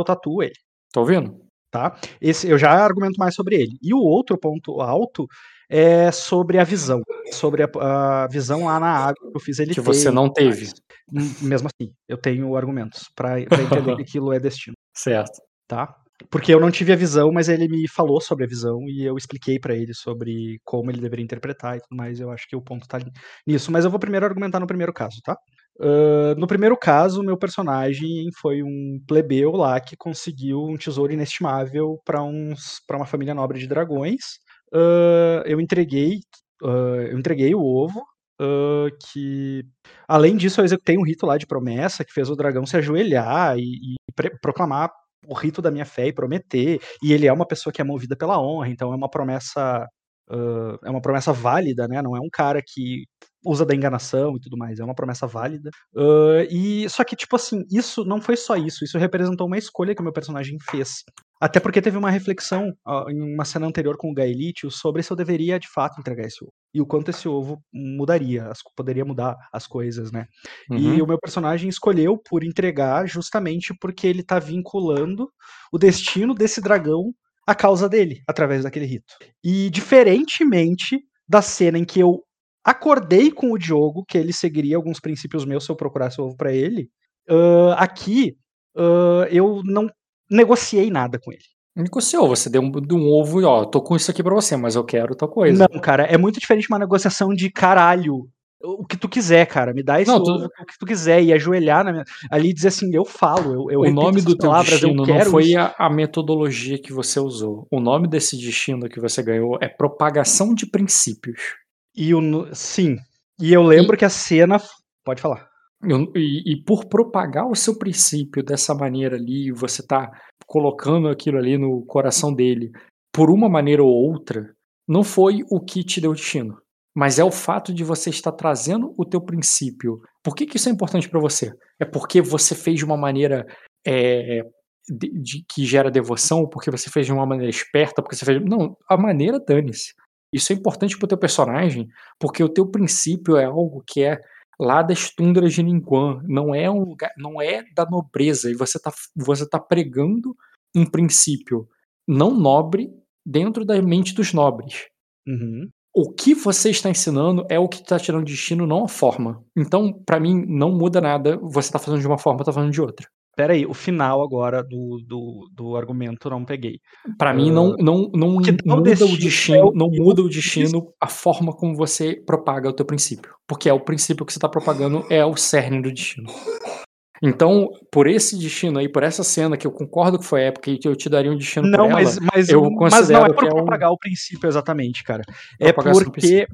eu tatuo ele. Tô ouvindo? Tá? Esse, eu já argumento mais sobre ele. E o outro ponto alto é sobre a visão. Sobre a, a visão lá na água que eu fiz ele Que você não teve. Mas, mesmo assim, eu tenho argumentos para entender que aquilo é destino. Certo. Tá? Porque eu não tive a visão, mas ele me falou sobre a visão e eu expliquei para ele sobre como ele deveria interpretar e tudo mais. Eu acho que o ponto tá nisso. Mas eu vou primeiro argumentar no primeiro caso, tá? Uh, no primeiro caso, meu personagem foi um plebeu lá que conseguiu um tesouro inestimável para uma família nobre de dragões. Uh, eu entreguei uh, eu entreguei o ovo. que além disso eu executei um rito lá de promessa que fez o dragão se ajoelhar e, e proclamar o rito da minha fé e prometer, e ele é uma pessoa que é movida pela honra, então é uma promessa uh, é uma promessa válida, né? Não é um cara que usa da enganação e tudo mais, é uma promessa válida. Uh, e só que tipo assim, isso não foi só isso, isso representou uma escolha que o meu personagem fez. Até porque teve uma reflexão uh, em uma cena anterior com o Gaelitio sobre se eu deveria de fato entregar esse ovo. E o quanto esse ovo mudaria, as, poderia mudar as coisas, né? Uhum. E o meu personagem escolheu por entregar justamente porque ele tá vinculando o destino desse dragão à causa dele, através daquele rito. E diferentemente da cena em que eu acordei com o Diogo que ele seguiria alguns princípios meus se eu procurasse o ovo para ele, uh, aqui uh, eu não negociei nada com ele. Negociou, você deu um, um ovo e ó, tô com isso aqui pra você, mas eu quero tal coisa. Não, cara, é muito diferente uma negociação de caralho. O que tu quiser, cara, me dá esse não, tu... o que tu quiser, e ajoelhar na minha... ali e dizer assim, eu falo, eu, eu O nome do teu palavras, destino não foi a, a, metodologia que você usou. O nome desse destino que você ganhou é propagação de princípios. E o, sim, e eu lembro e... que a cena... Pode falar. E, e, por propagar o seu princípio dessa maneira ali, você tá colocando aquilo ali no coração dele, por uma maneira ou outra, não foi o que te deu destino. Mas é o fato de você estar trazendo o teu princípio. Por que, que isso é importante para você? É porque você fez de uma maneira é, de, de, que gera devoção, porque você fez de uma maneira esperta, porque você fez. Não, a maneira dane-se. Isso é importante pro teu personagem, porque o teu princípio é algo que é lá das tundras de Ningguang, não é um lugar, não é da nobreza, e você está você tá pregando um princípio não nobre dentro da mente dos nobres. Uhum. O que você está ensinando é o que está tirando destino, não a forma. Então, para mim, não muda nada. Você está fazendo de uma forma, está fazendo de outra. Pera aí, o final agora do, do, do argumento não peguei. Para uh, mim não não não muda o destino, o destino é o não muda o destino a forma como você propaga o teu princípio, porque é o princípio que você está propagando é o cerne do destino. Então, por esse destino aí, por essa cena que eu concordo que foi época e que eu te daria um destino não, ela, mas, mas, eu mas não é por é propagar um... o princípio exatamente, cara. É porque,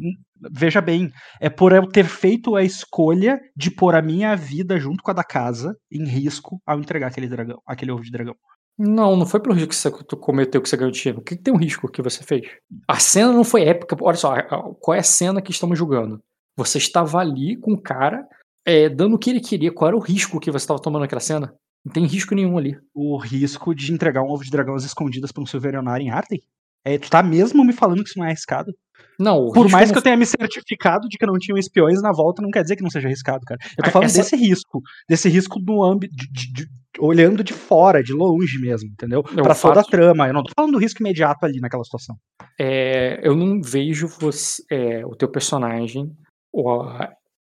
veja bem, é por eu ter feito a escolha de pôr a minha vida junto com a da casa em risco ao entregar aquele dragão, aquele ovo de dragão. Não, não foi pelo risco que você cometeu que você ganhou destino. O que, que tem um risco que você fez? A cena não foi épica. Olha só, qual é a cena que estamos julgando? Você estava ali com o cara é, dando o que ele queria, qual era o risco que você estava tomando naquela cena? Não tem risco nenhum ali. O risco de entregar um ovo de dragão às escondidas para um Silverionar em Arden? É, tu tá mesmo me falando que isso não é arriscado? Não, Por mais não... que eu tenha me certificado de que não tinham espiões na volta, não quer dizer que não seja arriscado, cara. Eu tô falando Essa... desse risco. Desse risco no âmbito. De, de, de, olhando de fora, de longe mesmo, entendeu? É, pra fato... toda a trama. Eu não tô falando do risco imediato ali naquela situação. É, eu não vejo você, é, o teu personagem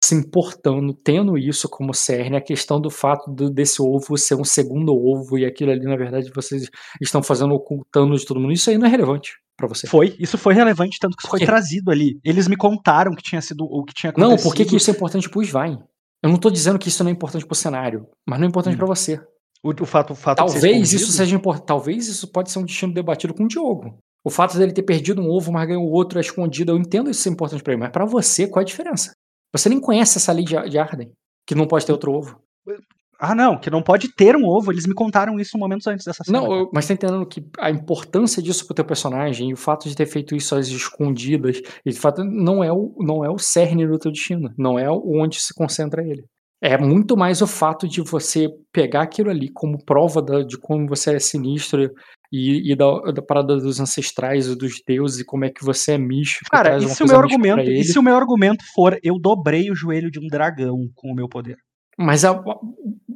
se importando, tendo isso como cerne, a questão do fato do, desse ovo ser um segundo ovo e aquilo ali, na verdade, vocês estão fazendo ocultando de todo mundo. Isso aí não é relevante para você. Foi, isso foi relevante, tanto que isso foi trazido ali. Eles me contaram que tinha sido o que tinha acontecido. Não, por que, que isso é importante pro Svain? Eu não tô dizendo que isso não é importante pro cenário, mas não é importante hum. para você. O, o, fato, o fato talvez isso seja importante. Talvez isso pode ser um destino debatido com o Diogo. O fato dele ter perdido um ovo, mas ganhou o outro é escondido, eu entendo isso ser importante para ele, mas para você, qual é a diferença? Você nem conhece essa lei de Arden, que não pode ter outro ovo. Ah, não, que não pode ter um ovo. Eles me contaram isso momentos antes dessa cena. Não, eu, mas tá entendendo que a importância disso pro teu personagem e o fato de ter feito isso às escondidas, e de fato não é o, não é o cerne do teu destino, não é onde se concentra ele. É muito mais o fato de você pegar aquilo ali como prova da, de como você é sinistro e, e da, da, parada dos ancestrais e dos deuses e como é que você é místico. Cara, e se, o meu argumento, e se o meu argumento for eu dobrei o joelho de um dragão com o meu poder? Mas a,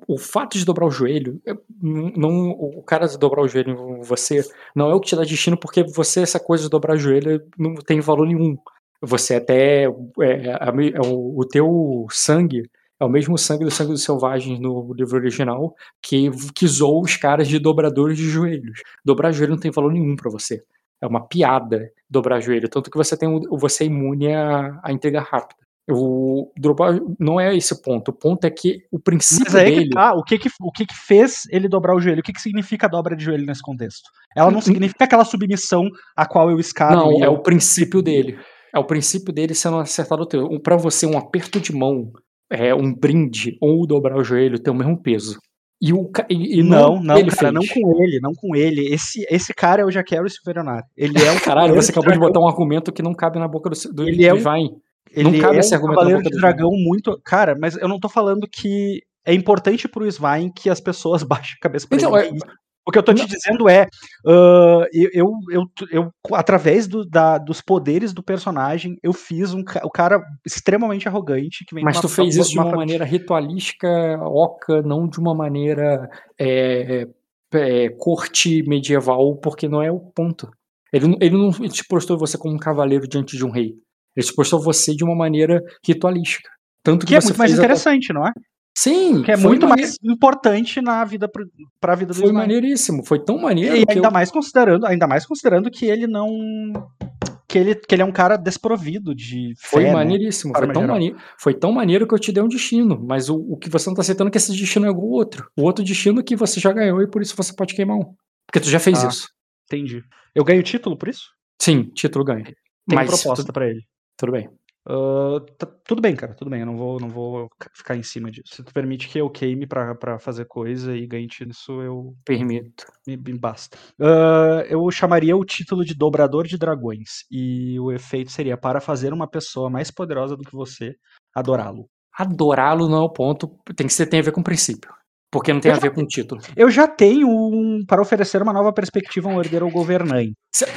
o fato de dobrar o joelho, é, não, o cara de dobrar o joelho em você não é o que te dá destino, porque você, essa coisa de dobrar o joelho, não tem valor nenhum. Você até. É, é, é o, o teu sangue é o mesmo sangue do sangue dos selvagens no livro original que, que zoou os caras de dobradores de joelhos. Dobrar joelho não tem valor nenhum para você. É uma piada dobrar joelho. Tanto que você tem você é imune a, a entrega rápida. O dropar não é esse o ponto. O ponto é que o princípio Mas aí dele. Que tá, o que que, o que que fez ele dobrar o joelho? O que que significa a dobra de joelho nesse contexto? Ela não hum, hum. significa aquela submissão a qual eu escalo. Não, é eu... o princípio dele. É o princípio dele sendo acertado o teu. Para você, um aperto de mão, é, um brinde ou dobrar o joelho tem o mesmo peso. E o e, e não, não, ele cara, fez. não com ele, não com ele. Esse, esse cara é o Jaquero Silverionário. Ele é o Caralho, você acabou de botar um argumento que não cabe na boca do, do ele é um, Ele não cabe é esse argumento um de dragão muito. Cara, mas eu não tô falando que é importante pro Svein que as pessoas baixem a cabeça pra então, ele. É, o que eu tô te dizendo é, uh, eu, eu, eu, através do, da, dos poderes do personagem, eu fiz um o cara extremamente arrogante que vem Mas tu fez isso de uma, maneira ritualística, oca, não de uma maneira é, é, corte medieval, porque não é o ponto. Ele, ele não te postou você como um cavaleiro diante de um rei. Ele te postou você de uma maneira ritualística. Tanto que, que é muito mais interessante, a... não é? Sim, que é muito mais importante na vida para a vida do Foi maneiríssimo, foi tão maneiro. E ainda eu... mais considerando, ainda mais considerando que ele não que ele, que ele é um cara desprovido de Foi fé, né, maneiríssimo, né? foi, tão maneiro, foi tão maneiro que eu te dei um destino, mas o, o que você não tá aceitando é que esse destino é algum outro. O outro destino que você já ganhou e por isso você pode queimar um. Porque tu já fez ah, isso. Entendi. Eu ganho título por isso? Sim, título ganho. Tem mas, proposta tu... para ele. Tudo bem. Uh, tá, tudo bem, cara, tudo bem. Eu não vou, não vou ficar em cima disso. Se tu permite que eu queime pra, pra fazer coisa e ganhe nisso, eu. Permito. Me, me basta. Uh, eu chamaria o título de Dobrador de Dragões. E o efeito seria para fazer uma pessoa mais poderosa do que você adorá-lo. Adorá-lo não é o ponto. Tem que ser, tem a ver com o princípio. Porque não tem eu a ver com o título. Eu já tenho um para oferecer uma nova perspectiva a um herdeiro ou governante.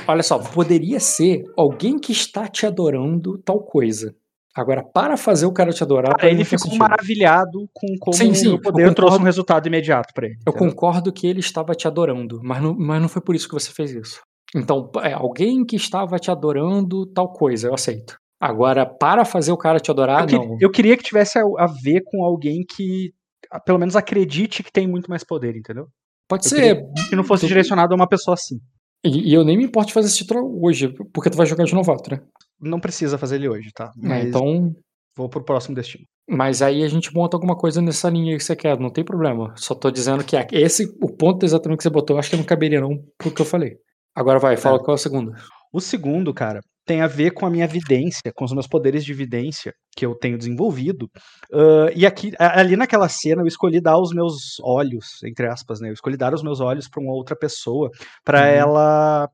Olha só, poderia ser alguém que está te adorando tal coisa. Agora, para fazer o cara te adorar. Cara, ele ficou maravilhado com como sim, sim, o poder concordo, trouxe um resultado imediato para ele. Eu entendeu? concordo que ele estava te adorando, mas não, mas não foi por isso que você fez isso. Então, é alguém que estava te adorando tal coisa, eu aceito. Agora, para fazer o cara te adorar, eu não. eu queria que tivesse a, a ver com alguém que pelo menos acredite que tem muito mais poder, entendeu? Pode eu ser. Que não fosse direcionado a uma pessoa assim. E, e, eu nem me importo fazer esse título hoje, porque tu vai jogar de novato, né? Não precisa fazer ele hoje, tá? É, Mas então. Vou pro próximo destino. Mas aí a gente monta alguma coisa nessa linha que você quer, não tem problema. Só tô dizendo que esse, o ponto exatamente que você botou, eu acho que não caberia não pro que eu falei. Agora vai, fala é. qual é o segundo. O segundo, cara, tem a ver com a minha vidência, com os meus poderes de vidência que eu tenho desenvolvido. Uh, e aqui, ali naquela cena, eu escolhi dar os meus olhos, entre aspas, né? Eu escolhi dar os meus olhos para uma outra pessoa, para uhum. ela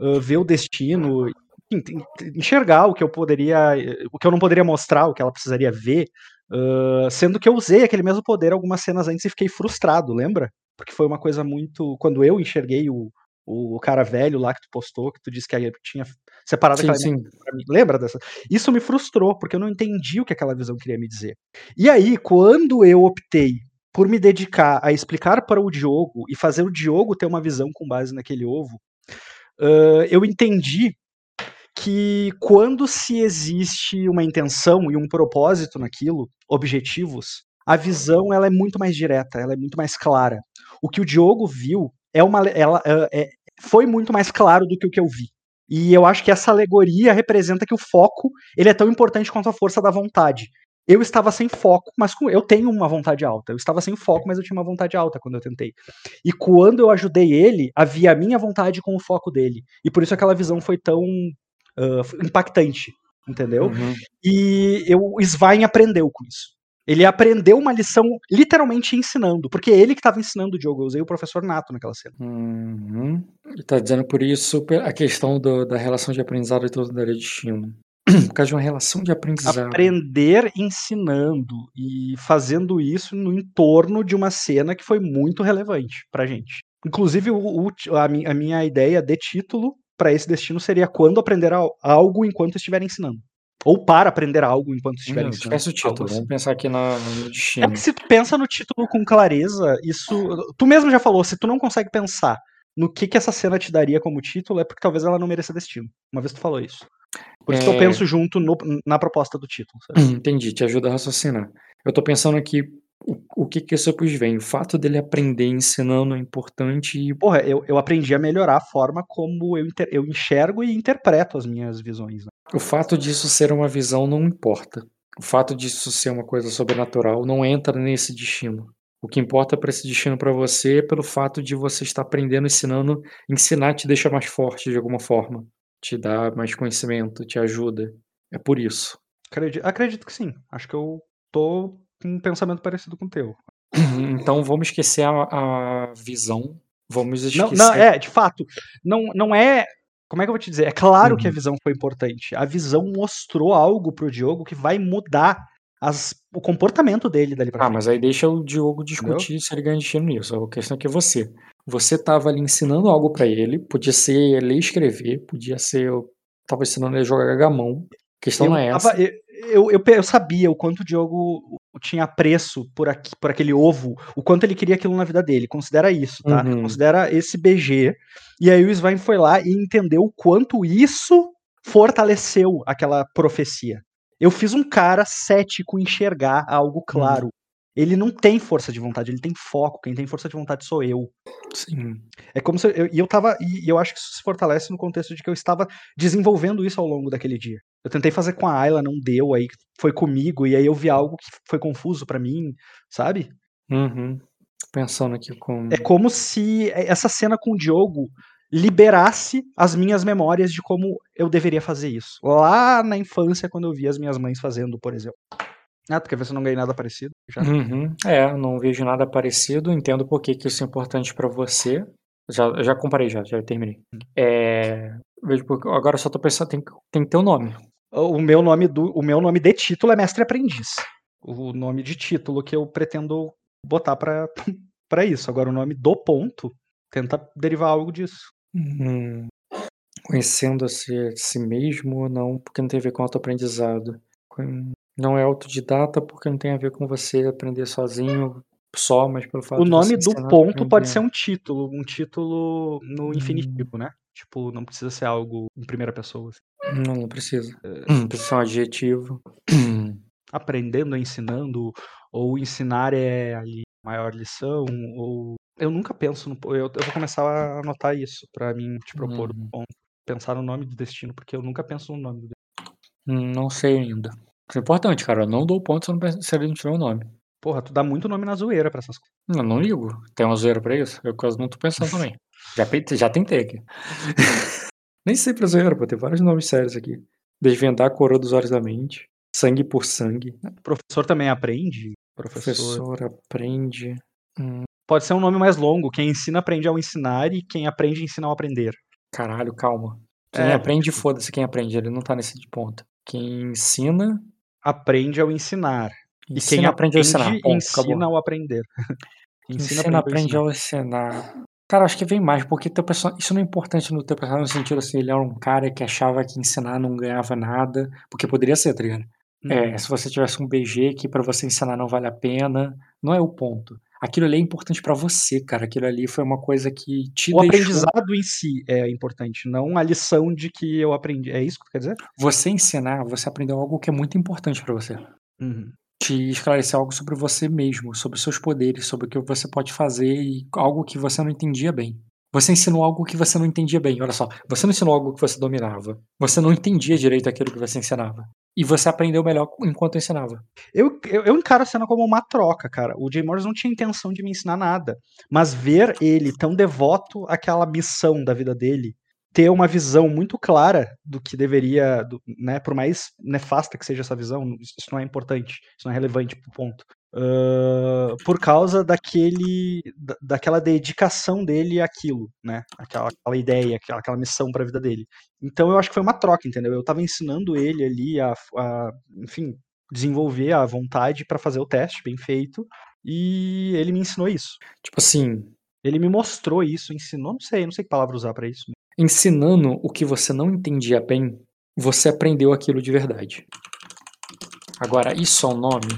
uh, ver o destino, enxergar o que eu poderia, o que eu não poderia mostrar, o que ela precisaria ver. Uh, sendo que eu usei aquele mesmo poder algumas cenas antes e fiquei frustrado, lembra? Porque foi uma coisa muito. Quando eu enxerguei o, o cara velho lá que tu postou, que tu disse que tinha separado sim, sim. Lembra dessa? Isso me frustrou, porque eu não entendi o que aquela visão queria me dizer. E aí, quando eu optei por me dedicar a explicar para o Diogo e fazer o Diogo ter uma visão com base naquele ovo, uh, eu entendi que quando se existe uma intenção e um propósito naquilo, objetivos, a visão ela é muito mais direta, ela é muito mais clara. O que o Diogo viu é uma, ela, é, foi muito mais claro do que o que eu vi. E eu acho que essa alegoria representa que o foco ele é tão importante quanto a força da vontade. Eu estava sem foco, mas eu tenho uma vontade alta. Eu estava sem foco, mas eu tinha uma vontade alta quando eu tentei. E quando eu ajudei ele, havia a minha vontade com o foco dele. E por isso aquela visão foi tão uh, impactante, entendeu? Uhum. E eu, o Svein aprendeu com isso. Ele aprendeu uma lição literalmente ensinando, porque é ele que estava ensinando o jogo. Eu usei o professor Nato naquela cena. Uhum. Ele tá dizendo por isso a questão do, da relação de aprendizado e todo da destino. Por causa de uma relação de aprendizado. Aprender ensinando e fazendo isso no entorno de uma cena que foi muito relevante pra gente. Inclusive, o, o, a, a minha ideia de título para esse destino seria quando aprender algo enquanto estiver ensinando. Ou para aprender algo enquanto estiver ensinando. esquece o título, algo vamos pensar aqui na no É destino. que se tu pensa no título com clareza, isso. Tu mesmo já falou, se tu não consegue pensar no que, que essa cena te daria como título, é porque talvez ela não mereça destino. Uma vez tu falou isso. Por isso que eu É. penso junto no- na proposta do título. sabe? Entendi, te ajuda a raciocinar. Eu tô pensando aqui o, o que que opus vem. O fato dele aprender ensinando é importante e Porra, eu, eu aprendi a melhorar a forma como eu, inter- eu enxergo e interpreto as minhas visões. né? o fato disso ser uma visão não importa. O fato disso ser uma coisa sobrenatural não entra nesse destino. O que importa para esse destino para você é pelo fato de você estar aprendendo, ensinando. Ensinar te deixa mais forte de alguma forma. Te dá mais conhecimento, te ajuda. É por isso. Acredito, acredito que sim. Acho que eu tô um pensamento parecido com o teu. Então vamos esquecer a, a visão. Vamos Não, esquecer. não, é, de fato, não, não é. Como é que eu vou te dizer? É claro que a Uhum. visão foi importante. A visão mostrou algo pro Diogo que vai mudar as- o comportamento dele dali pra Ah, frente. mas aí deixa o Diogo discutir se ele ganha destino nisso. A questão é que é você. Você tava ali ensinando algo pra ele. Podia ser ler e escrever. Podia ser. Eu tava ensinando ele a jogar gamão. A questão eu, não é essa. tava- eu, eu, eu sabia o quanto o Diogo tinha apreço por, aqui, por aquele ovo, o quanto ele queria aquilo na vida dele. Considera isso, tá? Uhum. Considera esse BG. E aí o Svein foi lá e entendeu o quanto isso fortaleceu aquela profecia. Eu fiz um cara cético enxergar algo claro. Ele não tem força de vontade, ele tem foco. Quem tem força de vontade sou eu. Sim. É como se eu, e eu tava. E eu acho que isso se fortalece no contexto de que eu estava desenvolvendo isso ao longo daquele dia. Eu tentei fazer com a Ayla, não deu, aí foi comigo, e aí eu vi algo que foi confuso pra mim, sabe? Uhum. Pensando aqui com. É como se essa cena com o Diogo liberasse as minhas memórias de como eu deveria fazer isso. Lá na infância, quando eu via as minhas mães fazendo, por exemplo. Ah, tu quer ver se eu não ganhei nada parecido? Já. Uhum. É, não vejo nada parecido. Entendo por que, que isso é importante pra você. Já, já comparei, já, já terminei. É, vejo porque agora só tô pensando, tem, que- tem que ter um nome. O meu nome do, o meu nome de título é Mestre Aprendiz. O nome de título que eu pretendo botar pra para isso. Agora o nome do ponto tenta derivar algo disso. Hum, conhecendo a si, a si mesmo ou não, porque não tem a ver com autoaprendizado. Com- Não é autodidata porque não tem a ver com você aprender sozinho só, mas pelo fato O nome do ponto pode ser um título, um título no Hum. infinitivo, né? Tipo, não precisa ser algo em primeira pessoa. assim. Não, não precisa. É. Hum, Precisa ser um adjetivo. Aprendendo, ensinando, ou ensinar é ali a maior lição, ou eu nunca penso no eu, eu vou começar a anotar isso pra mim te propor Uhum. um ponto, pensar no nome do destino, porque eu nunca penso no nome do destino. Hum, Não sei ainda. Isso é importante, cara. Eu não dou ponto se, eu não, se ele não tiver um nome. Porra, tu dá muito nome na zoeira pra essas coisas. Não, não ligo. Tem uma zoeira pra isso? Eu quase não tô pensando também. Já, já tentei aqui. Nem sempre é zoeira, pô. Tem vários nomes sérios aqui. Desvendar a coroa dos olhos da mente. Sangue por sangue. Professor também aprende. Professor. Professor aprende. Hum, Pode ser um nome mais longo. Quem ensina aprende ao ensinar e quem aprende ensina ao aprender. caralho, calma. Quem É, aprende, foda-se quem aprende. Ele não tá nesse ponto. Quem ensina. Aprende ao ensinar. E Ensina quem aprende a ensinar. aprende, Ponto, ensina acabou. ao aprender. Ensina, ensina aprende ao aprende ensinar. ao ensinar. Cara, acho que vem mais, porque teu person... isso não é importante no teu personagem no sentido assim, ele era um cara que achava que ensinar não ganhava nada, porque poderia ser, tá ligado? É, Uhum. se você tivesse um BG que pra você ensinar não vale a pena, não é o ponto. Aquilo ali é importante pra você, cara. Aquilo ali foi uma coisa que te O deixou. aprendizado em si é importante, não a lição de que eu aprendi. É isso que quer dizer? Você ensinar, você aprendeu algo que é muito importante pra você. Uhum. Te esclarecer algo sobre você mesmo, sobre seus poderes, sobre o que você pode fazer e algo que você não entendia bem. Você ensinou algo que você não entendia bem. Olha só, você não ensinou algo que você dominava. Você não entendia direito aquilo que você ensinava. E você aprendeu melhor enquanto ensinava. Eu, eu, eu encaro a cena como uma troca, cara. O Jay Morris não tinha intenção de me ensinar nada. Mas ver ele tão devoto àquela missão da vida dele, ter uma visão muito clara do que deveria, do, né, por mais nefasta que seja essa visão, isso não é importante, isso não é relevante pro ponto. Uh, por causa daquele, da, daquela dedicação dele àquilo, né? Aquela, aquela ideia, aquela, aquela missão para a vida dele. Então eu acho que foi uma troca, entendeu? Eu tava ensinando ele ali a, a enfim, desenvolver a vontade para fazer o teste bem feito e ele me ensinou isso. Tipo assim, Ele me mostrou isso, ensinou, não sei, não sei que palavra usar para isso. ensinando o que você não entendia bem, você aprendeu aquilo de verdade. Agora, isso é um nome?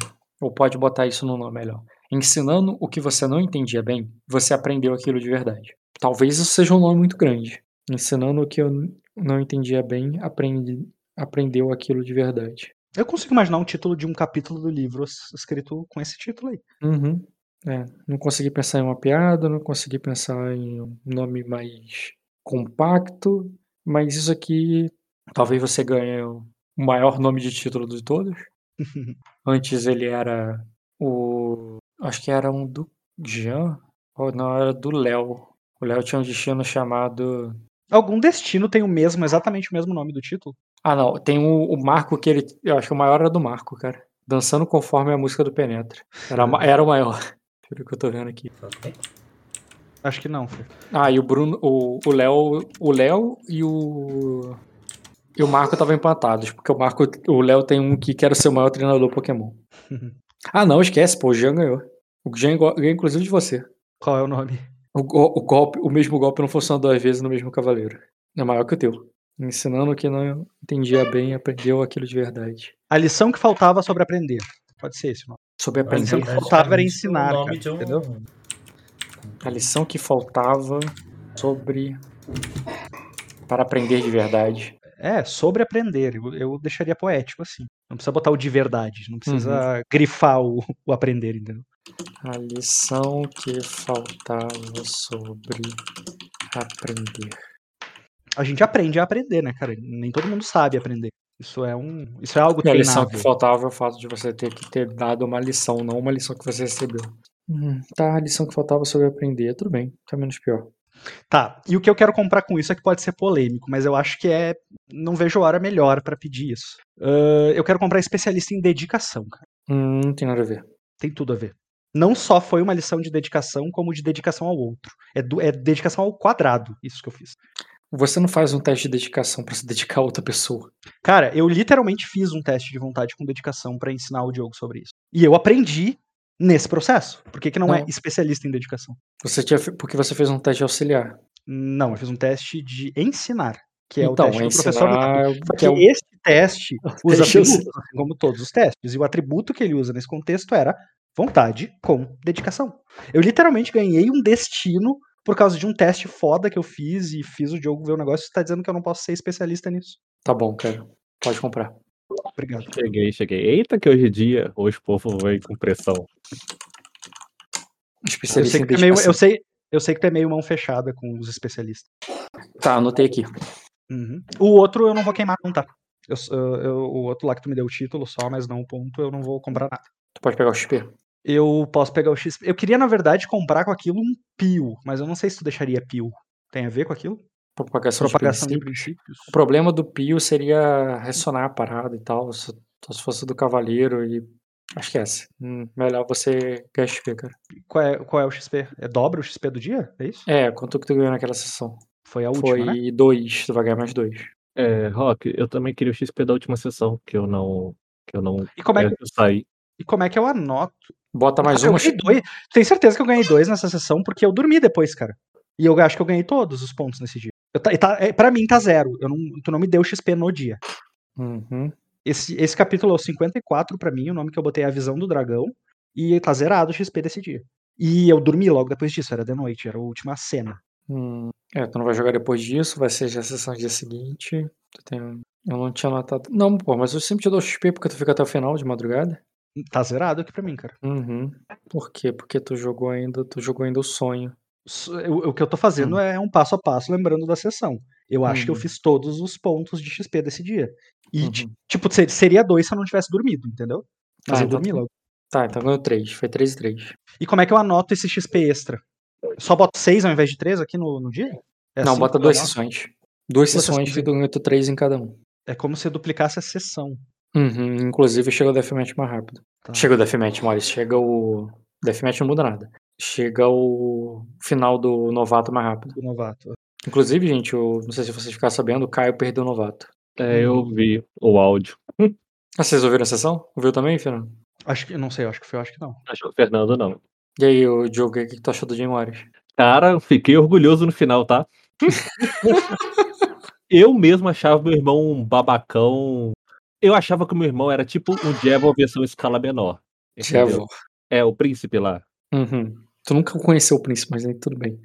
Ou pode botar isso no nome melhor? Ensinando o que você não entendia bem, você aprendeu aquilo de verdade. Talvez isso seja um nome muito grande. Ensinando o que eu não entendia bem, aprendi, aprendeu aquilo de verdade. Eu consigo imaginar um título de um capítulo do livro escrito com esse título aí. Uhum. É, não consegui pensar em uma piada, não consegui pensar em um nome mais compacto, mas isso aqui talvez você ganhe o maior nome de título de todos. Antes ele era o. Acho que era um do Jean, ou não, era do Léo. O Léo tinha um destino chamado. Algum destino tem o mesmo, exatamente o mesmo nome do título? Ah, não. Tem o, o Marco que ele. Eu acho que o maior era do Marco, cara. Dançando conforme a música do Penetra. Era, era o maior. Pelo que eu tô vendo aqui. Acho que não. Ah, e o Bruno. O Léo. O Léo e o. E o Marco estavam empatados, porque o Marco, o Léo tem um que quer ser o maior treinador Pokémon. ah, não, esquece, pô, o Jean ganhou. O Jean ganhou inclusive de você. Qual é o nome? O, o, golpe, o mesmo golpe não funciona duas vezes no mesmo cavaleiro. É maior que o teu. Ensinando que não entendia bem, aprendeu aquilo de verdade. A lição que faltava sobre aprender. Pode ser esse o nome. Sobre aprender. A lição que faltava era ensinar, cara, um... entendeu? A lição que faltava sobre para aprender de verdade. É, sobre aprender. Eu, eu, deixaria poético assim. Não precisa botar o de verdade. Não precisa uhum. grifar o, o aprender, entendeu? A lição que faltava sobre aprender. A gente aprende a aprender, né, cara? Nem todo mundo sabe aprender. Isso é um, isso é algo e a lição que faltava é o fato de você ter que ter dado uma lição, não uma lição que você recebeu. Hum, tá, a lição que faltava sobre aprender, tudo bem, tá menos pior. Tá, e o que eu quero comprar com isso é que pode ser polêmico, mas eu acho que é. Não vejo hora melhor para pedir isso. Uh, eu quero comprar especialista em dedicação, cara. Hum, não tem nada a ver. Tem tudo a ver. Não só foi uma lição de dedicação, como de dedicação ao outro. É, do, é dedicação ao quadrado, isso que eu fiz. Você não faz um teste de dedicação para se dedicar a outra pessoa. Cara, eu literalmente fiz um teste de vontade com dedicação para ensinar o Diogo sobre isso. E eu aprendi nesse processo. Por que, que não, é não, é especialista em dedicação? Você tinha, porque você fez um teste auxiliar. Não, eu fiz um teste de ensinar, que é então, o teste do professor. que é o... esse teste usa atributos, assim como todos os testes. E o atributo que ele usa nesse contexto era vontade com dedicação. Eu literalmente ganhei um destino por causa de um teste foda que eu fiz e fiz o Diogo ver o negócio. Você tá dizendo que eu não posso ser especialista nisso. Tá bom, cara. Pode comprar. Obrigado. Cheguei, cheguei. Eita, que hoje em dia hoje o povo vem com pressão. Especialista eu sei, que meio, eu, sei, eu sei que tu é meio mão fechada com os especialistas. Tá, anotei aqui. Uhum. O outro eu não vou queimar, não tá. Eu, eu, o outro lá que tu me deu o título só, mas não o ponto, eu não vou comprar nada. Tu pode pegar o XP? Eu posso pegar o XP. Eu queria, na verdade, comprar com aquilo um pio, mas eu não sei se tu deixaria pio. Tem a ver com aquilo? Propagação, Propagação de, princípios. de, princípios. O problema do Pio seria ressonar a parada e tal. Se, se fosse do Cavaleiro e. Acho que é essa. Hum, melhor você ganhar XP, cara. Qual é, qual é o XP? É dobra o XP do dia? É isso? É, quanto que tu ganhou naquela sessão? Foi a última. Foi né? dois, tu vai ganhar mais dois. É, Rock, eu também queria o XP da última sessão, que eu não. Que eu não. E como é que, saí. E como é que eu anoto? Bota mais ah, uma. Eu dois. Tenho certeza que eu ganhei dois nessa sessão, porque eu dormi depois, cara. E eu acho que eu ganhei todos os pontos nesse dia. Eu, tá, é, pra mim tá zero. Eu não, tu não me deu XP no dia. Uhum. Esse, esse capítulo é o 54 pra mim, o nome que eu botei é A Visão do Dragão. E tá zerado o XP desse dia. E eu dormi logo depois disso, era de noite, era a última cena. Hum, é, tu não vai jogar depois disso, vai ser já a sessão dia seguinte. Tem... Eu não tinha notado. Não, pô, mas eu sempre te dou XP porque tu fica até o final de madrugada. Tá zerado aqui pra mim, cara. Uhum. Por quê? Porque tu jogou ainda, tu jogou ainda o sonho. O, o que eu tô fazendo hum. é um passo a passo, lembrando da sessão. Eu acho uhum. que eu uhum. fiz todos os pontos de XP desse dia. E, uhum. tipo, seria dois se eu não tivesse dormido, entendeu? Mas ah, eu então, dormi logo. Tá, então ganhou três. Foi três e três. E como é que eu anoto esse XP extra? Só boto seis ao invés de três aqui no, no dia? É não, assim bota duas sessões. Duas, duas sessões e ganha três em cada um. É como se duplicasse a sessão. Uhum, inclusive chega o Deathmatch mais rápido. Tá. Chega o Deathmatch, Maurício. Chega o. Deathmatch não muda nada chega o final do novato mais rápido. Do novato. Inclusive, gente, eu não sei se vocês ficaram sabendo, o Caio perdeu o novato. É, eu vi o áudio. Ah, vocês ouviram a sessão? Ouviu também, Fernando? Acho que, não sei, acho que foi, acho que não. Acho que o Fernando não. E aí, o Diogo, o que, que tu achou do Jim Morris? Cara, fiquei orgulhoso no final, tá? eu mesmo achava meu irmão um babacão. Eu achava que o meu irmão era tipo um Jevon versão escala menor. Trevor. É, o príncipe lá. Uhum. Tu nunca conheceu o príncipe, mas aí tudo bem.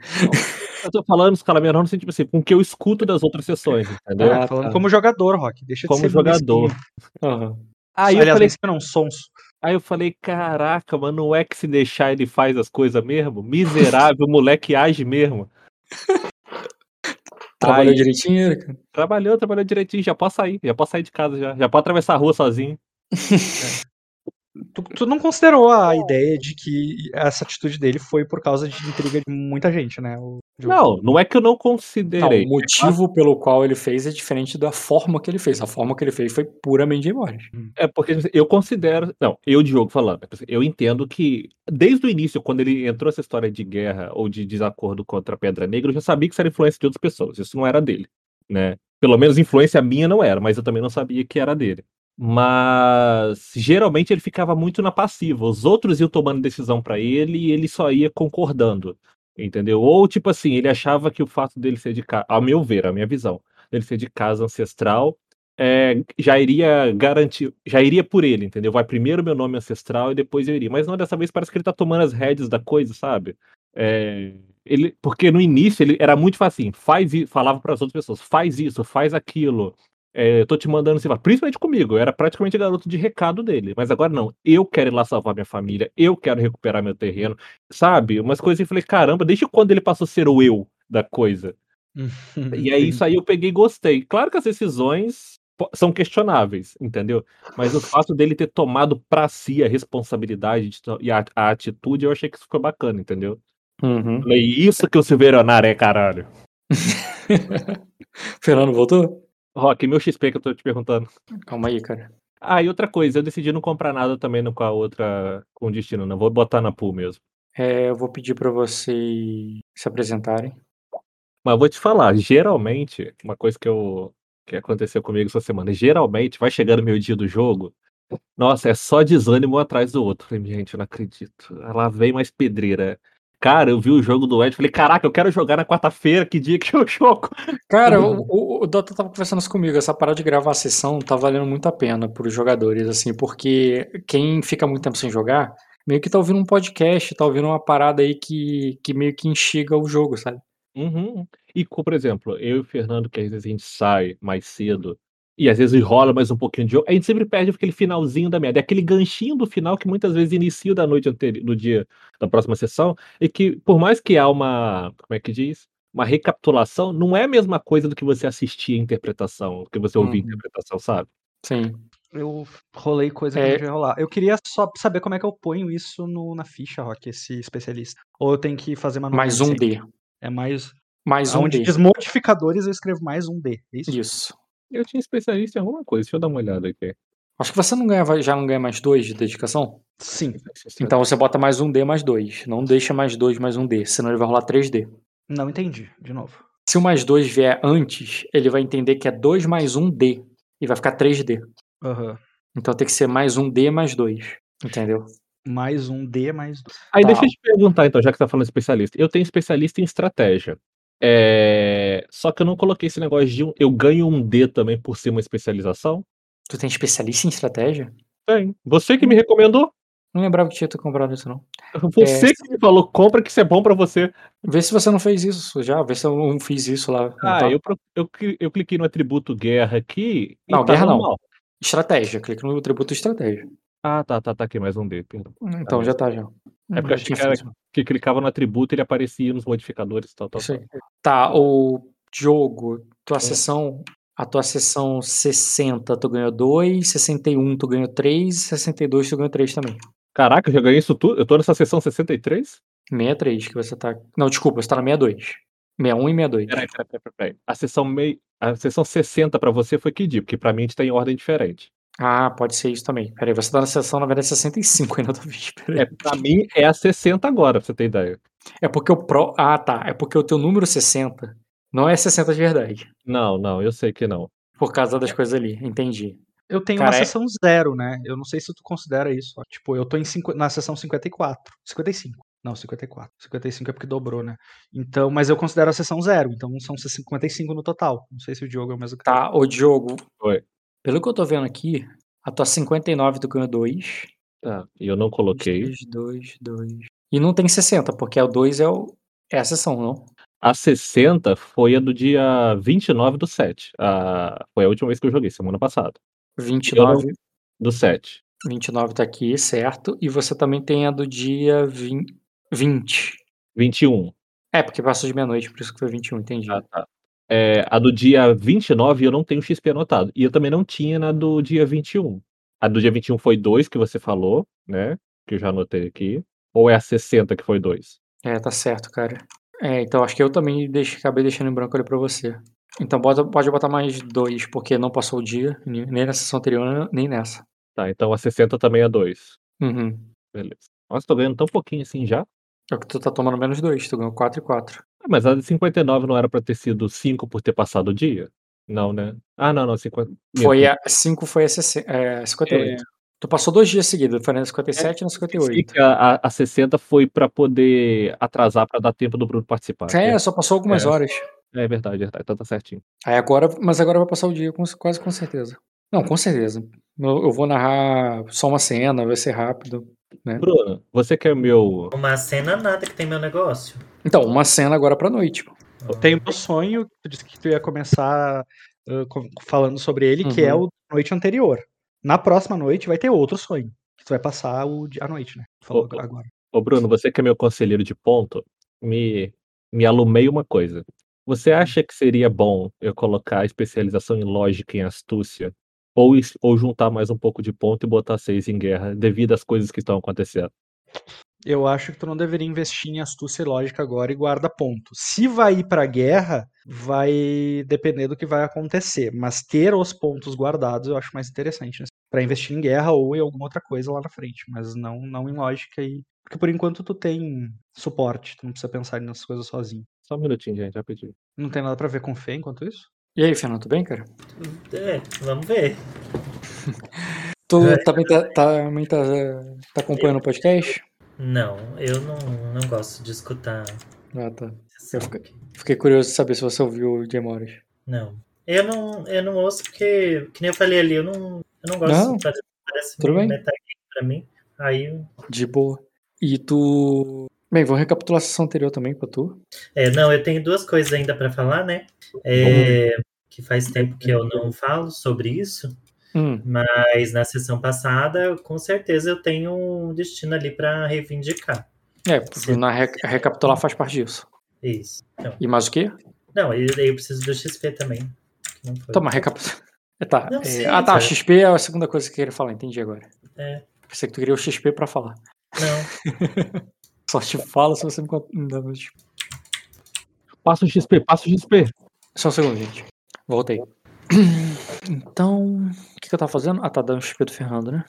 Eu tô falando escala menor no sentido assim, com o que eu escuto das outras sessões, entendeu? Ah, falando tá. como jogador, Rock. Deixa de Como ser jogador. Aham. Aí eu Aliás, falei, mesquinho não, sonso. aí eu falei, caraca, mano, não é que se deixar ele faz as coisas mesmo? Miserável, o moleque age mesmo. Trabalhou Aí- direitinho, cara? Trabalhou, trabalhou direitinho, já posso sair, já posso sair de casa já. Já pode atravessar a rua sozinho. Tu, tu não considerou a ideia de que essa atitude dele foi por causa de intriga de muita gente, né? O. Não, não é que eu não Não, considerei. o motivo pelo qual ele fez é diferente da forma que ele fez. A forma que ele fez foi puramente de imagem. É porque assim, eu considero. Não, eu, Diogo, falando. Eu entendo que, desde o início, quando ele entrou essa história de guerra ou de desacordo contra a Pedra Negra, eu já sabia que isso era influência de outras pessoas. Isso não era dele. Né? Pelo menos influência minha não era, mas eu também não sabia que era dele. Mas geralmente ele ficava muito na passiva. Os outros iam tomando decisão pra ele e ele só ia concordando. Entendeu? Ou tipo assim, ele achava que o fato dele ser de casa, ao meu ver, a minha visão, dele ser de casa ancestral, é, já iria garantir, já iria por ele, entendeu? Vai primeiro meu nome ancestral e depois eu iria. Mas não, dessa vez parece que ele tá tomando as rédeas da coisa, sabe? É, ele, porque no início ele era muito fácil, faz isso, falava para as outras pessoas, faz isso, faz aquilo. É, eu tô te mandando assim, principalmente comigo, eu era praticamente garoto de recado dele, mas agora não, eu quero ir lá salvar minha família, eu quero recuperar meu terreno, sabe? Umas coisas que eu falei, caramba, desde quando ele passou a ser o eu da coisa? E aí, isso aí eu peguei e gostei. Claro que as decisões são questionáveis, entendeu? Mas o fato dele ter tomado pra si a responsabilidade e a, a atitude, eu achei que isso ficou bacana, entendeu? Uhum. Falei, isso que o Silveronar é, caralho. Fernando voltou? Rock, meu XP que eu tô te perguntando. Calma aí, cara. Ah, e outra coisa, eu decidi não comprar nada também com a outra, com o destino, não. Vou botar na pool mesmo. É, eu vou pedir pra vocês se apresentarem. Mas eu vou te falar, geralmente, uma coisa que eu que aconteceu comigo essa semana, geralmente vai chegando meu dia do jogo, nossa, é só desânimo um atrás do outro. Falei, gente, eu não acredito. Lá vem mais pedreira. Cara, eu vi o jogo do Ed, falei, caraca, eu quero jogar na quarta-feira, que dia que eu jogo? Cara, o, o, o Dota tava conversando isso comigo. Essa parada de gravar a sessão tá valendo muito a pena pros jogadores, assim, porque quem fica muito tempo sem jogar, meio que tá ouvindo um podcast, tá ouvindo uma parada aí que, que meio que instiga o jogo, sabe? Uhum. E, por exemplo, eu e o Fernando, que às vezes a gente sai mais cedo, e às vezes enrola mais um pouquinho de jogo, a gente sempre perde aquele finalzinho da merda. É aquele ganchinho do final que muitas vezes inicia da noite anterior, do dia da próxima sessão, e que, por mais que há uma, como é que diz? Uma recapitulação, não é a mesma coisa do que você assistir a interpretação, do que você ouvir a Uhum. interpretação, sabe? Sim. Eu rolei coisa que É. não devia rolar. Eu queria só saber como é que eu ponho isso no- na ficha, Rock, esse especialista. Ou eu tenho que fazer manualmente Mais um sempre? D. É mais. Mais um Onde D. diz modificadores, eu escrevo mais um D. É isso? Isso. Eu tinha especialista em alguma coisa, deixa eu dar uma olhada aqui. Acho que você não ganha, já não ganha mais dois de dedicação? Sim. Então você bota mais um D mais dois. Não deixa mais dois mais um D, senão ele vai rolar 3D. Não entendi, de novo. Se o mais dois vier antes, ele vai entender que é 2 mais um D. E vai ficar 3D. Aham. Então tem que ser mais um D mais dois. Entendeu? Mais um D, mais dois. Aí Tá. deixa eu te perguntar, então, já que você tá falando especialista. Eu tenho especialista em estratégia. É, Só que eu não coloquei esse negócio de um... eu ganho um D também por ser uma especialização. Tu tem especialista em estratégia? Tem. Você que me recomendou. Não lembrava que tinha comprado isso, não. Você É. que me falou, compra que isso é bom pra você. Vê se você não fez isso já. Vê se eu não fiz isso lá. Não, Ah, tá? eu, eu, eu cliquei no atributo guerra aqui. Não, tá guerra não. normal. Estratégia. Clica no atributo estratégia. Ah, tá, tá, tá aqui mais um D, perdão. Então já tá, já. É porque eu achei que era que clicava no atributo ele aparecia nos modificadores e tal, tal, tal. Tá, o jogo, tua É. sessão, a tua sessão 60 tu ganhou 2, 61 tu ganhou 3, 62 tu ganhou 3 também. Caraca, eu já ganhei isso tudo? Eu tô nessa sessão 63? 63 que você tá. Não, desculpa, você tá na 62. 61 e 62. Peraí, peraí, peraí, peraí. A sessão mei... a sessão 60 pra você foi que dia? Porque pra mim a gente tá em ordem diferente. Ah, pode ser isso também. Peraí, você tá na sessão, na verdade, 65 ainda tô vendo. Peraí. É, pra mim é a 60 agora, pra você ter ideia. É porque o Pro. Ah, tá. É porque o teu número 60 não é 60 de verdade. Não, não, eu sei que não. Por causa das coisas ali. Entendi. Eu tenho Cara, uma é- sessão zero, né? Eu não sei se tu considera isso. ó. Tipo, eu tô em cinqu- na sessão 54. 55. Não, 54. 55 é porque dobrou, né? Então, mas eu considero a sessão zero, então são 55 no total. Não sei se o Diogo é o mesmo que Tá, ô Diogo. Oi. Pelo que eu tô vendo aqui, a tua 59 tu ganhou 2. Tá, e eu não coloquei. 2, 2, 2. E não tem 60, porque o 2 é, o, é a sessão, não? A 60 foi a do dia 29 do 7. A... Foi a última vez que eu joguei, semana passada. 29. Do 7. 29 tá aqui, certo. E você também tem a do dia 20. 20. 21. É, porque passou de meia-noite, por isso que foi 21, entendi. Ah, tá. É, a do dia 29 eu não tenho XP anotado. E eu também não tinha na do dia 21. A do dia 21 foi 2 que você falou, né? Que eu já anotei aqui. Ou é a 60 que foi 2? É, tá certo, cara. É, então acho que eu também deixe, acabei deixando em branco ali pra você. Então bota, pode botar mais dois, porque não passou o dia, nem na sessão anterior, nem nessa. Tá, então a 60 também é 2. Uhum. Beleza. Nossa, tô ganhando tão pouquinho assim já. É que tu tá tomando menos dois, tu ganhou 4 e 4. Ah, mas a de 59 não era pra ter sido 5 por ter passado o dia? Não, né? Ah, não, não. 50... Foi a 5 foi a 60, é, 58. É... Tu passou dois dias seguidos, foi na 57 é, e na 58. A, a 60 foi pra poder atrasar pra dar tempo do Bruno participar. É, é. só passou algumas é. horas. É verdade, é verdade. Então tá certinho. Aí agora, mas agora vai passar o dia, com, quase com certeza. Não, com certeza. Eu, eu vou narrar só uma cena, vai ser rápido. Né? Bruno, você quer meu. Uma cena nada que tem meu negócio. Então, uma cena agora pra noite. Eu tenho meu sonho, tu disse que tu ia começar uh, falando sobre ele, uhum. que é o noite anterior. Na próxima noite vai ter outro sonho. Que tu vai passar o, a noite, né? Falou ô, agora. Ô, Bruno, você que é meu conselheiro de ponto, me, me alumei uma coisa. Você acha que seria bom eu colocar especialização em lógica e astúcia ou, ou juntar mais um pouco de ponto e botar seis em guerra, devido às coisas que estão acontecendo. Eu acho que tu não deveria investir em astúcia e lógica agora e guarda ponto. Se vai ir pra guerra, vai depender do que vai acontecer. Mas ter os pontos guardados eu acho mais interessante. Né? para investir em guerra ou em alguma outra coisa lá na frente. Mas não, não em lógica e. Porque por enquanto tu tem suporte, tu não precisa pensar nessas coisas sozinho. Só um minutinho, gente, já pedi. Não tem nada para ver com fé enquanto isso? E aí, Fernando, tudo bem, cara? É, vamos ver. tu é. também, tá, também tá, tá acompanhando o podcast? Não, eu não, não gosto de escutar. Ah, tá. Eu fiquei, fiquei curioso de saber se você ouviu o Demores. Não. Eu não, eu não ouço porque, que nem eu falei ali, eu não, eu não gosto não. de fazer, parece Tudo bem. pra mim. Aí. De boa. E tu Bem, vou recapitular a sessão anterior também pra tu. É, não, eu tenho duas coisas ainda para falar, né? É, que faz tempo que eu não falo sobre isso, hum. mas na sessão passada, com certeza eu tenho um destino ali para reivindicar. É, porque na rec recapitular faz parte disso. Isso. Então, e mais o quê? Não, e daí eu preciso do XP também. Toma, recapitular. É, tá. Não, é, ah, tá. O XP é a segunda coisa que eu queria falar, entendi agora. É. Pensei que tu queria o XP pra falar. Não. Só te falo se você me dá Passa o XP, passa o XP. Só um segundo, gente. Voltei. Então, o que, que eu tava fazendo? Ah, tá dando XP do Fernando, né?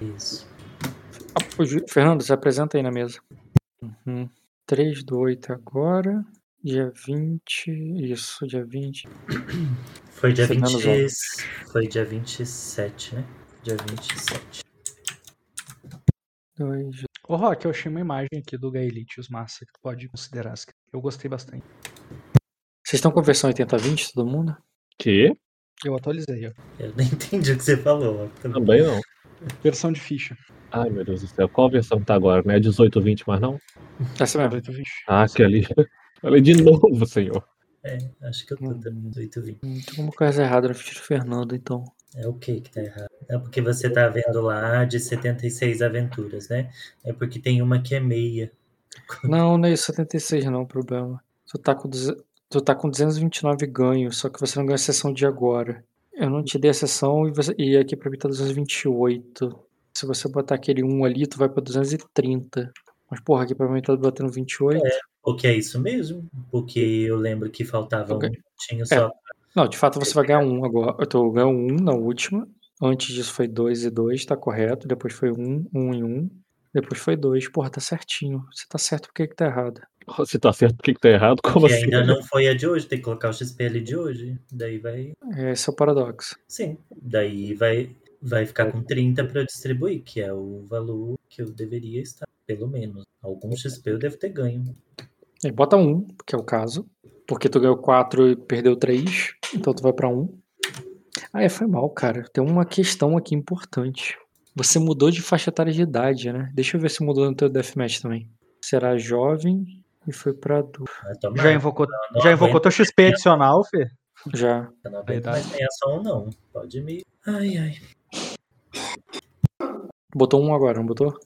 Isso. Ah, Fernando, se apresenta aí na mesa. Uhum. 3 do 8 agora. Dia 20. Isso, dia 20. Foi dia 20. Foi dia 27, né? Dia 27. 2, Ô, Rock, eu achei uma imagem aqui do Gaelitius massa que tu pode considerar. Eu gostei bastante. Vocês estão com a versão 8020, todo mundo? Que? Eu atualizei, ó. Eu nem entendi o que você falou. Também não. Versão de ficha. Ai, meu Deus do céu. Qual versão tá agora? Não é 1820 mais não? Essa mesmo. 1820. Ah, que ali. Falei de novo, senhor. É, acho que eu tô dando 1820. Hum, tem alguma coisa errada na ficha do Fernando, então. É o que que tá errado? É porque você tá vendo lá de 76 aventuras, né? É porque tem uma que é meia. Não, não é 76 não, o problema. Tu tá com, tu tá com 229 ganhos, só que você não ganha a sessão de agora. Eu não te dei a sessão e, você, e aqui pra mim tá 228. Se você botar aquele 1 ali, tu vai pra 230. Mas porra, aqui pra mim tá batendo 28. É, porque é isso mesmo. Porque eu lembro que faltava okay. um tinha só. É. Não, de fato você vai ganhar um agora. Eu tô ganhando um na última. Antes disso foi 2 e 2, tá correto. Depois foi 1, um, 1 um e 1. Um. Depois foi 2. Porra, tá certinho. Você tá certo, por que que tá errado? Você tá certo, por que que tá errado? Como Porque assim? ainda não foi a de hoje, tem que colocar o XP ali de hoje. Daí vai. Esse é o paradoxo. Sim. Daí vai, vai ficar com 30 para eu distribuir, que é o valor que eu deveria estar. pelo menos. Algum XP eu devo ter ganho. E bota um, que é o caso. Porque tu ganhou 4 e perdeu 3. Então tu vai pra 1. Um. Ah, é, foi mal, cara. Tem uma questão aqui importante. Você mudou de faixa etária de idade, né? Deixa eu ver se mudou no teu deathmatch também. Será jovem e foi pra adulto. Já invocou, já invocou teu XP adicional, Fê? Já. Eu não aguento mais ação, não. Pode me. Ai, ai. Botou um agora, não botou?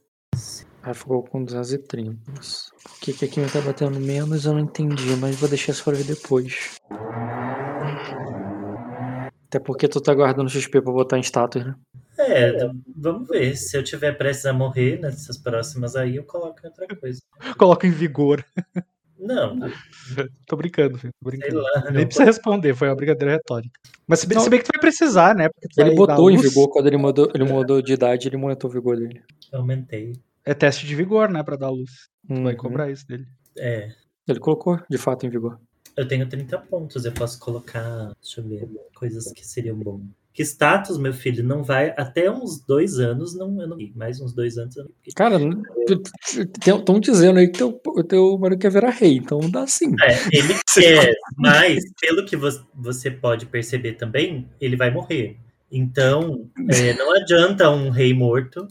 Aí ficou com 230. O que, que aqui me tá batendo menos eu não entendi, mas vou deixar isso pra ver depois. Até porque tu tá guardando XP pra botar em status, né? É, vamos ver. Se eu tiver prestes a morrer nessas próximas aí, eu coloco em outra coisa. Coloca em vigor. Não. tô brincando, filho. Tô brincando. Lá, Nem precisa responder, foi uma brincadeira retórica. Mas se bem, se bem que tu vai precisar, né? ele botou em vigor, quando ele mudou, ele mudou de idade, ele aumentou o vigor dele. Aumentei. É teste de vigor, né? Pra dar luz. Uhum. Vai cobrar isso dele. É. Ele colocou, de fato, em vigor. Eu tenho 30 pontos, eu posso colocar, deixa eu ver, coisas que seriam bom. Que status, meu filho, não vai até uns dois anos, não, eu não mais uns dois anos. Eu não... Cara, estão dizendo aí que teu, o teu marido quer virar rei, então dá sim. É, ele quer, mas pelo que você pode perceber também, ele vai morrer. Então, é, não adianta um rei morto.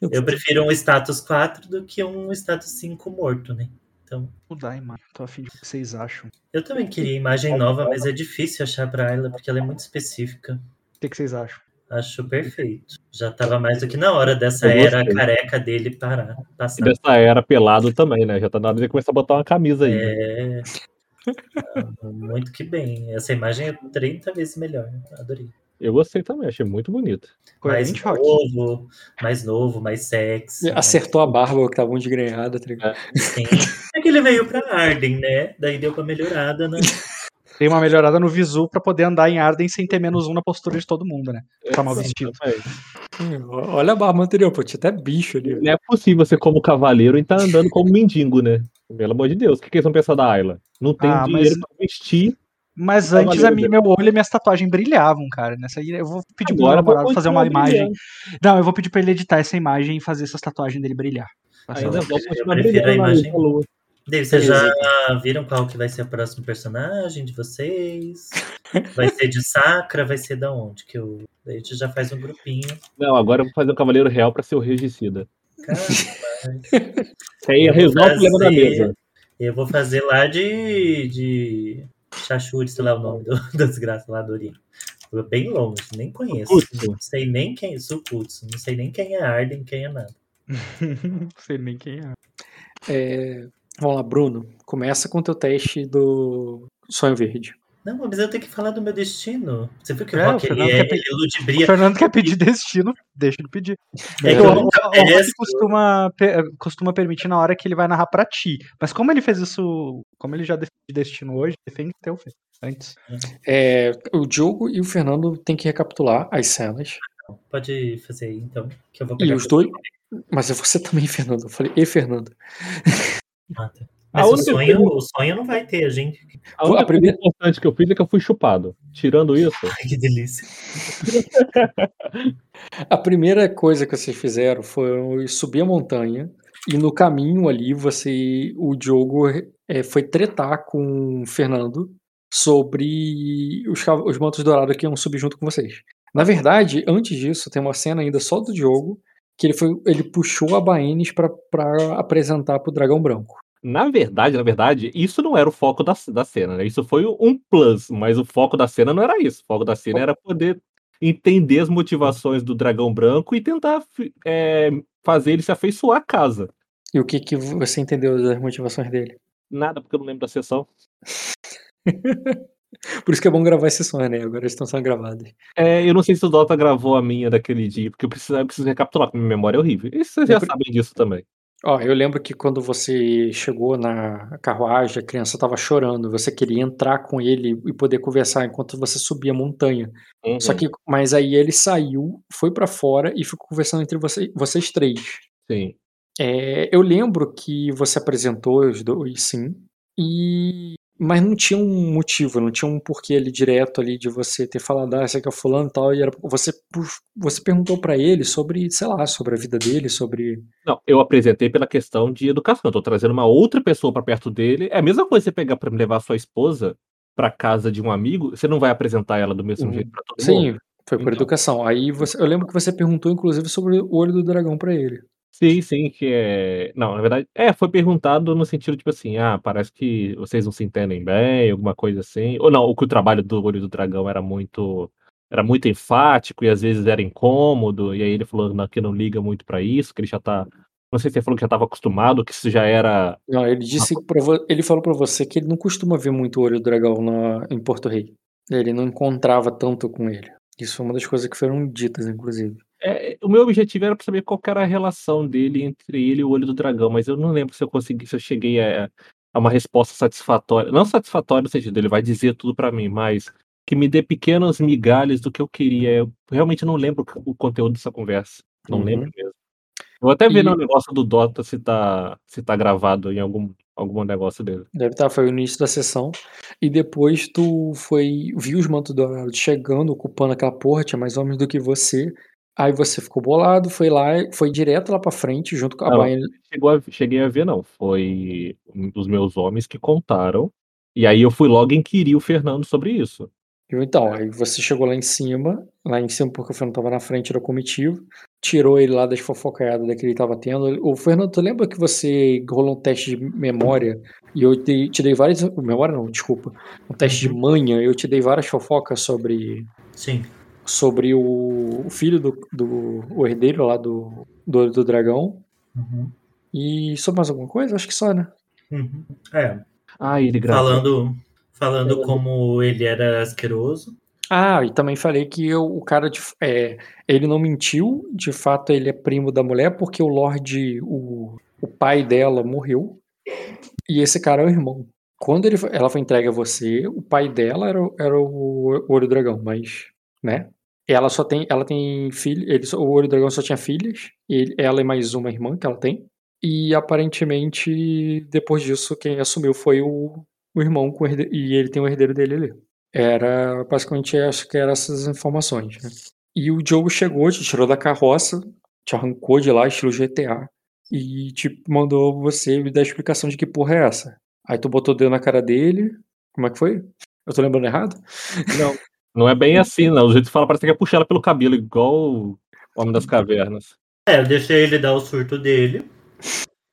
Eu prefiro um status 4 do que um status 5 morto, né? Então. Mudar a imagem. Tô afim de o que vocês acham. Eu também queria imagem nova, mas é difícil achar pra ela, porque ela é muito específica. O que, que vocês acham? Acho perfeito. Já tava mais do que na hora dessa era careca dele parar. Passar. E dessa era pelado também, né? Já tá na hora de começar a botar uma camisa aí. É. Né? muito que bem. Essa imagem é 30 vezes melhor. Adorei. Eu gostei também, achei muito bonito. Mais novo, mais novo, mais sexy. Acertou a barba que tava um de granhada, tá ligado? Sim. É que ele veio pra Arden, né? Daí deu pra melhorada, né? Tem uma melhorada no visu pra poder andar em Arden sem ter menos um na postura de todo mundo, né? Tá mal vestido. Hum, olha a barba anterior, pô, tinha até bicho ali. Não é possível ser como cavaleiro e tá andando como mendigo, né? Pelo amor de Deus, o que, que eles vão pensar da Ayla? Não tem ah, dinheiro mas... pra vestir mas antes a mim, meu olho e minhas tatuagens brilhavam, cara. Nessa aí eu vou pedir pro meu namorado fazer uma imagem. Não, eu vou pedir pra ele editar essa imagem e fazer essas tatuagens dele brilhar. Ainda vou prefiro a imagem. Dave, vocês já viram qual que vai ser o próximo personagem de vocês? Vai ser de Sacra? Vai ser da onde? Que eu... a gente já faz um grupinho. Não, agora eu vou fazer um Cavaleiro Real pra ser o regicida. Caramba. aí resolve o problema da mesa. Eu vou fazer lá de, de Chachuri, sei lá o nome do, da desgraça lá do Oriente. Bem longe, nem conheço. Não sei nem quem é Sukutsu. Não sei nem quem é Arden, quem é nada. não sei nem quem é. é. Vamos lá, Bruno. Começa com o teu teste do Sonho Verde. Não, mas eu tenho que falar do meu destino. Você viu que é, o Rock ele, é, ele ludibria. O Fernando quer pedir destino, deixa ele pedir. É, é o, o, o Rock costuma, costuma permitir na hora que ele vai narrar pra ti. Mas como ele fez isso, como ele já defende destino hoje, defende teu antes. É, o Diogo e o Fernando têm que recapitular as cenas. Pode fazer aí, então. Que eu vou e os dois. Mas é você também, Fernando. Eu falei, e Fernando. Ah, tá. Mas o sonho, coisa... o sonho não vai ter, gente. A única a primeira importante que eu fiz é que eu fui chupado. Tirando isso. Ai, que delícia. a primeira coisa que vocês fizeram foi subir a montanha. E no caminho ali, você, o Diogo é, foi tretar com o Fernando sobre os, os mantos dourados que iam subir junto com vocês. Na verdade, antes disso, tem uma cena ainda só do Diogo, que ele, foi, ele puxou a Baenis para apresentar pro Dragão Branco. Na verdade, na verdade, isso não era o foco da, da cena, né? Isso foi um plus, mas o foco da cena não era isso. O foco da cena era poder entender as motivações do dragão branco e tentar é, fazer ele se afeiçoar à casa. E o que, que você entendeu das motivações dele? Nada, porque eu não lembro da sessão. Por isso que é bom gravar as sessões, né? Agora estão sendo gravadas. É, eu não sei se o Dota gravou a minha daquele dia, porque eu preciso, eu preciso recapitular, porque minha memória é horrível. E vocês já sabem disso também. Ó, eu lembro que quando você chegou na carruagem, a criança estava chorando, você queria entrar com ele e poder conversar enquanto você subia a montanha. Uhum. Só que, mas aí ele saiu, foi para fora e ficou conversando entre você, vocês três. Sim. É, eu lembro que você apresentou os dois, sim, e mas não tinha um motivo, não tinha um porquê ali direto ali de você ter falado, ah, esse aqui é fulano e tal, e era, você, você perguntou para ele sobre, sei lá, sobre a vida dele, sobre... Não, eu apresentei pela questão de educação, eu tô trazendo uma outra pessoa para perto dele, é a mesma coisa você pegar para levar sua esposa para casa de um amigo, você não vai apresentar ela do mesmo uhum. jeito para todo Sim, mundo. Sim, foi por então. educação. Aí você, eu lembro que você perguntou, inclusive, sobre o olho do dragão para ele. Sim, sim, que é não, na verdade é, foi perguntado no sentido, tipo assim: "Ah, parece que vocês não se entendem bem", alguma coisa assim. Ou não, ou que o trabalho do Olho do Dragão era muito era muito enfático e às vezes era incômodo, e aí ele falou não, que não liga muito pra isso, que ele já tá não sei se ele falou que já estava acostumado, que isso já era Não, ele disse pra ele falou pra você que ele não costuma ver muito o Olho do Dragão na em Porto Rei. Ele não encontrava tanto com ele. Isso foi uma das coisas que foram ditas, inclusive. É, o meu objetivo era saber qual era a relação dele entre ele e o Olho do Dragão, mas eu não lembro se eu consegui, se eu cheguei a, a uma resposta satisfatória. Não satisfatória no sentido, ele vai dizer tudo pra mim, mas que me dê pequenas migalhas do que eu queria. Eu realmente não lembro o conteúdo dessa conversa. Não uhum. lembro mesmo. Eu vou até ver e... no negócio do Dota se tá, se tá gravado em algum, algum negócio dele. Deve estar, tá, foi o início da sessão. E depois tu foi. Viu os mantos dourados chegando, ocupando aquela porra, tinha mais homens do que você. Aí você ficou bolado, foi lá, foi direto lá pra frente, junto com a Não, chegou a cheguei a ver não, foi os meus homens que contaram, e aí eu fui logo inquirir o Fernando sobre isso. Então, aí você chegou lá em cima, lá em cima porque o Fernando tava na frente da comitiva, tirou ele lá das fofocaiadas que ele tava tendo. O Fernando, tu lembra que você rolou um teste de memória e eu te, te dei várias. Memória não, desculpa. Um teste de uhum. manha, eu te dei várias fofocas sobre. Sim sobre o, o filho do, do o herdeiro lá do, do do Dragão. Uhum. E sobre mais alguma coisa? Acho que só, né? Uhum. É. Ah, ele gravou. Falando, falando como ele era asqueroso. Ah, e também falei que eu, o cara, de, é, ele não mentiu, de fato ele é primo da mulher, porque o Lorde, o, o pai dela morreu, e esse cara é o irmão. Quando ele, ela foi entregue a você, o pai dela era, era o Ouro Dragão, mas né? Ela só tem, ela tem filho, ele, o Olho Dragão só tinha filhas, ele, ela e mais uma irmã que ela tem. E aparentemente, depois disso, quem assumiu foi o, o irmão com herdeiro, e ele tem o herdeiro dele ali. Era basicamente acho que eram essas informações. Né? E o Diogo chegou, te tirou da carroça, te arrancou de lá, estilo GTA, e te mandou você me dar a explicação de que porra é essa. Aí tu botou o dedo na cara dele. Como é que foi? Eu tô lembrando errado? Não. Não é bem assim, não. O jeito que fala parece que é puxar ela pelo cabelo, igual o Homem das Cavernas. É, eu deixei ele dar o surto dele,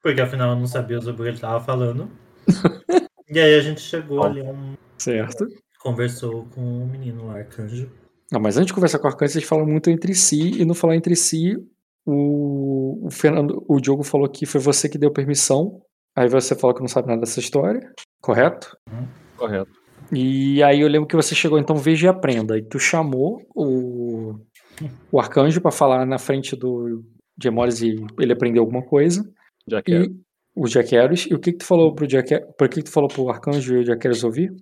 porque afinal eu não sabia sobre o que ele tava falando. e aí a gente chegou ali um. Certo. Conversou com o menino, o arcanjo. Não, mas antes de conversar com o arcanjo, vocês falam muito entre si, e no falar entre si, o, o Fernando, o Diogo falou que foi você que deu permissão. Aí você falou que não sabe nada dessa história, correto? Uhum. Correto. E aí eu lembro que você chegou, então veja e aprenda. E tu chamou o, o arcanjo para falar na frente do Gemoris e ele aprendeu alguma coisa. Jack e o Jaqueros. E o que, que tu falou pro Jaqueros? Por que, que tu falou pro arcanjo e o Jaqueros ouvir?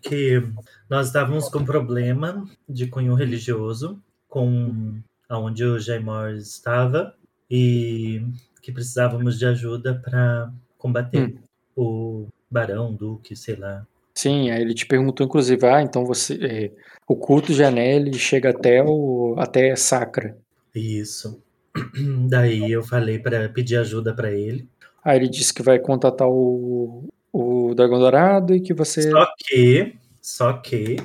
Que nós estávamos com um problema de cunho religioso com aonde o Jaimor estava e que precisávamos de ajuda para combater hum. o barão, duque, sei lá, Sim, aí ele te perguntou inclusive, ah, então você, é, o culto de Anelli chega até o até Sacra. Isso. Daí eu falei para pedir ajuda para ele. Aí ele disse que vai contatar o, o Dragão Dourado e que você. Só que, só que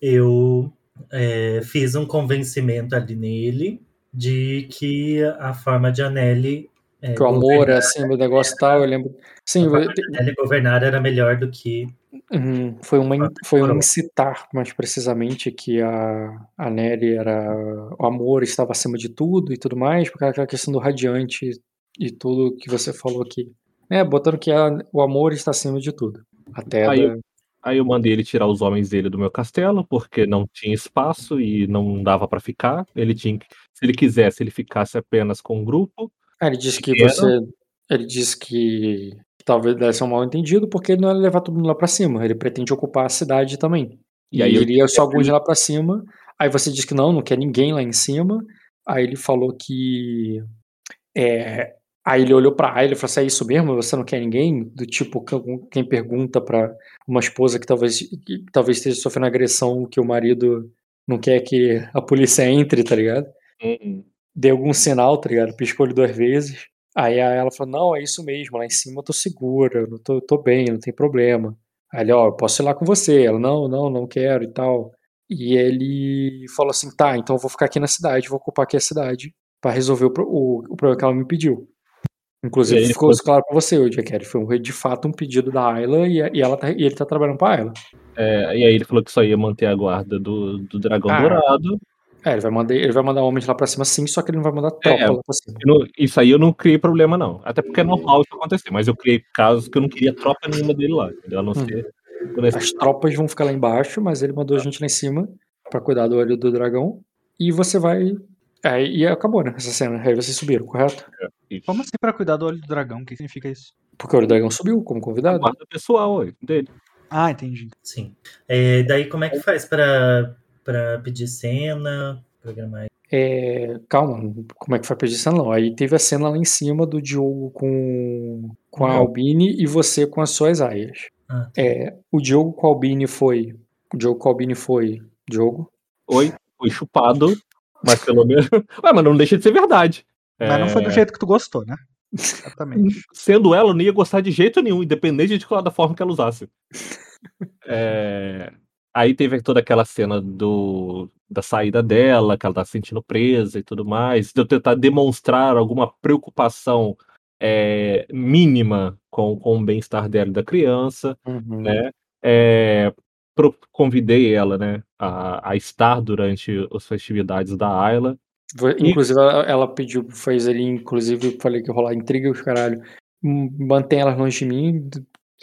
eu é, fiz um convencimento ali nele de que a forma de Anelli. É, que o amor é acima do negócio tal, eu lembro. Sim, a forma de Anelli governar era melhor do que Uhum. Foi uma foi um incitar, mais precisamente, que a a Nery era o amor estava acima de tudo e tudo mais, porque aquela questão do radiante e tudo que você falou aqui. É, botando que a o amor está acima de tudo. Até Aí eu aí eu mandei ele tirar os homens dele do meu castelo, porque não tinha espaço e não dava para ficar. Ele tinha que se ele quisesse, ele ficasse apenas com o grupo. Ah, ele disse que você ele disse que talvez deve ser um mal entendido, porque ele não ia levar todo mundo lá pra cima, ele pretende ocupar a cidade também. E, e aí ele ia só alguns lá pra cima, aí você diz que não, não quer ninguém lá em cima, aí ele falou que é, Aí ele olhou pra Ayla e falou assim: é isso mesmo? Você não quer ninguém? Do tipo, quem pergunta pra uma esposa que talvez, que talvez esteja sofrendo agressão que o marido não quer que a polícia entre, tá ligado? Uhum. Deu algum sinal, tá ligado? Piscou ele duas vezes. Aí ela falou: Não, é isso mesmo, lá em cima eu tô segura, eu tô, tô bem, não tem problema. Aí ele, ó, eu posso ir lá com você. Ela, não, não, não quero e tal. E ele falou assim: tá, então eu vou ficar aqui na cidade, vou ocupar aqui a cidade para resolver o, o, o, problema que ela me pediu. Inclusive, aí, ficou claro pra você, o Jack Foi de fato um pedido da Ayla e, e, ela tá, e ele tá trabalhando pra Ayla. É, e aí ele falou que só ia manter a guarda do, do dragão ah, dourado. É, ele vai, mandar, ele vai mandar homens lá pra cima sim, só que ele não vai mandar tropa é, lá pra cima. Não, isso aí eu não criei problema, não. Até porque é normal isso acontecer, mas eu criei casos que eu não queria tropa nenhuma dele lá, entendeu? A não hum. ser. As tropas vão ficar lá embaixo, mas ele mandou a gente lá em cima para cuidar do olho do dragão. E você vai. É, e acabou, né? Essa cena. Aí vocês subiram, correto? É, Como assim pra cuidar do olho do dragão? O que significa isso? Porque o olho do dragão subiu como convidado. Guarda pessoal dele. Ah, entendi. Sim. É, daí como é que faz pra, pra pedir cena? Programar é, calma, como é que foi pedir cena? Não. Aí teve a cena lá em cima do Diogo com, com a Albini e você com as suas aias. Ah, tá. é, o Diogo com a Albini foi. O Diogo com a Albini foi. Diogo? Oi, foi chupado, mas pelo menos. Ué, mas não deixa de ser verdade. Mas é... não foi do é. jeito que tu gostou, né? Exatamente. Sendo ela, eu não ia gostar de jeito nenhum, independente de qual da forma que ela usasse. É... Aí teve toda aquela cena do, da saída dela, que ela tá se sentindo presa e tudo mais, de eu tentar demonstrar alguma preocupação é, mínima com, com o bem-estar dela e da criança, uhum. né? É, pro, convidei ela, né, a, a, estar durante as festividades da Ayla. Inclusive, ela, ela pediu, fez ali, inclusive, falei que rolar intriga, os caralho. Mantém elas longe de mim.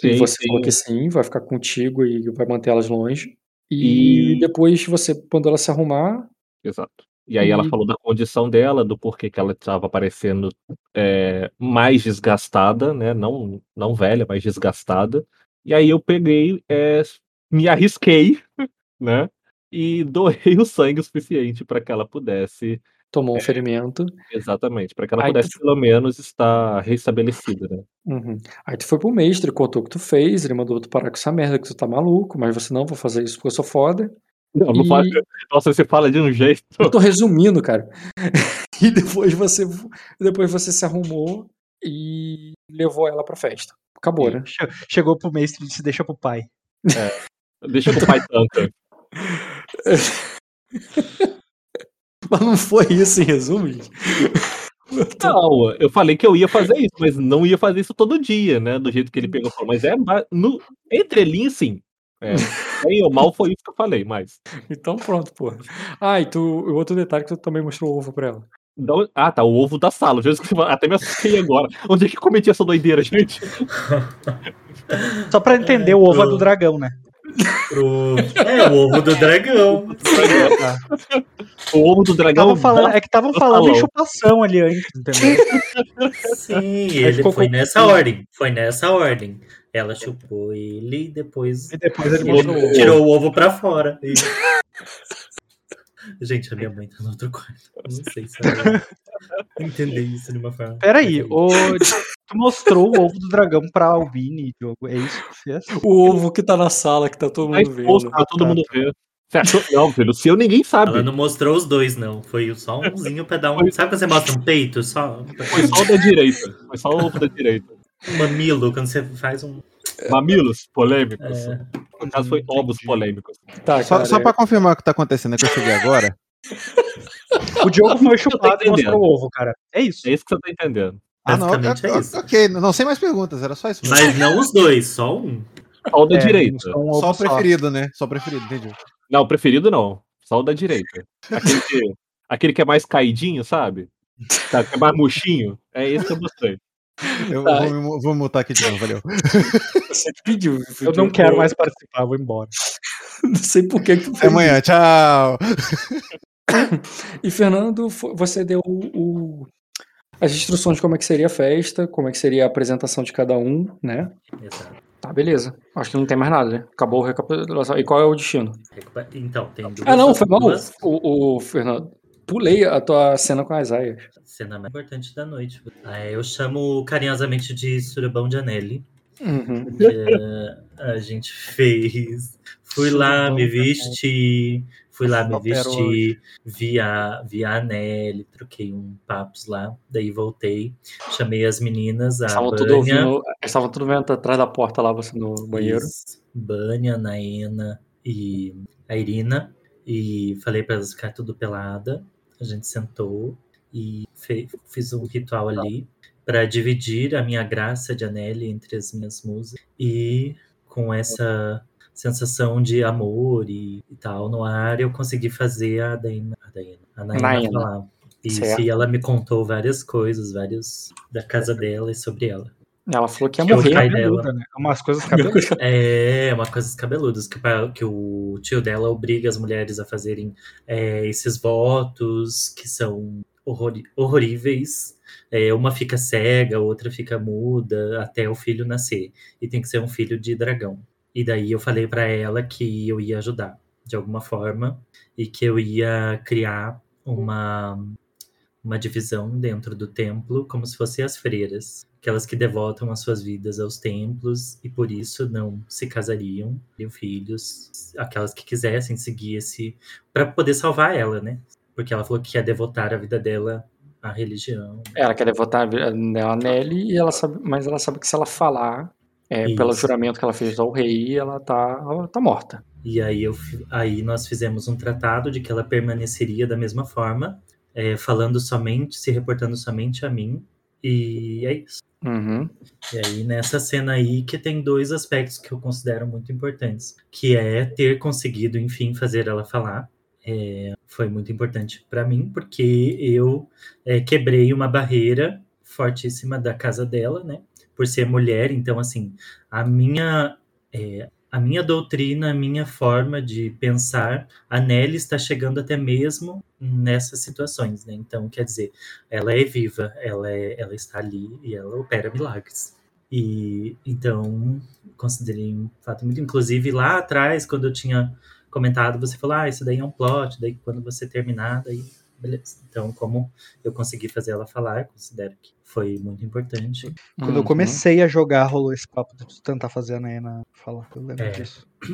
Sim, e você sim. falou que sim, vai ficar contigo e vai manter elas longe. E, e... depois você, quando ela se arrumar. Exato. E aí e... ela falou da condição dela, do porquê que ela estava parecendo é, mais desgastada, né? Não, não velha, mas desgastada. E aí eu peguei, é, me arrisquei, né? E doei o sangue o suficiente para que ela pudesse. Tomou um é, ferimento. Exatamente, para que ela aí pudesse tu... pelo menos estar restabelecida, né? Uhum. Aí tu foi pro mestre, contou o que tu fez, ele mandou tu parar com essa merda, que tu tá maluco, mas você não, vou fazer isso porque eu sou foda. Não, e... não fala... Nossa, você fala de um jeito. Eu tô resumindo, cara. e depois você, depois você se arrumou e levou ela pra festa. Acabou, né? Chegou pro mestre e disse: deixa pro pai. É, deixa pro pai tanto. Mas não foi isso em resumo, gente? Não, eu falei que eu ia fazer isso, mas não ia fazer isso todo dia, né? Do jeito que ele pegou. Mas é no, entre linhas, sim. É, bem ou mal foi isso que eu falei, mas. Então pronto, pô. Ah, e tu, o outro detalhe que tu também mostrou o ovo pra ela. Não, ah, tá, o ovo da sala. Até me assustei agora. Onde é que cometi essa doideira, gente? Só pra entender, é, o ovo é do dragão, né? Pro... É, o ovo do dragão. o ovo do dragão. Tava falando, é que estavam falando em chupação ali antes, entendeu? Sim, ele foi nessa ordem. Foi nessa ordem. Ela chupou ele e depois. E depois ele, ele tirou o ovo pra fora. E... Gente, a minha mãe tá no outro quarto. Não sei se eu entender isso de uma forma. Peraí, o... tu mostrou o ovo do dragão pra Albini, Diogo. É isso que fez? O ovo que tá na sala, que tá todo mundo é vendo. Pra todo mundo ver. Não, filho, se eu ninguém sabe. Ela não mostrou os dois, não. Foi só umzinho pra dar um. Sabe quando você mostra um peito? Só... Foi só o da direita. Foi só o ovo da direita. Um mamilo, quando você faz um. Mamilos polêmicos. É. No caso, foi ovos polêmicos. Tá, só, só pra confirmar o que tá acontecendo, é que eu cheguei agora. o Diogo foi chupado e mostrou o ovo, cara. É isso. É isso que você tá entendendo. Ah, não, é isso. ok, não sei mais perguntas, era só isso. Mas não os dois, só um. Só o da é, direita. Um só o preferido, só. né? Só o preferido, entendi. Não, o preferido não. Só o da direita. Aquele que, aquele que é mais caidinho, sabe? Tá, que é mais murchinho. É esse que eu mostrei. Eu tá. vou, vou mutar aqui de novo, valeu. Você pediu. Eu não quero mais participar, vou embora. Não sei por que. Até amanhã, tchau. E Fernando, você deu o, as instruções de como é que seria a festa, como é que seria a apresentação de cada um, né? Exato. Tá, beleza. Acho que não tem mais nada, né? Acabou o recapitulação. E qual é o destino? Então, tem duas. Ah, não, foi mal. Duas... O, o Fernando. Pulei a tua cena com as aias. Cena mais importante da noite. Ah, eu chamo carinhosamente de Surubão de Anelli. Uhum. a gente fez. Fui Surubão lá, me vesti. Fui lá, me vesti, via, via Anelli, troquei um papos lá, daí voltei, chamei as meninas, a estavam tudo ouvindo, estavam tudo vendo atrás da porta lá, você no banheiro. Bânia, Naena e a Irina, e falei para elas ficar tudo pelada, a gente sentou e fez, fiz um ritual ali para dividir a minha graça de Anelli entre as minhas musas, e com essa sensação de amor e, e, tal no ar, eu consegui fazer a Daina, a, Daina, a Naina falar. Isso, e ela me contou várias coisas, vários da casa dela e sobre ela. Ela falou que ia que morrer. O pai dela. Né? Umas coisas cabeludas. É, umas coisas cabeludas. Que, que o tio dela obriga as mulheres a fazerem é, esses votos que são horror, horroríveis. É, uma fica cega, outra fica muda, até o filho nascer. E tem que ser um filho de dragão. E daí eu falei para ela que eu ia ajudar de alguma forma e que eu ia criar uma uma divisão dentro do templo, como se fossem as freiras, aquelas que devotam as suas vidas aos templos e por isso não se casariam, teriam filhos, aquelas que quisessem seguir esse para poder salvar ela, né? Porque ela falou que ia devotar a vida dela à religião. Ela quer devotar a nele e ela sabe, mas ela sabe que se ela falar é, pelo juramento que ela fez ao rei, ela tá, ela tá morta. E aí, eu, aí nós fizemos um tratado de que ela permaneceria da mesma forma, é, falando somente, se reportando somente a mim, e é isso. Uhum. E aí, nessa cena aí, que tem dois aspectos que eu considero muito importantes, que é ter conseguido, enfim, fazer ela falar. É, foi muito importante para mim, porque eu é, quebrei uma barreira fortíssima da casa dela, né? por ser mulher, então assim, a minha é, a minha doutrina, a minha forma de pensar, a Nelly está chegando até mesmo nessas situações, né? Então, quer dizer, ela é viva, ela, é, ela está ali e ela opera milagres. E então, considerei um fato muito. Inclusive, lá atrás, quando eu tinha comentado, você falou: ah, isso daí é um plot, daí quando você terminar, daí beleza. Então, como eu consegui fazer ela falar, eu considero que foi muito importante. Quando uhum. eu comecei a jogar, rolou esse papo de tentar fazer a Naina falar. Eu lembro é. disso.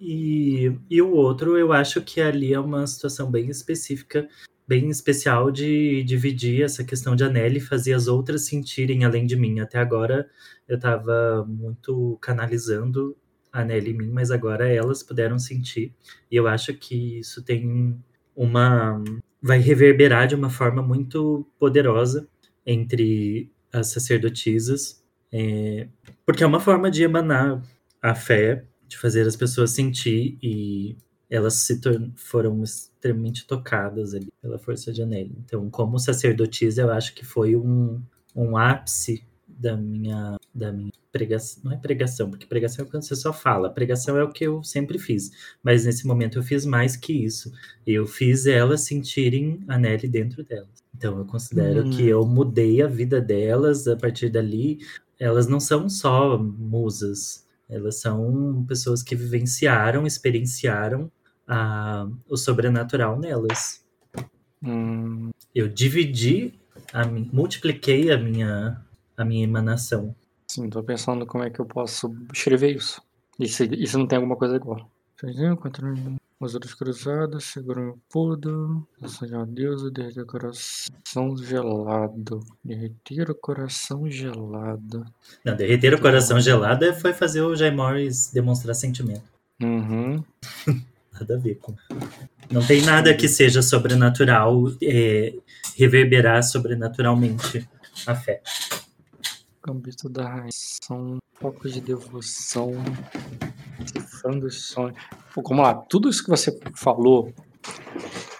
E, e o outro, eu acho que ali é uma situação bem específica, bem especial de dividir essa questão de Anelli e fazer as outras sentirem além de mim. Até agora eu estava muito canalizando a Nelly em mim, mas agora elas puderam sentir. E eu acho que isso tem uma. Vai reverberar de uma forma muito poderosa entre as sacerdotisas, é, porque é uma forma de emanar a fé, de fazer as pessoas sentir e elas se foram extremamente tocadas ali pela força de Anelli. Então, como sacerdotisa, eu acho que foi um, um ápice da minha, da minha pregação. Não é pregação, porque pregação é quando você só fala. Pregação é o que eu sempre fiz. Mas nesse momento eu fiz mais que isso. Eu fiz elas sentirem a Nelly dentro delas. Então eu considero hum. que eu mudei a vida delas a partir dali. Elas não são só musas. Elas são pessoas que vivenciaram, experienciaram a, o sobrenatural nelas. Hum. Eu dividi, a, multipliquei a minha a minha emanação. Sim, tô pensando como é que eu posso escrever isso. Isso, isso não tem alguma coisa igual. Os outros cruzados, seguram o pudo, a deusa, derreter o coração gelado. Derreter o coração gelado. Não, derreter o coração gelado é, foi fazer o Jay Morris demonstrar sentimento. Uhum. nada a ver com. Não tem nada que seja sobrenatural, é, reverberar sobrenaturalmente a fé. Gambito da Raição, Foco de Devoção, Cifrando os Sonhos. Vamos lá, tudo isso que você falou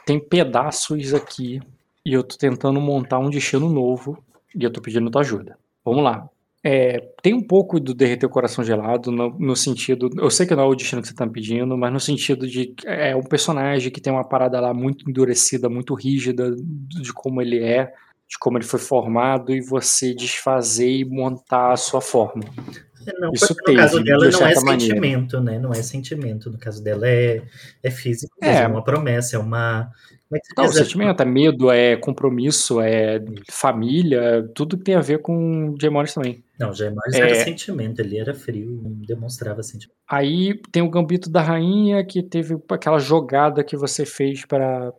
tem pedaços aqui e eu tô tentando montar um destino novo e eu tô pedindo tua ajuda. Vamos lá. É, tem um pouco do derreter o coração gelado no, no, sentido. Eu sei que não é o destino que você tá me pedindo, mas no sentido de. É um personagem que tem uma parada lá muito endurecida, muito rígida de como ele é de como ele foi formado e você desfazer e montar a sua forma. Não, isso no teve, caso dela de não é maneira. sentimento, né? Não é sentimento. No caso dela é, é físico, é. é uma promessa, é uma. É não, sentimento é medo, é compromisso, é família, tudo que tem a ver com Morris também. Não, Morris é... era sentimento, ele era frio, não demonstrava sentimento. Aí tem o Gambito da Rainha, que teve aquela jogada que você fez para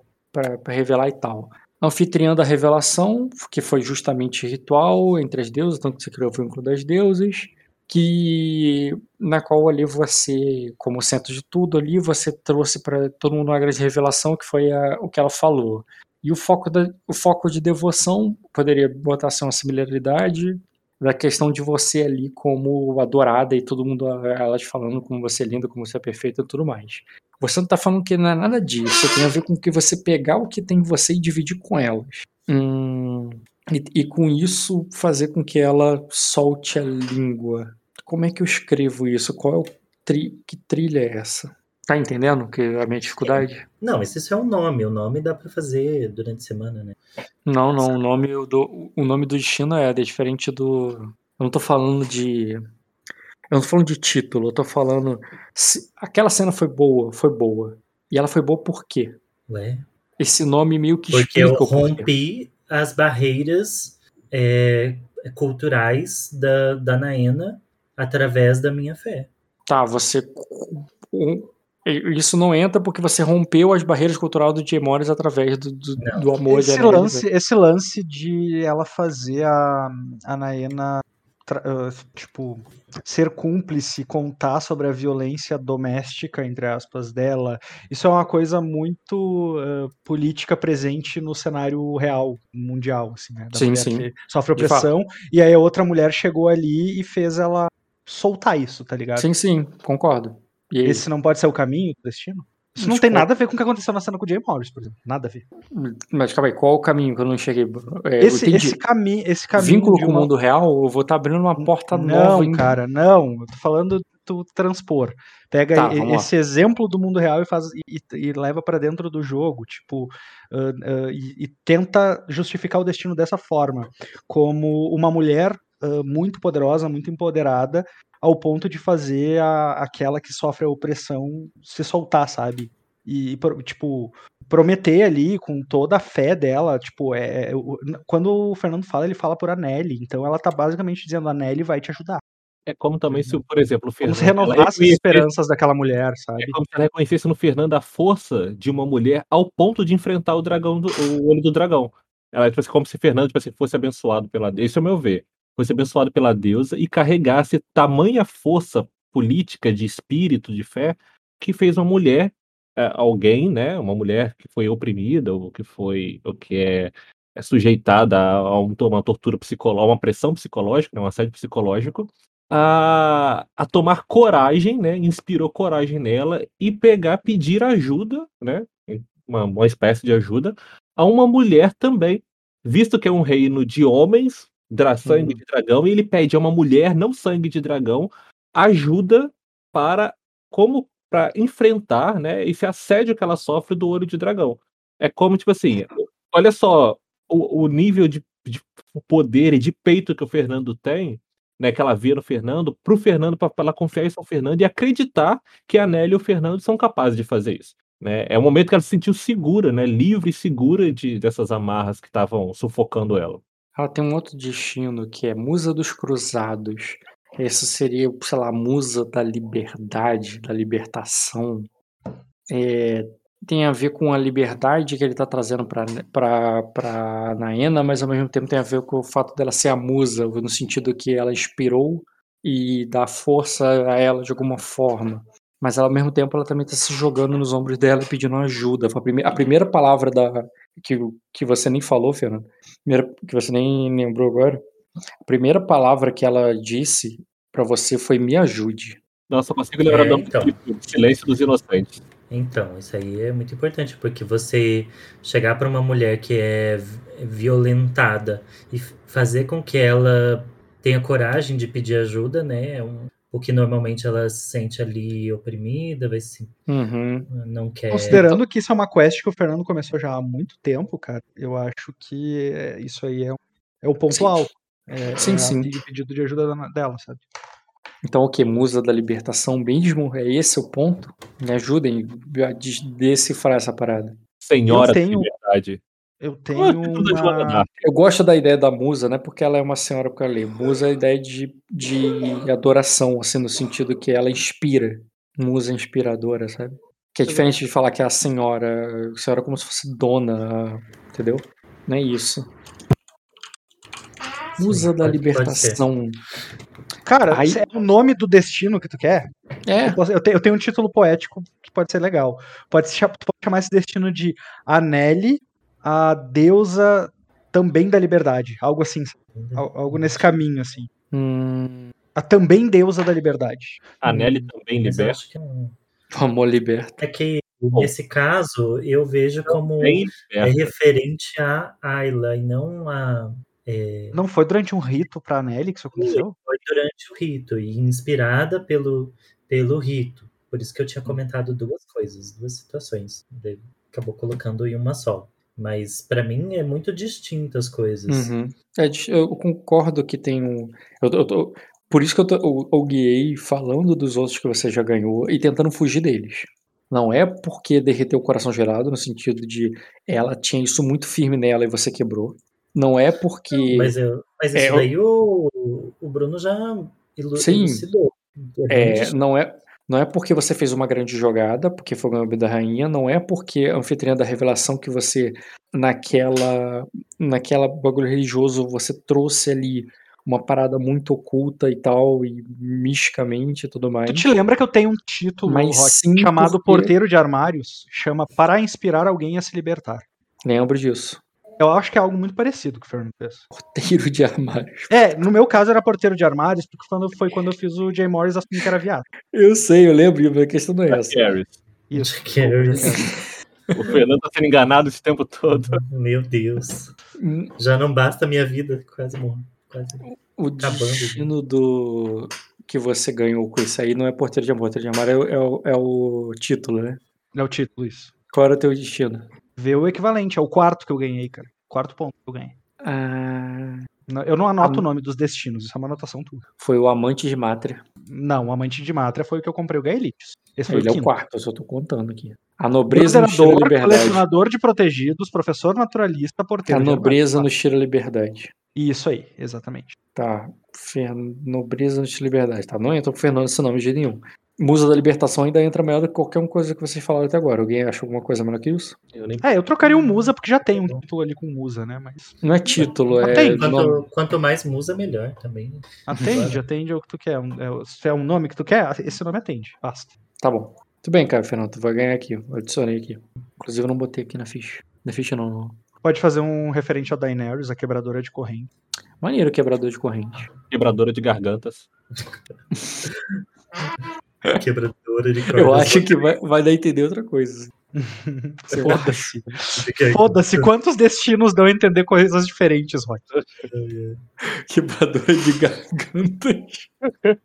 revelar e tal. Anfitriã da revelação, que foi justamente ritual entre as deusas, tanto que você criou o vínculo das deusas, que na qual ali você, como centro de tudo ali, você trouxe para todo mundo uma grande revelação que foi a, o que ela falou. E o foco, da, o foco de devoção poderia botar assim, uma similaridade da questão de você ali como adorada e todo mundo elas falando como você é linda, como você é perfeita e tudo mais. Você não tá falando que não é nada disso, tem a ver com que você pegar o que tem em você e dividir com elas. Hum, e, e, com isso fazer com que ela solte a língua. Como é que eu escrevo isso? Qual é o tri, que trilha é essa? Tá entendendo que a minha dificuldade? Não, mas isso é um nome. O nome dá para fazer durante a semana, né? Não, não. O nome do, o nome do destino é, é diferente do. Eu não tô falando de. Eu não tô falando de título, eu tô falando. Se, aquela cena foi boa, foi boa. E ela foi boa por quê? Ué? Esse nome meio que Porque eu rompi as barreiras é, culturais da, da Naena através da minha fé. Tá, você isso não entra porque você rompeu as barreiras culturais do Jay Morris através do, do, do amor esse lance Esse lance de ela fazer a, a Naena tipo, ser cúmplice, contar sobre a violência doméstica, entre aspas, dela, isso é uma coisa muito uh, política presente no cenário real, mundial, assim, né? Da sim, sim. sofre opressão, e aí a outra mulher chegou ali e fez ela soltar isso, tá ligado? Sim, sim, concordo. Esse não pode ser o caminho do destino? Isso não tem nada a ver com o que aconteceu na cena com o Jay Morris, por exemplo. Nada a ver. Mas calma aí, qual o caminho que eu não cheguei? É, esse, esse, cami esse caminho. Vínculo com uma... o mundo real, eu vou estar tá abrindo uma porta não, nova. Não, cara, não. Eu tô falando do transpor. Pega tá, esse exemplo do mundo real e faz e, e leva para dentro do jogo, tipo, uh, uh, e, e, tenta justificar o destino dessa forma, como uma mulher uh, muito poderosa, muito empoderada, ao ponto de fazer a, aquela que sofre a opressão se soltar, sabe? E, tipo, prometer ali com toda a fé dela, tipo, é, é quando o Fernando fala, ele fala por Anelli, então ela tá basicamente dizendo, a Nelly vai te ajudar. É como também se, por exemplo, o Fernando... Como se renovasse as esperanças daquela mulher, sabe? É como se ela reconhecesse no Fernando a força de uma mulher ao ponto de enfrentar o dragão, do, o olho do dragão. Ela, tipo assim, como se Fernando tipo assim, fosse abençoado pela... Esse é o meu ver fosse abençoado pela deusa e carregasse tamanha força política, de espírito, de fé, que fez uma mulher, é, alguém, né, uma mulher que foi oprimida, ou que foi, ou que é, é sujeitada a, uma tortura psicológica, uma pressão psicológica, né, um assédio psicológico, a, a tomar coragem, né, inspirou coragem nela e pegar, pedir ajuda, né, uma, uma espécie de ajuda, a uma mulher também, visto que é um reino de homens, dra sangue uhum. de dragão e ele pede a uma mulher, não sangue de dragão, ajuda para como para enfrentar, né, esse assédio que ela sofre do olho de dragão. É como tipo assim, olha só o, o nível de, de, poder e de peito que o Fernando tem, né, que ela vê no Fernando, para o Fernando para ela confiar em São Fernando e acreditar que a Nelly e o Fernando são capazes de fazer isso. Né? É o momento que ela se sentiu segura, né, livre e segura de dessas amarras que estavam sufocando ela. Ela tem um outro destino que é Musa dos Cruzados. Essa seria, sei lá, musa da liberdade, da libertação. É, tem a ver com a liberdade que ele está trazendo para Naena, mas ao mesmo tempo tem a ver com o fato dela ser a musa, no sentido que ela inspirou e dá força a ela de alguma forma. Mas ao mesmo tempo ela também está se jogando nos ombros dela pedindo ajuda. A primeira palavra da, que, que você nem falou, Fernando, primeira, que você nem lembrou agora, a primeira palavra que ela disse para você foi me ajude. Nossa, eu consigo lembrar é, do então. silêncio dos inocentes. Então, isso aí é muito importante, porque você chegar para uma mulher que é violentada e fazer com que ela tenha coragem de pedir ajuda, né? É um, o que normalmente ela se sente ali oprimida, vai se uhum. não quer. Considerando que isso é uma quest que o Fernando começou já há muito tempo, cara, eu acho que isso aí é, é o ponto sim. alto. É, sim, é sim. De pedido de ajuda dela, sabe? Então, o que? Musa da libertação, bem desmorrer. É esse o ponto? Me ajudem a decifrar essa parada. Senhora tenho... da liberdade. Eu tenho uma... Eu gosto da ideia da musa, né? Porque ela é uma senhora porque ela lê. Musa é a ideia de, de adoração, assim, no sentido que ela inspira. Musa inspiradora, sabe? Que é diferente de falar que é a senhora, a senhora como se fosse dona, entendeu? Não é isso. Musa Sim, da libertação. Cara, Aí... é o nome do destino que tu quer? É. Eu, eu, tenho, eu, tenho, um título poético que pode ser legal. Pode, ser, pode chamar esse destino de Aneli a deusa também da liberdade. Algo assim. Algo nesse caminho, assim. Hum. A também deusa da liberdade. A Nelly também liberta. É Amor liberta. É que nesse caso eu vejo como é referente a Ayla e não a. É... Não foi durante um rito para Nelly que isso aconteceu? Foi durante o rito e inspirada pelo, pelo rito. Por isso que eu tinha comentado duas coisas, duas situações. Acabou colocando em uma só. Mas para mim é muito distinto as coisas. Uhum. É, eu concordo que tem um. Eu, eu. Por isso que eu, tô, eu, eu guiei falando dos outros que você já ganhou e tentando fugir deles. Não é porque derreteu o coração gelado, no sentido de ela tinha isso muito firme nela e você quebrou. Não é porque. Mas, eu, mas isso é, daí o, o Bruno já elucidou. É, não é. Não é porque você fez uma grande jogada, porque foi o Gambito da Rainha, não é porque a anfitriã da revelação que você, naquela, naquela bagulho religioso, você trouxe ali uma parada muito oculta e tal, e misticamente e tudo mais. Tu te lembra que eu tenho um título Mas Rock, chamado porque... Porteiro de Armários? Chama Para Inspirar Alguém a Se Libertar. Lembro disso. Eu acho que é algo muito parecido com o Fernando fez. Porteiro de armários. É, no meu caso era porteiro de armários, porque quando, foi quando eu fiz o Jay Morris assumir que era viado. Eu sei, eu lembro, a questão não é essa. Isso. O Fernando tá sendo enganado esse tempo todo. Meu Deus. Já não basta a minha vida, quase morro. Quase o destino do que você ganhou com isso aí não é porteiro de armário, porteiro de armário é, é, o, é o título, né? É o título, isso. Qual era o teu destino? Ver o equivalente, é o quarto que eu ganhei, cara. Quarto ponto que eu ganhei. Ah, eu não anoto o nome dos destinos, isso é uma anotação tua. Foi o Amante de Mátria. Não, o Amante de Mátria foi o que eu comprei o Gaelites. Esse foi Ele o, é o quarto, eu só tô contando aqui. A nobreza no estilo liberdade. colecionador de protegidos, professor naturalista, porteiro. A nobreza no estilo liberdade. Isso aí, exatamente. Tá. Fer... Nobreza no estilo liberdade. Tá, não entra pro Fernando esse nome de jeito nenhum. Musa da Libertação ainda entra melhor do que qualquer coisa que vocês falaram até agora. Alguém acha alguma coisa melhor que isso? Eu nem... É, eu trocaria o Musa porque já tem um título ali com Musa, né? Mas... Não é título, é. Atende. Quanto, quanto, mais Musa, melhor também. Atende, atende o que tu quer. É, se é um nome que tu quer, esse nome atende. Basta. Tá bom. Tudo bem, cara, Fernando. Tu vai ganhar aqui. Eu adicionei aqui. Inclusive, eu não botei aqui na ficha. Na ficha não. não. Pode fazer um referente a Daenerys, a quebradora de corrente. Maneiro, quebrador de corrente. Quebradora de gargantas. Quebradora de Eu acho que vai, vai dar a entender outra coisa. Foda-se. Foda-se. Quantos destinos dão a entender coisas diferentes, Roy? Quebradora de garganta.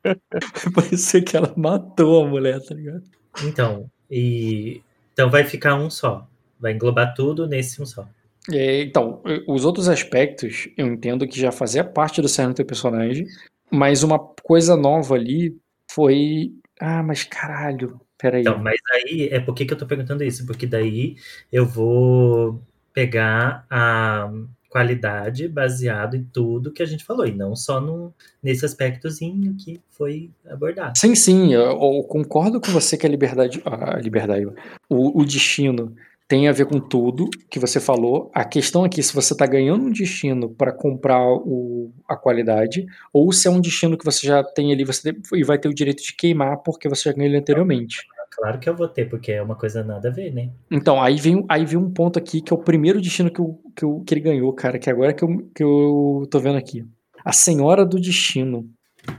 Vai parecer que ela matou a mulher, tá ligado? Então, e... então vai ficar um só. Vai englobar tudo nesse um só. É, então, os outros aspectos eu entendo que já fazia parte do cerne do teu personagem, mas uma coisa nova ali foi ah, mas caralho, peraí. Então, mas aí, é por que, que eu tô perguntando isso? Porque daí eu vou pegar a qualidade baseado em tudo que a gente falou, e não só no, nesse aspectozinho que foi abordado. Sim, sim, eu, eu concordo com você que a liberdade, a liberdade, o, o destino tem a ver com tudo que você falou. A questão aqui, se você está ganhando um destino para comprar o, a qualidade, ou se é um destino que você já tem ali você e vai ter o direito de queimar porque você já ganhou ele anteriormente. Claro que eu vou ter, porque é uma coisa nada a ver, né? Então, aí vem, aí vem um ponto aqui que é o primeiro destino que, eu, que, eu, que ele ganhou, cara, que agora que eu, que eu tô vendo aqui. A Senhora do Destino,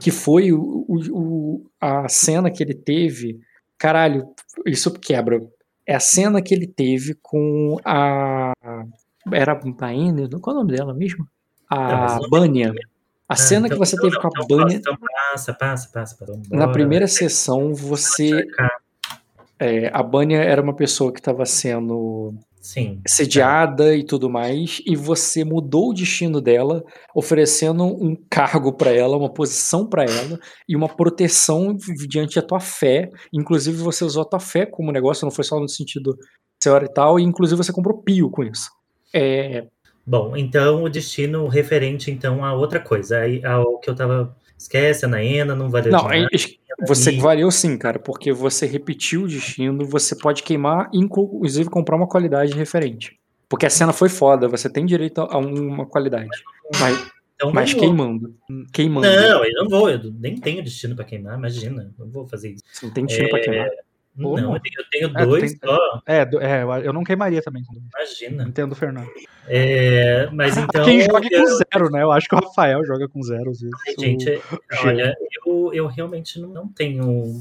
que foi o, o, a cena que ele teve. Caralho, isso quebra é a cena que ele teve com a. Era a Baene? Qual é o nome dela mesmo? A é, Bânia. A ah, cena então, que você teve com a então, Bânia. Então passa, passa, passa. passa na primeira sessão, você. É, a Bânia era uma pessoa que estava sendo Sim. Sediada é. e tudo mais, e você mudou o destino dela, oferecendo um cargo para ela, uma posição para ela e uma proteção diante da tua fé. Inclusive, você usou a tua fé como negócio, não foi só no sentido senhora e tal, e inclusive você comprou pio com isso. É... Bom, então o destino referente então a outra coisa, ao que eu tava. Esquece, a Naena não valeu Não, de nada. Você e... valeu sim, cara, porque você repetiu o destino, você pode queimar, inclusive comprar uma qualidade referente. Porque a cena foi foda, você tem direito a uma qualidade. Mas, então, mas queimando. Queimando. Não, eu não vou, eu nem tenho destino para queimar, imagina. Não vou fazer isso. Você não tem destino é... para queimar. Não, eu tenho, eu é, dois tem, só. É, é, eu não queimaria também. Imagina. Entendo, Fernando. É, mas então. Quem joga eu... com zero, né? Eu acho que o Rafael joga com zero às vezes. Ai, gente, o... olha, eu, eu realmente não tenho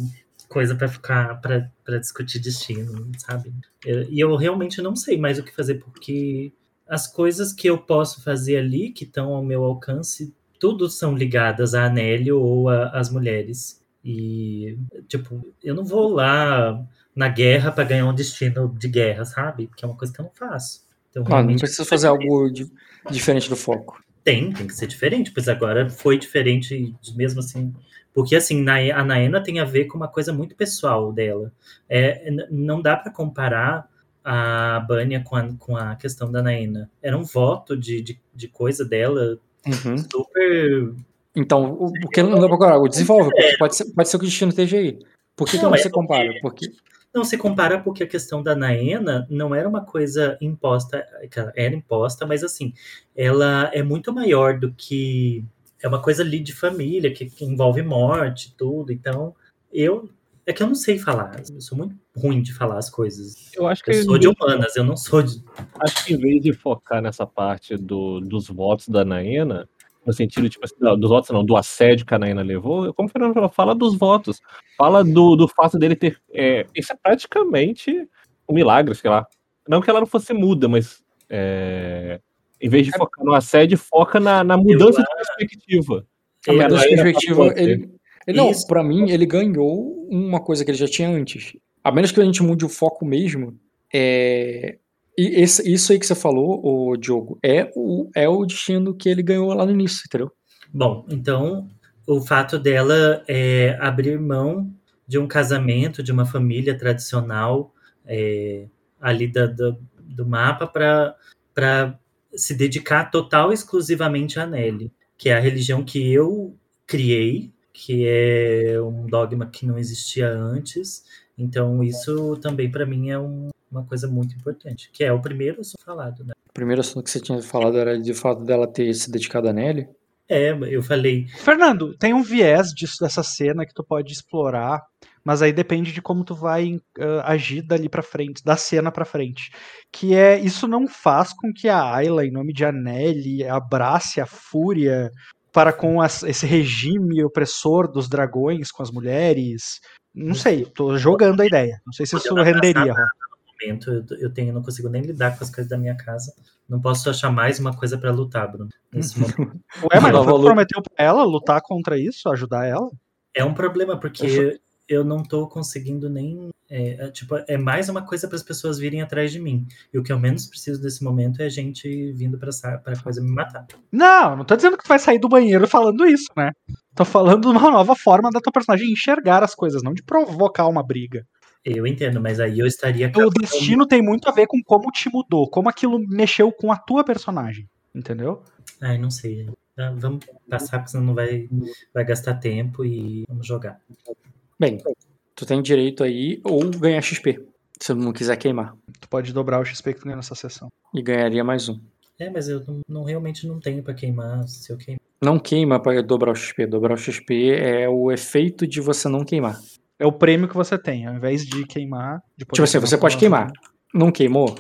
coisa para ficar para discutir destino, sabe? Eu, e eu realmente não sei mais o que fazer, porque as coisas que eu posso fazer ali, que estão ao meu alcance, tudo são ligadas a Anélio ou às mulheres. E, tipo, eu não vou lá na guerra para ganhar um destino de guerra, sabe? Que é uma coisa que eu não faço. Então, ah, não precisa fazer algo de, diferente do foco. Tem, tem que ser diferente, pois agora foi diferente, mesmo assim. Porque, assim, na, a Naena tem a ver com uma coisa muito pessoal dela. É, não dá para comparar a Bania com a, com a questão da Naena. Era um voto de, de, de coisa dela uhum. super então, o, porque não dá pra comparar? O desenvolve, porque pode ser, pode ser que o destino esteja aí. Por que, não, que não é se compara? Porque... Não se compara porque a questão da Naena não era uma coisa imposta, era imposta, mas assim, ela é muito maior do que. É uma coisa ali de família, que, que envolve morte, tudo. Então, eu. É que eu não sei falar. Eu sou muito ruim de falar as coisas. Eu acho que. Eu sou de humanas, eu não sou de. Acho que em vez de focar nessa parte do, dos votos da Naena, no sentido, tipo assim, dos votos, não, do assédio que a Naina levou, como o Fernando falou, fala dos votos, fala do, do fato dele ter. É, isso é praticamente um milagre, sei lá. Não que ela não fosse muda, mas é, em vez de é. focar no assédio, foca na, na mudança de perspectiva. A mudança de perspectiva, ele, ele, não, pra mim, ele ganhou uma coisa que ele já tinha antes. A menos que a gente mude o foco mesmo, é, e esse, isso aí que você falou, o Diogo, é o, é o destino que ele ganhou lá no início, entendeu? Bom, então o fato dela é abrir mão de um casamento, de uma família tradicional é, ali da, da, do mapa para se dedicar total e exclusivamente a Nelly, que é a religião que eu criei, que é um dogma que não existia antes. Então, isso também para mim é um, uma coisa muito importante, que é o primeiro assunto falado, né? O primeiro assunto que você tinha falado era de fato dela ter se dedicado a Nelly? É, eu falei. Fernando, tem um viés disso dessa cena que tu pode explorar, mas aí depende de como tu vai uh, agir dali para frente, da cena para frente. Que é isso não faz com que a Ayla, em nome de Anelli, abrace a fúria para com as, esse regime opressor dos dragões com as mulheres. Não sei, tô jogando a ideia. Não sei se isso renderia momento. Eu, eu tenho, não consigo nem lidar com as coisas da minha casa. Não posso achar mais uma coisa para lutar, Bruno. Nesse momento. Ué, mas você prometeu pra ela lutar contra isso, ajudar ela? É um problema, porque eu não tô conseguindo nem. É, é, tipo, é mais uma coisa para as pessoas virem atrás de mim. E o que eu menos preciso nesse momento é gente vindo para para coisa me matar. Não, não tô dizendo que tu vai sair do banheiro falando isso, né? Tô falando de uma nova forma da tua personagem enxergar as coisas, não de provocar uma briga. Eu entendo, mas aí eu estaria. O destino tem muito a ver com como te mudou, como aquilo mexeu com a tua personagem, entendeu? Ai, não sei. Ah, vamos passar, porque senão não vai, vai gastar tempo e vamos jogar. Bem, tu tem direito aí ou ganhar XP, se não quiser queimar. Tu pode dobrar o XP que tu ganha nessa sessão. E ganharia mais um. É, mas eu não, não realmente não tenho para queimar se eu queimar. Não queima para dobrar o XP. Dobrar o XP é o efeito de você não queimar. É o prêmio que você tem, ao invés de queimar. De tipo assim, você pode queimar. Não queimou?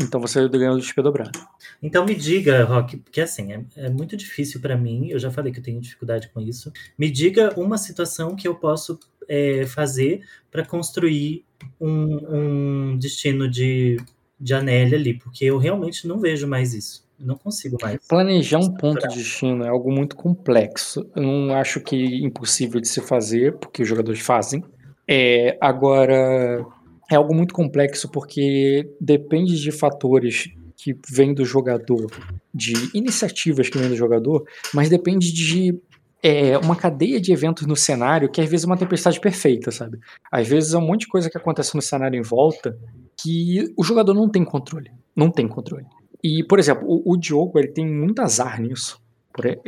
Então você ganhou o XP dobrado. Então me diga, Rock, porque assim, é, é muito difícil para mim, eu já falei que eu tenho dificuldade com isso. Me diga uma situação que eu posso é, fazer para construir um, um, destino de, de Anélia ali, porque eu realmente não vejo mais isso. não consigo mais. Planejar um ponto de destino é algo muito complexo. Eu não acho que é impossível de se fazer, porque os jogadores fazem. É, agora, é algo muito complexo porque depende de fatores que vêm do jogador, de iniciativas que vêm do jogador, mas depende de é, uma cadeia de eventos no cenário que às vezes é uma tempestade perfeita, sabe? Às vezes é um monte de coisa que acontece no cenário em volta que o jogador não tem controle. Não tem controle. E, por exemplo, o, o Diogo ele tem muito azar nisso.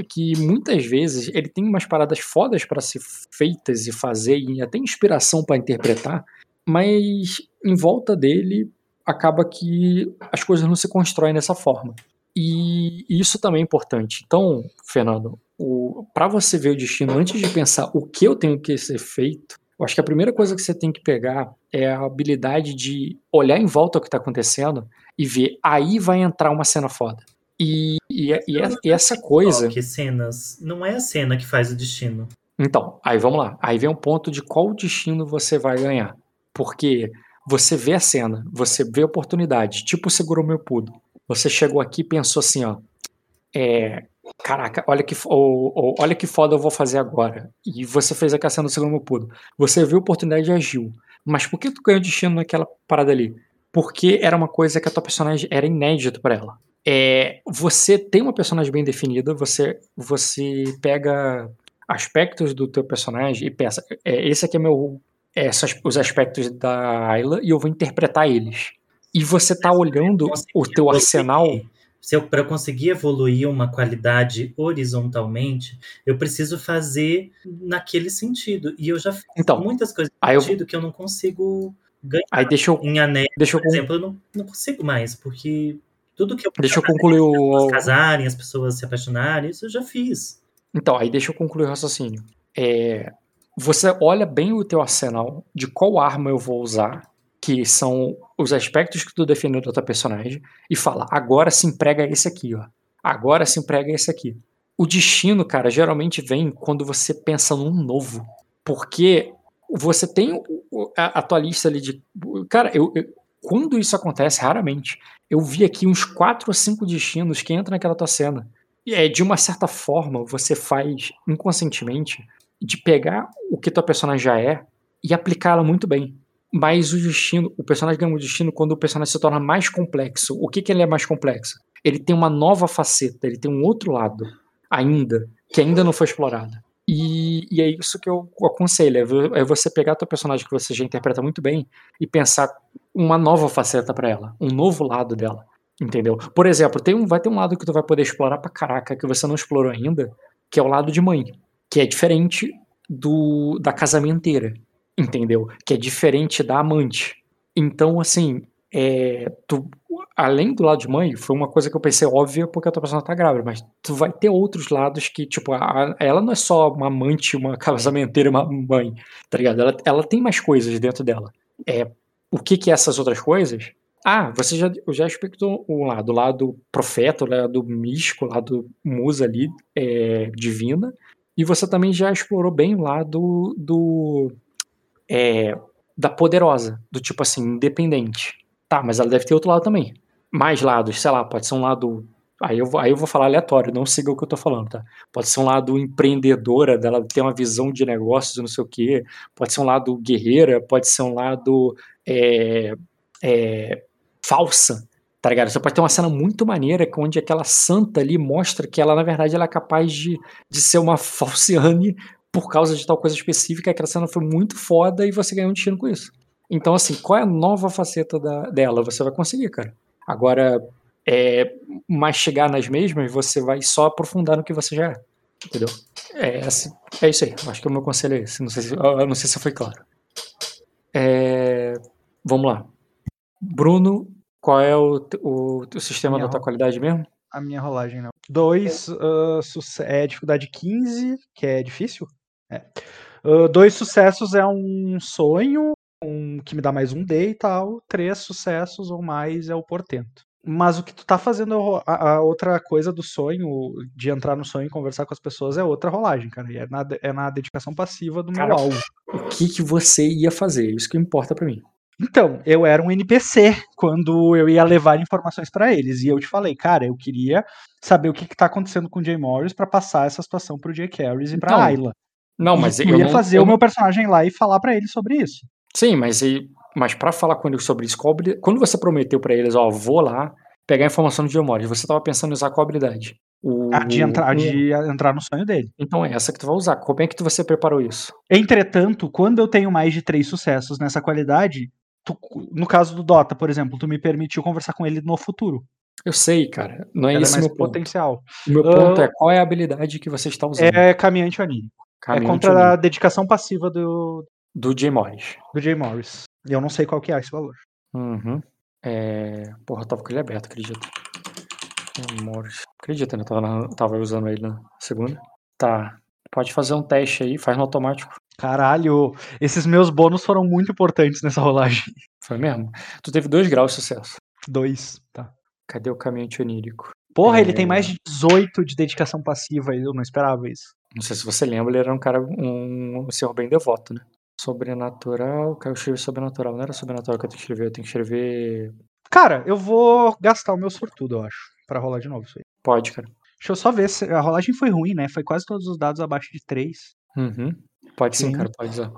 Que muitas vezes ele tem umas paradas fodas para ser feitas e fazer, e até inspiração para interpretar, mas em volta dele acaba que as coisas não se constroem dessa forma. E isso também é importante. Então, Fernando, para você ver o destino, antes de pensar o que eu tenho que ser feito, eu acho que a primeira coisa que você tem que pegar é a habilidade de olhar em volta o que está acontecendo e ver, aí vai entrar uma cena foda. E, e, e, e essa coisa. Que cenas? Não é a cena que faz o destino. Então, aí vamos lá. Aí vem um ponto de qual destino você vai ganhar. Porque você vê a cena, você vê a oportunidade, tipo segurou meu pudo. Você chegou aqui e pensou assim, ó. É, caraca, olha que, ou, ou, olha que foda eu vou fazer agora. E você fez a cena do segundo meu pudo. Você viu a oportunidade e agiu. Mas por que tu ganhou destino naquela parada ali? Porque era uma coisa que a tua personagem era inédito para ela. É, você tem uma personagem bem definida, você, você pega aspectos do teu personagem e pensa, é, esse aqui é meu é, os aspectos da Ayla e eu vou interpretar eles. E você tá olhando o teu arsenal. Se eu para conseguir evoluir uma qualidade horizontalmente, eu preciso fazer naquele sentido. E eu já fiz então, muitas coisas no sentido eu... que eu não consigo ganhar. Aí deixa eu, em anel, deixa eu por exemplo, eu não, não consigo mais, porque tudo que eu deixa eu concluir o as casarem, as pessoas se apaixonarem, isso eu já fiz. Então, aí deixa eu concluir o raciocínio. É, você olha bem o teu arsenal de qual arma eu vou usar, que são os aspectos que tu definiu da tua personagem, e fala, agora se emprega esse aqui, ó. Agora se emprega esse aqui. O destino, cara, geralmente vem quando você pensa num novo. Porque você tem a, a tua lista ali de. Cara, eu, eu, quando isso acontece, raramente, eu vi aqui uns quatro ou cinco destinos que entram naquela tua cena. E é, de uma certa forma, você faz inconscientemente de pegar o que tua personagem já é e aplicá-la muito bem. Mas o destino, o personagem ganha um destino quando o personagem se torna mais complexo. O que, que ele é mais complexo? Ele tem uma nova faceta, ele tem um outro lado ainda, que ainda não foi explorado. E, é isso que eu aconselho: é você pegar teu personagem que você já interpreta muito bem e pensar uma nova faceta para ela, um novo lado dela. Entendeu? Por exemplo, tem um, vai ter um lado que tu vai poder explorar pra caraca que você não explorou ainda, que é o lado de mãe que é diferente do da casamenteira, entendeu? Que é diferente da amante. Então, assim, é, tu, além do lado de mãe, foi uma coisa que eu pensei óbvia porque a tua pessoa tá grávida, mas tu vai ter outros lados que, tipo, a, ela não é só uma amante, uma casamenteira, uma mãe, tá ligado? Ela, ela tem mais coisas dentro dela. É, o que que é essas outras coisas? Ah, você já, já explicou um lado, o lado profeta, o lado místico, o lado musa ali, é, divina, e você também já explorou bem lá do, do é, da poderosa, do tipo assim, independente. Tá, mas ela deve ter outro lado também. Mais lados, sei lá, pode ser um lado. Aí eu, vou, aí eu vou falar aleatório, não siga o que eu tô falando, tá? Pode ser um lado empreendedora, dela ter uma visão de negócios, não sei o quê. Pode ser um lado guerreira, pode ser um lado é, é, falsa, Tá ligado? Você pode ter uma cena muito maneira onde aquela santa ali mostra que ela, na verdade, ela é capaz de, de ser uma falciane por causa de tal coisa específica. Aquela cena foi muito foda e você ganhou um destino com isso. Então, assim, qual é a nova faceta da, dela? Você vai conseguir, cara. Agora, é, mas chegar nas mesmas, você vai só aprofundar no que você já é. Entendeu? É, assim, é isso aí. Acho que o meu conselho é esse. Não sei se, eu não sei se foi claro. É, vamos lá. Bruno qual é o, o, o sistema da tua qualidade mesmo? A minha rolagem não. Dois, uh, é dificuldade 15, que é difícil. É. Uh, dois sucessos é um sonho, um que me dá mais um D e tal. Três sucessos ou mais é o portento. Mas o que tu tá fazendo, a, a, outra coisa do sonho, de entrar no sonho e conversar com as pessoas, é outra rolagem, cara. E é na, é na dedicação passiva do meu alvo. O que, que você ia fazer? Isso que importa para mim. Então, eu era um NPC quando eu ia levar informações para eles. E eu te falei, cara, eu queria saber o que, que tá acontecendo com o Jay Morris para passar essa situação pro Jay Carries e pra então, Ayla. Não, mas eu ia não, fazer eu... o meu personagem lá e falar para ele sobre isso. Sim, mas e, mas para falar com ele sobre isso, qual, quando você prometeu para eles, ó, vou lá pegar a informação do Geomori, você tava pensando em usar qual habilidade? O, a de entrar, de entrar no sonho dele. Então é essa que tu vai usar. Como é que tu, você preparou isso? Entretanto, quando eu tenho mais de três sucessos nessa qualidade, tu, no caso do Dota, por exemplo, tu me permitiu conversar com ele no futuro. Eu sei, cara. Não é isso é meu potencial. O meu ponto uh, é qual é a habilidade que você está usando. É caminhante anímico. Caminhante é contra a dedicação passiva do. Do Jay Morris. Do Jay Morris. E eu não sei qual que é esse valor. Uhum. É... Porra, eu tava com ele aberto, acredito. Morris. Acredita, né? Eu tava, tava usando ele na segunda. Tá. Pode fazer um teste aí, faz no automático. Caralho, esses meus bônus foram muito importantes nessa rolagem. Foi mesmo? Tu teve dois graus de sucesso. Dois, tá. Cadê o caminhante onírico? Porra, é... ele tem mais de 18 de dedicação passiva, eu não esperava isso. Não sei se você lembra, ele era um cara, um, um senhor bem devoto, né? Sobrenatural, eu escrevi sobrenatural, não era sobrenatural que eu tenho que escrever, eu tenho que escrever. Cara, eu vou gastar o meu sortudo, eu acho, pra rolar de novo isso aí. Pode, cara. Deixa eu só ver se a rolagem foi ruim, né? Foi quase todos os dados abaixo de 3. Uhum. Pode sim, sim, cara, pode usar.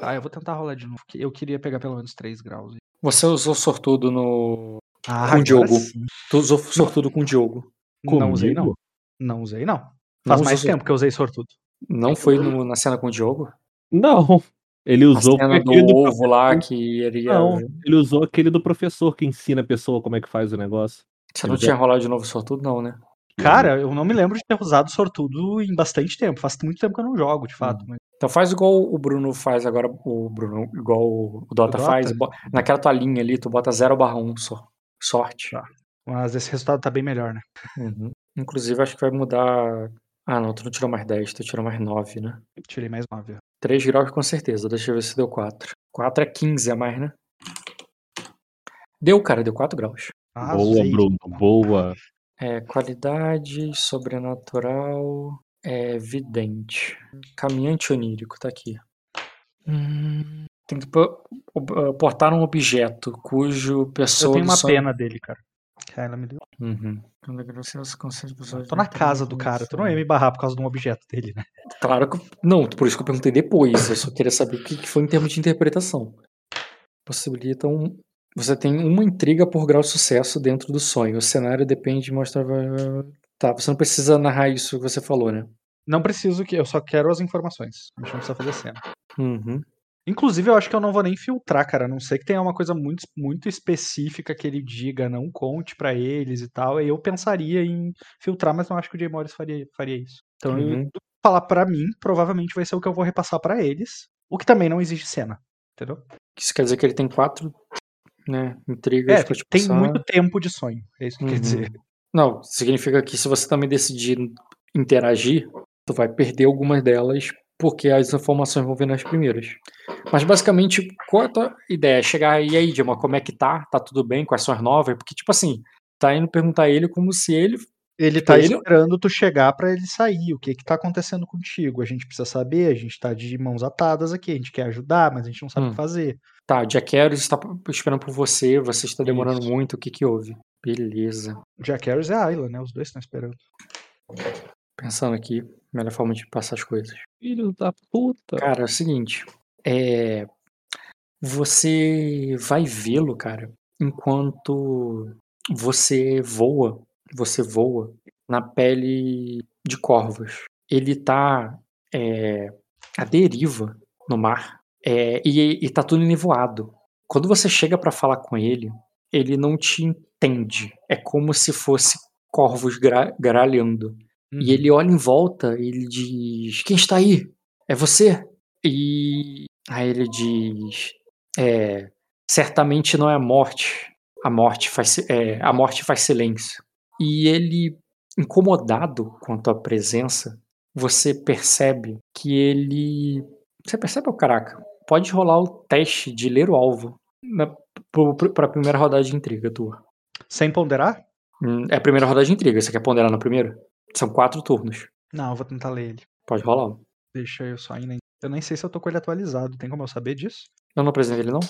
Ah, eu vou tentar rolar de novo, eu queria pegar pelo menos 3 graus. Você usou sortudo no ah, com o Diogo. Sim. Tu usou sortudo com o Diogo. Comigo? Não usei, não. Não usei, não. Faz não mais tempo que eu usei sortudo. Não foi no, na cena com o Diogo? Não. Ele usou a cena do ovo lá que ele ia... Não, ele usou aquele do professor que ensina a pessoa como é que faz o negócio. Você não tinha rolado de novo sortudo, não, né? Cara, eu não me lembro de ter usado sortudo em bastante tempo. Faz muito tempo que eu não jogo, de fato. Mas... Então faz igual o Bruno faz agora, o Bruno, igual o Dota, o Dota? faz. Naquela tua linha ali, tu bota 0 barra 1 só. Sorte. Tá. Mas esse resultado tá bem melhor, né? Uhum. Inclusive, acho que vai mudar. Ah, não, tu não tirou mais 10, tu tirou mais 9, né? Tirei mais 9. 3 graus com certeza. Deixa eu ver se deu 4. 4 é 15 a mais, né? Deu, cara, deu 4 graus. Ah, boa, sei. Bruno, boa. É, qualidade, sobrenatural, é, vidente. Caminhante onírico, tá aqui. Hum, tem que portar um objeto cujo pessoa. Eu tenho uma sonho... pena dele, cara. Que ela me deu. Uhum. Tô na casa do cara, tu não ia me barrar por causa de um objeto dele, né? Claro que. Não, por isso que eu perguntei depois. Eu só queria saber o que foi em termos de interpretação. Possibilita um. Você tem uma intriga por grau de sucesso dentro do sonho. O cenário depende de mostrar. Tá, você não precisa narrar isso que você falou, né? Não preciso que. Eu só quero as informações. A gente não precisa fazer cena. Uhum. Inclusive, eu acho que eu não vou nem filtrar, cara. A não sei que tenha uma coisa muito, muito específica que ele diga, não conte para eles e tal. Aí eu pensaria em filtrar, mas não acho que o Jay Morris faria, faria isso. Então, uhum. eu, falar para mim, provavelmente vai ser o que eu vou repassar para eles. O que também não exige cena, entendeu? Isso quer dizer que ele tem quatro, né, intrigas. É, tem passar. muito tempo de sonho. É isso que uhum. quer dizer. Não, significa que se você também decidir interagir, tu vai perder algumas delas porque as informações vão vir nas primeiras. Mas basicamente, qual é a tua ideia? Chegar e aí, Dilma, como é que tá? Tá tudo bem? Quais são as novas? Porque, tipo assim, tá indo perguntar a ele como se ele. Ele tá ele... esperando tu chegar para ele sair. O que que tá acontecendo contigo? A gente precisa saber, a gente tá de mãos atadas aqui, a gente quer ajudar, mas a gente não sabe hum. o que fazer. Tá, Jack Harris está esperando por você, você está demorando Isso. muito, o que que houve? Beleza. Jack Harris e a Ayla, né? Os dois estão esperando. Pensando aqui, melhor forma de passar as coisas. Filho da puta. Cara, é o seguinte. É. Você vai vê-lo, cara, enquanto você voa. Você voa na pele de corvos. Ele tá é, à deriva no mar. É, e, e tá tudo nevoado. Quando você chega para falar com ele, ele não te entende. É como se fosse corvos gra gralhando. Uhum. E ele olha em volta e ele diz: Quem está aí? É você? E aí ele diz: É, certamente não é a morte. A morte faz, é, a morte faz silêncio. E ele, incomodado quanto à presença, você percebe que ele. Você percebe, oh, caraca, pode rolar o teste de ler o alvo para a primeira rodada de intriga tua. Sem ponderar? Hum, é a primeira rodada de intriga. Você quer ponderar na primeira? São quatro turnos. Não, eu vou tentar ler ele. Pode rolar. Deixa eu só ainda. Eu nem sei se eu tô com ele atualizado. Tem como eu saber disso? Eu não apresentei ele, não?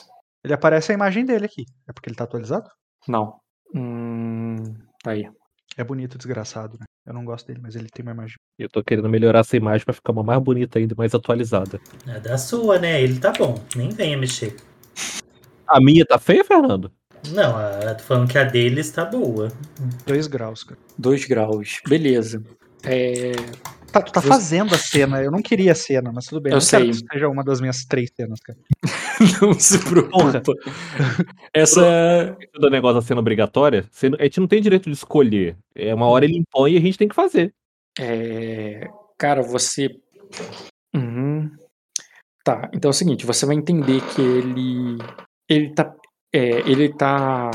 Ele aparece a imagem dele aqui. É porque ele tá atualizado? Não. Hum. Tá aí. É bonito, desgraçado, né? Eu não gosto dele, mas ele tem uma imagem. Eu tô querendo melhorar essa imagem pra ficar uma mais bonita ainda, mais atualizada. É da sua, né? Ele tá bom. Nem venha mexer. A minha tá feia, Fernando? Não, eu tô falando que a dele está boa. Dois graus, cara. Dois graus. Beleza. É... Tá, tu tá fazendo a cena, eu não queria a cena, mas tudo bem. Eu, eu sei. que seja uma das minhas três cenas, cara. não se preocupa. Essa. Do negócio da cena obrigatória, a gente não tem direito de escolher. É uma hora ele impõe e a gente tem que fazer. É. Cara, você. Uhum. Tá, então é o seguinte, você vai entender que ele. Ele tá. É, ele tá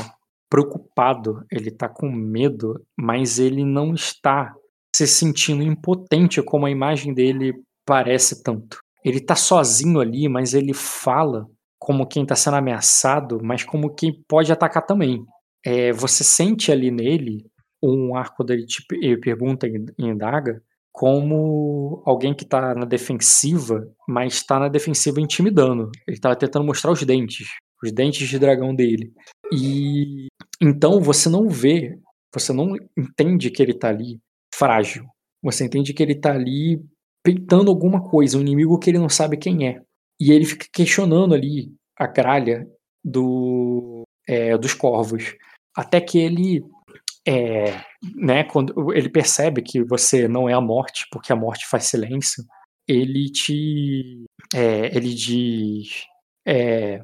preocupado, ele tá com medo, mas ele não está se sentindo impotente como a imagem dele parece tanto. Ele tá sozinho ali, mas ele fala como quem está sendo ameaçado, mas como quem pode atacar também. É, você sente ali nele um arco dele te ele pergunta e indaga como alguém que está na defensiva, mas está na defensiva intimidando. Ele estava tentando mostrar os dentes, os dentes de dragão dele. E então você não vê, você não entende que ele está ali frágil. Você entende que ele tá ali peitando alguma coisa, um inimigo que ele não sabe quem é. E ele fica questionando ali a gralha do, é, dos corvos. Até que ele. É, né, quando ele percebe que você não é a morte, porque a morte faz silêncio, ele te. É, ele diz. É,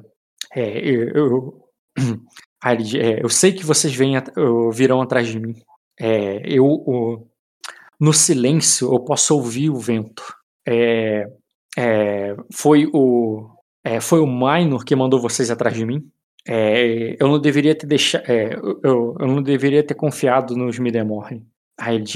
é, eu, eu, é, eu sei que vocês vêm, virão atrás de mim. É, eu, no silêncio eu posso ouvir o vento. É, é, foi o é, foi o Minor que mandou vocês atrás de mim. É, eu não deveria ter deixado, eu, eu, não deveria ter confiado nos Midemorne.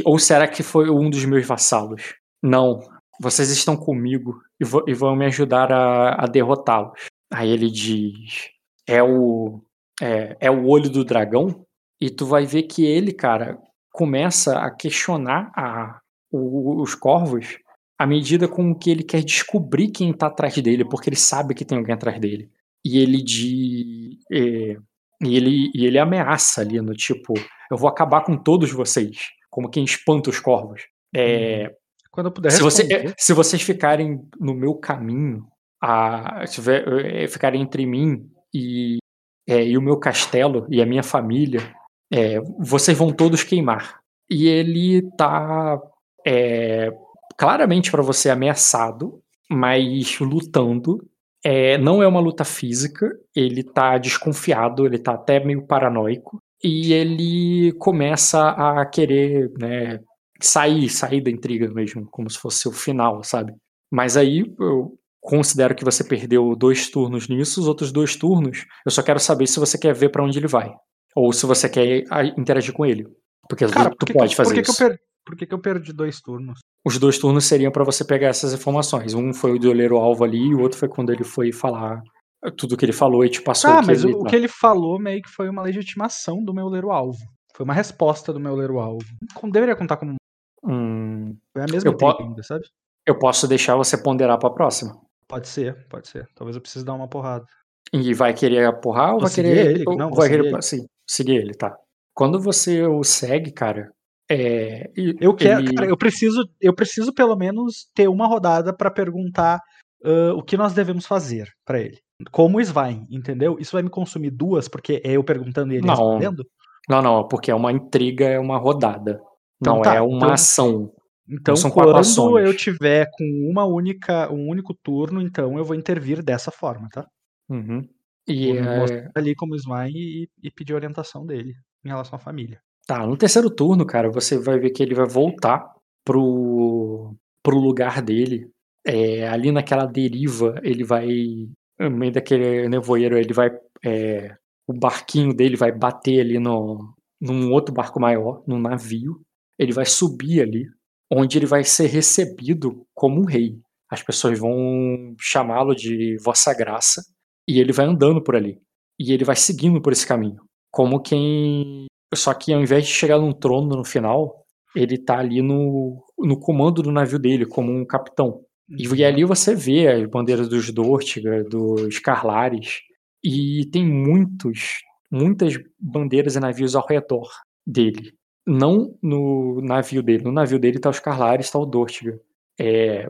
Ou será que foi um dos meus vassalos? Não, vocês estão comigo e, e vão me ajudar a, a derrotá-los. Aí ele diz: é o é, é o olho do dragão. E tu vai ver que ele, cara, começa a questionar a, o, os corvos à medida com que ele quer descobrir quem está atrás dele, porque ele sabe que tem alguém atrás dele. E ele de. É, e ele, e ele ameaça ali, no tipo, eu vou acabar com todos vocês, como quem espanta os corvos. É, uhum. Quando eu puder se, você, se vocês ficarem no meu caminho, a, se é, ficarem entre mim e, é, e o meu castelo e a minha família, é, vocês vão todos queimar. E ele tá é, claramente para você ameaçado, mas lutando. Não é uma luta física, ele tá desconfiado, ele tá até meio paranoico. E ele começa a querer né, sair, sair da intriga mesmo, como se fosse o final, sabe? Mas aí eu considero que você perdeu dois turnos nisso, os outros dois turnos, eu só quero saber se você quer ver para onde ele vai. Ou se você quer interagir com ele. Porque Cara, tu pode fazer por que isso. Que per... Por que, que, eu perdi dois turnos? Os dois turnos seriam para você pegar essas informações. Um foi o de ler o alvo ali, e o outro foi quando ele foi falar tudo que ele falou e te passou ah, o que mas ele... o, que ele falou meio que foi uma legitimação do meu ler o alvo. Foi uma resposta do meu ler o alvo. Deveria contar como. Hum, foi a mesma eu ainda, sabe? Eu posso deixar você ponderar pra próxima. Pode ser, pode ser. Talvez eu precise dar uma porrada. E vai querer apurrar ou vai querer. Ele? Não, vai querer. Ele. Sim, seguir ele, tá. Quando você o segue, cara, é, eu quero, ele... cara, eu preciso, eu preciso pelo menos ter uma rodada para perguntar uh, o que nós devemos fazer para ele. Como o Svein, entendeu? Isso vai me consumir duas, porque é eu perguntando e ele não, respondendo? Não, não, porque é uma intriga, é uma rodada. Então, não tá, é uma então, ação. Então, são quando eu tiver com uma única, um único turno, então eu vou intervir dessa forma, tá? Uhum. E é... ali como Svein e, e pedir orientação dele em relação à família. Tá, no terceiro turno, cara, você vai ver que ele vai voltar pro, pro lugar dele. É, ali naquela deriva, ele vai. No meio daquele nevoeiro, ele vai. É, o barquinho dele vai bater ali no, num outro barco maior, num navio. Ele vai subir ali, onde ele vai ser recebido como um rei. As pessoas vão chamá-lo de Vossa Graça. E ele vai andando por ali. E ele vai seguindo por esse caminho. Como quem só que ao invés de chegar num trono no final, ele tá ali no, no comando do navio dele, como um capitão. E, e ali você vê as bandeiras dos Dortiga, dos Carlares, e tem muitos, muitas bandeiras e navios ao redor dele. Não no navio dele. No navio dele tá os Carlares, tá o Dortiga. É,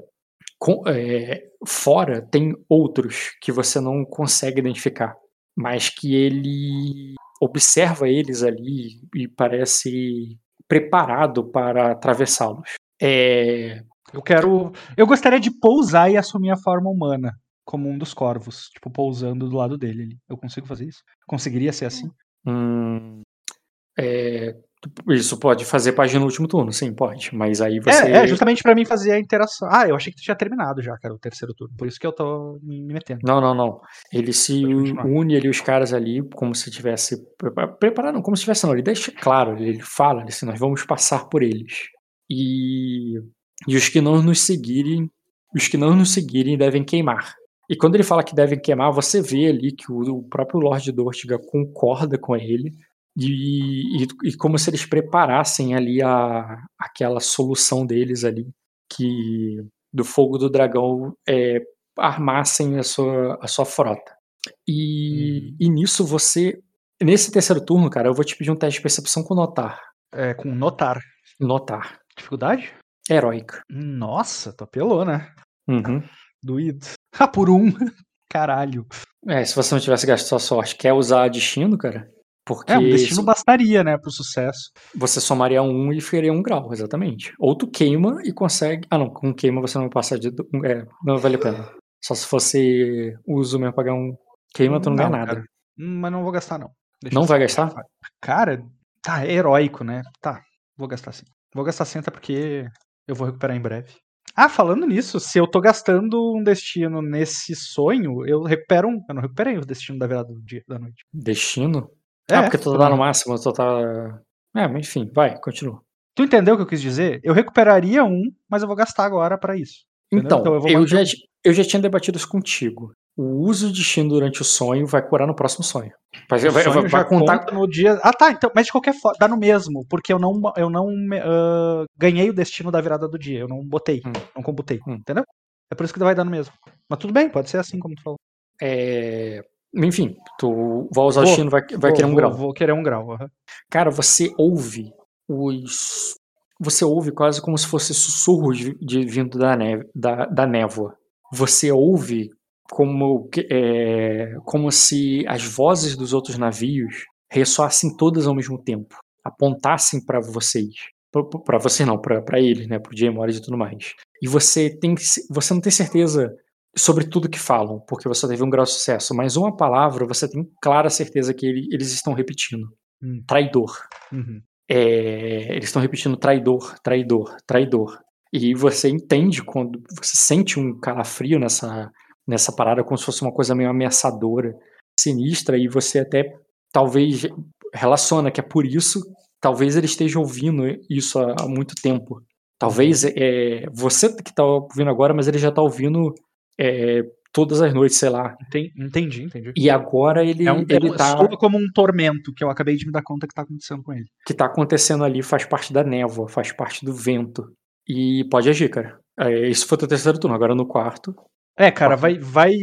é, fora tem outros que você não consegue identificar. mas que ele observa eles ali e parece preparado para atravessá-los. É... Eu quero. Eu gostaria de pousar e assumir a forma humana como um dos corvos, tipo, pousando do lado dele. Eu consigo fazer isso? Conseguiria ser assim? Hum, é, isso pode fazer página no último turno, sim, pode. Mas aí você. É, é justamente para mim fazer a interação. Ah, eu achei que tu tinha terminado já, cara, o terceiro turno. Por isso que eu tô me metendo. Não, não, não. Ele se une ali, os caras ali, como se tivesse. Preparado, como se tivesse, não. Ele deixa claro, ele fala assim: nós vamos passar por eles. E, e os que não nos seguirem, os que não nos seguirem devem queimar. E quando ele fala que devem queimar, você vê ali que o, o próprio Lord Dortiga concorda com ele e, e, e, como se eles preparassem ali a, aquela solução deles ali, que do fogo do dragão é, armassem a sua, a sua frota. E, hum. e nisso você. Nesse terceiro turno, cara, eu vou te pedir um teste de percepção com notar. É, com notar. Notar. Dificuldade? Heróica. Nossa, tu apelou, né? Uhum. Doído. Ah, por um. Caralho. É, se você não tivesse gasto sua sorte, quer usar destino, cara? Porque é, um destino bastaria, né, pro sucesso. Você somaria um e ficaria um grau, exatamente. Ou tu queima e consegue. Ah, não, com queima você não vai passar de. É, não vale a pena. Só se fosse uso mesmo pagar um queima, tu não, não ganha nada. Hum, mas não vou gastar, não. Deixa não vai gastar? Cara, tá, é heróico, né? Tá, vou gastar sim. Vou gastar sim, até porque eu vou recuperar em breve. Ah, falando nisso, se eu tô gastando um destino nesse sonho, eu recupero um. Eu não recuperei o destino da virada do dia, da noite. Destino? É, ah, porque tu tá no máximo, tu tá. É, mas enfim, vai, continua. Tu entendeu o que eu quis dizer? Eu recuperaria um, mas eu vou gastar agora para isso. Entendeu? Então, então eu, eu, já, eu já tinha debatido isso contigo. O uso de destino durante o sonho vai curar no próximo sonho. Vai, vai, vai, vai contar no dia. Ah, tá. Então, mas de qualquer forma, dá no mesmo, porque eu não, eu não uh, ganhei o destino da virada do dia. Eu não botei, hum. não computei. Hum. Entendeu? É por isso que vai dar no mesmo. Mas tudo bem, pode ser assim como tu falou. É, enfim, tu vai usar vou, o destino, vai, vai vou, querer um vou, grau. Vou querer um grau. Uhum. Cara, você ouve os. Você ouve quase como se fosse sussurros de, de vindo da, neve, da, da névoa. Você ouve como, é, como se as vozes dos outros navios ressoassem todas ao mesmo tempo, apontassem para vocês. Para você não, para eles, né, pro Jay Morris e tudo mais. E você tem você não tem certeza sobre tudo que falam, porque você teve um grau de sucesso, mas uma palavra você tem clara certeza que ele, eles estão repetindo. Hum. Traidor. Uhum. É, eles estão repetindo traidor, traidor, traidor. E você entende quando você sente um calafrio nessa, nessa parada, como se fosse uma coisa meio ameaçadora, sinistra, e você até talvez relaciona que é por isso, talvez ele esteja ouvindo isso há, há muito tempo. Talvez é, você que está ouvindo agora, mas ele já está ouvindo é, todas as noites, sei lá. Entendi, entendi. E agora ele, é um, ele tá... Como um tormento, que eu acabei de me dar conta que tá acontecendo com ele. Que tá acontecendo ali faz parte da névoa, faz parte do vento. E pode agir, cara. É, isso foi o terceiro turno, agora no quarto. É, cara, vai, vai.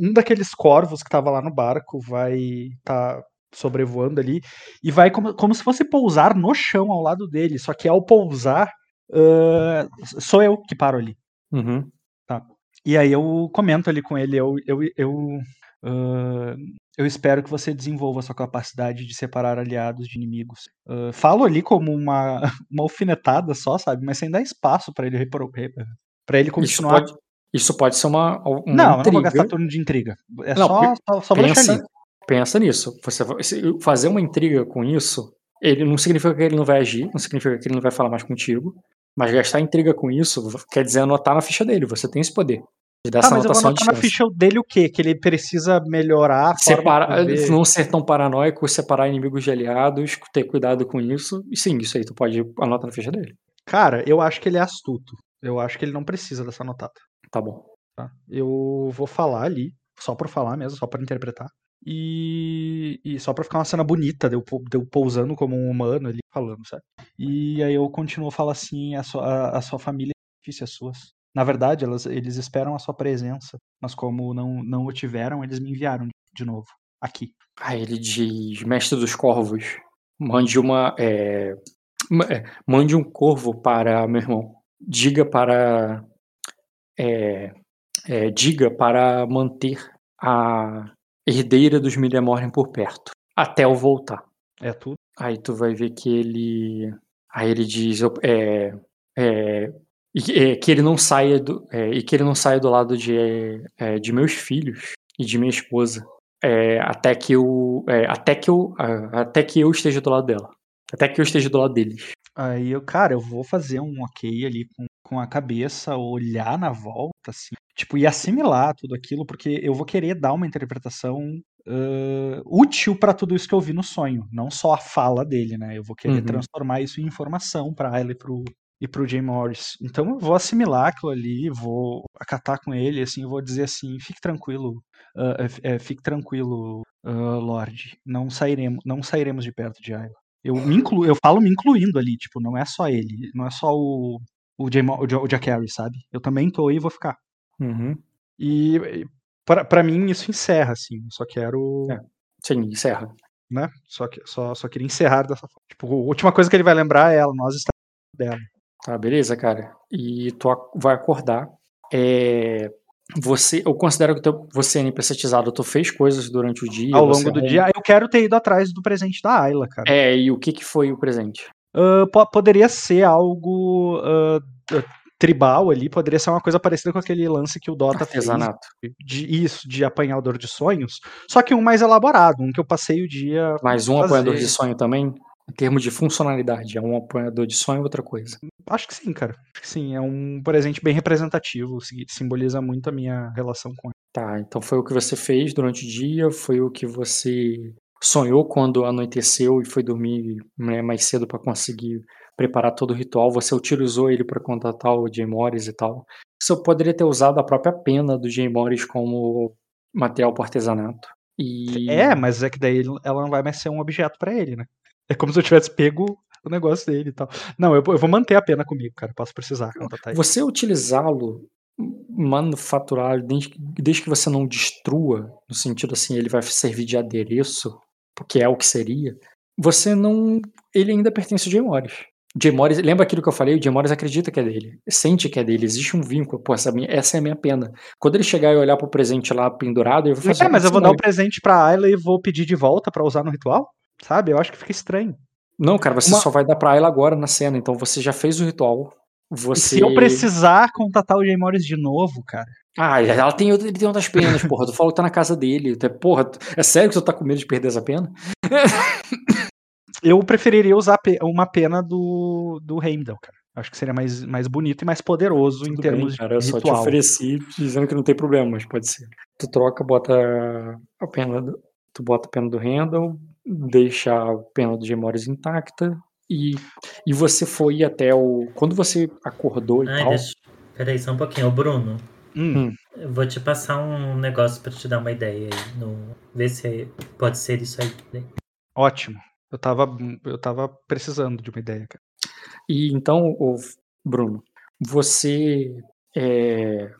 Um daqueles corvos que tava lá no barco vai tá sobrevoando ali e vai como, como se fosse pousar no chão ao lado dele. Só que ao pousar, uh, sou eu que paro ali. Uhum. E aí eu comento ali com ele, eu, eu, eu, uh, eu espero que você desenvolva a sua capacidade de separar aliados de inimigos. Uh, falo ali como uma, uma alfinetada só, sabe? Mas sem dar espaço para ele para ele continuar. Isso pode, isso pode ser uma, uma Não, intriga. não vou gastar turno de intriga. É não, só, só, só pensa, ali. Pensa nisso. Você fazer uma intriga com isso, ele não significa que ele não vai agir, não significa que ele não vai falar mais contigo. Mas gastar intriga com isso quer dizer anotar na ficha dele. Você tem esse poder. De dar ah, essa mas eu vou anotar na ficha dele o quê? Que ele precisa melhorar a Separa, Não ser tão paranoico, separar inimigos de aliados, ter cuidado com isso. E sim, isso aí tu pode anotar na ficha dele. Cara, eu acho que ele é astuto. Eu acho que ele não precisa dessa anotada. Tá bom. Tá? Eu vou falar ali, só por falar mesmo, só para interpretar. E, e, só pra ficar uma cena bonita, deu, deu pousando como um humano ali falando, sabe? E aí eu continuo a falar assim, a sua, a, a sua família é difícil, as suas. Na verdade, elas, eles esperam a sua presença, mas como não, não o tiveram, eles me enviaram de novo, aqui. Ah, ele diz, mestre dos corvos, mande uma, é, é, mande um corvo para meu irmão. Diga para, é, é diga para manter a herdeira dos Milhamorem por perto, até eu voltar. É tudo. Aí tu vai ver que ele. Aí ele diz. É, é, é, que ele não saia do. É, e que ele não saia do lado de, é, de meus filhos e de minha esposa. É, até que eu. até que eu. até que eu esteja do lado dela. Até que eu esteja do lado deles. Aí eu, cara, eu vou fazer um ok ali com, com a cabeça, olhar na volta, assim, tipo, e assimilar tudo aquilo, porque eu vou querer dar uma interpretação uh, útil para tudo isso que eu vi no sonho, não só a fala dele, né? Eu vou querer uhum. transformar isso em informação para ela e pro, e pro Jay Morris. Então eu vou assimilar aquilo ali, vou acatar com ele, assim, vou dizer assim, fique tranquilo, uh, é, fique tranquilo, uh, Lorde, não sairemos, não sairemos de perto de Ayla. Eu me incluo, eu falo me incluindo ali, tipo, não é só ele, não é só o o, Jay, o, o Jack Harry, sabe? Eu também tô aí e vou ficar. Uhum. E para mim isso encerra, assim. Só quero. É. Sim, encerra. Né? Só, que, só, só queria encerrar dessa forma. Tipo, a última coisa que ele vai lembrar é ela, nós estamos dela. Tá, beleza, cara. E tu vai acordar. É, você, eu considero que teu, você é NPCizado, tu fez coisas durante o dia. Ao longo do arruma... dia, eu quero ter ido atrás do presente da Ayla, cara. É, e o que que foi o presente? Uh, poderia ser algo uh, tribal ali, poderia ser uma coisa parecida com aquele lance que o Dota Artesanato. fez. De, isso, de apanhador de sonhos. Só que um mais elaborado, um que eu passei o dia. Mais um fazer. apanhador de sonho também? Em termos de funcionalidade, é um apanhador de sonho ou outra coisa? Acho que sim, cara. Acho que sim, é um presente bem representativo, simboliza muito a minha relação com ele. Tá, então foi o que você fez durante o dia, foi o que você sonhou quando anoiteceu e foi dormir né, mais cedo para conseguir preparar todo o ritual, você utilizou ele para contatar o Jay Morris e tal. Você poderia ter usado a própria pena do Jay Morris como material para artesanato. E... É, mas é que daí ela não vai mais ser um objeto para ele, né? É como se eu tivesse pego o negócio dele e tal. Não, eu, eu vou manter a pena comigo, cara. Posso precisar contatar Você utilizá-lo manufaturar, desde, desde que você não destrua, no sentido assim, ele vai servir de adereço, porque é o que seria, você não. Ele ainda pertence ao Jay Morris. Jay Morris, lembra aquilo que eu falei? O Jay Morris acredita que é dele, sente que é dele, existe um vínculo. Pô, essa, minha, essa é a minha pena. Quando ele chegar e olhar pro presente lá pendurado, eu vou fazer. É, mas eu vou dar o um presente pra Ayla e vou pedir de volta para usar no ritual? Sabe? Eu acho que fica estranho. Não, cara, você Uma... só vai dar pra Ayla agora na cena, então você já fez o ritual. Você... E se eu precisar contatar o Jay Morris de novo, cara? Ah, ela tem, ele tem outras penas, porra. Tu falou que tá na casa dele. Porra, é sério que você tá com medo de perder essa pena? eu preferiria usar uma pena do, do Heimdall, cara. Acho que seria mais, mais bonito e mais poderoso Tudo em termos bem, cara, de ritual. Eu só te ofereci dizendo que não tem problema, mas pode ser. Tu troca, bota a pena do, tu bota a pena do Heimdall, deixa a pena do Gemores intacta e, e você foi até o... Quando você acordou e Ai, tal... Deixa... Peraí, só um pouquinho. O Bruno, hum. eu vou te passar um negócio para te dar uma ideia aí. No... Ver se pode ser isso aí. Né? Ótimo. Eu tava, eu tava precisando de uma ideia, cara. E então, Bruno, você é,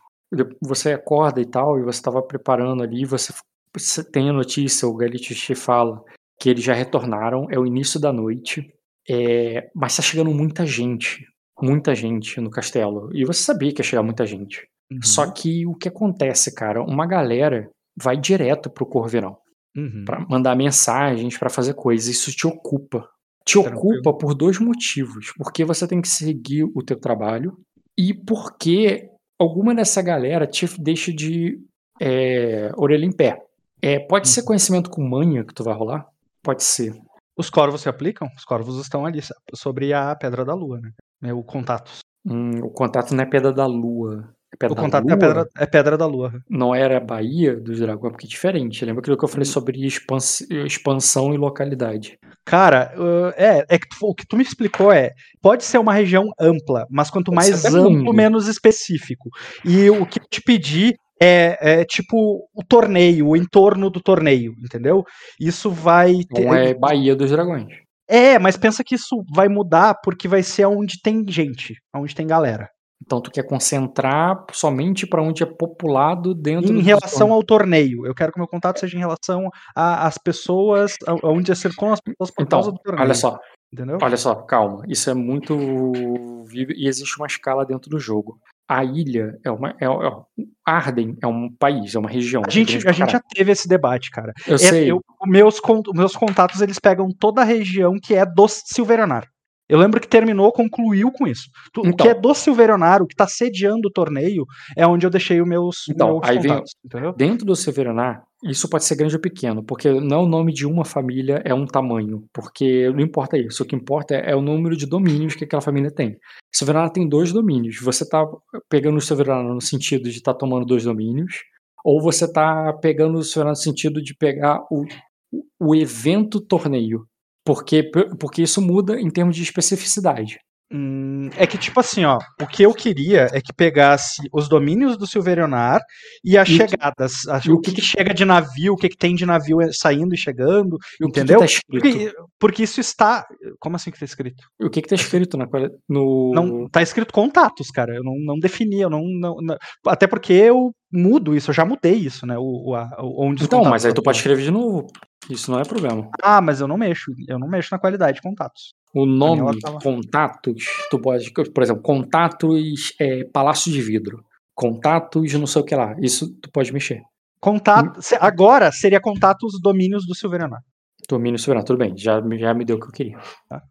você acorda e tal, e você estava preparando ali, você, você, tem a notícia, o Galit te fala que eles já retornaram, é o início da noite, é, mas está chegando muita gente, muita gente no castelo. E você sabia que ia chegar muita gente. Uhum. Só que o que acontece, cara, uma galera vai direto pro Corverão uhum. para mandar mensagens, para fazer coisas. Isso te ocupa. Te Tranquilo. ocupa por dois motivos. Porque você tem que seguir o teu trabalho e porque alguma dessa galera te deixa de é, orelha em pé. É, pode uhum. ser conhecimento com manha que tu vai rolar? Pode ser. Os corvos se aplicam? Os corvos estão ali sobre a Pedra da Lua, né? É o contato. Hum, o contato não é Pedra da Lua. É pedra o contato é pedra, é pedra da lua. Não era Bahia dos Dragões, porque é diferente. Lembra aquilo que eu falei hum. sobre expans, expansão e localidade? Cara, uh, é, é que tu, o que tu me explicou é, pode ser uma região ampla, mas quanto pode mais amplo, mundo. menos específico. E o que eu te pedi é, é, tipo o torneio, o entorno do torneio, entendeu? Isso vai ter... Não é Bahia dos Dragões. É, mas pensa que isso vai mudar porque vai ser onde tem gente, onde tem galera. Então tu quer concentrar somente para onde é populado dentro Em relação ao torneio. Eu quero que o meu contato seja em relação às pessoas, aonde é circulam as pessoas por então, causa do torneio. Olha só. Entendeu? Olha só, calma. Isso é muito. E existe uma escala dentro do jogo. a ilha é uma. É, é, Arden é um país, é uma região. A gente, a gente já teve esse debate, cara. Eu É, sei. eu- meus, meus contatos, eles pegam toda a região que é do Silverionar. Eu lembro que terminou, concluiu com isso. Tu- o Então. que é do Silverionar, o que tá sediando o torneio, é onde eu deixei os meus, Então, meus aí vem- entendeu? Dentro do Severaná, isso pode ser grande ou pequeno, porque não é o nome de uma família, é um tamanho. Porque não importa isso. O que importa é, é o número de domínios que aquela família tem. Severaná tem dois domínios. Você tá pegando o Severaná no sentido de estar tomando dois domínios, ou você tá pegando o Severaná no sentido de pegar o, o evento torneio. Porque, porque isso muda em termos de especificidade. Hum, é que, tipo assim, ó, o que eu queria é que pegasse os domínios do Silverionar e as E o que- chegadas. as- e o que, que- chega de navio, o que, que tem de navio eh, saindo e chegando, E o que entendeu? tá porque, porque isso está. Como assim que tá escrito? O que, que tá escrito na, no. Não, tá escrito contatos, cara. Eu não, não defini, eu não, não, não- Até porque eu mudo isso, eu já mudei isso, né? O, o, a- onde Então, mas aí tu pode escrever de novo. Isso não é problema. Ah, mas eu não mexo. Eu não mexo na qualidade de contatos. O nome, tá contatos, tu pode, por exemplo, contatos é, Palácio de Vidro. Contatos não sei o que lá. Isso tu pode mexer. Contato, se- agora seria contatos domínios do Silverionar. Domínio soberano, tudo bem. Já, já me deu o que eu queria. Tá.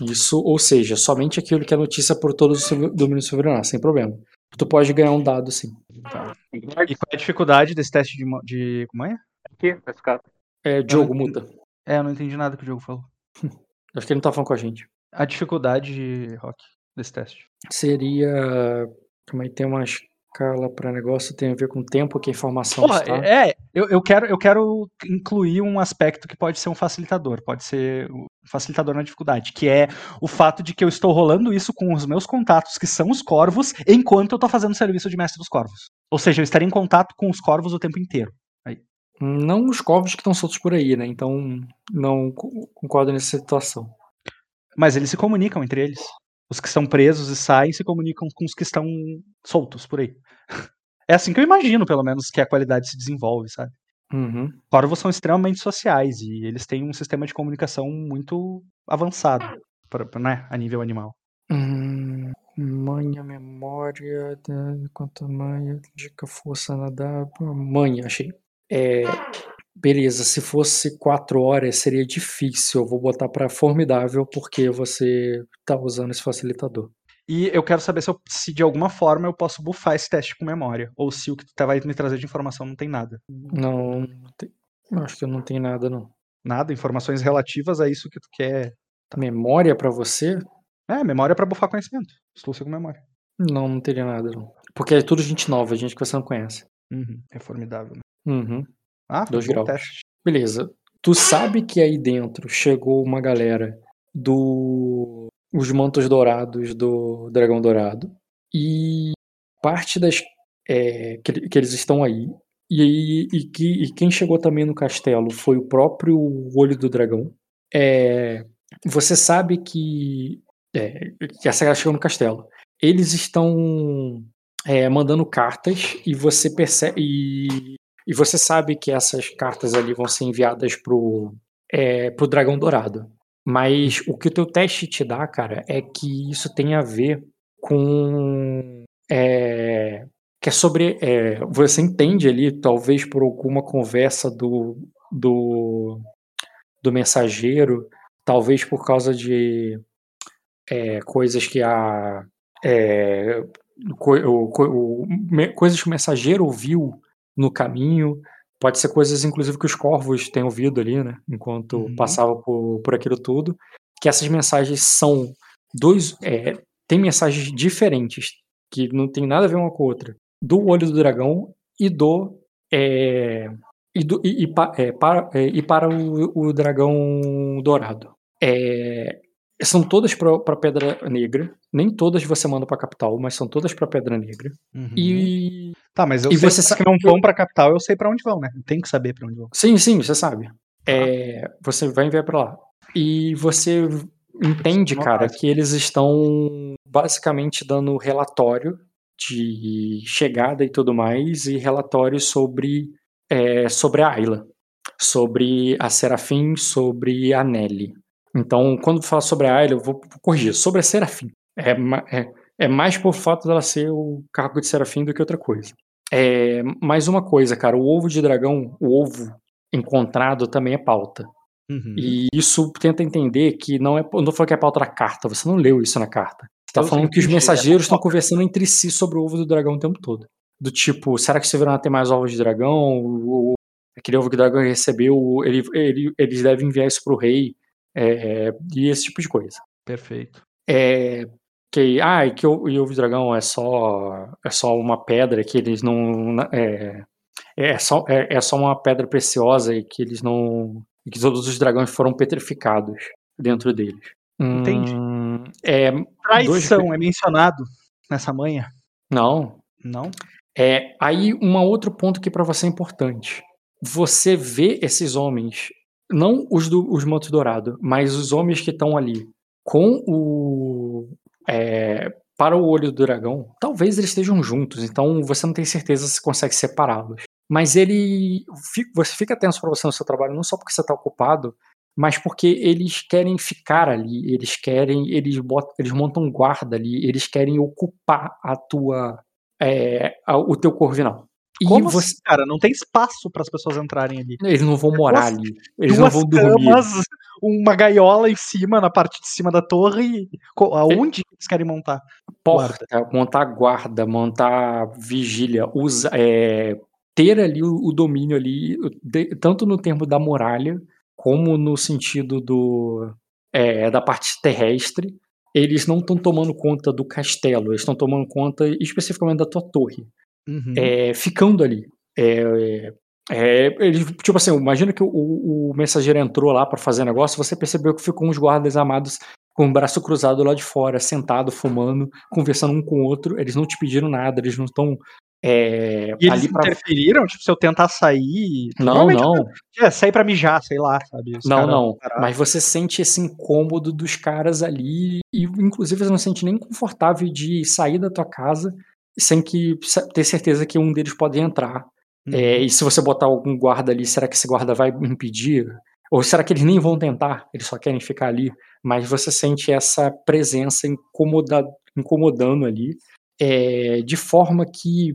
Isso, ou seja, somente aquilo que é notícia por todos os domínios soberanos, sem problema. Tu pode ganhar um dado, sim. E qual é a dificuldade desse teste de, de como é? Aqui, nesse caso. É, Diogo, muda. É, eu não entendi nada que o jogo falou. Acho que ele não tá falando com a gente. A dificuldade, Rock, desse teste. Seria. Como aí tem uma escala para negócio, tem a ver com o tempo que a informação Porra, está. é, eu, eu, quero, eu quero incluir um aspecto que pode ser um facilitador, pode ser um facilitador na dificuldade, que é o fato de que eu estou rolando isso com os meus contatos, que são os corvos, enquanto eu tô fazendo o serviço de mestre dos corvos. Ou seja, eu estaria em contato com os corvos o tempo inteiro. Não os corvos que estão soltos por aí, né? Então não co- concordo nessa situação. Mas eles se comunicam entre eles. Os que estão presos e saem se comunicam com os que estão soltos por aí. É assim que eu imagino, pelo menos, que a qualidade se desenvolve, sabe? Uhum. Corvos são extremamente sociais e eles têm um sistema de comunicação muito avançado pra, né, a nível animal. Hum, manha, memória, da- quanto manha, dica, força, nadar. Manha, achei. É, beleza, se fosse quatro horas seria difícil. Eu vou botar pra formidável porque você tá usando esse facilitador. E eu quero saber se, eu- se de alguma forma eu posso buffar esse teste com memória. Ou se o que tu tá- vai me trazer de informação não tem nada. Não, não tem- eu acho que não tem nada, não. Nada, informações relativas a isso que tu quer. Memória pra você? É, memória pra buffar conhecimento. Astúcia com memória. Não, não teria nada, não. Porque é tudo gente nova, gente que você não conhece. Uhum, é formidável. Né? Uhum. Ah, Dois graus. teste. Beleza. Tu sabe que aí dentro chegou uma galera do os mantos dourados do dragão dourado e parte das é, que, que eles estão aí e, e que e quem chegou também no castelo foi o próprio olho do dragão. É, você sabe que é, que essa galera chegou no castelo. Eles estão é, mandando cartas e você percebe e e você sabe que essas cartas ali vão ser enviadas pro, é, pro Dragão Dourado. Mas o que o teu teste te dá, cara, é que isso tem a ver com. é, que é sobre. é, você entende ali, talvez por alguma conversa do, do, do mensageiro, talvez por causa de é, coisas que a. é, co- o- co- o- me- coisas que o mensageiro ouviu no caminho. Pode ser coisas, inclusive, que os corvos têm ouvido ali, né? Enquanto Uhum. passava por, por aquilo tudo. Que essas mensagens são dois. É, tem mensagens diferentes, que não tem nada a ver uma com a outra. Do olho do dragão e do. é, e, do, e, e pa- é, para, é, e para o, o dragão dourado. É, são todas para Pedra Negra. Nem todas você manda para capital, mas são todas para Pedra Negra. Uhum. E Tá, mas eu e sei você que não vão pra capital, eu sei pra onde vão, né? Tenho que saber pra onde vão. Sim, sim, você sabe. É, você vai enviar pra lá. E você entende, cara, que eles estão basicamente dando relatório de chegada e tudo mais, e relatório sobre, é, sobre a Ayla, sobre a Serafim, sobre a Nelly. Então, quando fala sobre a Ayla, eu vou corrigir. Sobre a Serafim. É, é, É mais por fato dela ser o cargo de Serafim do que outra coisa. É, mais uma coisa, cara, o ovo de dragão, o ovo encontrado também é pauta. Uhum. E isso tenta entender que não é. Não falou que é pauta da carta, você não leu isso na carta. Você tá falando que os mensageiros estão conversando entre si sobre o ovo do dragão o tempo todo. Do tipo, será que Severana tem mais ovos de dragão? O, aquele ovo que o dragão recebeu, ele, ele, eles devem enviar isso pro rei. É, e esse tipo de coisa. Perfeito. É, que ah, e que o, e o dragão é só é só uma pedra que eles não é, é só é, é só uma pedra preciosa e que eles não e que todos os dragões foram petrificados dentro deles. Entendi. Hum, é, Traição dois... é mencionado nessa manha? Não. Não? É, aí um outro ponto que para você é importante. Você vê esses homens, não os do os mantos dourados, mas os homens que estão ali com o é, para o olho do dragão, talvez eles estejam juntos, então você não tem certeza se consegue separá-los. Mas ele. Você fica tenso para você no seu trabalho, não só porque você está ocupado, mas porque eles querem ficar ali, eles querem. Eles, botam, eles montam guarda ali, eles querem ocupar a tua. É, a, o teu corvinal. E Como você, assim, cara? Não tem espaço para as pessoas entrarem ali. Eles não vão morar duas, ali. Eles não vão dormir. Camas, uma gaiola em cima, na parte de cima da torre. Aonde é. eles querem montar? Porta, guarda. montar guarda, montar vigília, usa, é, ter ali o, o domínio ali, de, tanto no termo da muralha, como no sentido do é, da parte terrestre. Eles não estão tomando conta do castelo, eles estão tomando conta especificamente da tua torre uhum. é, ficando ali. É, é, ele, tipo assim, imagina que o, o mensageiro entrou lá para fazer negócio, você percebeu que ficou uns guardas amados com o braço cruzado lá de fora, sentado, fumando, conversando um com o outro. Eles não te pediram nada, eles não estão. É, e eles pra... interferiram? Tipo, se eu tentar sair. Não, não. É, sair pra mijar, sei lá, sabe? Os não, não. Mas você sente esse incômodo dos caras ali. E, inclusive, você não sente nem confortável de sair da tua casa sem que ter certeza que um deles pode entrar. Uhum. É, e se você botar algum guarda ali, será que esse guarda vai impedir? Ou será que eles nem vão tentar? Eles só querem ficar ali. Mas você sente essa presença incomoda, incomodando ali, é, de forma que,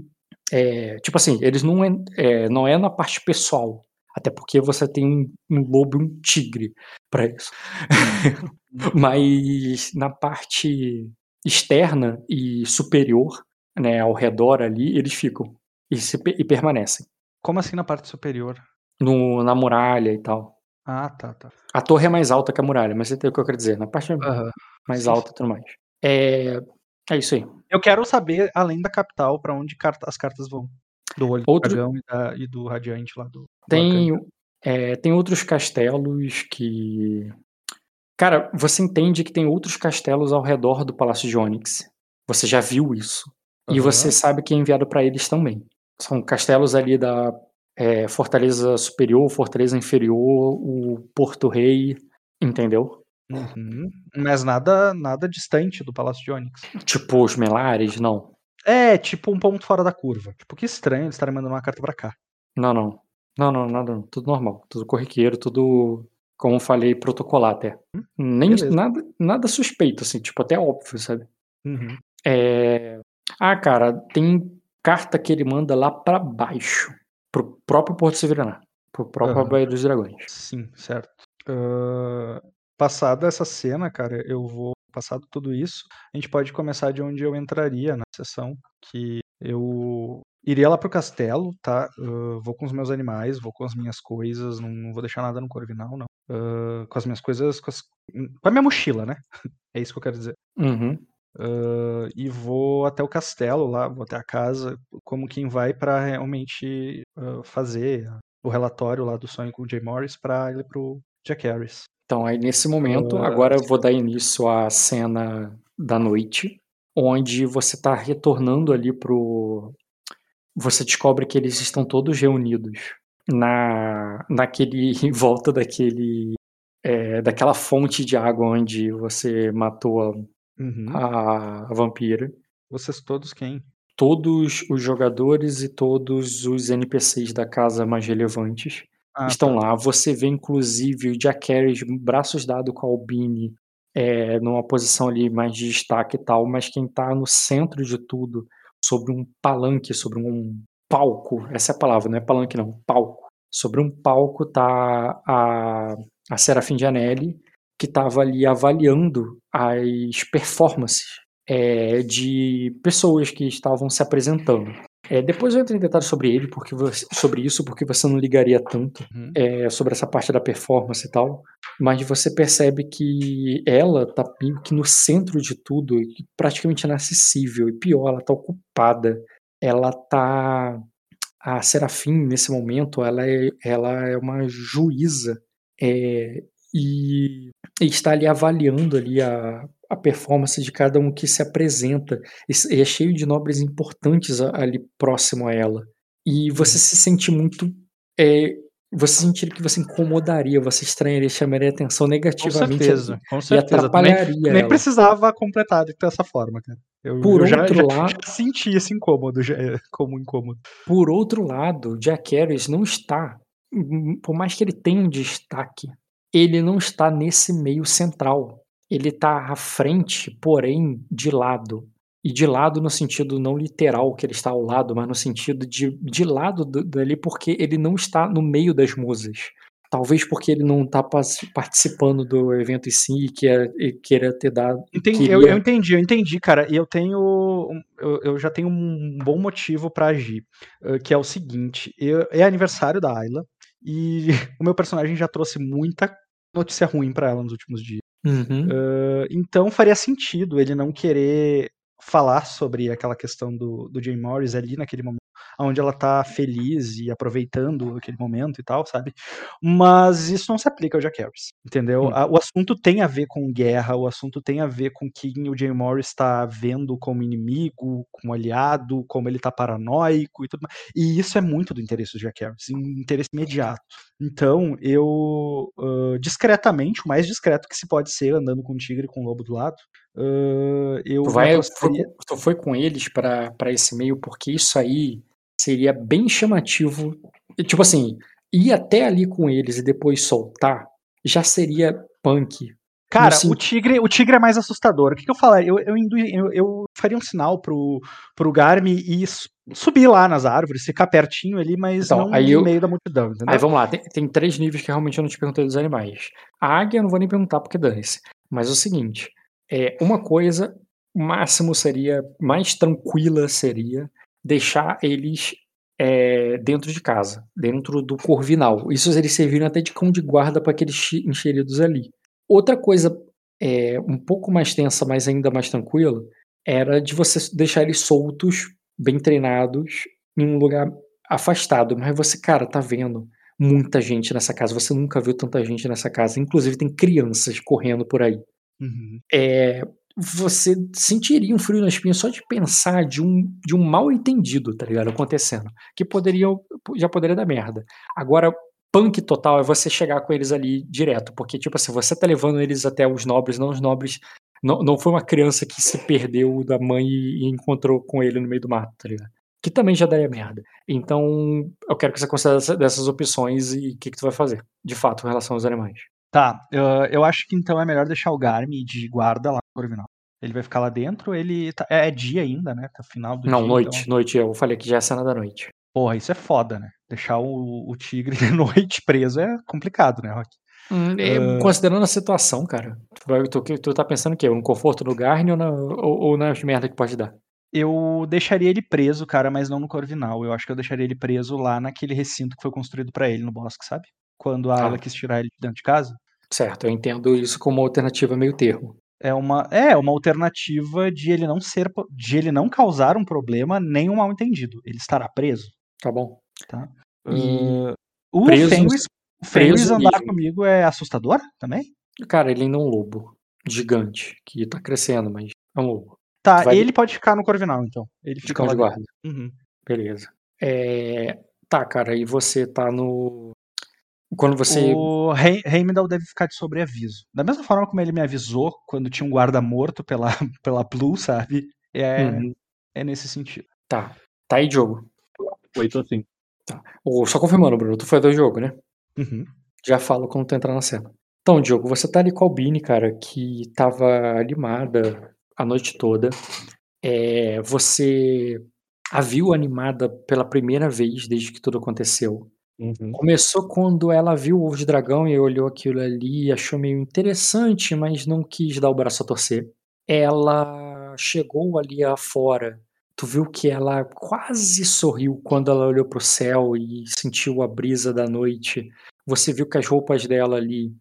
é, tipo assim, eles não é, é, não é na parte pessoal. Até porque você tem um, um lobo e um tigre para isso. Mas na parte externa e superior, né, ao redor ali, eles ficam e, se, e permanecem. Como assim na parte superior? No, na muralha e tal. Ah, tá, tá. A torre é mais alta que a muralha, mas você entendeu o que eu quero dizer, na parte uhum. mais sim, alta e tudo mais. É, é isso aí. Eu quero saber, além da capital, para onde as cartas vão. Do olho Outro... do dragão e, da, e, do radiante lá do. Tem, é, tem outros castelos que. Cara, você entende que tem outros castelos ao redor do Palácio de Onyx. Você já viu isso. E você sabe que é enviado para eles também. São castelos ali da é, Fortaleza Superior, Fortaleza Inferior, o Porto Rei, entendeu? Uhum. Mas nada nada distante do Palácio de Onyx. Tipo os Melares, não. É, tipo um ponto fora da curva. Tipo, que estranho eles estarem mandando uma carta pra cá. Não, não. Não, não, nada. Não. Tudo normal. Tudo corriqueiro, tudo, como falei, protocolar até. Hum, Nem nada, nada suspeito, assim, tipo, até óbvio, sabe? Uhum. É, ah, cara, tem carta que ele manda lá para baixo, pro próprio Porto Severaná, pro próprio uhum. Baía dos Dragões. Sim, certo. Uh, passada essa cena, cara, eu vou passado tudo isso, a gente pode começar de onde eu entraria na sessão, que eu iria lá pro castelo, tá? Uh, vou com os meus animais, vou com as minhas coisas, não, não vou deixar nada no Corvinal, não. Uh, com as minhas coisas, com, as, com, a minha mochila, né? é isso que eu quero dizer. Uhum. Uh, e vou até o castelo lá, vou até a casa, como quem vai para realmente uh, fazer o relatório lá do sonho com o Jay Morris para ele pro Jack Harris. Então, aí nesse momento, uh, agora eu vou dar início à cena da noite, onde você está retornando ali pro. Você descobre que eles estão todos reunidos na naquele em volta daquele é, daquela fonte de água onde você matou a Uhum. a, a vampira. Vocês todos quem? Todos os jogadores e todos os NPCs da casa mais relevantes ah, estão tá. lá. Você vê, inclusive, o Jack Harris, braços dados com a Albini, é, numa posição ali mais de destaque e tal, mas quem tá no centro de tudo, sobre um palanque, sobre um palco, essa é a palavra, não é palanque não, palco. Sobre um palco tá a, a Serafim Janelli, que estava ali avaliando as performances é, de pessoas que estavam se apresentando. É, depois eu entro em detalhes sobre ele, porque você, sobre isso, porque você não ligaria tanto uhum. é, sobre essa parte da performance e tal. Mas você percebe que ela tá meio que no centro de tudo, praticamente inacessível. E pior, ela tá ocupada. Ela tá. A Serafim, nesse momento, ela é, ela é uma juíza. É, e, e está ali avaliando ali a, a performance de cada um que se apresenta. E é cheio de nobres importantes ali próximo a ela. E você uhum. se sente muito. É, você sentiria que você incomodaria, você estranharia, chamaria atenção negativamente. Com certeza, com certeza. E atrapalharia. Nem, nem precisava completar dessa forma, cara. Eu, Por eu outro já, lado. Já, já senti esse incômodo já, como incômodo. Por outro lado, Jack Harris não está. Por mais que ele tenha um destaque, ele não está nesse meio central ele está à frente, porém de lado. E de lado no sentido não literal que ele está ao lado, mas no sentido de, de lado dali, porque ele não está no meio das musas. Talvez porque ele não está participando do evento em si e queira, queira ter dado. Entendi, queria... eu, eu, entendi, eu entendi, cara. E eu tenho. Eu, eu já tenho um bom motivo para agir. Que é o seguinte: eu, é aniversário da Ayla e o meu personagem já trouxe muita notícia ruim para ela nos últimos dias. Uhum. Uh, então faria sentido ele não querer falar sobre aquela questão do, do Jay Morris ali naquele momento, onde ela tá feliz e aproveitando aquele momento e tal, sabe? Mas isso não se aplica ao Jack Harris, entendeu? Hum. O assunto tem a ver com guerra, o assunto tem a ver com quem o Jay Morris está vendo como inimigo, como aliado, como ele tá paranoico e tudo mais. E isso é muito do interesse do Jack Harris, um interesse imediato. Então, eu, uh, discretamente, o mais discreto que se pode ser, andando com um tigre e com um lobo do lado, uh, eu. Tu, vai, foi, tu foi com eles para esse meio, porque isso aí seria bem chamativo. Tipo assim, ir até ali com eles e depois soltar já seria punk. Cara, o tigre, o tigre é mais assustador. O que, que eu falaria? Eu, eu, eu, eu, faria um sinal pro, pro Garmi e subir lá nas árvores, ficar pertinho ali, mas então, não no meio da multidão. Entendeu? Aí vamos lá, tem, tem, três níveis que realmente eu não te perguntei dos animais. A águia eu não vou nem perguntar porque dane-se. Mas é o seguinte: é, uma coisa, o máximo seria, mais tranquila seria deixar eles é, dentro de casa, dentro do corvinal. Isso eles serviram até de cão de guarda para aqueles enxeridos ali. Outra coisa é, um pouco mais tensa, mas ainda mais tranquila, era de você deixar eles soltos, bem treinados, em um lugar afastado. Mas você, cara, tá vendo muita gente nessa casa. Você nunca viu tanta gente nessa casa. Inclusive tem crianças correndo por aí. Uhum. É, você sentiria um frio na espinha só de pensar de um, de um mal entendido, tá ligado? Acontecendo. Que poderia, já poderia dar merda. Agora, punk total é você chegar com eles ali direto. Porque, tipo assim, você tá levando eles até os nobres, não os nobres. Não, não foi uma criança que se perdeu da mãe e, encontrou com ele no meio do mato, tá ligado? Que também já daria merda. Então, eu quero que você considere dessas opções e o que, que tu vai fazer, de fato, em relação aos animais. Tá, eu, eu acho que então é melhor deixar o Garmin de guarda lá no Corvinal. Ele vai ficar lá dentro, ele tá, é, é, dia ainda, né? Tá final do Não, dia, noite, então... noite. Eu falei que já é cena da noite. Porra, isso é foda, né? Deixar o, o tigre de noite preso é complicado, né, Rock? Hum, uh... Considerando a situação, cara, tu, tu, tu tá pensando o quê? Um conforto no Garni ou, na, ou, ou nas merda que pode dar? Eu deixaria ele preso, cara, mas não no Corvinal. Eu acho que eu deixaria ele preso lá naquele recinto que foi construído para ele no bosque, sabe? Quando a ah. Ayla quis tirar ele de dentro de casa. Certo, eu entendo isso como uma alternativa meio termo. É uma, é uma alternativa de ele não ser, de ele não causar um problema nem um mal entendido. Ele estará preso. Tá bom. Tá. E uh, o preso, Fenris, Fenris andar comigo é assustador também? Cara, ele ainda é um lobo gigante que tá crescendo, mas é um lobo. Tá, vai... ele pode ficar no Corvinal, então. Ele fica de guarda. Uhum. Beleza. É... Tá, cara, e você tá no. Quando você. O Heimdall deve ficar de sobreaviso. Da mesma forma como ele me avisou quando tinha um guarda morto pela, pela Blue, sabe? É, uhum. é nesse sentido. Tá. Tá aí, jogo. Oi, tô sim. Tá. só confirmando, Bruno, tu foi do jogo, né? Uhum. Já falo quando tu entrar na cena. Então, Diogo, você tá ali com a Albine, cara, que tava animada a noite toda. É, você a viu animada pela primeira vez desde que tudo aconteceu. Uhum. Começou quando ela viu o ovo de dragão e olhou aquilo ali achou meio interessante, mas não quis dar o braço a torcer. Ela chegou ali afora. Tu viu que ela quase sorriu quando ela olhou para o céu e sentiu a brisa da noite. Você viu que as roupas dela ali,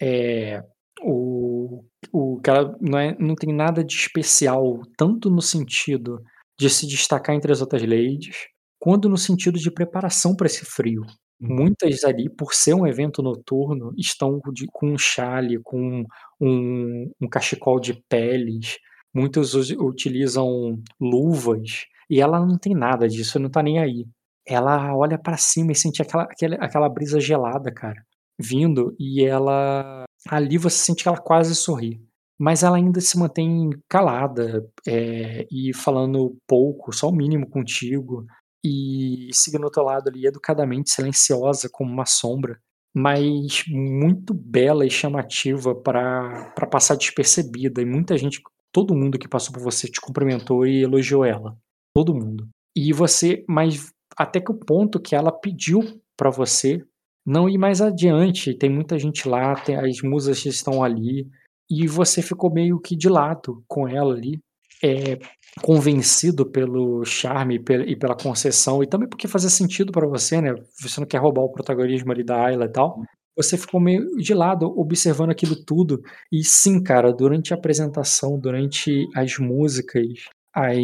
é, o, o ela não, é, não tem nada de especial, tanto no sentido de se destacar entre as outras ladies, quando no sentido de preparação para esse frio. Uhum. Muitas ali, por ser um evento noturno, estão de, com um chale, com um, um cachecol de peles, muitos utilizam luvas, e ela não tem nada disso, não tá nem aí. Ela olha para cima e sente aquela, aquela, aquela brisa gelada, cara, vindo, e ela. Ali você sente que ela quase sorri mas ela ainda se mantém calada, é, e falando pouco, só o mínimo contigo, e seguindo ao teu lado ali educadamente, silenciosa como uma sombra, mas muito bela e chamativa para passar despercebida. E muita gente, todo mundo que passou por você te cumprimentou e elogiou ela. Todo mundo. E você, mas até que o ponto que ela pediu para você não ir mais adiante. Tem muita gente lá, tem, as musas estão ali, e você ficou meio que de lado com ela ali, é, convencido pelo charme e pela concessão, e também porque fazia sentido para você, né? Você não quer roubar o protagonismo ali da Ayla e tal. Você ficou meio de lado observando aquilo tudo. E sim, cara, durante a apresentação, durante as músicas, as,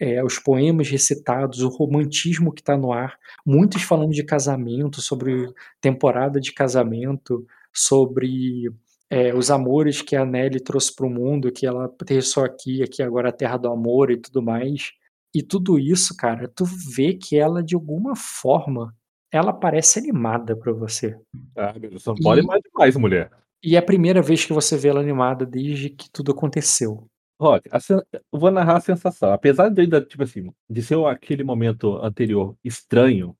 é, os poemas recitados, o romantismo que está no ar, muitos falando de casamento, sobre temporada de casamento, sobre é, os amores que a Nelly trouxe para o mundo, que ela tem só aqui, aqui agora a terra do amor e tudo mais. E tudo isso, cara, tu vê que ela de alguma forma ela parece animada para você. Ah, você não e, pode mais demais, mulher. E é a primeira vez que você vê ela animada desde que tudo aconteceu. Rock, eu vou narrar a sensação. Apesar de ainda, tipo assim, de ser aquele momento anterior estranho,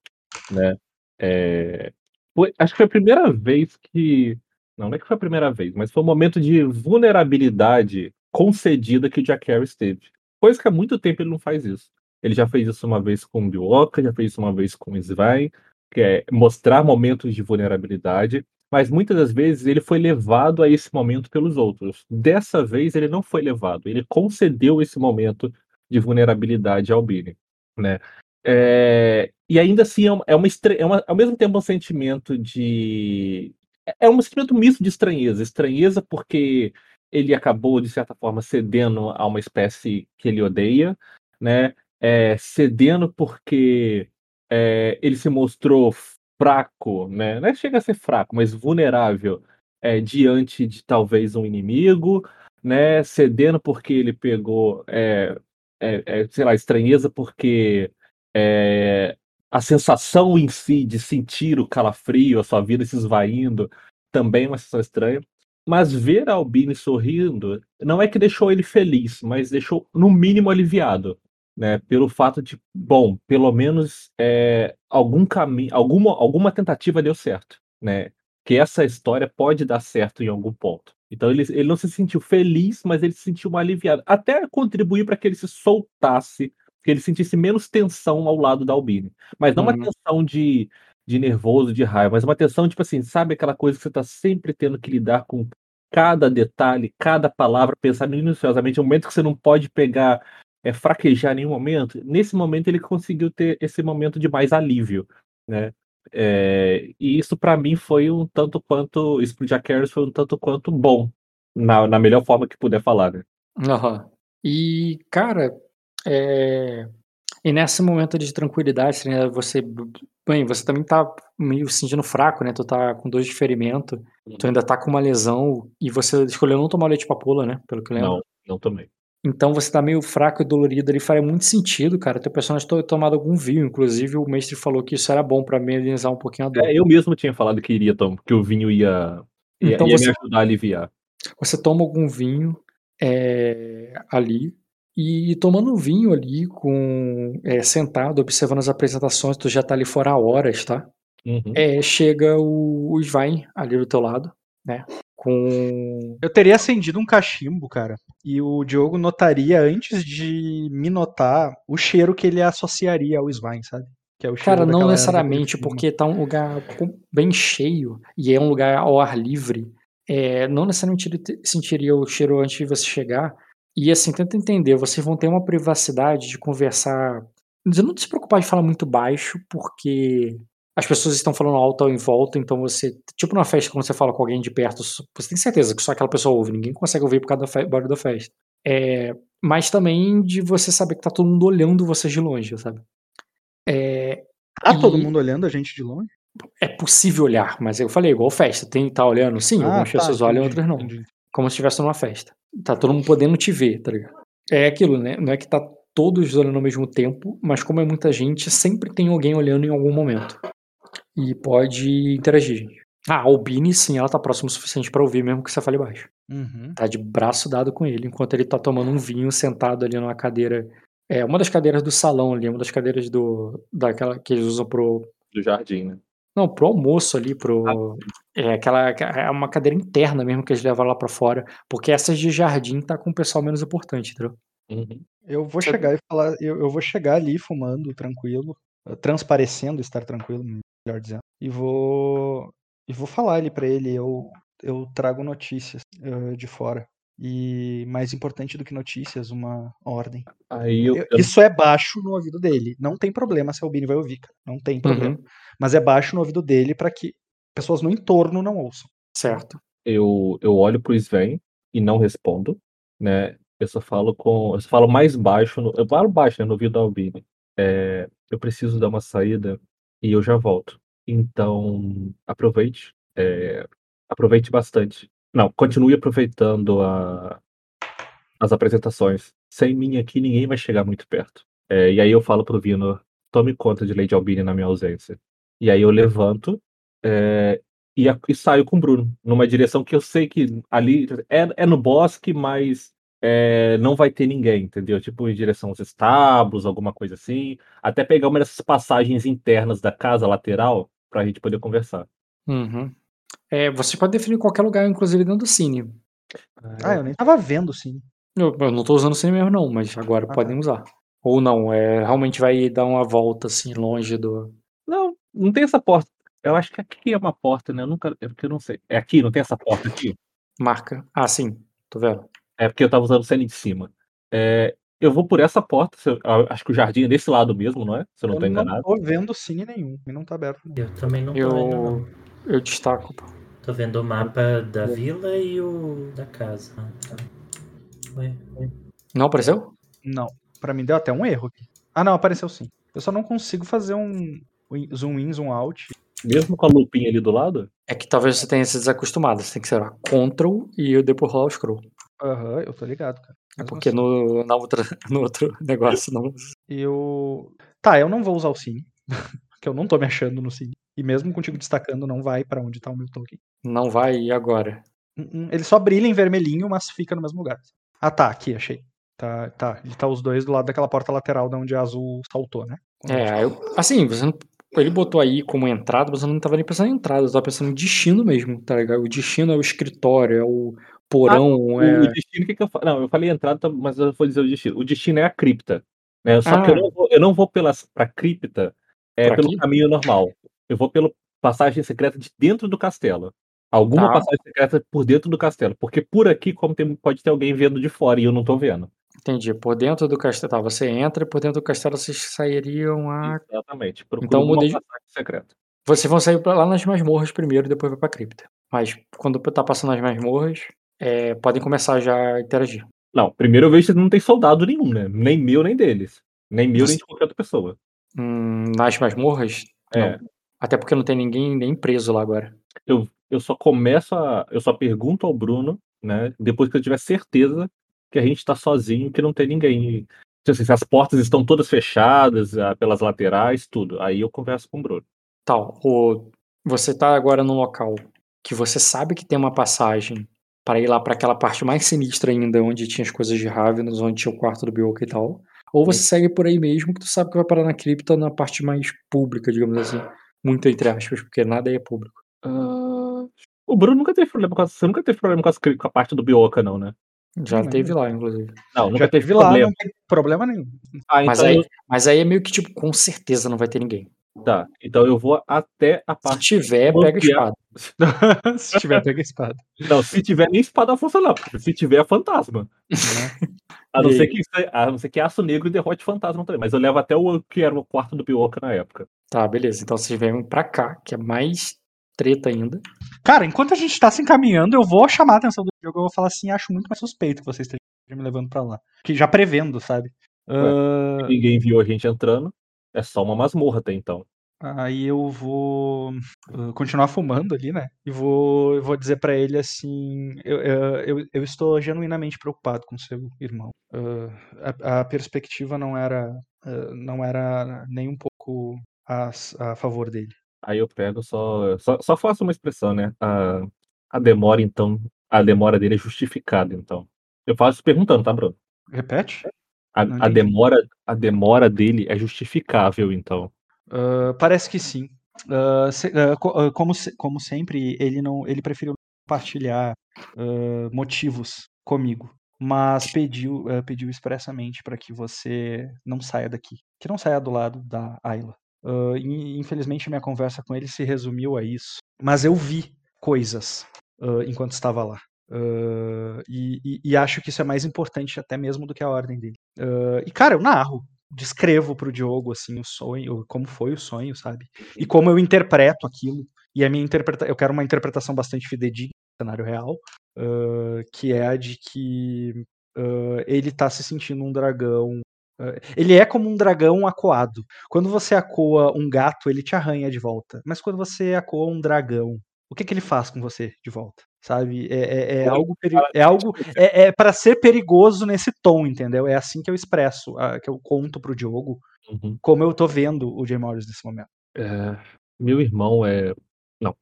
né? É, foi, acho que foi a primeira vez que não, é que foi a primeira vez, mas foi um momento de vulnerabilidade concedida que o Jack Harris teve. Coisa que há muito tempo ele não faz isso. Ele já fez isso uma vez com o Bioka, já fez isso uma vez com o Svain, que é mostrar momentos de vulnerabilidade, mas muitas das vezes ele foi levado a esse momento pelos outros. Dessa vez ele não foi levado, ele concedeu esse momento de vulnerabilidade ao Billy, né? É, e ainda assim é, uma, é, uma, é uma, ao mesmo tempo um sentimento de é um sentimento misto de estranheza. Estranheza porque ele acabou, de certa forma, cedendo a uma espécie que ele odeia, né? É, cedendo porque é, ele se mostrou fraco, né? Não é chega a ser fraco, mas vulnerável é, diante de talvez um inimigo, né? Cedendo porque ele pegou, é, é, sei lá, estranheza porque é, a sensação em si de sentir o calafrio, a sua vida se esvaindo, também é uma sensação estranha. Mas ver a Albini sorrindo não é que deixou ele feliz, mas deixou, no mínimo, aliviado. Né, pelo fato de, bom, pelo menos é, algum caminho, alguma, alguma tentativa deu certo, né? Que essa história pode dar certo em algum ponto. Então ele, ele não se sentiu feliz, mas ele se sentiu aliviado. Até contribuir para que ele se soltasse que ele sentisse menos tensão ao lado da Albine. Mas não uhum. uma tensão de, de nervoso, de raiva, mas uma tensão, tipo assim, sabe aquela coisa que você está sempre tendo que lidar com cada detalhe, cada palavra, pensar minuciosamente, um momento que você não pode pegar, é, fraquejar em nenhum momento. Nesse momento ele conseguiu ter esse momento de mais alívio, né? É, e isso para mim foi um tanto quanto, isso pro Jack Harris foi um tanto quanto bom, na, na melhor forma que puder falar, né? Uhum. E, cara, é... E nesse momento de tranquilidade, né, você, bem, você também tá meio se sentindo fraco, né? Tu tá com dor de ferimento, tu ainda tá com uma lesão e você escolheu não tomar leite papoula, né? Pelo que eu lembro. Não, não tomei. Então você tá meio fraco e dolorido ali, faria muito sentido, cara. Teu personagem ter tomado algum vinho, inclusive o mestre falou que isso era bom para amenizar um pouquinho a dor. É, eu mesmo tinha falado que iria tomar, que o vinho ia, ia, então ia você, me ajudar a aliviar. Você toma algum vinho é, ali, e tomando vinho ali, com é, sentado, observando as apresentações, tu já tá ali fora há horas, tá? Uhum. É, chega o, o Svein ali do teu lado. né? Com. Eu teria acendido um cachimbo, cara, e o Diogo notaria antes de me notar o cheiro que ele associaria ao Svein, sabe? Que é o Cara, não necessariamente, porque tá um lugar bem cheio e é um lugar ao ar livre. É, não necessariamente ele sentiria o cheiro antes de você chegar. E assim, tenta entender, vocês vão ter uma privacidade de conversar. Não se preocupar de falar muito baixo, porque as pessoas estão falando alto em volta, então você. Tipo numa festa, quando você fala com alguém de perto, você tem certeza que só aquela pessoa ouve, ninguém consegue ouvir por causa do barulho da festa. É, mas também de você saber que tá todo mundo olhando vocês de longe, sabe? É, tá e... todo mundo olhando a gente de longe? É possível olhar, mas eu falei, igual festa, tem que tá olhando, sim, ah, algumas tá, pessoas olham, outras não. Entendi. Como se estivesse numa festa. Tá todo mundo podendo te ver, tá ligado? É aquilo, né? Não é que tá todos olhando ao mesmo tempo, mas como é muita gente, sempre tem alguém olhando em algum momento. E pode interagir, gente. Ah, a Albini, sim, ela tá próximo o suficiente para ouvir, mesmo que você fale baixo. Uhum. Tá de braço dado com ele, enquanto ele tá tomando um vinho sentado ali numa cadeira é uma das cadeiras do salão ali, uma das cadeiras do daquela que eles usam pro do jardim, né? Não, pro almoço ali, pro ah. É aquela é uma cadeira interna mesmo que eles levam lá para fora, porque essas de jardim tá com o pessoal menos importante, entendeu? Uhum. Eu vou chegar e falar, eu, eu vou chegar ali fumando tranquilo, transparecendo estar tranquilo, melhor dizendo, e vou e vou falar ali para ele, eu eu trago notícias uh, de fora. E mais importante do que notícias, uma ordem. Aí eu, eu... Isso é baixo no ouvido dele. Não tem problema se a Albini vai ouvir, cara. Não tem problema. Uhum. Mas é baixo no ouvido dele para que pessoas no entorno não ouçam. Certo. Eu, eu olho pro Sven e não respondo, né? Eu só falo com. Eu só falo mais baixo. No, eu falo baixo, né, no ouvido da Albini. É, eu preciso dar uma saída e eu já volto. Então, aproveite. É, aproveite bastante. Não, continue aproveitando a, as apresentações. Sem mim aqui, ninguém vai chegar muito perto. É, e aí eu falo pro Vino, tome conta de Lady Albini na minha ausência. E aí eu levanto é, e, e, saio com o Bruno, numa direção que eu sei que ali é, é no bosque, mas é, não vai ter ninguém, entendeu? Tipo, em direção aos estábulos, alguma coisa assim. Até pegar uma dessas passagens internas da casa lateral pra gente poder conversar. Uhum. É, você pode definir qualquer lugar, inclusive dentro do cine. Ah, eu nem tava vendo o cine. Eu, eu não tô usando o cine mesmo, não, mas agora ah, podem tá. usar. Ou não, é, realmente vai dar uma volta assim, longe do. Não, não tem essa porta. Eu acho que aqui é uma porta, né? Eu nunca. É porque eu não sei. É aqui, não tem essa porta aqui? Marca. Ah, sim, tô vendo. É porque eu tava usando o cine de cima. É, eu vou por essa porta. Acho que o jardim é desse lado mesmo, não é? Se eu não eu tô enganado. Eu não tô vendo cine nenhum. E não tá aberto. Eu também não tô eu... vendo, não. Eu destaco. Tô vendo o mapa da vila e o da casa. Ué, ué. Não apareceu? Não. Pra mim deu até um erro aqui. Ah, não, apareceu sim. Eu só não consigo fazer um zoom in, zoom out. Mesmo com a lupinha ali do lado? É que talvez você tenha se desacostumado. Você tem que ser Ctrl e depois rolar o scroll. Aham, uhum, eu tô ligado, cara. É porque no, na outra, no outro negócio não. Eu. Tá, eu não vou usar o Cine. porque eu não tô me achando no Cine. E mesmo contigo destacando, não vai para onde tá o meu token. Não vai, e agora? Ele só brilha em vermelhinho, mas fica no mesmo lugar. Ah tá, aqui, achei. Tá, tá. Ele tá os dois do lado daquela porta lateral de onde a azul saltou, né? é, eu, assim, você não, ele botou aí como entrada, mas eu não tava nem pensando em entrada, eu tava pensando em destino mesmo, tá ligado? O destino é o escritório, é o porão. Ah, é... O destino, o que, que eu falei? Não, eu falei entrada, mas eu vou dizer o destino. O destino é a cripta. Né? Só ah. que eu não vou, eu não vou pelas, pra cripta é, pra pelo aqui? caminho normal. Eu vou pela passagem secreta de dentro do castelo. Alguma tá. passagem secreta por dentro do castelo. Porque por aqui, como tem, pode ter alguém vendo de fora e eu não tô vendo. Entendi. Por dentro do castelo. Tá, você entra e por dentro do castelo vocês sairiam a. Exatamente. Procura então mudei. Passagem secreta. Vocês vão sair lá nas masmorras primeiro e depois vai pra cripta. Mas quando tá passando nas masmorras, é, podem começar já a interagir. Não, primeiro eu vejo que não tem soldado nenhum, né? Nem meu, nem deles. Nem meu, você... nem de qualquer outra pessoa. Hum, nas masmorras? É. Não. Até porque não tem ninguém nem preso lá agora. Eu, eu só começo a. Eu só pergunto ao Bruno, né? Depois que eu tiver certeza que a gente tá sozinho, que não tem ninguém. Tipo assim, se as portas estão todas fechadas, ah, pelas laterais, tudo. Aí eu converso com o Bruno. Tal. Tá, o... Você tá agora num local que você sabe que tem uma passagem para ir lá para aquela parte mais sinistra ainda, onde tinha as coisas de Ravenous, onde tinha o quarto do Bioka e tal. Ou você segue por aí mesmo, que tu sabe que vai parar na cripta na parte mais pública, digamos assim. Muito entre aspas, porque nada aí é público. Uh, O Bruno nunca teve problema com a, você nunca teve problema com, as, com a parte do Bioca, não, né? Já não, teve lá, inclusive. Não, nunca Já teve lá, problema. não tem problema nenhum. Ah, mas, então aí, mas aí é meio que, tipo, com certeza não vai ter ninguém. Tá, então eu vou até a parte. Se tiver, pega a espada. se tiver, pega a espada. Não, se tiver nem espada funciona, não. Se tiver, é fantasma. a, não ser que, a não ser que aço negro derrote fantasma também. Mas eu levo até o que era o quarto do Pioca na época. Tá, beleza. Então vocês vêm pra cá, que é mais treta ainda. Cara, enquanto a gente tá se encaminhando, eu vou chamar a atenção do jogo. Eu vou falar assim: acho muito mais suspeito que vocês estejam me levando pra lá. Que já prevendo, sabe? Uh... Ninguém viu a gente entrando. É só uma masmorra até então. Aí eu vou uh, continuar fumando ali, né? E vou, eu vou dizer para ele assim: eu, eu, eu, estou genuinamente preocupado com seu irmão. Uh, a, a, perspectiva não era, uh, não era nem um pouco a, a favor dele. Aí eu pego só, só, só faço uma expressão, né? A, a demora, então, a demora dele é justificada, então. Eu faço perguntando, tá, Bruno? Repete? A, a demora, a demora dele é justificável, então. Uh, parece que sim. Uh, se, uh, como, como sempre, ele não, ele preferiu compartilhar motivos comigo, mas pediu, pediu expressamente para que você não saia daqui, que não saia do lado da Ayla. Infelizmente, minha conversa com ele se resumiu a isso, mas eu vi coisas enquanto estava lá. E, e, e, acho que isso é mais importante até mesmo do que a ordem dele. e cara, eu narro descrevo pro Diogo assim o sonho, como foi o sonho, sabe? E como eu interpreto aquilo. E a minha interpretação, eu quero uma interpretação bastante fidedigna do cenário real, uh, que é a de que uh, ele tá se sentindo um dragão. Ele é como um dragão acoado. Quando você acoa um gato, ele te arranha de volta. Mas quando você acoa um dragão, o que, que ele faz com você de volta? sabe? É, é, é algo, é algo, é, é para ser perigoso nesse tom, entendeu? É assim que eu expresso, que eu conto pro Diogo, uhum. como eu tô vendo o Jay Morris nesse momento. É, meu irmão é, não,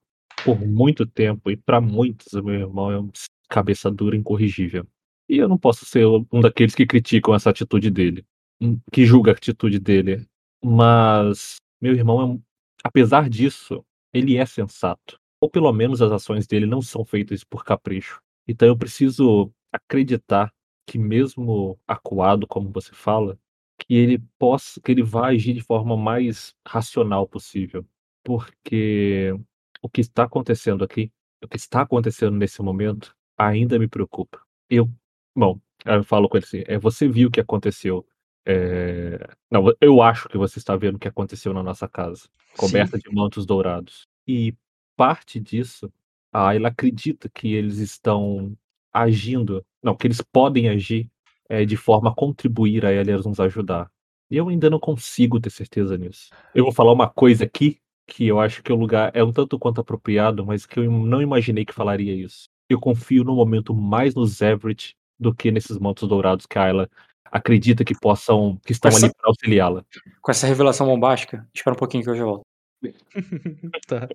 por muito tempo e para muitos, o meu irmão é um cabeça dura incorrigível. E eu não posso ser um daqueles que criticam essa atitude dele, que julga a atitude dele. Mas meu irmão é apesar disso, ele é sensato ou pelo menos as ações dele não são feitas por capricho. Então eu preciso acreditar que mesmo acuado, como você fala, que ele possa, que ele vai agir de forma mais racional possível, porque o que está acontecendo aqui, o que está acontecendo nesse momento, ainda me preocupa. Eu, bom, eu falo com ele assim, é, você viu o que aconteceu. É... Não, eu acho que você está vendo o que aconteceu na nossa casa, coberta Sim. de mantos dourados. E parte disso, a Ayla acredita que eles estão agindo, não, que eles podem agir é, de forma a contribuir a eles nos ajudar. E eu ainda não consigo ter certeza nisso. Eu vou falar uma coisa aqui que eu acho que o lugar é um tanto quanto apropriado, mas que eu não imaginei que falaria isso. Eu confio no momento mais nos Everett do que nesses mantos dourados que a Ayla acredita que possam, que estão essa, ali para auxiliá-la. Com essa revelação bombástica, espera um pouquinho que eu já volto. tá.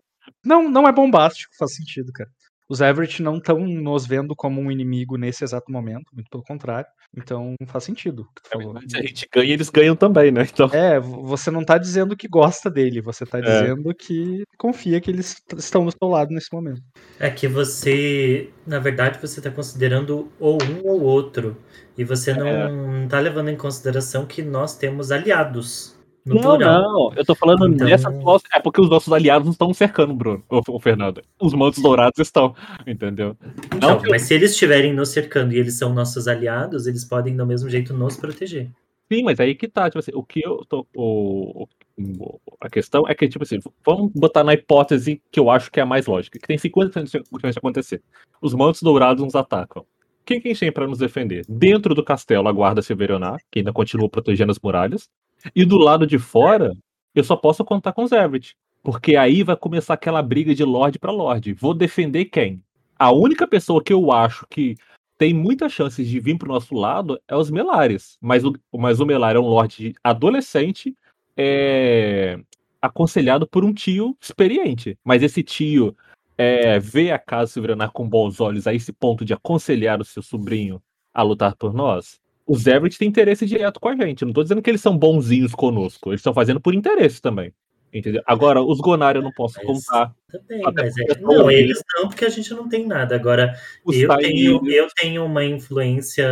Não, não é bombástico, faz sentido, cara. Os Everett não estão nos vendo como um inimigo nesse exato momento, muito pelo contrário. Então faz sentido. É, se a gente ganha, eles ganham também, né? Então... É, você não tá dizendo que gosta dele, você tá é. dizendo que confia que eles estão do seu lado nesse momento. É que você, na verdade, você tá considerando ou um ou outro. E você não, é. não tá levando em consideração que nós temos aliados. No não, plural. não, eu tô falando então... nessa atual. É porque os nossos aliados não estão cercando, Bruno, o Fernando. Os mantos dourados estão, entendeu? Então, não, mas se eles estiverem nos cercando e eles são nossos aliados, eles podem do mesmo jeito nos proteger. Sim, mas aí que tá, tipo assim, o que eu tô. O, o, a questão é que, tipo assim, vamos botar na hipótese que eu acho que é a mais lógica, que tem 50% de acontecer. Os mantos dourados nos atacam. Quem quem tem para nos defender? Dentro do castelo, a guarda Silverionar, que ainda continua protegendo as muralhas. E do lado de fora, eu só posso contar com os Everett. Porque aí vai começar aquela briga de Lorde para Lorde. Vou defender quem? A única pessoa que eu acho que tem muitas chances de vir pro nosso lado é os Melares. Mas o, mas o Melar é um Lorde adolescente, é, aconselhado por um tio experiente. Mas esse tio é, vê a casa Silveranar com bons olhos a esse ponto de aconselhar o seu sobrinho a lutar por nós? Os Everett têm interesse direto com a gente. Não tô dizendo que eles são bonzinhos conosco. Eles estão fazendo por interesse também. Entendeu? Agora, os Gonar eu não posso mas, contar. Também, mas é, não, eles não, porque a gente não tem nada. Agora, eu tenho, eu tenho uma influência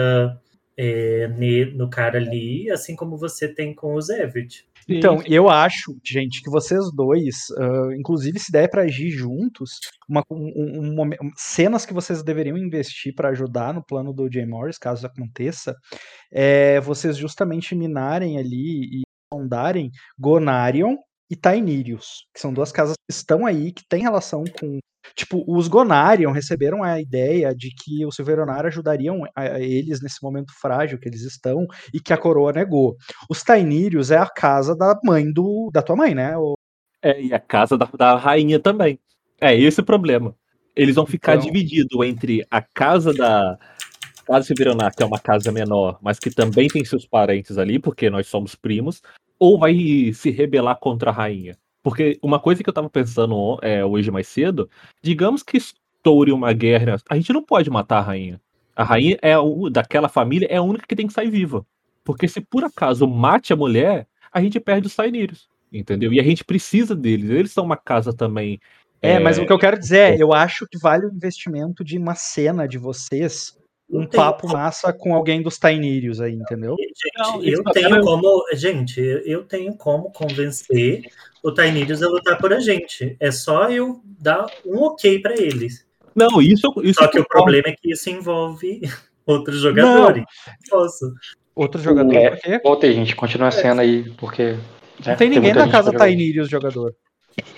é, no cara ali, assim como você tem com o Zevit. Então, eu acho, gente, que vocês dois, uh, inclusive se der para agir juntos, uma, um, um, um, cenas que vocês deveriam investir para ajudar no plano do Jay Morris, caso aconteça, é vocês justamente minarem ali e sondarem Gonarion e Tainirius, que são duas casas que estão aí, que têm relação com Tipo, os Gonarion receberam a ideia de que os Silveronar ajudariam a, eles nesse momento frágil que eles estão e que a coroa negou. Os Tainírios é a casa da mãe do da tua mãe, né? O... É, e a casa da, da rainha também. É esse o problema. Eles vão ficar então... divididos entre a casa da casa Silveronar, que é uma casa menor, mas que também tem seus parentes ali, porque nós somos primos, ou vai se rebelar contra a rainha. Porque uma coisa que eu tava pensando é, hoje mais cedo, digamos que estoure uma guerra, a gente não pode matar a rainha. A rainha é o, daquela família é a única que tem que sair viva. Porque se por acaso mate a mulher, a gente perde os Sainírios, entendeu? E a gente precisa deles. Eles são uma casa também. É, é... mas o que eu quero dizer é, eu acho que vale o investimento de uma cena de vocês um papo massa com alguém dos Tainírios aí, entendeu? Gente, não, eu tenho como, gente, eu tenho como convencer o Tainírios a lutar por a gente. É só eu dar um ok para eles. Não, isso, isso Só que o problema é que isso envolve outros jogadores. Não. Posso. Outros jogadores? É, voltei, gente, continua a cena aí, porque. Não tem ninguém na casa Tainírios jogador.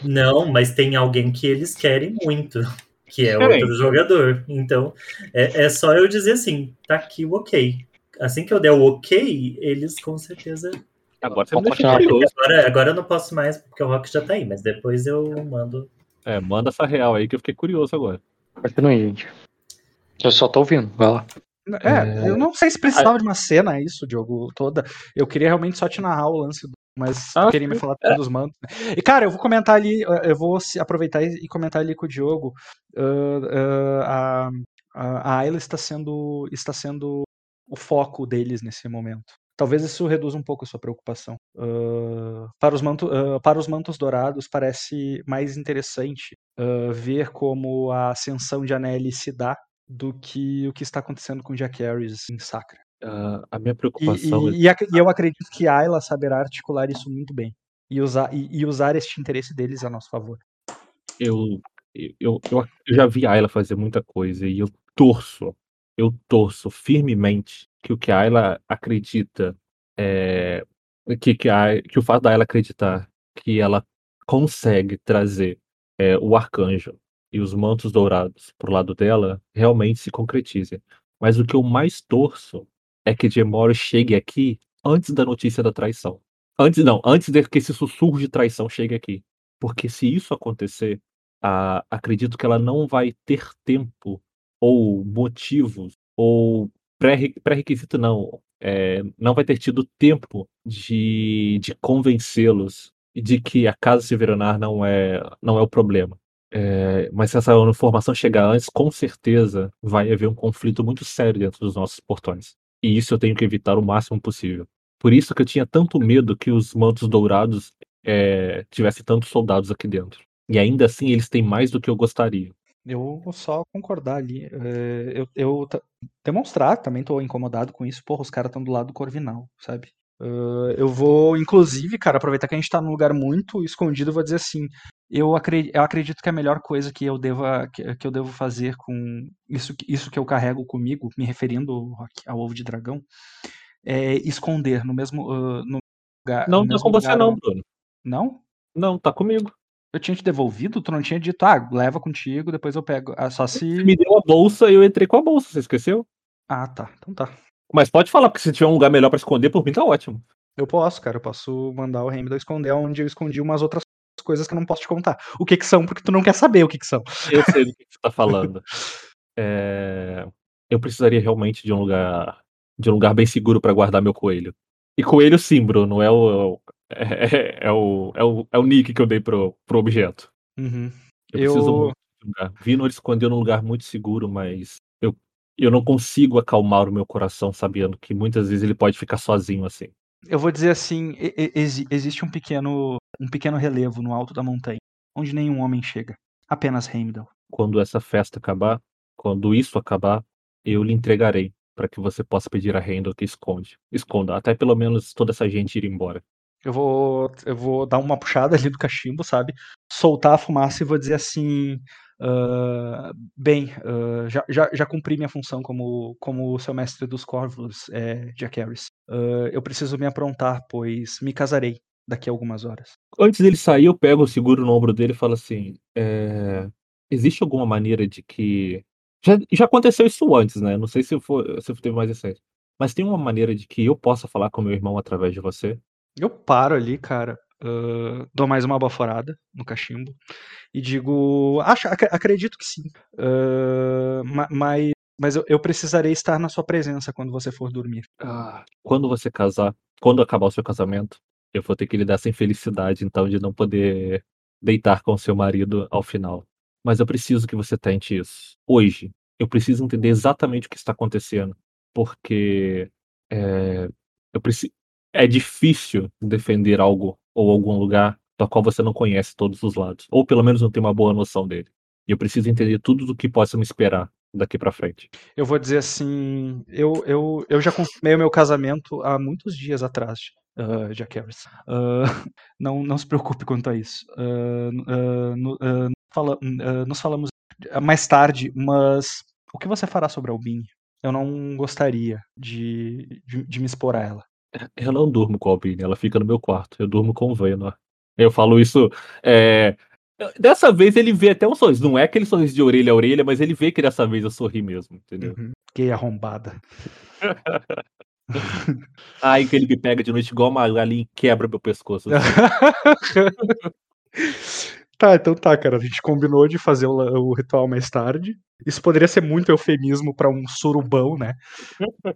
Não, mas tem alguém que eles querem muito que é outro jogador. Então, é, é só eu dizer assim, tá aqui o ok. Assim que eu der o ok, eles com certeza. Agora você continuar. Agora, agora eu não posso mais, porque o Rock já tá aí, mas depois eu mando. É, manda essa real aí que eu fiquei curioso agora. Continue, gente. Eu só tô ouvindo, vai lá. É, é... eu não sei se precisava de uma cena isso, Diogo, toda. Eu queria realmente só te narrar o lance do mas ah, queria me falar é. dos mantos. Né? E, cara, eu vou comentar ali, eu vou aproveitar e comentar ali com o Diogo. Uh, uh, a, a Ayla está sendo, está sendo o foco deles nesse momento. Talvez isso reduza um pouco a sua preocupação. Uh, para, os manto, para os mantos dourados, parece mais interessante ver como a ascensão de Anelli se dá do que o que está acontecendo com Jack Harris em Sacra. Uh, a minha preocupação. E, e, é... e, eu acredito que a Ayla saberá articular isso muito bem. E usar, e, e usar este interesse deles a nosso favor. Eu, eu, eu, eu já vi a Ayla fazer muita coisa e eu torço, eu torço firmemente que o que a Ayla acredita é, que, que, a, que o fato da Ayla acreditar que ela consegue trazer é, o arcanjo e os mantos dourados pro lado dela realmente se concretize. Mas o que eu mais torço é que Gemoro chegue aqui antes da notícia da traição. Antes não, antes de que esse sussurro de traição chegue aqui. Porque se isso acontecer, ah, acredito que ela não vai ter tempo ou motivos ou pré-requisito não, é, não vai ter tido tempo de, de convencê-los de que a casa Severanar não é não é o problema. É, mas se essa informação chegar antes, com certeza vai haver um conflito muito sério dentro dos nossos portões. E isso eu tenho que evitar o máximo possível. Por isso que eu tinha tanto medo que os mantos dourados é, tivessem tantos soldados aqui dentro. E ainda assim eles têm mais do que eu gostaria. Eu vou só concordar ali. É, eu, eu demonstrar, também estou incomodado com isso. Porra, os caras estão do lado do Corvinal, sabe? Uh, eu vou, inclusive, cara, aproveitar que a gente tá num lugar muito escondido, eu vou dizer assim: eu acredito, eu acredito que a melhor coisa que eu deva que, eu devo fazer com isso, isso que eu carrego comigo, me referindo ao ovo de dragão, é esconder no mesmo uh, no lugar. Não tá com você não, Bruno. Não? Não, tá comigo. Eu tinha te devolvido, tu não tinha dito, ah, leva contigo, depois eu pego. Ah, só se. Você me deu a bolsa e eu entrei com a bolsa, você esqueceu? Ah, tá. Então tá. Mas pode falar, porque se tiver um lugar melhor para esconder, por mim tá ótimo. Eu posso, cara. Eu posso mandar o Hamilton esconder onde eu escondi umas outras coisas que eu não posso te contar. O que que são, porque tu não quer saber o que que são. Eu sei do que, você tá falando. É... Eu precisaria realmente de um lugar de um lugar bem seguro para guardar meu coelho. E coelho sim, Bruno, é o, é, é, é, o, é, o, é o nick que eu dei pro, pro objeto. Uhum. Eu, eu preciso muito de um lugar. Vino ele escondeu num lugar muito seguro, mas eu, não consigo acalmar o meu coração sabendo que muitas vezes ele pode ficar sozinho assim. Eu vou dizer assim, existe um pequeno um pequeno relevo no alto da montanha, onde nenhum homem chega, apenas Heimdall. Quando essa festa acabar, quando isso acabar, eu lhe entregarei para que você possa pedir a Heimdall que esconde, esconda, até pelo menos toda essa gente ir embora. Eu vou, eu vou dar uma puxada ali do cachimbo, sabe? Soltar a fumaça e vou dizer assim: Uh, bem, uh, já, já, já, cumpri minha função como, como seu mestre dos corvos, é, Jack Harris. Uh, eu preciso me aprontar, pois me casarei daqui a algumas horas. Antes dele sair, eu pego, seguro no ombro dele e falo assim: é, existe alguma maneira de que. Já, já aconteceu isso antes, né? Não sei se, for, se teve mais recente. Mas tem uma maneira de que eu possa falar com meu irmão através de você? Eu paro ali, cara. Dou mais uma baforada no cachimbo e digo, acho, ac acredito que sim, uh, mas, mas eu, eu, precisarei estar na sua presença quando você for dormir. Ah, quando você casar, quando acabar o seu casamento, eu vou ter que lhe dar essa infelicidade, então, de não poder deitar com seu marido ao final. Mas eu preciso que você tente isso. Hoje, eu preciso entender exatamente o que está acontecendo, porque é, eu preciso, é difícil defender algo ou algum lugar da qual você não conhece todos os lados, ou pelo menos não tem uma boa noção dele. E eu preciso entender tudo do que possa me esperar daqui para frente. Eu vou dizer assim, eu, eu, eu já consumei o meu casamento há muitos dias atrás, uh, Jack Harris. Uh, não, não se preocupe quanto a isso. Uh, fala, nos falamos mais tarde, mas o que você fará sobre a Albin? Eu não gostaria de, de, de, me expor a ela. Eu não durmo com a Albin, ela fica no meu quarto. Eu durmo com o Venor. Eu falo isso. É... Dessa vez ele vê até um sorriso. Não é aquele sorriso de orelha a orelha, mas ele vê que dessa vez eu sorri mesmo, entendeu? Uhum. Que arrombada. Ai, que ele me pega de noite igual uma galinha e quebra meu pescoço. Assim. tá, então tá, cara. A gente combinou de fazer o, o ritual mais tarde. Isso poderia ser muito eufemismo para um surubão, né?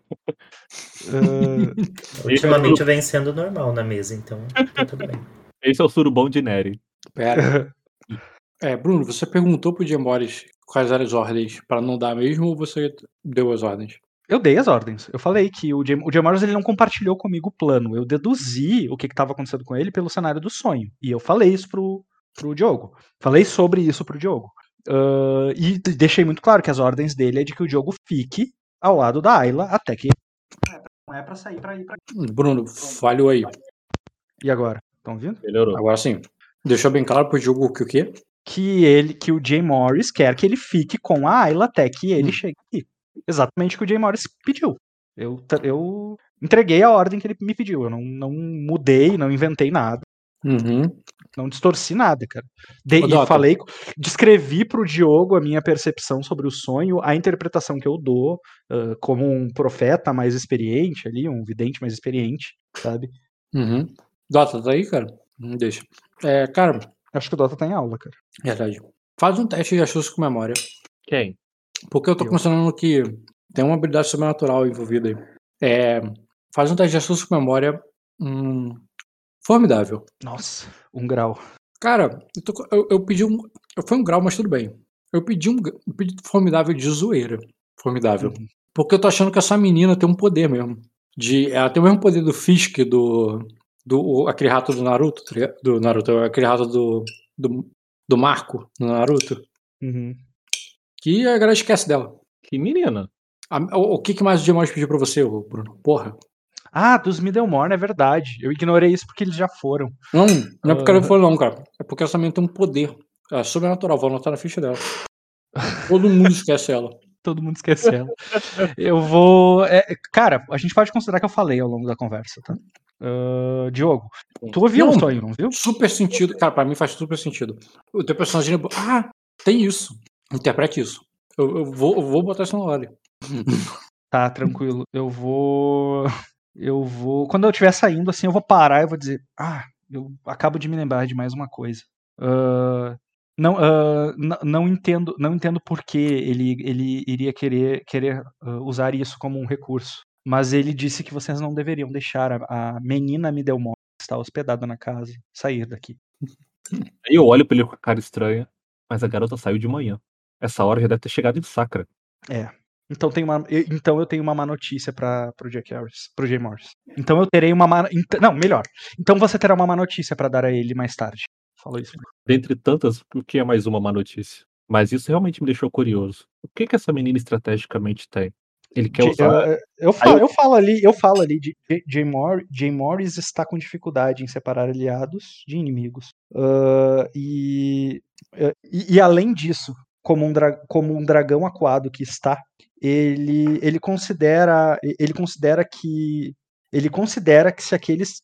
uh... Ultimamente vem sendo normal na mesa, então tá tudo bem. Esse é o surubão de Nery. Pera. é, Bruno, você perguntou pro Diemores quais eram as ordens para não dar mesmo ou você deu as ordens? Eu dei as ordens. Eu falei que o Jim, o Jim Morris ele não compartilhou comigo o plano. Eu deduzi o que estava acontecendo com ele pelo cenário do sonho. E eu falei isso pro, pro Diogo. Falei sobre isso pro Diogo. Uh, e deixei muito claro que as ordens dele é de que o Diogo fique ao lado da Ayla até que. Não é pra sair pra ir pra. Bruno, falhou aí. E agora? Estão ouvindo? Melhorou. Agora sim. Deixou bem claro pro jogo que o quê? Que ele, que o Jay Morris quer que ele fique com a Ayla até que ele hum. chegue aqui. Exatamente o que o Jay Morris pediu. Eu, eu entreguei a ordem que ele me pediu. Eu não, não mudei, não inventei nada. Uhum. Não distorci nada, cara. De, e falei, descrevi pro Diogo a minha percepção sobre o sonho, a interpretação que eu dou, uh, como um profeta mais experiente ali, um vidente mais experiente, sabe? Uhum. Dota, tá aí, cara? Não deixa. É, cara. Acho que o Dota tá em aula, cara. Verdade. Faz um teste de astúcia com memória. Quem? Porque eu tô eu. considerando que tem uma habilidade sobrenatural envolvida aí. É, faz um teste de astúcia com memória. Hum, formidável. Nossa, um grau. Cara, eu, tô, eu, eu pedi um. Foi um grau, mas tudo bem. Eu pedi um eu pedi formidável de zoeira. Formidável. Uhum. Porque eu tô achando que essa menina tem um poder mesmo. De, ela tem o mesmo poder do Fisk, do, do aquele rato do Naruto, tá do Naruto, aquele rato do, do, do Marco no Naruto. Uhum. Que a galera esquece dela. Que menina. A, o, o, que, que mais o Diamante pediu pra você, Bruno? Porra. Ah, dos Middlemorn, é verdade. Eu ignorei isso porque eles já foram. Não, não é porque ele foi, não, cara. É porque essa menina tem um poder. É sobrenatural, vou anotar na ficha dela. Todo mundo esquece ela. Todo mundo esquece ela. Eu vou. É, cara, a gente pode considerar que eu falei ao longo da conversa, tá? Uh, Diogo, tu ouviu o sonho, não viu? Super sentido, cara, pra mim faz super sentido. O teu personagem. Ah, tem isso. Interprete isso. Eu, eu, vou, eu vou botar isso na hora. Tá, tranquilo. Eu vou. Eu vou. Quando eu estiver saindo, assim, eu vou parar e vou dizer. Ah, eu acabo de me lembrar de mais uma coisa. Uh, não, uh, não entendo, não entendo por que ele, ele iria querer, querer uh, usar isso como um recurso. Mas ele disse que vocês não deveriam deixar a, a menina Midelmore, que está hospedada na casa, sair daqui. Aí eu olho pra ele com a cara estranha, mas a garota saiu de manhã. Essa hora já deve ter chegado em Sacra. É. Então, tem uma, então eu tenho uma má notícia para o Jack Harris, pro Jay Morris. Então eu terei uma má, não, melhor. Então você terá uma má notícia para dar a ele mais tarde. Falou isso. Dentre tantas, o que é mais uma má notícia? Mas isso realmente me deixou curioso. O que que essa menina estrategicamente tem? Ele quer usar. Eu, eu, falo, eu falo ali, eu falo ali de Jay, Mor Jay Morris está com dificuldade em separar aliados de inimigos. Uh, e, e, e, além disso, como um, como um dragão aquado que está, ele, ele considera ele considera que ele considera que se aqueles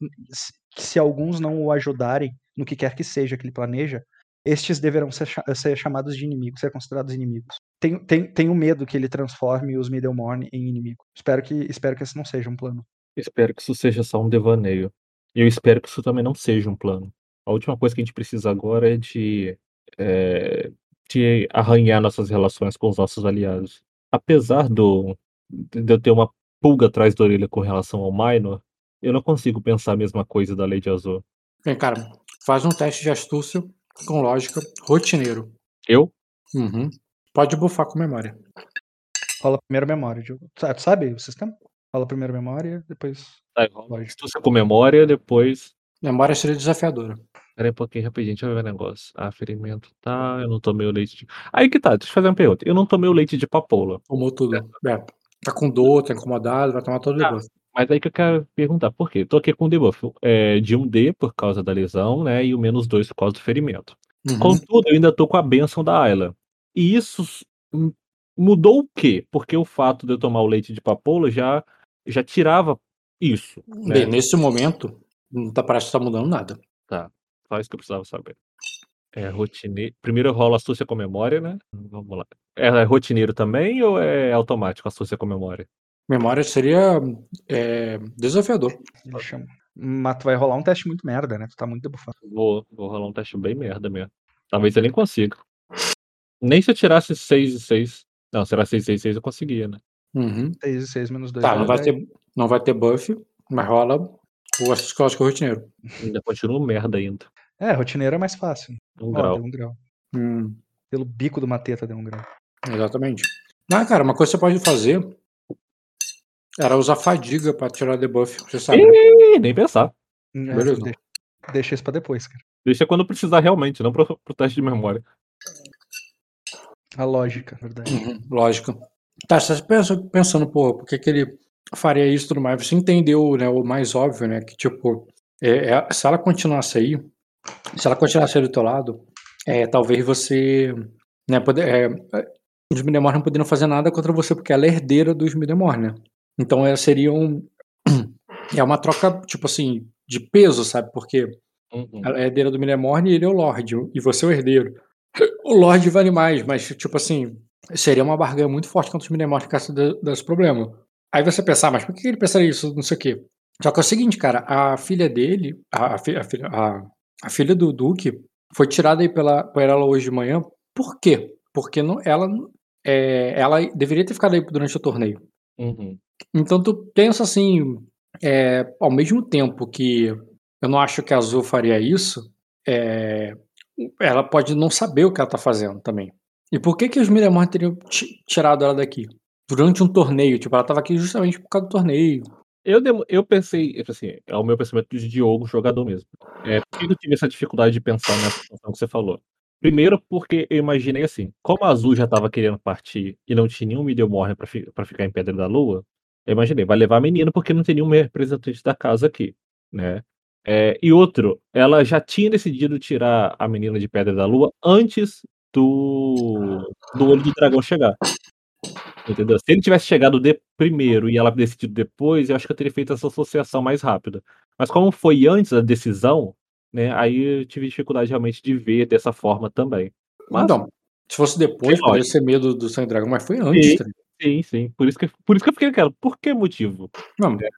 que se alguns não o ajudarem no que quer que seja que ele planeja, estes deverão ser, ser chamados de inimigos, ser considerados inimigos. Tenho, tenho, tenho medo que ele transforme os Middlemorn em inimigo. Espero que, espero que esse não seja um plano. Espero que isso seja só um devaneio. E eu espero que isso também não seja um plano. A última coisa que a gente precisa agora é de, é, de arranhar nossas relações com os nossos aliados. Apesar do, de eu ter uma pulga atrás da orelha com relação ao Minor, eu não consigo pensar a mesma coisa da Lady Azul. Vem, cara, faz um teste de astúcia com lógica, rotineiro. Eu? Uhum. Pode bufar com memória. Fala primeiro memória, Diogo. Tu sabe o sistema? Fala primeiro memória, depois. Tá, Astúcia com memória, depois. Memória seria desafiadora. Pera aí um pouquinho, rapidinho, deixa eu ver o negócio. Ah, ferimento, tá. Eu não tomei o leite de. Aí que tá, deixa eu fazer uma pergunta. Eu não tomei o leite de papoula. Tomou tudo. É. Tá com dor, tá incomodado, vai tomar todo o ah, mas aí que eu quero perguntar, por quê? Tô aqui com o debuff é, de 1D por causa da lesão, né? E o menos 2 por causa do ferimento. Uhum. Contudo, eu ainda tô com a benção da Ayla. E isso mudou o quê? Porque o fato de eu tomar o leite de papoula já, já tirava isso. Né? Bem, nesse momento, não tá parece que tá mudando nada. Tá. Só isso que eu precisava saber. É rotineiro. Primeiro rola astúcia com memória, né? Vamos lá. É, é rotineiro também ou é automático astúcia com memória? Memória seria é, desafiador. Deixa Mas tu vai rolar um teste muito merda, né? Tu tá muito debufado. Vou, vou rolar um teste bem merda mesmo. Talvez eu nem consiga. Nem se eu tirasse 6 e 6. Não, será 6 e 6, 6 eu conseguia, né? Uhum. 6 e 6 menos 2. Tá, não vai, ter, não vai ter buff, mas rola o astúcio rotineiro. Ainda continuo merda ainda. É, rotineiro é mais fácil. Um oh, grau. um grau. Hum. Pelo bico do Mateta deu um grau. Exatamente. Ah, cara, uma coisa que você pode fazer era usar fadiga pra tirar debuff, você sabe. Né? Ih, nem pensar. É, Beleza. Deixa, deixa, isso pra depois, cara. Deixa quando precisar realmente, não pro, pro teste de memória. A lógica, verdade. Uhum, lógica. Tá, você pensa, pensando, pô, por que, que ele faria isso e tudo mais? Você entendeu, né, o mais óbvio, né, que tipo, é, é, se ela continuasse aí, se ela continuasse do teu lado, é, talvez você, né, poder, é, os Midemor não poderiam fazer nada contra você, porque ela é herdeira dos Midemor, né? Então é, seria um. É uma troca, tipo assim, de peso, sabe? Porque uhum. ela é herdeira do Minemorn e ele é o Lorde, e você é o herdeiro. O Lorde vale mais, mas, tipo assim, seria uma barganha muito forte contra os Minemorn caso desse problema. Aí você pensar, mas por que ele pensaria isso? Não sei o quê. Só que é o seguinte, cara, a filha dele, a, a, a, a filha do Duque, foi tirada aí pela, por ela hoje de manhã. Por quê? Porque não, ela, é, ela deveria ter ficado aí durante o torneio. Uhum. Então tu pensa assim, é, ao mesmo tempo que eu não acho que a Azul faria isso, é, ela pode não saber o que ela tá fazendo também. E por que que os Miramar teriam tirado ela daqui? Durante um torneio, tipo, ela tava aqui justamente por causa do torneio. Eu, eu pensei, assim, é o meu pensamento de Diogo, jogador mesmo. É, por que eu tive essa dificuldade de pensar nessa situação que você falou? Primeiro, porque eu imaginei assim, como a Azul já estava querendo partir e não tinha nenhum Middlemorn para fi ficar em Pedra da Lua, eu imaginei, vai levar a menina porque não tem nenhum representante da casa aqui, né? É, e outro, ela já tinha decidido tirar a menina de Pedra da Lua antes do, do Olho do Dragão chegar. Entendeu? Se ele tivesse chegado de primeiro e ela decidido depois, eu acho que eu teria feito essa associação mais rápida. Mas como foi antes da decisão, né? Aí eu tive dificuldade realmente de ver dessa forma também. Mas, então, se fosse depois, poderia ser medo do Sangue Dragão, mas foi antes. Sim, tá sim, sim. Por isso que, por isso que eu fiquei naquela. Por que motivo? Não, é.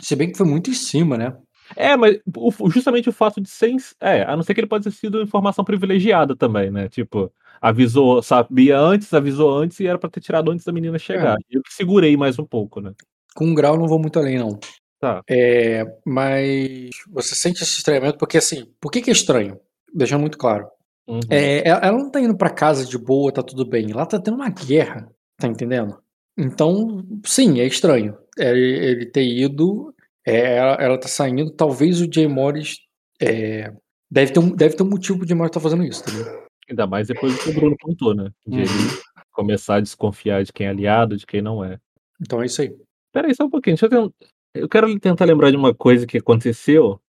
Se bem que foi muito em cima, né? É, mas o, justamente o fato de ser. É, a não ser que ele pode ter sido informação privilegiada também, né? Tipo, avisou, sabia antes, avisou antes e era para ter tirado antes da menina chegar. É. Eu que segurei mais um pouco, né? Com um grau não vou muito além, não. Tá. É, mas você sente esse estranhamento porque, assim, por que, que é estranho? Deixando muito claro. Uhum. É, ela não tá indo para casa de boa, tá tudo bem. Ela tá tendo uma guerra, tá entendendo? Então, sim, é estranho. Ele, ele ter ido, é, ela, ela tá saindo, talvez o Jay Morris é, deve, ter um, deve ter um motivo de Morris estar tá fazendo isso também. Ainda mais depois do que o Bruno contou, né? De uhum. ele começar a desconfiar de quem é aliado, de quem não é. Então é isso aí. Peraí, só um pouquinho. Deixa eu, tentar... eu quero tentar lembrar de uma coisa que aconteceu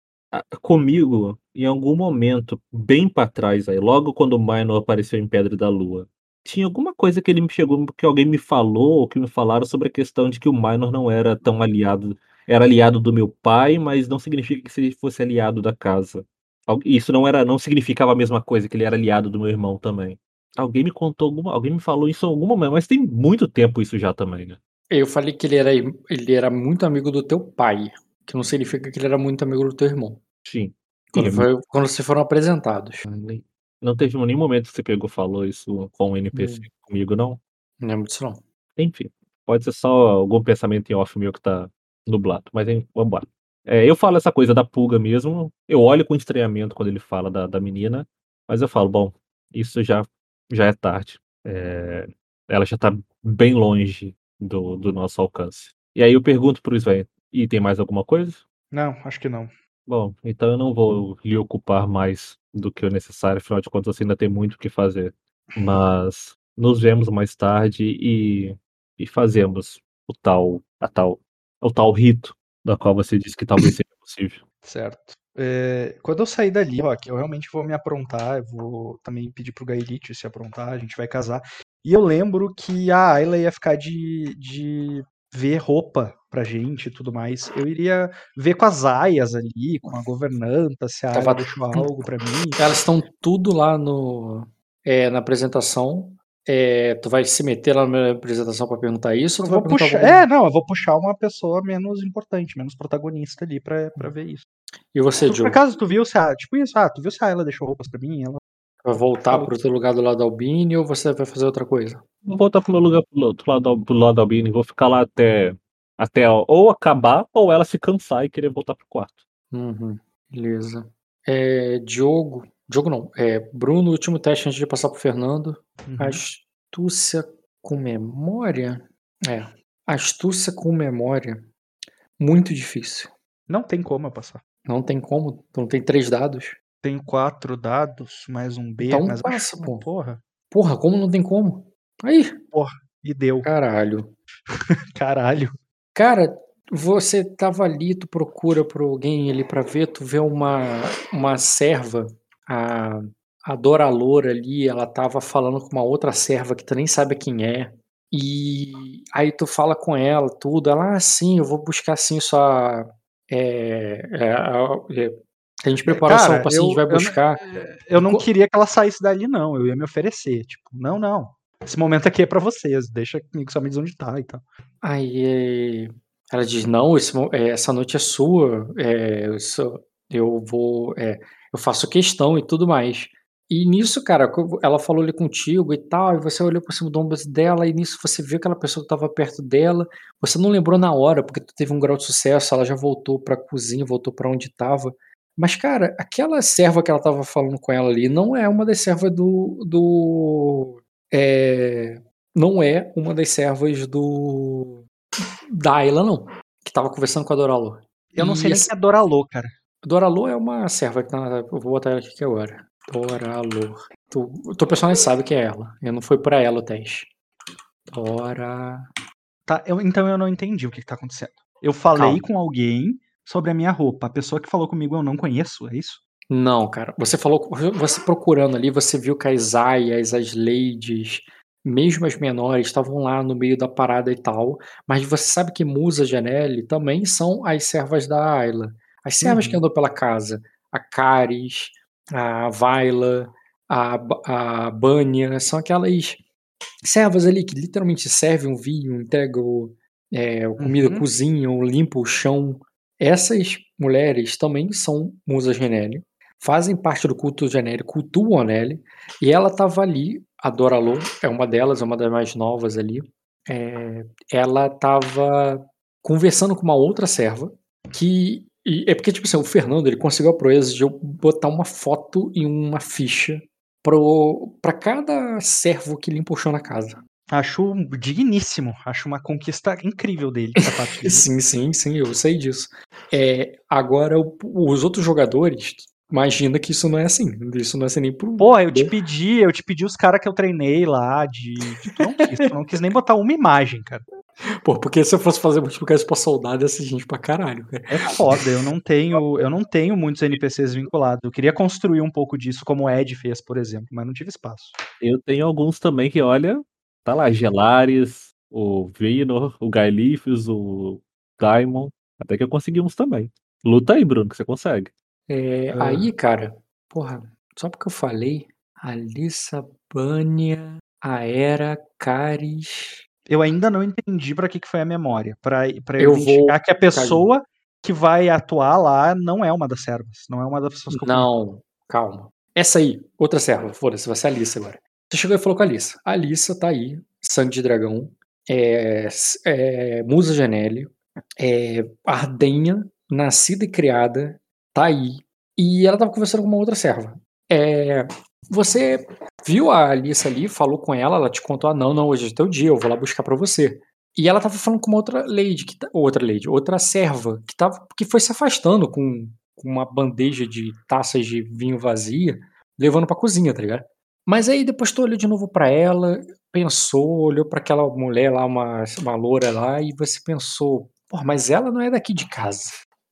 comigo em algum momento, bem para trás aí, logo quando o Minor apareceu em Pedra da Lua. Tinha alguma coisa que ele me chegou, que alguém me falou, ou que me falaram sobre a questão de que o Minor não era tão aliado, era aliado do meu pai, mas não significa que ele fosse aliado da casa. Isso não era, não significava a mesma coisa que ele era aliado do meu irmão também. Alguém me contou alguma, alguém me falou isso em algum momento, mas tem muito tempo isso já também, né? Eu falei que ele era, ele era muito amigo do teu pai, que não significa que ele era muito amigo do teu irmão. Sim. Quando, foi, quando vocês foram apresentados. Não teve nenhum momento que você pegou falou isso com o NPC hum. comigo, não? Não lembro disso, não. Enfim, pode ser só algum pensamento em off meu que tá nublado, mas vamos embora. É, eu falo essa coisa da pulga mesmo, eu olho com estranhamento quando ele fala da, da menina, mas eu falo, bom, isso já, já é tarde. É, ela já tá bem longe do, do nosso alcance. E aí eu pergunto pro Sven, e tem mais alguma coisa? Não, acho que não. Bom, então eu não vou lhe ocupar mais do que o necessário, afinal de contas você ainda tem muito o que fazer. Mas nos vemos mais tarde e, e fazemos o tal, a tal, o tal rito da qual você disse que talvez seja possível. Certo. É, quando eu sair dali, ó, que eu realmente vou me aprontar, eu vou também pedir pro Gaelite se aprontar, a gente vai casar. E eu lembro que a Ayla ia ficar de, de ver roupa pra gente e tudo mais. Eu iria ver com as aias ali, com a governanta, se a Ayla deixou algo pra mim. Elas estão tudo lá no, é, na apresentação. É, tu vai se meter lá na apresentação para perguntar isso? Ou vou puxar, É, não, eu vou puxar uma pessoa menos importante, menos protagonista ali pra, pra ver isso. E você, tu, Por acaso, tu viu se a. Tipo isso, ah, tu viu se a ela deixou roupas pra mim? Ela Vai voltar pro teu lugar do lado da Albini ou você vai fazer outra coisa? Vou voltar pro meu lugar pro outro lado, pro lado da Albini. Vou ficar lá até, até ou acabar ou ela se cansar e querer voltar pro quarto. Uhum, beleza. É, Diogo. Diogo não. É, Bruno, último teste antes de passar pro Fernando. Uhum. Astúcia com memória? É. Astúcia com memória. Muito difícil. Não tem como eu passar. Não tem como? Não tem três dados? Tem quatro dados, mais um B, então mais passa, pô. Porra. Porra, como não tem como? Aí. Porra, e deu. Caralho. Caralho. Cara, você tava ali, tu procura por alguém ali pra ver, tu vê uma, uma serva, a, a Dora Loura ali, ela tava falando com uma outra serva que tu nem sabe quem é. E aí tu fala com ela, tudo. Ela, ah, sim, eu vou buscar sim sua. É, é, é, a gente preparou Cara, só o paciente vai buscar. Eu não, eu não queria que ela saísse dali, não. Eu ia me oferecer. Tipo, não, não. Esse momento aqui é para vocês. Deixa comigo só me diz onde tá e tal. Aí ela diz: Não, esse, é, essa noite é sua. É, eu, sou, eu vou. Eu faço questão e tudo mais. E nisso, cara, ela falou ali contigo e tal, e você olhou por cima do ombro dela, e nisso você viu aquela pessoa que estava perto dela. Você não lembrou na hora, porque tu teve um grau de sucesso, ela já voltou pra cozinha, voltou para onde estava. Mas, cara, aquela serva que ela tava falando com ela ali não é uma das servas do. do é, não é uma das servas do. Da Ayla, não. Que tava conversando com a Doralô. Eu não e sei nem quem é Doralô, cara. Doralô é uma serva que tá. Eu vou botar ela aqui agora. Doralô. Tu, o teu personagem sabe que é ela. Eu não foi pra ela o teste. Dora. Tá, eu, então eu não entendi o que, que tá acontecendo. Eu falei Calma. com alguém sobre a minha roupa. A pessoa que falou comigo eu não conheço, é isso? Não, cara. Você falou, você procurando ali, você viu que as aias, as ladies, mesmo as menores, estavam lá no meio da parada e tal. Mas você sabe que Musa Janelli também são as servas da Ayla. As servas uhum. que andam pela casa. A Caris, a Vaila, a, a Bânia, são aquelas servas ali que literalmente servem um vinho, entregam é, comida, uhum. cozinham, limpam o chão. Essas mulheres também são musas Genelli, fazem parte do culto Genelli, cultuam a Nelly, e ela estava ali, a Doralô é uma delas, é uma das mais novas ali, é, ela estava conversando com uma outra serva, que é porque, tipo assim, o Fernando ele conseguiu a proeza de eu botar uma foto e uma ficha para cada servo que o chão na casa. Acho digníssimo, acho uma conquista incrível dele. sim, sim, sim, eu sei disso. É, agora, os outros jogadores, imagina que isso não é assim. Isso não é assim nem pro. Pô, eu te pedi, eu te pedi os caras que eu treinei lá de. de tu não quis, tu não quis nem botar uma imagem, cara. Pô, porque se eu fosse fazer multiplicar isso pra soldado, ia ser gente pra caralho, cara. É foda, eu não tenho, eu não tenho muitos NPCs vinculados. Eu queria construir um pouco disso, como o Ed fez, por exemplo, mas não tive espaço. Eu tenho alguns também que, olha, tá lá, Gelares, o Vinor, o Gaelifes, o Daimon. Até que eu consegui uns também. Luta aí, Bruno, que você consegue. É, ah. Aí, cara, porra, só porque eu falei, Alissa, Bânia, Aera, Caris, eu ainda não entendi para que, que foi a memória. Para eu identificar vou... que a pessoa que vai atuar lá não é uma das servas. Não é uma das pessoas que Não, calma. Essa aí, outra serva, foda-se, vai ser a Alissa agora. Você chegou e falou com a Alissa. A Alissa tá aí, sangue de dragão, é, é, musa Genélio, é, ardenha, nascida e criada, tá aí. E ela tava conversando com uma outra serva. É, você viu a Alissa ali, falou com ela, ela te contou: ah, não, não, hoje é teu dia, eu vou lá buscar para você. E ela tava falando com uma outra lady, que, tá, outra lady, outra serva, que, tava, que foi se afastando com, com uma bandeja de taças de vinho vazia, levando pra cozinha, tá ligado? Mas aí depois tu olhou de novo para ela, pensou, olhou para aquela mulher lá, uma, uma loura lá, e você pensou, pô, mas ela não é daqui de casa.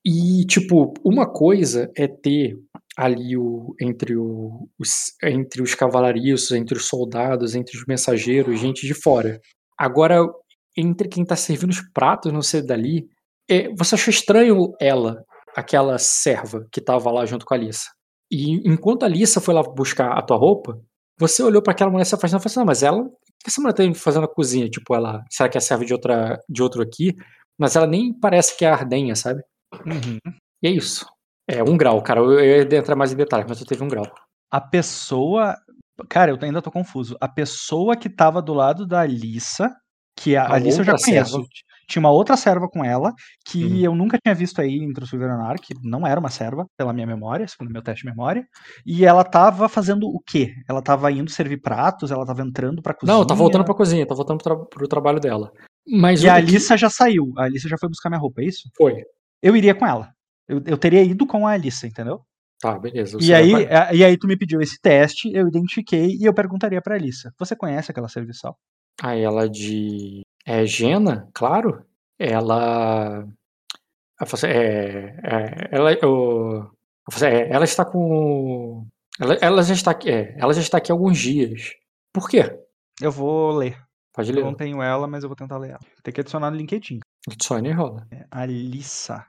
E, tipo, uma coisa é ter ali o, entre, o, os, entre os cavalariços, entre os soldados, entre os mensageiros, gente de fora. Agora, entre quem tá servindo os pratos, não sei dali, é, você achou estranho ela, aquela serva que tava lá junto com a Alissa. E enquanto a Alissa foi lá buscar a tua roupa, você olhou para aquela mulher se afastando e falou assim: não, mas ela. O que essa mulher tá fazendo na cozinha? Tipo, ela. Será que é serva de, outra, de outro aqui? Mas ela nem parece que é Ardenha, sabe? Uhum. E é isso. É, um grau, cara. Eu ia entrar mais em detalhes, mas eu teve um grau. A pessoa. Cara, eu ainda tô confuso. A pessoa que tava do lado da Alissa, que a, a Alissa eu já conheço. Serva. Tinha uma outra serva com ela, que uhum. eu nunca tinha visto aí em Trusvilvenar, que não era uma serva, pela minha memória, segundo meu teste de memória. E ela tava fazendo o quê? Ela tava indo servir pratos, ela tava entrando pra cozinha. Não, tá voltando pra cozinha, tá voltando pro, tra pro trabalho dela. Mas e a Alissa que... já saiu. A Alissa já foi buscar minha roupa, é isso? Foi. Eu iria com ela. Eu, eu teria ido com a Alice, entendeu? Tá, beleza. E aí, a, e aí tu me pediu esse teste, eu identifiquei e eu perguntaria pra Alissa: Você conhece aquela serviçal? Ah, ela de. É Gena, claro. Ela. É, é, ela, eu, é, ela está com. Ela, ela, já está aqui, é, ela já está aqui há alguns dias. Por quê? Eu vou ler. Pode ler. Eu não tenho ela, mas eu vou tentar ler ela. Tem que adicionar no LinkedIn. E rola. É, Alissa.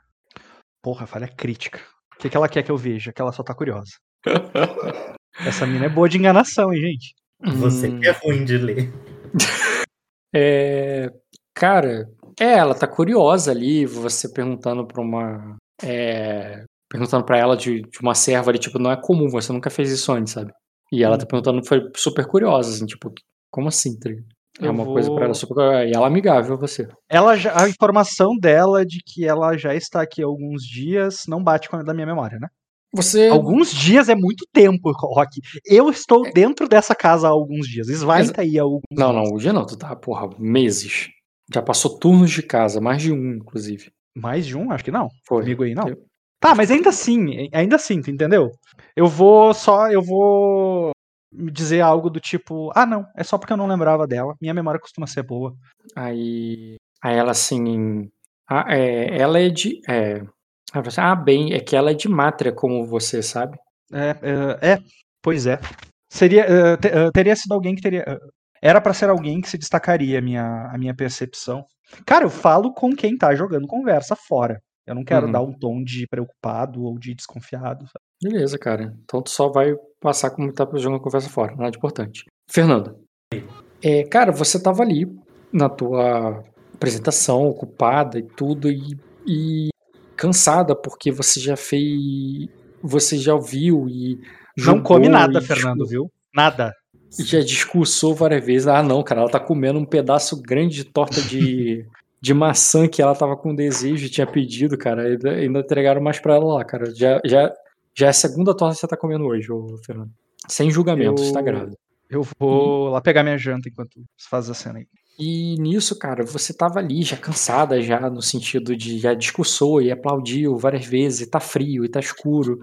Porra, falha crítica. O que, que ela quer que eu veja? Que ela só tá curiosa. Essa mina é boa de enganação, hein, gente? Você hum... que é ruim de ler. É, cara, é, ela tá curiosa ali, você perguntando pra uma. É, perguntando pra ela de, de, uma serva ali, tipo, não é comum, você nunca fez isso antes, sabe? E ela tá hum. perguntando, foi super curiosa, assim, tipo, como assim, tá é uma vou... coisa para ela super. E ela é amigável você. Ela já, a informação dela de que ela já está aqui há alguns dias não bate com a da minha memória, né? Você... Alguns dias é muito tempo, Rock. Eu estou é... dentro dessa casa há alguns dias. Mas... tá aí há alguns Não, não, o dia não, tu tá, porra, meses. Já passou turnos de casa, mais de um, inclusive. Mais de um? Acho que não. Foi. Comigo aí, não. Eu... Tá, mas ainda assim, ainda assim, tu entendeu? Eu vou só, eu vou dizer algo do tipo, ah não, é só porque eu não lembrava dela, minha memória costuma ser boa. Aí, aí ela assim, ah, é, ela é de, é, ah bem, é que ela é de Mátria como você, sabe? É, é, é pois é. Seria, te, uh, teria sido alguém que teria, uh, era para ser alguém que se destacaria a minha, a minha percepção. Cara, eu falo com quem tá jogando conversa fora. Eu não quero uhum. dar um tom de preocupado ou de desconfiado. Beleza, cara. Então tu só vai passar como tá jogando conversa fora, nada de importante. Fernando. É, cara, você tava ali na tua apresentação, ocupada e tudo, e, e cansada, porque você já fez. Você já ouviu e. Não come nada, Fernando, viu? Nada. Já discursou várias vezes. Ah, não, cara, ela tá comendo um pedaço grande de torta de, de maçã que ela tava com desejo e tinha pedido, cara. Ainda, ainda entregaram mais pra ela lá, cara. Já, já, já é a segunda torta que você tá comendo hoje, ô, Fernando. Sem julgamento, eu... tá grave. Eu vou e... lá pegar minha janta enquanto você faz a cena aí. E nisso, cara, você tava ali já cansada já, no sentido de já discursou e aplaudiu várias vezes, e tá frio, e tá escuro.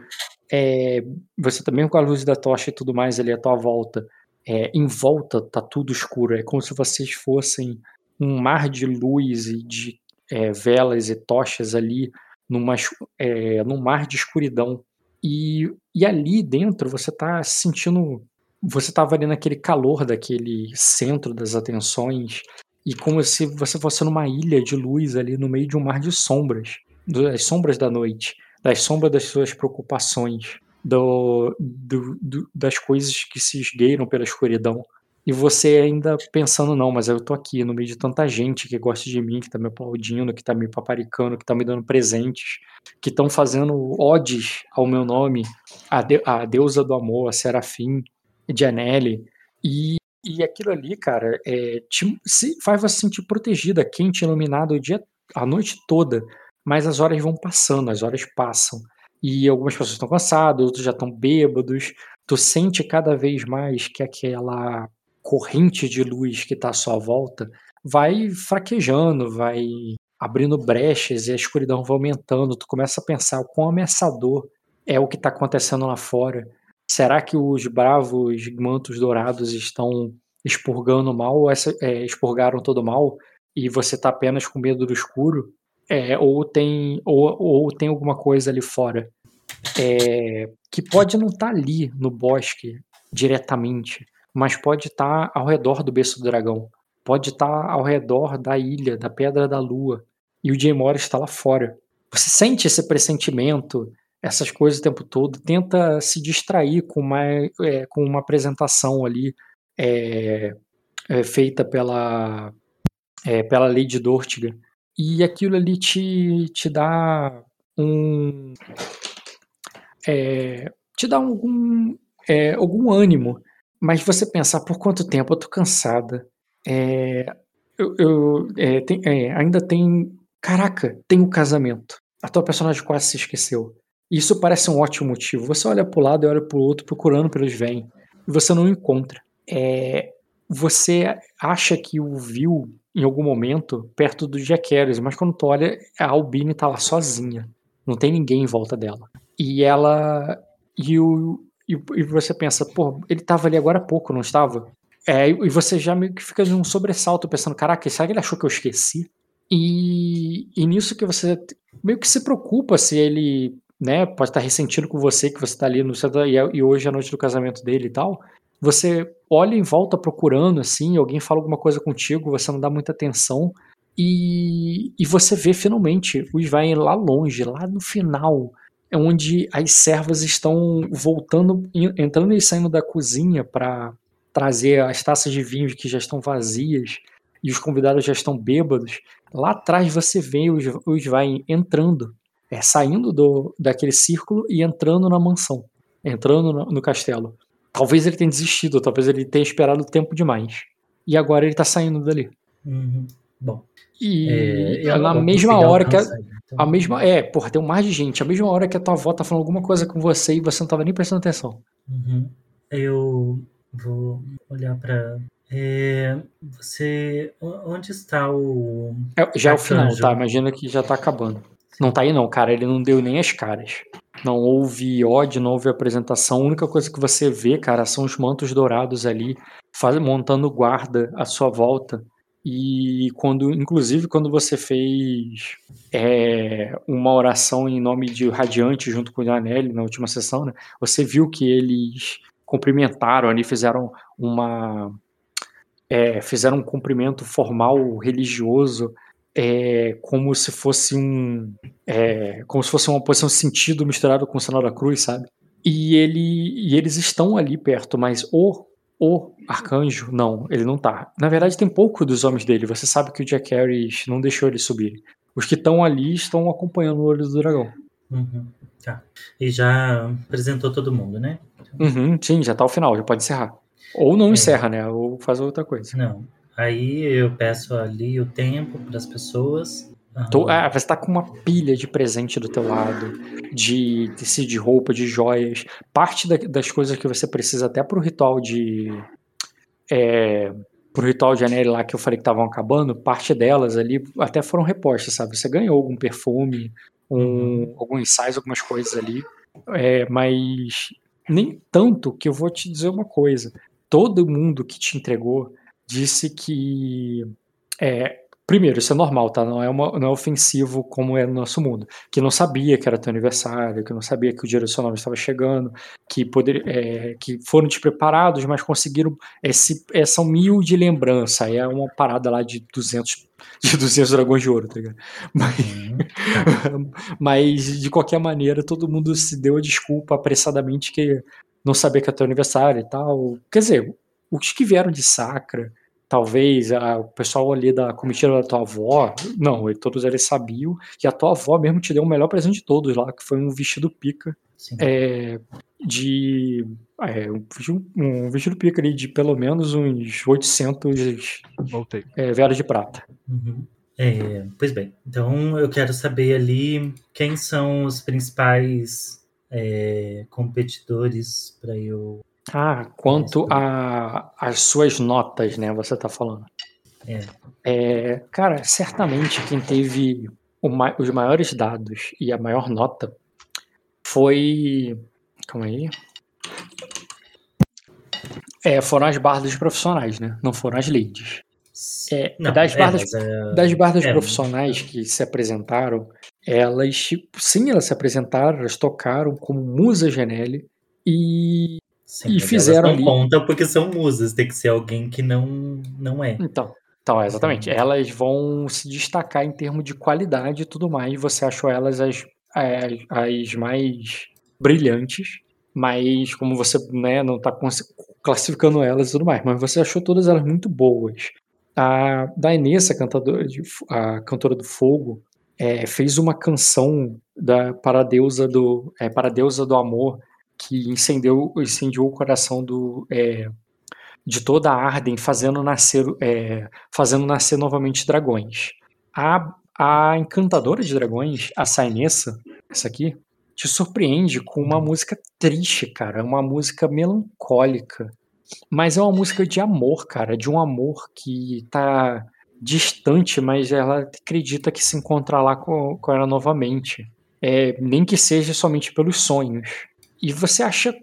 É, você também com a luz da tocha e tudo mais ali à tua volta, é, em volta tá tudo escuro, é como se vocês fossem um mar de luz e de é, velas e tochas ali numa, é, num mar de escuridão. E, e ali dentro você tá sentindo. Você tava ali naquele calor daquele centro das atenções, e como se você fosse numa ilha de luz ali no meio de um mar de sombras, das sombras da noite, das sombras das suas preocupações, do, do, do, das coisas que se esgueiram pela escuridão. E você ainda pensando, não, mas eu tô aqui no meio de tanta gente que gosta de mim, que tá me aplaudindo, que tá me paparicando, que tá me dando presentes, que estão fazendo odes ao meu nome, a, de, a deusa do amor, a Serafim, Janelle. E, e aquilo ali, cara, é, te, se, faz você se sentir protegida, quente, iluminado o dia, a noite toda. Mas as horas vão passando, as horas passam. E algumas pessoas estão cansadas, outros já estão bêbados. Tu sente cada vez mais que aquela corrente de luz que está à sua volta vai fraquejando, vai abrindo brechas e a escuridão vai aumentando. Tu começa a pensar o quão ameaçador é o que está acontecendo lá fora. Será que os bravos mantos dourados estão expurgando mal, ou é, expurgaram todo mal e você está apenas com medo do escuro? É, ou, tem, ou, ou tem alguma coisa ali fora é, que pode não estar tá ali no bosque diretamente, mas pode estar tá ao redor do berço do dragão, pode estar tá ao redor da ilha, da Pedra da Lua, e o Jay Morris está lá fora. Você sente esse pressentimento, essas coisas o tempo todo, tenta se distrair com uma, é, com uma apresentação ali é, é, feita pela, é, pela Lady Dortiga, e aquilo ali te, te dá um. É, te dá algum, é, algum ânimo mas você pensar por quanto tempo eu tô cansada. É, eu, eu é, tem, é, ainda tem. Caraca, tem o um casamento. A tua personagem quase se esqueceu. Isso parece um ótimo motivo. Você olha pro lado e olha pro outro procurando pelos vem. E você não encontra. É, você acha que o viu em algum momento perto do Jack Harris, mas quando tu olha, a Albine tá lá sozinha. Não tem ninguém em volta dela. E ela. E o, e, e você pensa, pô, ele tava ali agora há pouco, não estava? É, e você já meio que fica num sobressalto pensando, caraca, será que ele achou que eu esqueci? E, e nisso que você meio que se preocupa se ele, né, pode estar ressentindo com você, que você tá ali no centro, e, e hoje é a noite do casamento dele e tal. Você olha em volta procurando, assim, alguém fala alguma coisa contigo, você não dá muita atenção, e, e você vê finalmente o Svain lá longe, lá no final, é onde as servas estão voltando, entrando e saindo da cozinha para trazer as taças de vinho que já estão vazias e os convidados já estão bêbados. Lá atrás você vê os, os vai entrando, é, saindo do, daquele círculo e entrando na mansão, entrando no, no castelo. Talvez ele tenha desistido, talvez ele tenha esperado tempo demais. E agora ele está saindo dali. Uhum. Bom. E é, na mesma hora que. A, então... A mesma. É, porra, tem um mar de gente. A mesma hora que a tua avó tá falando alguma coisa com você e você não tava nem prestando atenção. Uhum. Eu vou olhar pra. É, você. Onde está o. É, já é o final, tá? Imagina que já tá acabando. Não tá aí não, cara. Ele não deu nem as caras. Não houve ódio, não houve apresentação. A única coisa que você vê, cara, são os mantos dourados ali, faz, montando guarda à sua volta. E quando, inclusive, quando você fez é, uma oração em nome de Radiante junto com o Janelli na última sessão, né, você viu que eles cumprimentaram ali, fizeram uma é, fizeram um cumprimento formal religioso é, como se fosse um é, como se fosse uma posição sentido misturado com o sinal da cruz, sabe? E ele e eles estão ali perto, mas o o arcanjo, não, ele não tá. Na verdade, tem pouco dos homens dele. Você sabe que o Jack Harris não deixou ele subir. Os que estão ali estão acompanhando o olho do dragão. Uhum, tá. E já apresentou todo mundo, né? Uhum, sim, já tá ao final, já pode encerrar. Ou não é. encerra, né? Ou faz outra coisa. Não. Aí eu peço ali o tempo para as pessoas Tô, ah, você tá com uma pilha de presente do teu lado, de tecido de roupa, de joias. Parte da, das coisas que você precisa até pro ritual de, é, pro ritual de Anel lá que eu falei que estavam acabando, parte delas ali até foram repostas, sabe? Você ganhou algum perfume, um, uhum. alguns ensaios, algumas coisas ali, é, mas nem tanto que eu vou te dizer uma coisa. Todo mundo que te entregou disse que é, Primeiro, isso é normal, tá? Não é, uma, não é ofensivo como é no nosso mundo. Que não sabia que era teu aniversário, que não sabia que o dia do seu nome estava chegando, que, poder, é, que foram despreparados, mas conseguiram esse, essa mil de lembrança. É uma parada lá de 200, de 200 dragões de ouro, tá ligado? Mas, uhum. mas, de qualquer maneira, todo mundo se deu a desculpa apressadamente que não sabia que era teu aniversário e tal. Quer dizer, os que vieram de Sacra talvez a, o pessoal ali da comitiva da tua avó, não, todos eles sabiam, e a tua avó mesmo te deu o melhor presente de todos lá, que foi um vestido pica é, de é, um, vestido pica ali de pelo menos uns 800 é, velas de prata. Uhum. É, pois bem, então eu quero saber ali quem são os principais é, competidores para eu ah, quanto às suas notas, né? Você tá falando. É. é cara, certamente quem teve ma os maiores dados e a maior nota foi. Calma aí. É, foram as bardas profissionais, né? Não foram as leads. É, Não, das, bardas, é, das bardas é, profissionais que se apresentaram, elas, sim, elas se apresentaram, elas tocaram como musa Genelli e Sim, e fizeram elas não ali. contam porque são musas, tem que ser alguém que não, não é. Então, então, exatamente. Sim. Elas vão se destacar em termos de qualidade e tudo mais. Você achou elas as, as, as mais brilhantes, mas como você né, não está classificando elas e tudo mais, mas você achou todas elas muito boas. A Dainessa, a cantora, de, a cantora do fogo, é, fez uma canção da, para, a deusa do, é, para a deusa do amor que incendiou, incendiou o coração do, é, de toda a Arden, fazendo nascer, é, fazendo nascer novamente dragões. A, a encantadora de dragões, a Sainessa, essa aqui, te surpreende com uma música triste, cara, uma música melancólica, mas é uma música de amor, cara, de um amor que tá distante, mas ela acredita que se encontrar lá com, com ela novamente. É, nem que seja somente pelos sonhos. E você acha.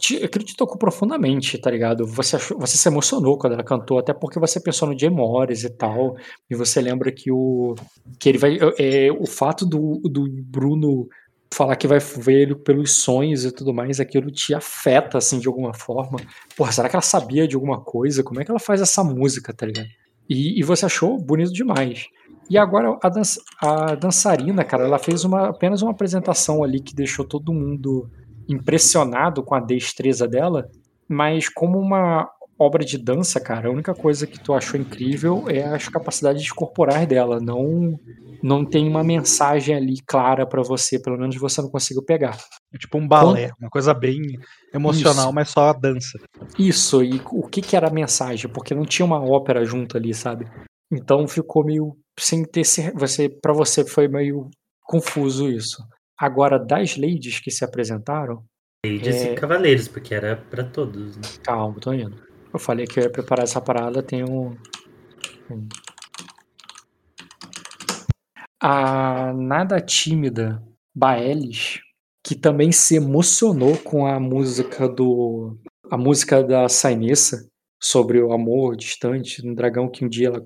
Te tocou profundamente, tá ligado? Você, achou, você se emocionou quando ela cantou, até porque você pensou no Jay Morris e tal. E você lembra que o. que ele vai. É, o fato do, do Bruno falar que vai ver ele pelos sonhos e tudo mais, aquilo te afeta, assim, de alguma forma. Porra, será que ela sabia de alguma coisa? Como é que ela faz essa música, tá ligado? E, e você achou bonito demais. E agora a, dança, a dançarina, cara, ela fez uma, apenas uma apresentação ali que deixou todo mundo impressionado com a destreza dela, mas como uma obra de dança, cara, a única coisa que tu achou incrível é as capacidades corporais dela. Não não tem uma mensagem ali clara para você, pelo menos você não conseguiu pegar. É tipo um balé, uma coisa bem emocional, Isso. mas só a dança. Isso, e o que que era a mensagem? Porque não tinha uma ópera junto ali, sabe? Então ficou meio sem ter você para você foi meio confuso isso. Agora, das ladies que se apresentaram. Ladies é... e cavaleiros, porque era para todos. Né? Calma, tô indo. Eu falei que eu ia preparar essa parada, tem um. A nada tímida Baelis, que também se emocionou com a música do. a música da Sainessa sobre o amor distante, um dragão que um dia ela.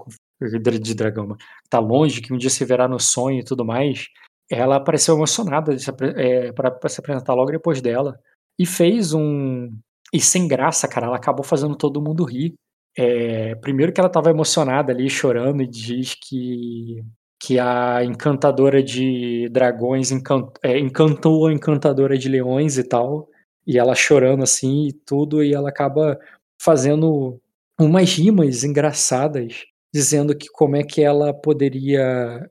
de dragão, tá longe, que um dia se verá no sonho e tudo mais ela apareceu emocionada é, para se apresentar logo depois dela. E fez um. E sem graça, cara, ela acabou fazendo todo mundo rir. É, primeiro que ela estava emocionada ali, chorando, e diz que, que a encantadora de dragões encant, é, encantou a encantadora de leões e tal. E ela chorando assim e tudo, e ela acaba fazendo umas rimas engraçadas, dizendo que como é que ela poderia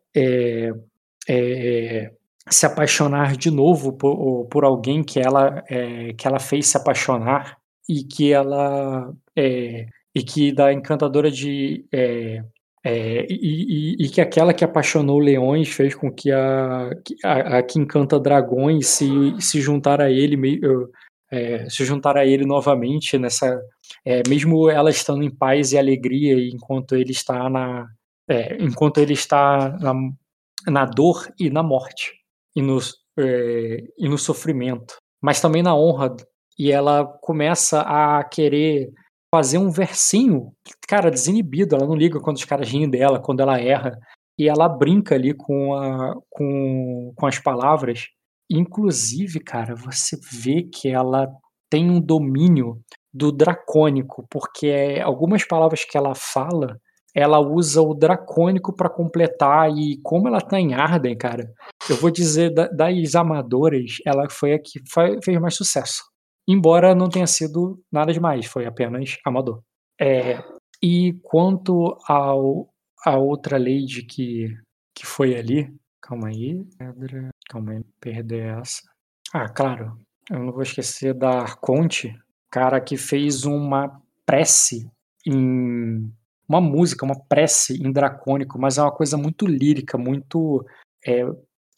é, se apaixonar de novo por, por alguém que ela, é, que ela fez se apaixonar e que ela é, e que da encantadora de é, é, e, e, e, que aquela que apaixonou leões fez com que a, a, a que encanta dragões se, se juntar a ele é, se juntar a ele novamente nessa É, mesmo ela estando em paz e alegria enquanto ele está na, é, enquanto ele está na, na dor e na morte e no, é, e no sofrimento, mas também na honra. E ela começa a querer fazer um versinho, cara, desinibido. Ela não liga quando os caras riem dela, quando ela erra. E ela brinca ali com, a, com, com as palavras. Inclusive, cara, você vê que ela tem um domínio do dracônico, porque algumas palavras que ela fala, ela usa o dracônico para completar e como ela tá em Arden, cara, eu vou dizer da, das amadoras, ela foi a que fez mais sucesso. Embora não tenha sido nada demais, foi apenas amador. É, e quanto ao, a outra lady que, que foi ali, calma aí, calma aí, perder essa. Ah, claro, eu não vou esquecer da Arconte, cara que fez uma prece em uma música, uma prece em dracônico, mas é uma coisa muito lírica, muito é,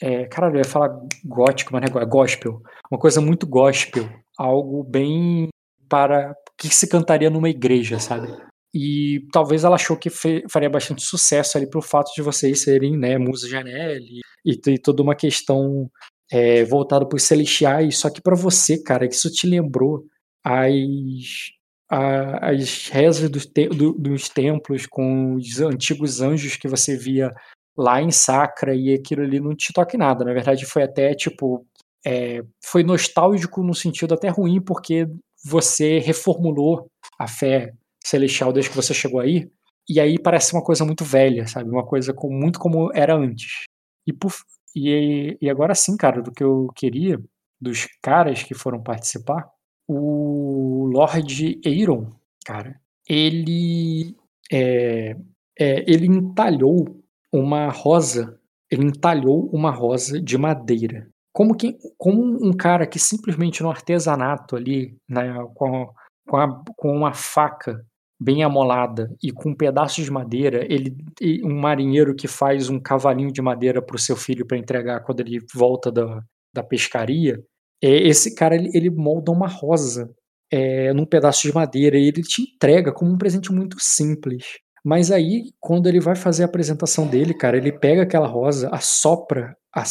é, cara, eu ia falar gótico, mas não é gospel. Uma coisa muito gospel, algo bem para que se cantaria numa igreja, sabe? E talvez ela achou que faria bastante sucesso ali pelo fato de vocês serem, né, Musa Janelle e, e toda uma questão é, voltada para os celestiais. Só que para você, cara, isso te lembrou as, a, as rezas dos, te, do, dos templos com os antigos anjos que você via lá em Sacra e aquilo ali não te toca nada. Na verdade, foi até tipo. É, foi nostálgico no sentido até ruim, porque você reformulou a fé celestial desde que você chegou aí. E aí parece uma coisa muito velha, sabe? Uma coisa com, muito como era antes. E, por, e, e agora sim, cara, do que eu queria, dos caras que foram participar, o Lord Eiron, cara, ele é, é, ele entalhou uma rosa, ele entalhou uma rosa de madeira. Como, que, como um cara que simplesmente no artesanato ali, né, com, com, a, com uma faca bem amolada e com pedaços de madeira, ele um marinheiro que faz um cavalinho de madeira para o seu filho para entregar quando ele volta da, da pescaria, é, esse cara ele, ele molda uma rosa é, num pedaço de madeira e ele te entrega como um presente muito simples. Mas aí, quando ele vai fazer a apresentação dele, cara, ele pega aquela rosa, assopra a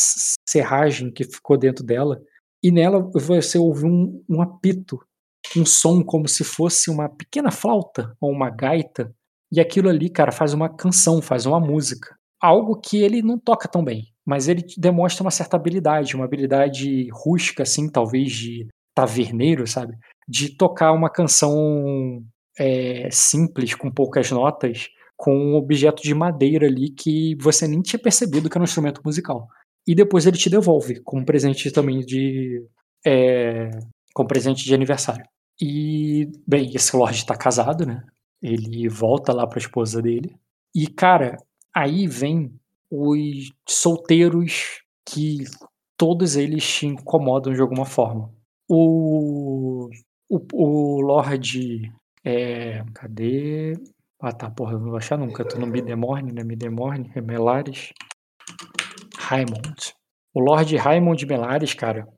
serragem que ficou dentro dela, e nela você ouve um, um apito, um som como se fosse uma pequena flauta ou uma gaita, e aquilo ali, cara, faz uma canção, faz uma música. Algo que ele não toca tão bem, mas ele demonstra uma certa habilidade, uma habilidade rústica, assim, talvez de taverneiro, sabe? De tocar uma canção é, simples, com poucas notas, com um objeto de madeira ali que você nem tinha percebido que era um instrumento musical. E depois ele te devolve como presente também de. É, como presente de aniversário. E, bem, esse Lorde tá casado, né? Ele volta lá pra esposa dele. E, cara, aí vem os solteiros que todos eles te incomodam de alguma forma. O, o, o Lorde é, cadê? Ah tá, porra, eu não vou achar nunca. Tô no Midemorne, né? Midemorne, é Melares. Raimond. O Lord Raimond Melares, cara,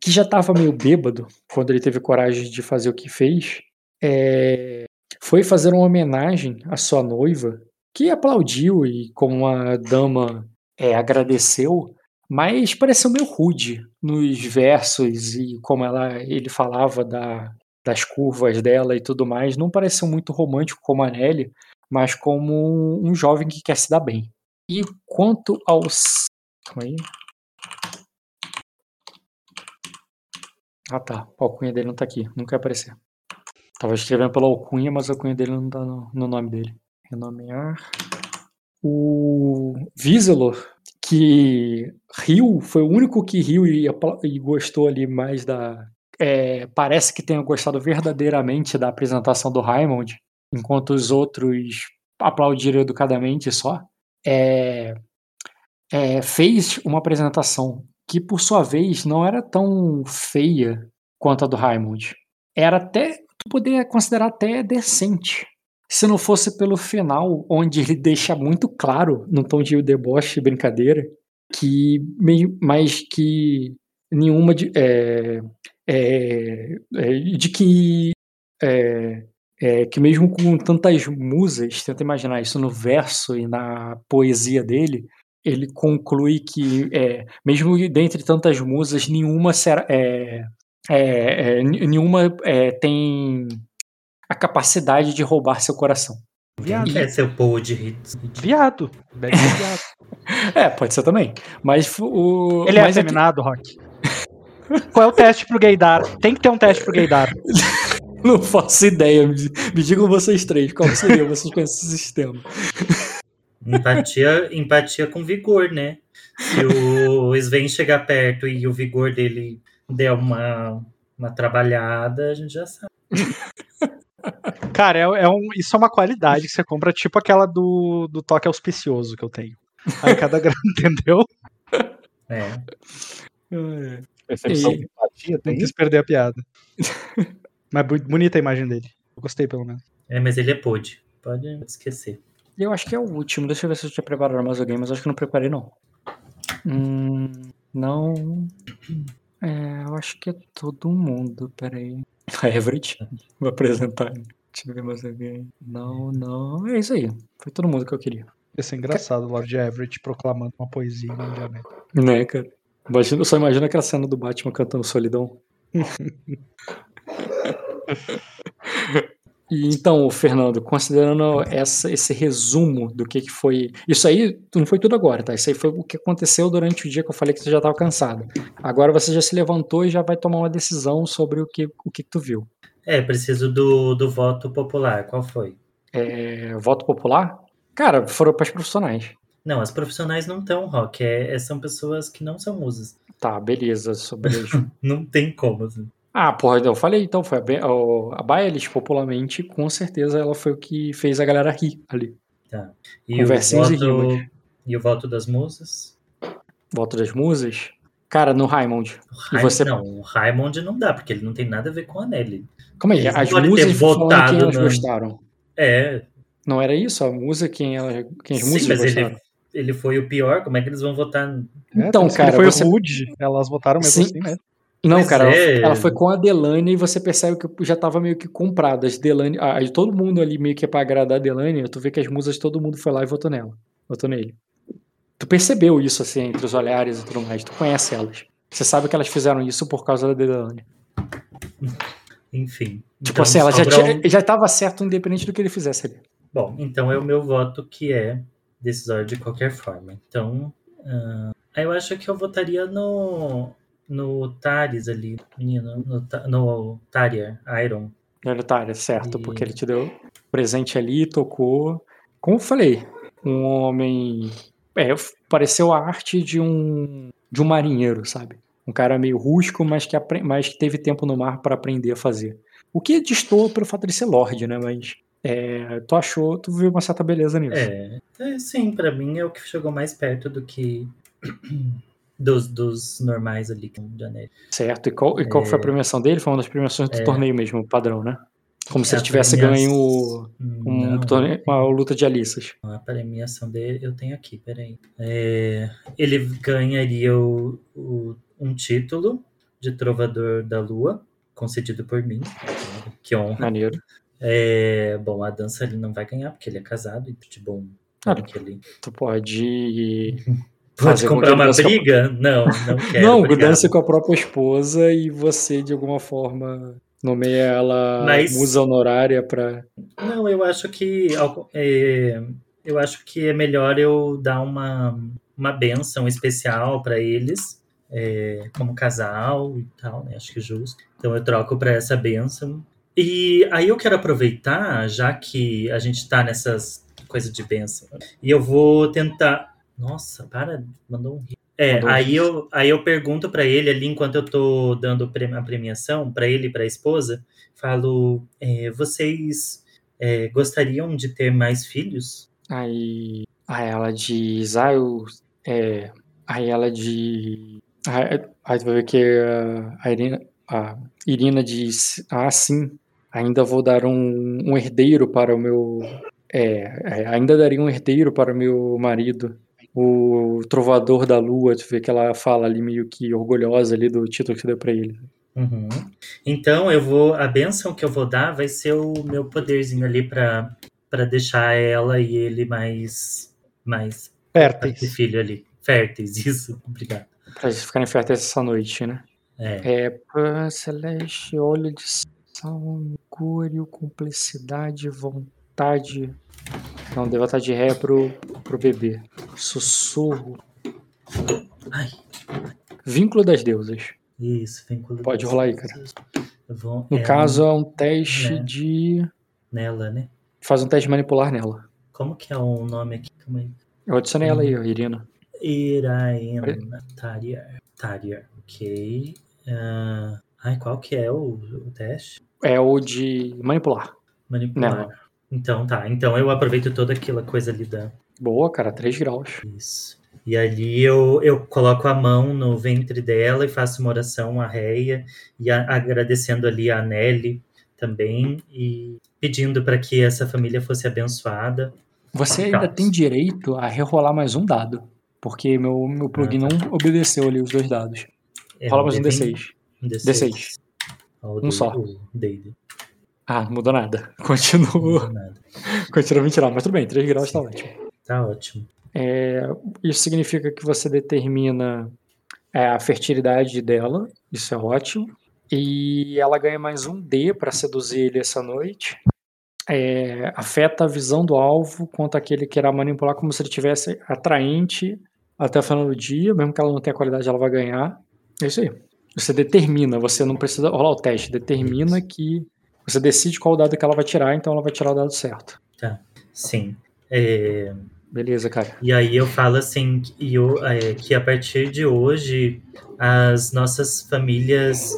que já tava meio bêbado quando ele teve coragem de fazer o que fez, é, foi fazer uma homenagem à sua noiva, que aplaudiu e, como uma dama, é, agradeceu, mas pareceu meio rude nos versos e como ela, ele falava da, das curvas dela e tudo mais, não pareceu muito romântico como a Nelly, mas como um jovem que quer se dar bem. E quanto aos. Calma aí. Ah tá, a alcunha dele não tá aqui, nunca vai aparecer. Tava escrevendo pela alcunha, mas a alcunha dele não tá no, no nome dele. Renomear. O Viselor, que riu, foi o único que riu e, e gostou ali mais da, é, parece que tenha gostado verdadeiramente da apresentação do Raymond, enquanto os outros aplaudiram educadamente só, é, é, fez uma apresentação que, por sua vez, não era tão feia quanto a do Raymond. Era até, tu poderia considerar até decente. Se não fosse pelo final, onde ele deixa muito claro, no tom de deboche e brincadeira, que meio, que nenhuma de, é, é, é, de que é, é que mesmo com tantas musas, tenta imaginar isso no verso e na poesia dele, ele conclui que, é, mesmo dentre tantas musas, nenhuma será, nenhuma tem a capacidade de roubar seu coração. Viado. Quem é seu povo de hits? Viado. viado. é, pode ser também. Mas o. Ele é afeminado, é que... Rock. Qual é o teste pro gaydar? Tem que ter um teste pro gaydar. Não faço ideia. Me, me digam vocês três. Qual seria? Vocês conhecem esse sistema. Empatia, empatia com vigor, né? Se o Sven chegar perto e o vigor dele der uma, uma trabalhada, a gente já sabe. Cara, é, é, um, isso é uma qualidade que você compra, tipo aquela do, do toque auspicioso que eu tenho. Aí cada grana, entendeu? É. Percepção e... empatia, tem. Não quis perder a piada. mas bonita a imagem dele. Eu gostei, pelo menos. É, mas ele é pod. Pode esquecer. Eu acho que é o último. Deixa eu ver se eu tinha preparado mais alguém, mas acho que não preparei, não. Hum, não. É, eu acho que é todo mundo. Peraí. A Everett. Vou apresentar. Deixa eu ver mais alguém. Não, não. É isso aí. Foi todo mundo que eu queria. Ia ser engraçado o Lord Everett proclamando uma poesia mundialmente. Né, cara? Imagina, só imagino aquela cena do Batman cantando Solidão. E então, Fernando, considerando essa, esse resumo do que, que foi. Isso aí não foi tudo agora, tá? Isso aí foi o que aconteceu durante o dia que eu falei que você já estava cansado. Agora você já se levantou e já vai tomar uma decisão sobre o que, o que, tu viu. É, preciso do, do voto popular. Qual foi? É, voto popular? Cara, foram para as profissionais. Não, as profissionais não estão, Rock. É, é, são pessoas que não são musas. Tá, beleza. Sobre isso. não tem como. Assim. Ah, porra, eu falei então, foi a, a Baelis, popularmente, com certeza ela foi o que fez a galera rir ali. Tá. E o, voto, e o voto das musas? Voto das musas? Cara, no Raimond. e você... Não, o Raimond não dá, porque ele não tem nada a ver com a Nelly. Como é? As musas votado quem elas gostaram. É. Não era isso? A música, quem, ela, quem as Sim, musas mas gostaram? Ele, ele foi o pior, como é que eles vão votar? Então, é, cara, ele foi você... rude, elas votaram mesmo Sim. assim, né? Não, Mas cara, é... ela, foi com a Delane e você percebe que já tava meio que comprada. As Delane, a, todo mundo ali meio que é pra agradar a Delane, tu vê que as musas, todo mundo foi lá e votou nela. Votou nele. Tu percebeu isso, assim, entre os olhares e tudo mais. Tu conhece elas. Você sabe que elas fizeram isso por causa da Delane. Enfim. Tipo então, assim, ela já, tinha, já tava certo independente do que ele fizesse ali. Bom, então é o meu voto que é decisório de qualquer forma. Então, uh, eu acho que eu votaria no no Taris ali, menino, no, no Tarier, Iron. No Tarier, certo, e... porque ele te deu presente ali, tocou. Como eu falei, um homem. É, pareceu a arte de um de um marinheiro, sabe? Um cara meio rústico, mas que, mas que teve tempo no mar para aprender a fazer. O que distou pelo fato de ser Lorde, né? Mas é, tu achou, tu viu uma certa beleza nisso. É, é sim, para mim é o que chegou mais perto do que dos, dos normais ali de Anel. Certo. E qual, e qual é... foi a é. premiação dele? Foi uma das premiações do é... torneio mesmo, padrão, né? Como se ele tivesse ganho um torneio, uma luta de Alissas. A premiação dele eu tenho aqui, peraí. É, ele ganharia o, o, um título de Trovador da Lua, concedido por mim. Que honra. Maneiro. É, bom, a dança ele não vai ganhar, porque ele é casado, e de bom. Ah, tu pode Pode comprar uma briga? Com... Não, não quero. Não, obrigado. dança com a própria esposa e você, de alguma forma, nomeia ela Mas... musa honorária para. Não, eu acho que. É, eu acho que é melhor eu dar uma, uma benção especial para eles, é, como casal e tal, né? Acho que é justo. Então eu troco para essa benção. E aí eu quero aproveitar, já que a gente está nessas coisas de benção, e eu vou tentar nossa, para, mandou um É, mandou aí, um eu, aí eu pergunto para ele ali, enquanto eu tô dando a premiação, para ele e para a esposa, falo: é, vocês é, gostariam de ter mais filhos? Aí, aí ela diz: ah, eu. É, aí ela diz. Aí tu vai ver que a Irina, a Irina diz: ah, sim, ainda vou dar um, um herdeiro para o meu. É, é ainda daria um herdeiro para o meu marido o Trovador da Lua, tu vê que ela fala ali meio que orgulhosa ali do título que você deu pra ele. Uhum. Então eu vou. A benção que eu vou dar vai ser o meu poderzinho ali pra, pra deixar ela e ele mais. mais Férteis. filho ali. Férteis, isso. Obrigado. Pra eles ficarem férteis essa noite, né? É. É, Celeste, olho de sal, mercúrio, cumplicidade, vontade. Não, deu vontade de ré pro, pro bebê. Sussurro. Ai. Vínculo das deusas. Isso, vínculo. Pode das rolar aí. Eu vou- No é, caso, é um teste né. de. Nela, né? Faz um teste de manipular nela. Como que é o nome aqui? Calma aí. Eu adicionei ela aí, ó, Irina. Iraena. Tariar. Tariar. Ok. Ah, ai, qual que é o, o teste? É o de manipular. Manipular. Nela. Então tá. Então eu aproveito toda aquela coisa ali da. Boa, cara, 3 graus. Isso. E ali eu, eu coloco a mão no ventre dela e faço uma oração à Reia, e a- agradecendo ali a Nelly também, e pedindo para que essa família fosse abençoada. Você ainda tem direito a rerolar mais um dado. Porque meu, meu plugin Ah, não obedeceu ali os dois dados. É Rola mais um D20, D6. Um D6. D6. Ó, o Um só. Ah, não mudou nada. Não Continua. nada. Continua 20 graus. Mas tudo bem, 3 graus tá ótimo. Tá ótimo. É, isso significa que você determina é, a fertilidade dela. Isso é ótimo. E ela ganha mais um D para seduzir ele essa noite. É, afeta a visão do alvo quanto aquele que irá manipular como se ele tivesse atraente até o final do dia, mesmo que ela não tenha qualidade, ela vai ganhar. É isso aí. Você determina, você não precisa rolar o teste, determina que você decide qual dado que ela vai tirar, então ela vai tirar o dado certo. Sim. É, Beleza, cara. E aí eu falo assim que, eu- é, que a partir de hoje as nossas famílias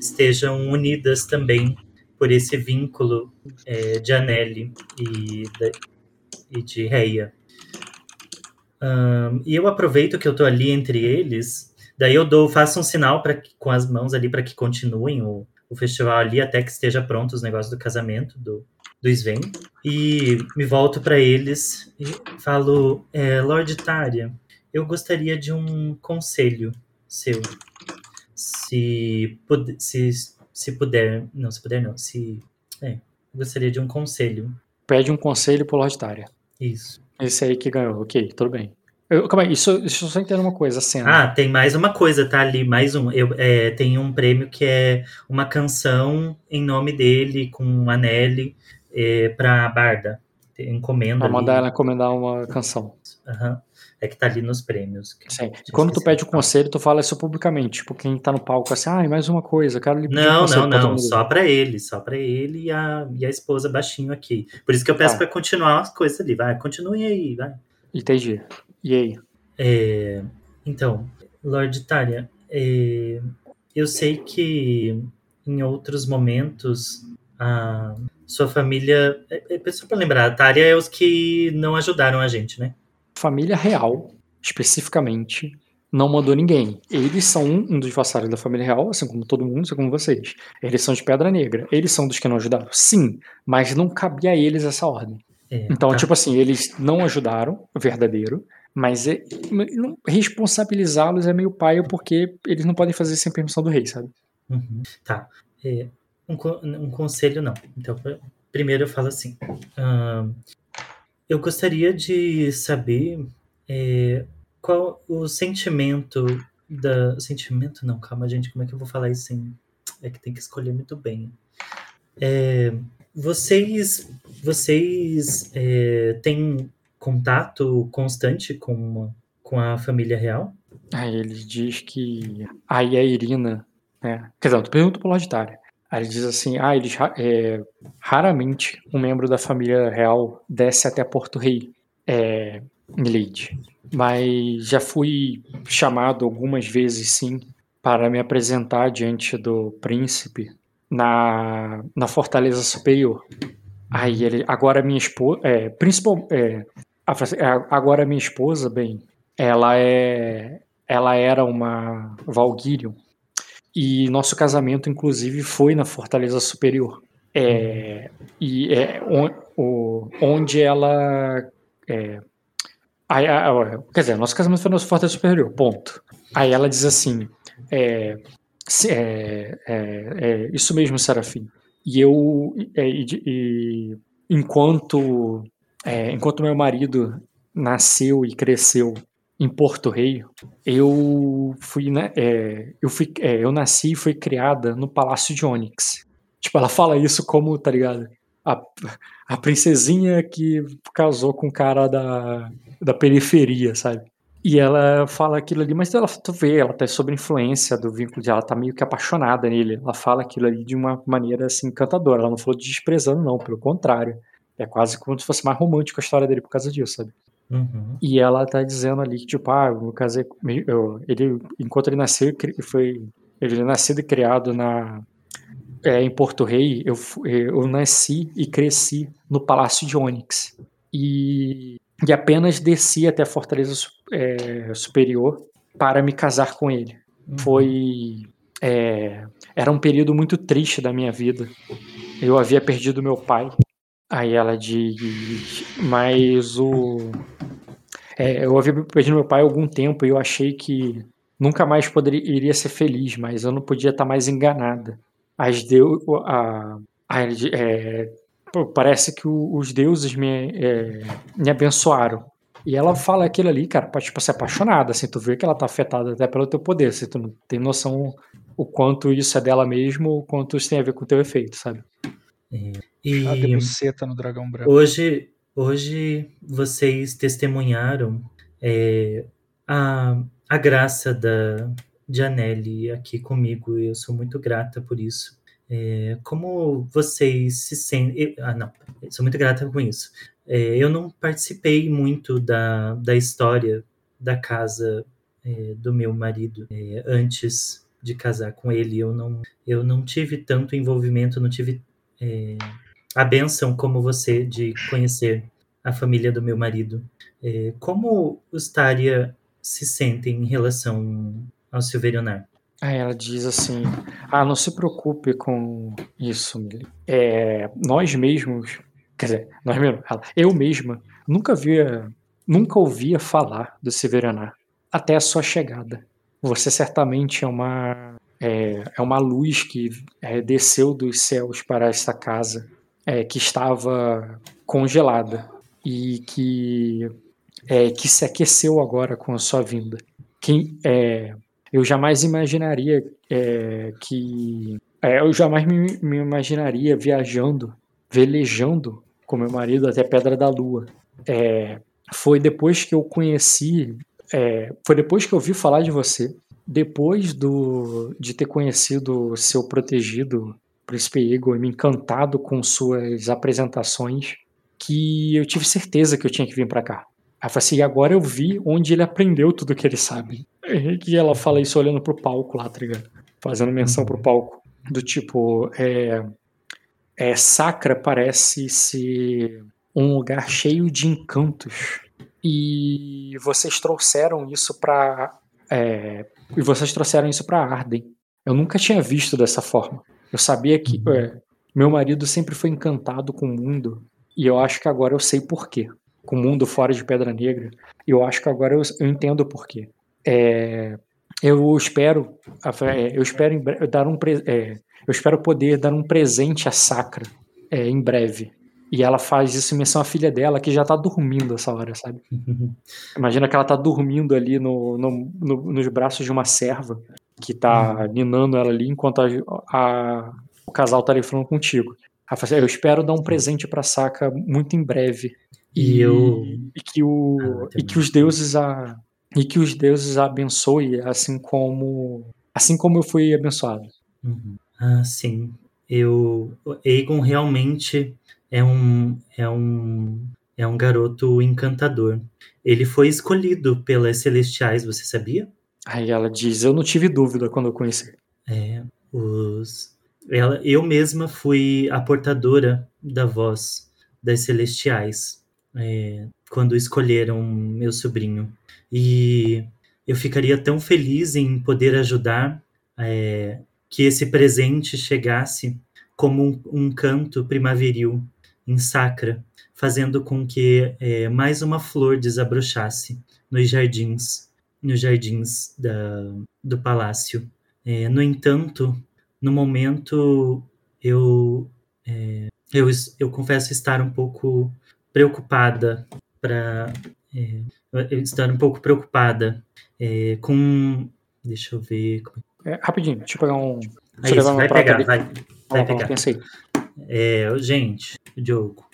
estejam unidas também por esse vínculo é, de Anelli e, e de Reia. Ahn, e eu aproveito que eu tô ali entre eles, daí eu dou, faço um sinal para com as mãos ali para que continuem o, o festival ali até que esteja pronto os negócios do casamento do, do Sven. E me volto para eles e falo, é, Lord Tária, eu gostaria de um conselho seu. Se, pud- se, se puder, não, se puder não, se, é, gostaria de um conselho. Pede um conselho pro Lord Tária. Isso. Esse aí que ganhou, ok, tudo bem. Eu, calma aí, isso, deixa eu só entender uma coisa, a cena. Ah, tem mais uma coisa, tá ali, mais um. Eu, é, tem um prêmio que é uma canção em nome dele, com a Nelly, é, pra Barda. Encomenda Pra ali. mandar ela encomendar uma canção. Aham. É que tá ali nos prêmios. Sim. Quando tu pede de o conselho, tu fala isso publicamente. Tipo, quem tá no palco assim, ah, mais uma coisa, quero lhe pedir um Não, não, não, mundo." só pra ele, só pra ele e a, e a esposa baixinho aqui. Por isso que eu peço Tá. pra continuar as coisas ali, vai, continue aí, vai. Entendi. E aí? É, então, Lord Tária, é, eu sei que em outros momentos a sua família. É, é, só pra lembrar, a Tária é os que não ajudaram a gente, né? Família real, especificamente, não mandou ninguém. Eles são um, dos vassalos da família real, assim como todo mundo, assim como vocês. Eles são de Pedra Negra. Eles são dos que não ajudaram? Sim, mas não cabia a eles essa ordem. É, Então, tá. tipo assim, eles não ajudaram, verdadeiro, mas é- responsabilizá-los é meio paia porque eles não podem fazer sem permissão do rei, sabe? Uhum, tá. É, um, um conselho, não. Então, pr- primeiro eu falo assim. ahn, eu gostaria de saber é, qual o sentimento da. Sentimento não, calma, gente, como é que eu vou falar isso sem. É que tem que escolher muito bem. É, vocês vocês é, têm contato constante com, com a família real? Aí ele diz que. Aí a Irina. Né? Quer dizer, tu pergunta pro Lord. Aí ele diz assim: ah, eles é, raramente um membro da família real desce até Porto Rei, é, Milady. Mas já fui chamado algumas vezes, sim, para me apresentar diante do príncipe na, na Fortaleza Superior. Aí ele. Agora minha esposa. É, principal, é, é, agora minha esposa, bem, ela é. Ela era uma Valkyrion. E nosso casamento, inclusive, foi na Fortaleza Superior. É, e é o- onde ela. é, a- a- quer dizer, nosso casamento foi na Fortaleza Superior, ponto. Aí ela diz assim: é, É, é, é, isso mesmo, Serafim. E eu, e, e, enquanto, enquanto meu marido nasceu e cresceu em Porto Rei, eu fui, né, é, eu fui, é, eu nasci e fui criada no Palácio de Onyx. Tipo, ela fala isso como, tá ligado? A, a princesinha que casou com o cara da, da periferia, sabe? E ela fala aquilo ali, mas ela, tu vê, ela tá sob influência do vínculo dela, ela tá meio que apaixonada nele. Ela fala aquilo ali de uma maneira assim encantadora. Ela não falou de desprezando, não, pelo contrário. É quase como se fosse mais romântico a história dele por causa disso, sabe? Uhum. E ela tá dizendo ali que, tipo, ah, eu casei. Eu, ele, enquanto ele nasceu, foi. Ele é nascido e criado na, é, em Porto Rei, eu, eu nasci e cresci no Palácio de Onyx. E, e apenas desci até a Fortaleza é, Superior para me casar com ele. Uhum. Foi. É, era um período muito triste da minha vida. Eu havia perdido meu pai. Aí ela diz. Mas o. É, eu havia perdido meu pai há algum tempo e eu achei que nunca mais poderia iria ser feliz, mas eu não podia estar mais enganada as deu, a, a é, parece que os deuses me, é, me abençoaram. E ela fala aquilo ali, cara, pra tipo, ser apaixonada, assim, tu vê que ela tá afetada até pelo teu poder, assim, tu não tem noção o quanto isso é dela mesmo, o quanto isso tem a ver com o teu efeito, sabe? É. E a no dragão branco. Hoje, hoje vocês testemunharam é, a, a graça da, Janelle aqui comigo eu sou muito grata por isso. É, como vocês se sentem. Ah, não, sou muito grata com isso. É, eu não participei muito da, da história da casa é, do meu marido é, antes de casar com ele. Eu não, eu não tive tanto envolvimento, não tive é, a benção como você de conhecer a família do meu marido. É, como os Tária se sentem em relação ao Silverionar. Aí ela diz assim: Ah, não se preocupe com isso, Milly. É, nós mesmos, quer dizer, nós mesmos, eu mesma nunca via, nunca ouvia falar do Silverionar até a sua chegada. Você certamente é uma é, é uma luz que é, desceu dos céus para esta casa, é, que estava congelada e que é, que se aqueceu agora com a sua vinda. Quem é, eu jamais imaginaria é, que. É, eu jamais me, me, imaginaria viajando, velejando com meu marido até Pedra da Lua. É, foi depois que eu conheci. É, foi depois que eu ouvi falar de você. Depois do, de ter conhecido seu protegido, Príncipe Igor, me encantado com suas apresentações, que eu tive certeza que eu tinha que vir para cá. Aí falei assim, e agora eu vi onde ele aprendeu tudo que ele sabe. E ela fala isso olhando pro palco lá, tá? Fazendo menção pro palco. Do tipo, é, é, Sacra parece ser um lugar cheio de encantos. E vocês trouxeram isso pra. É, e vocês trouxeram isso pra Arden. Eu nunca tinha visto dessa forma. Eu sabia que. É, meu marido sempre foi encantado com o mundo. E eu acho que agora eu sei por quê com o mundo fora de Pedra Negra. Eu acho que agora eu, eu entendo o porquê. É, eu espero, é, eu espero dar um, é, eu espero poder dar um presente à Sacra é, em breve. E ela faz isso em menção à filha dela, que já tá dormindo essa hora, sabe? Imagina que ela tá dormindo ali no, no, no, nos braços de uma serva que tá uhum. ninando ela ali enquanto a, a, o casal tá ali falando contigo. Assim, eu espero dar um presente pra Saca muito em breve. E, eu... e que, o, ah, e que os deuses a e que os deuses a abençoe assim como assim como eu fui abençoado. Uhum. Ah, sim. Eu Aegon realmente é um é um é um garoto encantador. Ele foi escolhido pelas celestiais, você sabia? Aí ela diz: "Eu não tive dúvida quando eu conheci". É, os ela, eu mesma fui a portadora da voz das celestiais é, quando escolheram meu sobrinho. E eu ficaria tão feliz em poder ajudar é, que esse presente chegasse como um, um, canto primaveril em Sacra, fazendo com que é, mais uma flor desabrochasse nos jardins, nos jardins da, do palácio. É, no entanto, no momento, eu, é, eu, eu confesso estar um pouco preocupada para é, estar um pouco preocupada é, com deixa eu ver é, rapidinho deixa eu pegar um é isso, vai pegar vai, vai pegar. pensei. É, gente Diogo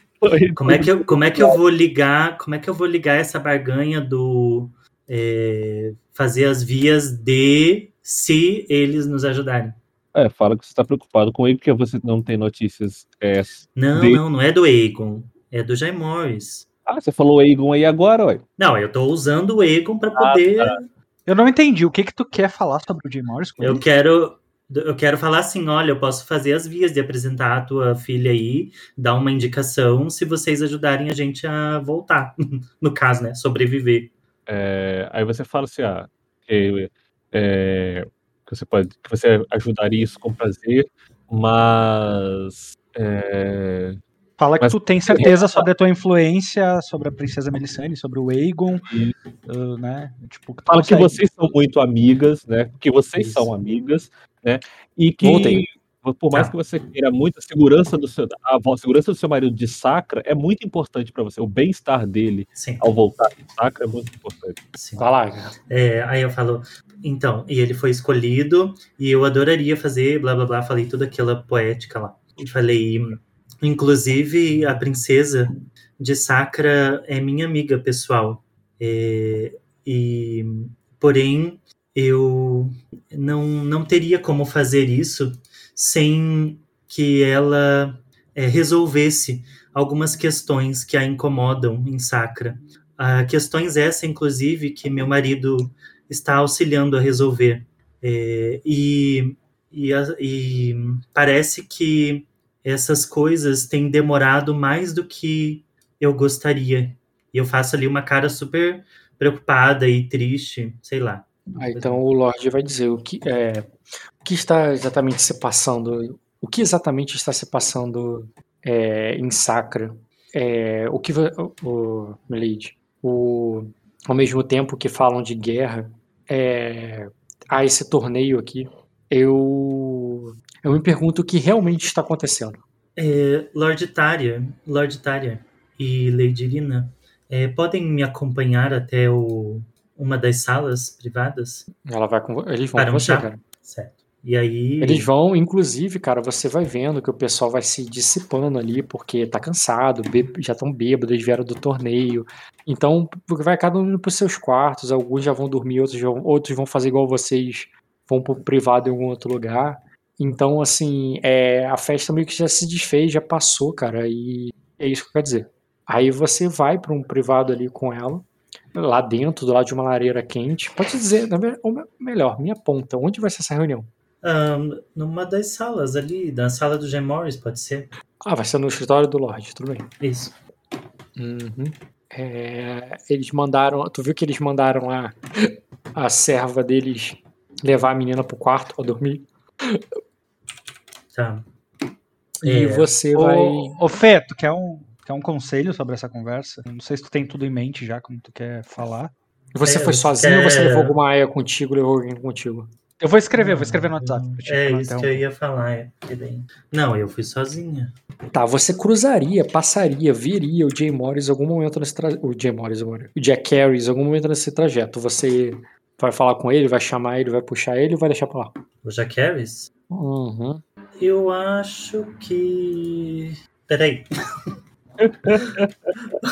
como é que eu, como é que eu vou ligar como é que eu vou ligar essa barganha do é, fazer as vias de se eles nos ajudarem é, fala que você está preocupado com ele porque você não tem notícias. É, não, de... não, não é do Egon. É do Jay Morris. Ah, você falou Egon aí agora, ué. Não, eu tô usando o Egon para ah, poder. Ah, tá. Eu não entendi. O que que tu quer falar sobre o Jay Morris? eu ele? quero. Eu quero falar assim, olha, eu posso fazer as vias de apresentar a tua filha aí, dar uma indicação, se vocês ajudarem a gente a voltar, no caso, né, sobreviver. É, aí você fala assim, ah, que, é, que você pode, que você ajudaria isso com prazer, mas é, Fala que Mas, tu tem certeza é, sobre a tua influência sobre a princesa Melisande, sobre o Aegon, uh, né? Tipo, que Fala que vocês são muito amigas, né? Que vocês Isso. são amigas, né? E que Voltei. Por mais tá. que você queira muito a segurança do seu a segurança do seu marido de Sacra é muito importante para você. O bem-estar dele Sim. ao voltar de Sacra é muito importante. Sim. Vai lá. É, aí eu falo, então, e ele foi escolhido e eu adoraria fazer blá blá blá, falei toda aquela poética lá. E falei Inclusive, a princesa de Sacra é minha amiga pessoal. É, e, porém, eu não, não teria como fazer isso sem que ela é, resolvesse algumas questões que a incomodam em Sacra. Ah, questões essas, inclusive, que meu marido está auxiliando a resolver. É, e, e, e parece que essas coisas têm demorado mais do que eu gostaria. E eu faço ali uma cara super preocupada e triste, sei lá. Ah, então o Lorde vai dizer o que, é, o que está exatamente se passando, o que exatamente está se passando é, em Sacra. É, o que o, Milady, o, ao mesmo tempo que falam de guerra, é, há esse torneio aqui. Eu eu me pergunto o que realmente está acontecendo. É, Lord Tária, Lord Tária e Lady Irina, é, podem me acompanhar até o, uma das salas privadas? Ela vai com eles vão Para com você, cara. Certo. E aí. Eles vão, inclusive, cara, você vai vendo que o pessoal vai se dissipando ali, porque tá cansado, já estão bêbados, vieram do torneio. Então, vai cada um indo pros seus quartos, alguns já vão dormir, outros, vão, outros vão fazer igual vocês, vão pro privado em algum outro lugar. Então, assim, é, a festa meio que já se desfez, já passou, cara, e é isso que eu quero dizer. Aí você vai para um privado ali com ela, lá dentro, do lado de uma lareira quente. Pode dizer, ou melhor, minha ponta, onde vai ser essa reunião? Um, numa das salas ali, da sala do Jim Morris, pode ser. Ah, vai ser no escritório do Lorde, tudo bem. Isso. Uhum. É, eles mandaram, tu viu que eles mandaram a, a serva deles levar a menina pro quarto pra dormir? Tá. E é. você vai. Ô, Fê, tu quer um, quer um conselho sobre essa conversa? Não sei se tu tem tudo em mente já, como tu quer falar. Você é, foi sozinho ou você levou alguma aia contigo, levou alguém contigo? Eu vou escrever, vou escrever no WhatsApp. É isso que eu ia falar. É. Não, eu fui sozinha. Tá, você cruzaria, passaria, viria o Jay Morris em algum momento nesse trajeto. O Jay Morris, o Jack Carries em algum momento nesse trajeto. Você vai falar com ele, vai chamar ele, vai puxar ele ou vai deixar pra lá? O Jack Harris? Uhum. Eu acho que. Peraí.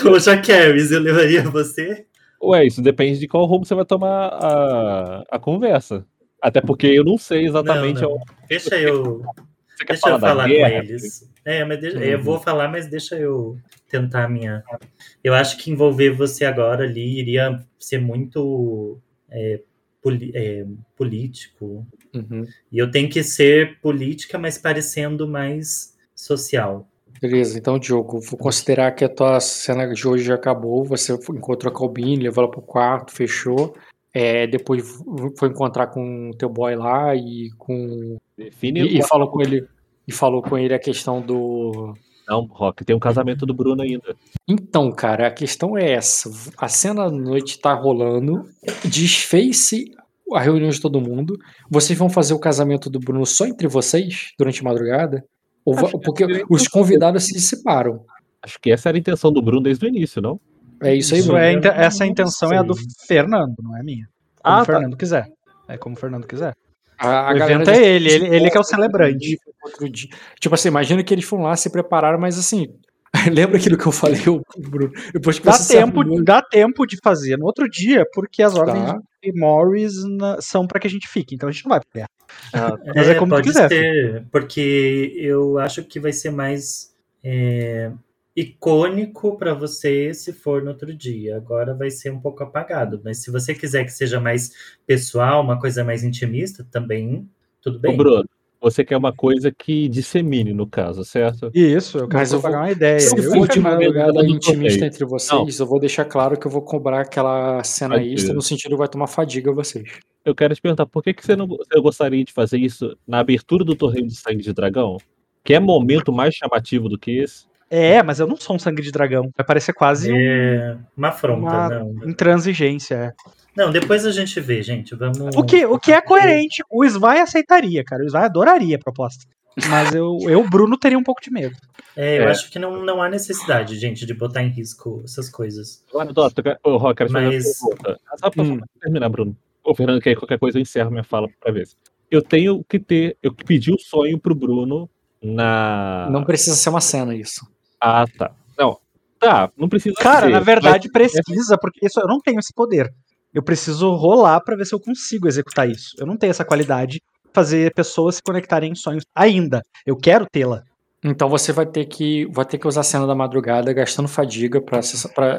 o Jack Harris, eu levaria você? Ué, isso depende de qual rumo você vai tomar a, a conversa. Até porque eu não sei exatamente. Não, não. Deixa eu. deixa eu falar com eles. É, mas deixa, uhum. eu vou falar, mas deixa eu tentar a minha. Eu acho que envolver você agora ali iria ser muito é, poli, é, político. Uhum. E eu tenho que ser política, mas parecendo mais social. Beleza, então, Diogo, vou considerar que a tua cena de hoje já acabou. Você encontrou a Calbine, levou ela pro quarto, fechou. É, depois foi encontrar com o teu boy lá e com. Define e, e falou com ele. E falou com ele a questão do não, Rock, tem um casamento do Bruno ainda. Então, cara, a questão é essa. A cena da noite tá rolando, desfez-se a reunião de todo mundo. Vocês vão fazer o casamento do Bruno só entre vocês durante a madrugada? Ou porque os convidados se separam. Acho que essa era a intenção do Bruno desde o início, não? É isso aí, Isso Bruno. é, essa intenção é a do Fernando, não é minha. Como Ah, o tá. Fernando quiser. É como o Fernando quiser. A, o galera evento é ele, ele, ele que é o celebrante. Outro dia. Tipo assim, imagina que eles foram lá, se prepararam, mas assim. Lembra aquilo que eu falei, ô, Bruno? Depois que Dá você se tempo, dá tempo de fazer no outro dia, porque as ordens Tá. de Morris na- são pra que a gente fique, então a gente não vai guerra. Ah, Mas é como tu pode quiser, ser, porque eu acho que vai ser mais é, icônico para você se for no outro dia. Agora vai ser um pouco apagado, mas se você quiser que seja mais pessoal, uma coisa mais intimista, também tudo Ô, bem. Bruno, você quer uma coisa que dissemine, no caso, certo? Isso, eu quero Mas eu propagar vou- uma ideia. Se Eu for de madrugada intimista entre vocês, eu vou deixar claro que eu vou cobrar aquela cena Fadiga. extra, no sentido vai tomar fadiga vocês. Eu quero te perguntar, por que, que você não você gostaria de fazer isso na abertura do torneio de sangue de dragão? Que é momento mais chamativo do que esse? É, mas eu não sou um sangue de dragão. Vai parecer quase É uma afronta, uma não. intransigência. É. Não, depois a gente vê, gente. Vamos. O que, o que é coerente. O Svai aceitaria, cara. O Svai adoraria a proposta. Mas eu, eu, Bruno, teria um pouco de medo. É, eu É. acho que não, não há necessidade, gente, de botar em risco essas coisas. Agora, Dota, ô, Rock, Mas- pergunta. Ah, Só pra Hum. terminar, Bruno. Ô, Fernando, quer qualquer coisa eu encerro minha fala pra ver. Eu tenho que ter. Eu pedi o sonho pro Bruno na. Não precisa ser uma cena isso. Ah, tá. Não. Tá, não precisa Cara, ser, na verdade, mas- precisa, porque isso eu não tenho esse poder. Eu preciso rolar pra ver se eu consigo executar isso. Eu não tenho essa qualidade de fazer pessoas se conectarem em sonhos ainda. Eu quero tê-la. Então você vai ter que vai ter que usar a cena da madrugada, gastando fadiga para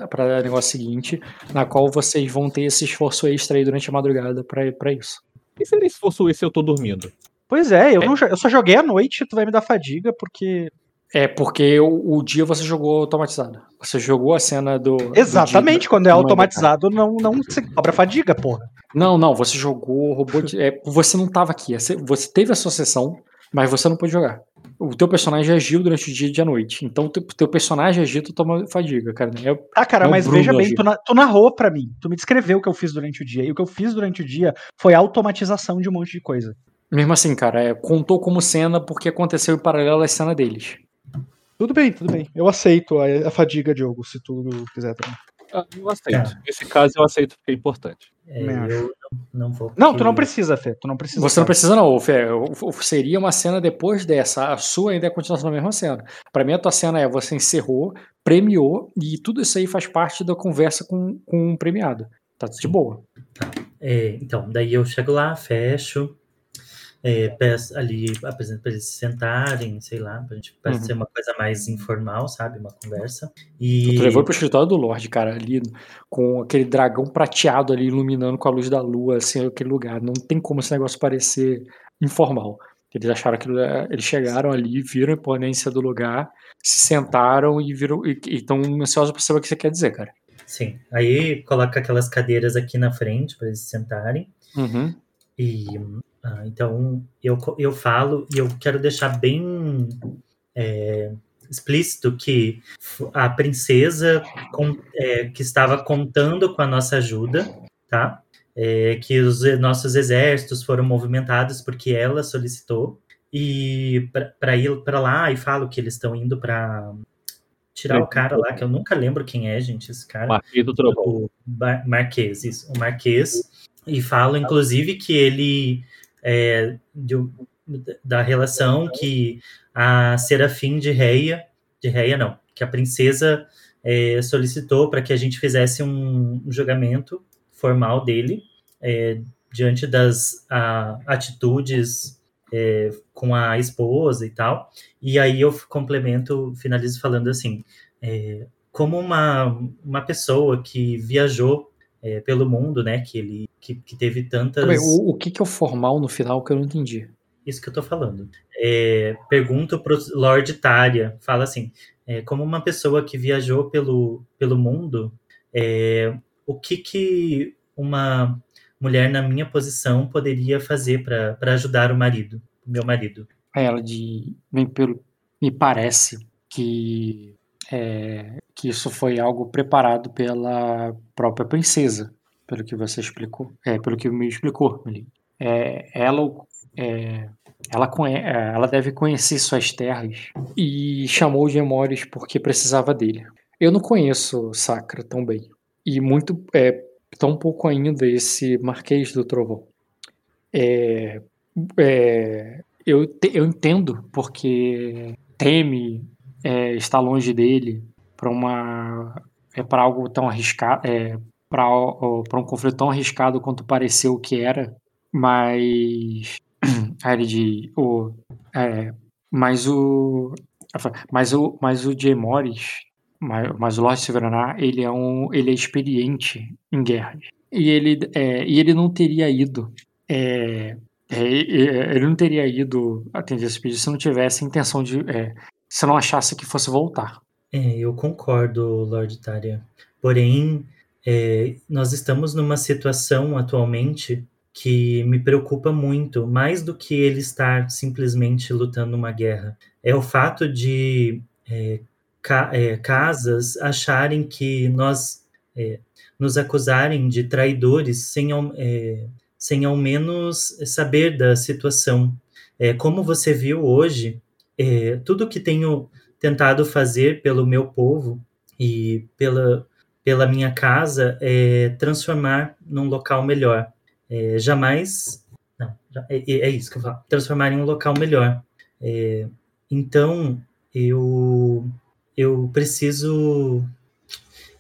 para negócio seguinte, na qual vocês vão ter esse esforço extra aí durante a madrugada pra pra isso. E se ele fosse esse eu tô dormindo? Pois é, eu, Não, jo- eu só joguei à noite, tu vai me dar fadiga, porque. É porque o, o dia você jogou automatizado. Você jogou a cena do. do Exatamente, dia- quando é do automatizado, não, não se cobra fadiga, porra. Não, não, você jogou robô. É, você não tava aqui. Você, teve a sua sessão, mas você não pôde jogar. O teu personagem agiu durante o dia e à noite. Então, o teu, teu personagem agiu, tu toma fadiga, cara. É, Tá, cara, É mas Bruno veja bem, tu, na- tu narrou pra mim. Tu me descreveu o que eu fiz durante o dia. E o que eu fiz durante o dia foi automatização de um monte de coisa. mesmo assim, cara, é, contou como cena porque aconteceu em paralelo à cena deles. Tudo bem, tudo bem. Eu aceito a, a fadiga, Diogo, se tu quiser também. Ah, eu aceito. Nesse caso eu aceito porque é importante. É, eu não, vou. Não, tu não precisa, Fê. Tu não precisa. Você não tá? precisa, não, o- Seria uma cena depois dessa. A sua ainda é a continuação da mesma cena. Pra mim, a tua cena é você encerrou, premiou, e tudo isso aí faz parte da conversa com, com o premiado. Tá de boa. É, então, daí eu chego lá, fecho, é, peço ali, apresento para eles se sentarem, sei lá, pra gente para Uhum. ser uma coisa mais informal, sabe? Uma conversa. E Tu levou pro escritório do Lorde, cara, ali com aquele dragão prateado ali iluminando com a luz da lua, assim, aquele lugar. Não tem como esse negócio parecer informal. Eles acharam que eles chegaram ali, viram a imponência do lugar, se sentaram e viram e estão ansiosos para saber o que você quer dizer, cara. sim, aí coloca aquelas cadeiras aqui na frente para eles se sentarem. Uhum. E ah, então eu, eu falo e eu quero deixar bem é, explícito que a princesa com- é, que estava contando com a nossa ajuda, tá? É, que os nossos exércitos foram movimentados porque ela solicitou e para ir para lá e falo que eles estão indo para tirar o cara lá que eu nunca lembro quem é, gente, esse cara Marquei do Trovão. o Marquês, isso, o Marquês, e falo, inclusive, que ele é de- da relação que a Serafim de Reia, de Reia não, que a princesa é, solicitou para que a gente fizesse um, um julgamento formal dele é, diante das a, atitudes é, com a esposa e tal. E aí eu complemento, finalizo falando assim, é, como uma, uma pessoa que viajou é, pelo mundo, né, que ele que, que teve tantas aí, O, o que, que é o formal no final que eu não entendi? isso que eu tô falando. É, pergunto pro Lord Tária, fala assim, é, como uma pessoa que viajou pelo, pelo mundo, é, o que que uma mulher na minha posição poderia fazer para ajudar o marido, o meu marido? Ela de. Me, pelo, me parece que, é, que isso foi algo preparado pela própria princesa. pelo que você explicou, é, pelo que me explicou, é, ela, é, ela, é, ela deve conhecer suas terras e chamou de Emores porque precisava dele. Eu não conheço Sacra tão bem e muito é, tão pouco ainda esse Marquês do Trovão. É, é, eu, te, eu entendo porque teme é, estar longe dele para uma é para algo tão arriscado é, para um conflito tão arriscado quanto pareceu que era mas aí ele diz o é, mas o mas o mas o Jay Morris mas, mas o Lord Silveranar ele é um ele é experiente em guerras e ele é, e ele não teria ido é, é, ele não teria ido atender esse pedido se não tivesse intenção de. Se não achasse que fosse voltar. É, eu concordo, Lord Taria. Porém, é, nós estamos numa situação atualmente que me preocupa muito, mais do que ele estar simplesmente lutando uma guerra. É o fato de é, ca é, casas acharem que nós é, nos acusarem de traidores sem, é, sem ao menos saber da situação. É, como você viu hoje, é, tudo que tenho tentado fazer pelo meu povo e pela, pela minha casa é transformar num local melhor. É, jamais. Não, é, é, isso que eu falo. Transformar em um local melhor. É, então, eu, eu preciso.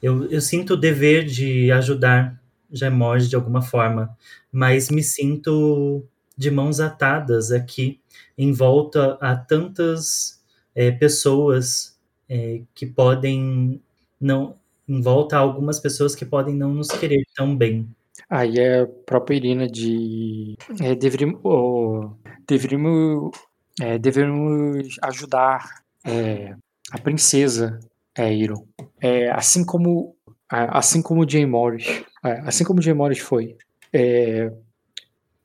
Eu, eu sinto o dever de ajudar Gemorge de alguma forma mas me sinto de mãos atadas aqui, em volta a tantas é, pessoas é, que podem não em volta a algumas pessoas que podem não nos querer tão bem. Aí é a própria Irina de é, deveríamos, oh, deveríamos, é, deveríamos ajudar é, a princesa é, Iron. É, assim como assim como Jay Morris, é, assim como Jay Morris foi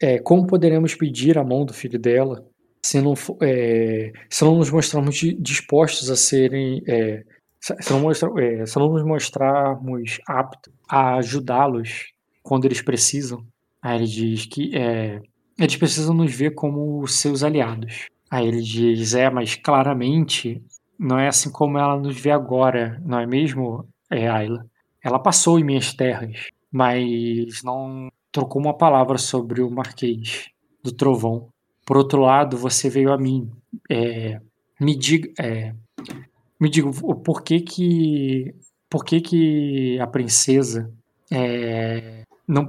é, como poderemos pedir a mão do filho dela se não, é, se não nos mostrarmos dispostos a serem. É, se, não mostra, é, se não nos mostrarmos aptos a ajudá-los quando eles precisam, aí ele diz que é, eles precisam nos ver como seus aliados. Aí ele diz: é, mas claramente não é assim como ela nos vê agora, não é mesmo, é, Ayla? Ela passou em minhas terras, mas não trocou uma palavra sobre o Marquês do Trovão. Por outro lado, você veio a mim. É, me diga, é, me diga por que que, por que, que a princesa é, não,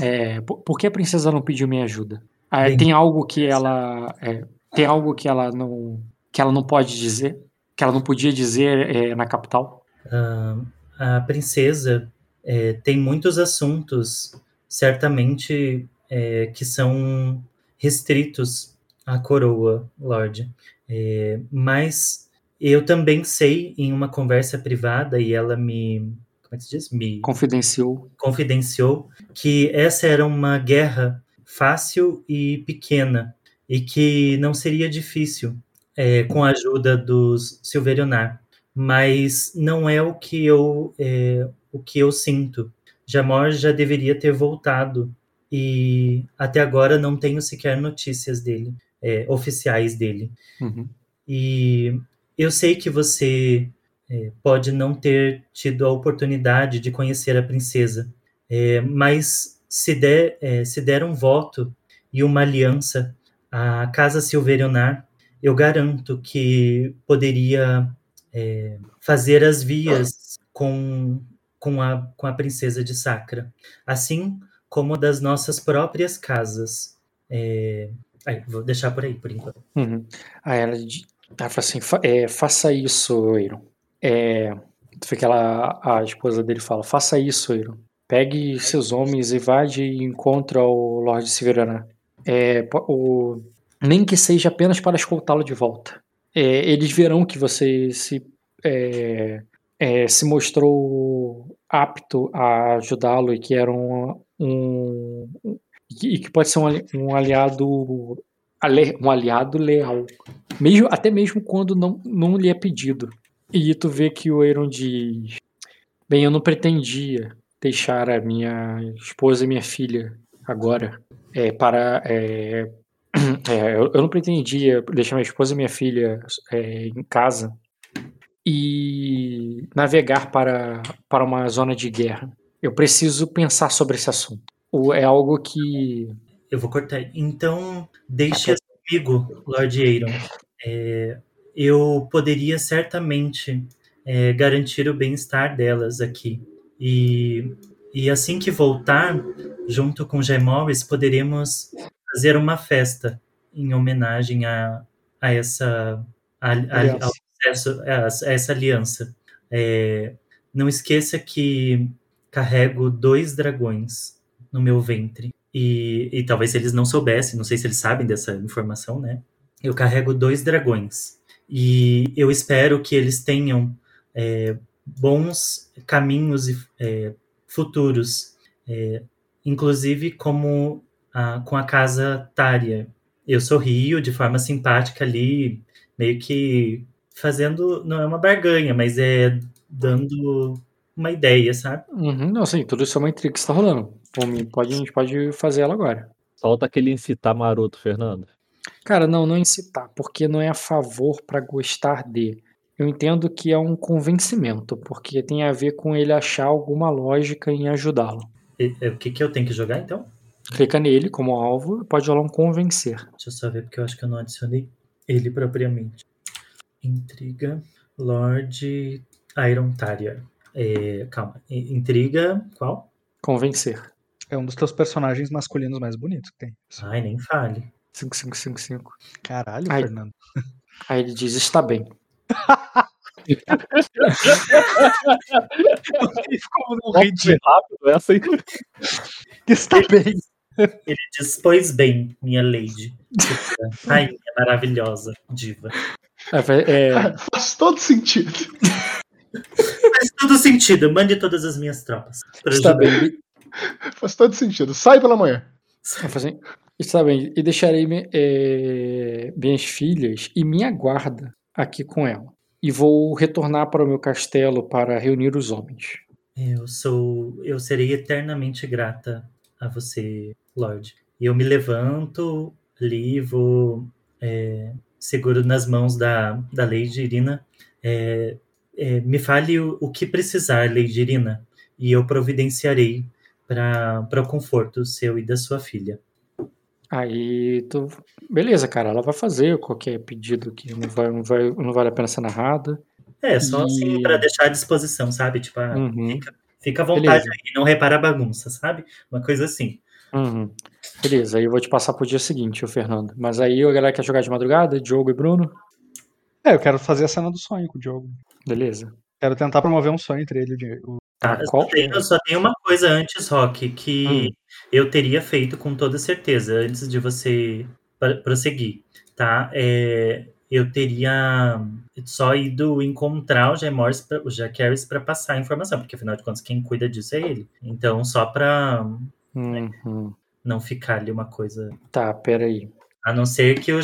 é, por que a princesa não pediu minha ajuda? Ah, tem algo que ela, é, tem algo que ela não, que ela não pode dizer, que ela não podia dizer é, na capital? Uh, a princesa é, tem muitos assuntos certamente é, que são restritos à coroa, Lorde. É, mas eu também sei, em uma conversa privada, e ela me. Como é que se diz? Me confidenciou. Confidenciou que essa era uma guerra fácil e pequena, e que não seria difícil é, com a ajuda dos Silverionar. Mas não é o que eu, é, o que eu sinto. Jamor já deveria ter voltado e até agora não tenho sequer notícias dele, é, oficiais dele. Uhum. E eu sei que você é, pode não ter tido a oportunidade de conhecer a princesa, é, mas se der, é, se der um voto e uma aliança à Casa Silverionar, eu garanto que poderia é, fazer as vias com com a, com a princesa de Sacra, assim como das nossas próprias casas. É... Aí, vou deixar por aí, por enquanto. Uhum. Aí ela, ela fala assim, fa é, faça isso, Eiron. É, que ela, a esposa dele fala, faça isso, Eiron. Pegue seus homens e vá de encontro ao Lorde Severana. É, o, nem que seja apenas para escoltá-lo de volta. É, eles verão que você se é, é, se mostrou apto a ajudá-lo e que era um, um, e que pode ser um, aliado um aliado leal, mesmo até mesmo quando não, não lhe é pedido. E tu vê que o Aaron diz: Bem, eu não pretendia deixar a minha esposa e minha filha agora é, para. É, é, eu, eu, não pretendia deixar minha esposa e minha filha é, em casa e navegar para, para uma zona de guerra. Eu preciso pensar sobre esse assunto. É algo que. Eu vou cortar. Então, deixe tá comigo, Lord Aaron. É, eu poderia certamente é, garantir o bem-estar delas aqui. E, e assim que voltar, junto com Jay Morris, poderemos fazer uma festa em homenagem a, a essa a, a, ao sucesso, a, a essa aliança. É, não esqueça que carrego dois dragões no meu ventre. E, e talvez eles não soubessem, não sei se eles sabem dessa informação, né? Eu carrego dois dragões. E eu espero que eles tenham é, bons caminhos é, futuros, é, inclusive como a, com a casa Tária. Eu sorrio de forma simpática ali, meio que fazendo, não é uma barganha, mas é dando uma ideia, sabe? Uhum, não, sim, tudo isso é uma intriga que está rolando. Pode, a gente pode fazer ela agora. Solta aquele incitar maroto, Fernando. Cara, não, não incitar, porque não é a favor para gostar de. Eu entendo que é um convencimento, porque tem a ver com ele achar alguma lógica em ajudá-lo. O que, que eu tenho que jogar então? Clica nele como alvo e pode rolar um convencer. Deixa eu só ver, porque eu acho que eu não adicionei ele propriamente. Intriga, Lord Iron Tarrier. É, calma, intriga, qual? Convencer. É um dos teus personagens masculinos mais bonitos que tem. Ai, nem fale. 5555. Caralho, aí, Fernando. Aí ele diz: está bem. Ficou um rápido essa aí. Está bem. Ele diz, pois bem, minha lady. Ai, maravilhosa, diva. É, é... Faz todo sentido. Faz todo sentido. Mande todas as minhas tropas. Está bem. Faz todo sentido. Sai pela manhã. Está bem. E deixarei é, minhas filhas e minha guarda aqui com ela. E vou retornar para o meu castelo para reunir os homens. Eu sou. Eu serei eternamente grata a você, Lorde. E eu me levanto ali, vou é, seguro nas mãos da, da Lady Irina. É, é, me fale o, o, que precisar, Lady Irina, e eu providenciarei para o conforto seu e da sua filha. Aí, tu... beleza, cara, ela vai fazer qualquer pedido que não, vai, não, vai, não vale a pena ser narrada. É, só assim e... assim para deixar à disposição, sabe? Tipo, ah, uhum. fica, fica à vontade beleza. aí, não repara a bagunça, sabe? Uma coisa assim. Uhum. Beleza, aí eu vou te passar pro dia seguinte, o Fernando. Mas aí a galera quer jogar de madrugada, Diogo e Bruno? É, eu quero fazer a cena do sonho com o Diogo. Beleza. Quero tentar promover um sonho entre ele e o. Tá, só, tenho, só tenho uma coisa antes, Rock, que hum. eu teria feito com toda certeza, antes de você prosseguir, tá? É, eu teria só ido encontrar o Jack o Jack Harris para passar a informação, porque afinal de contas quem cuida disso é ele. Então, só para Uhum. Não ficar ali uma coisa. Tá, peraí. A não ser que o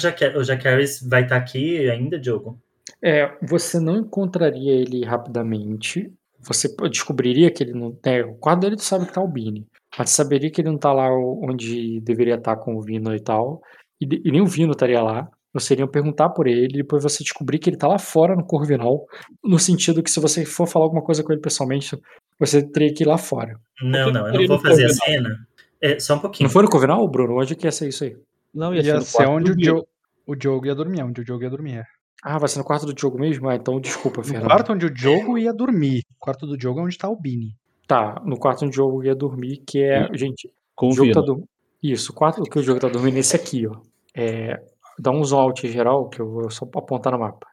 Harris vai estar tá aqui ainda, Diogo. É, você não encontraria ele rapidamente. Você descobriria que ele não. É, o quarto dele tu sabe que tá o Bini. Mas saberia que ele não tá lá onde deveria estar tá com o Vino e tal. E, e nem o Vino estaria lá. Você iria perguntar por ele, depois você descobrir que ele tá lá fora no Corvinal. No sentido que se você for falar alguma coisa com ele pessoalmente, você teria que ir lá fora. Não, não, eu não vou fazer a cena. É, só um pouquinho. Não foi no Covinal, Bruno? Onde que ia ser isso aí? Não, ia, ia ser, ser onde o, Dio, o Diogo ia dormir, onde o Diogo ia dormir. Ah, vai ser no quarto do Diogo mesmo? Ah, então desculpa, Fernando. No quarto onde o Diogo ia dormir. O quarto do Diogo é onde tá o Bini. Tá, no quarto onde o Diogo ia dormir, que é. Gente, o Diogo tá do... Isso, o quarto que o Diogo tá dormindo é esse aqui, ó. É, dá um zoom out geral, que eu vou só apontar no mapa.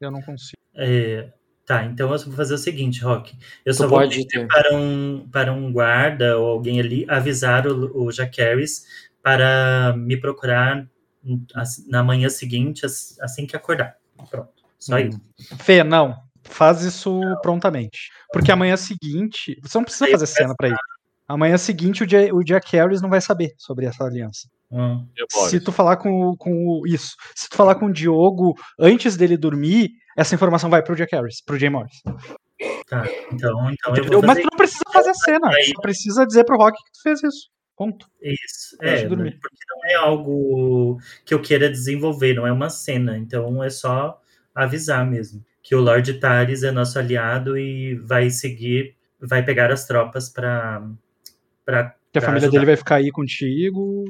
Eu não consigo. É, Tá, então eu vou fazer o seguinte, Rock. Eu tu só vou pedir para um, para um guarda ou alguém ali avisar o, o Jaqueris para me procurar na manhã seguinte, assim que acordar. Pronto. Só hum. isso. Fê, não. Faz isso não. prontamente. Porque amanhã seguinte. Você não precisa fazer cena para ir. Amanhã seguinte o Jack Harris não vai saber sobre essa aliança. Hum. Se tu falar com, com isso, se tu falar com o Diogo antes dele dormir, essa informação vai pro Jack Harris, pro Jay Morris. Tá, então, então eu Mas tu não precisa fazer a cena. Aí- Só precisa dizer pro Rock que tu fez isso. Ponto. isso. É, eu dormir. porque não é algo que eu queira desenvolver, não é uma cena. Então é só avisar mesmo que o Lord Taris é nosso aliado e vai seguir, vai pegar as tropas para para Que a família dele vai ficar aí contigo.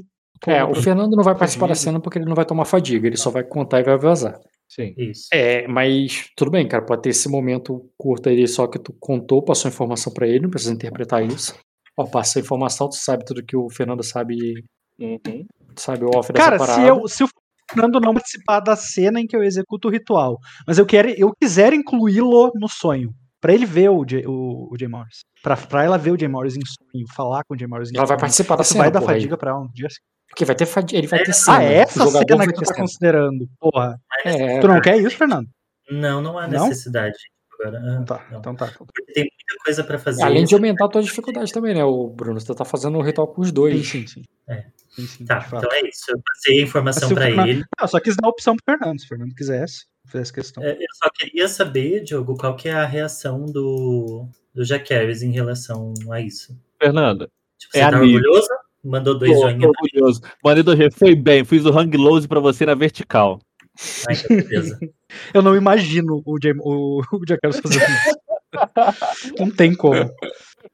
É, o Fernando não vai participar da cena porque ele não vai tomar fadiga, ele só vai contar e vai vazar. Sim. Isso. É, mas tudo bem, cara, pode ter esse momento curto aí só que tu contou, passou informação pra ele, não precisa interpretar isso. Ó, passa a informação, tu sabe tudo que o Fernando sabe, Uhum. sabe o off dessa Cara, parada. se, eu, se o Fernando não participar da cena em que eu executo o ritual, mas eu quero, eu quiser incluí-lo no sonho, pra ele ver o Jay, o, o Jay Morris, pra, pra ela ver o Jay Morris em sonho, falar com o Jay Morris em Ela vai sonho, participar da isso cena, vai dar porra, aí. fadiga pra ela um dia. assim. Porque vai ter fadiga, ele vai ter cena. Ah, é essa cena que tu tá considerando, porra. É, Tu não quer isso, Fernando? Não, não há Não? necessidade agora. Ah, Tá, não. então tá. Porque tem muita coisa para fazer. além de aumentar a tua dificuldade também, né, o Bruno? Você tá fazendo um ritual com os Sim, dois. sim, sim. É. Sim, sim, Tá, então é isso. Eu passei a informação para Fernando- ele. Não, eu só quis dar a opção pro Fernando, se o Fernando quisesse, fizesse questão. É, Eu só queria saber, Diogo, qual que é a reação do, do Jack Harris em relação a isso. Fernanda, Tipo, você É tá amigo. orgulhoso? Mandou dois tô, joinhas. tô orgulhoso. Mandei do G, foi bem, fiz o hang loose pra você na vertical. Ai, que beleza. Eu não imagino o, Jay, o, o Jack Harris fazendo isso. Não tem como.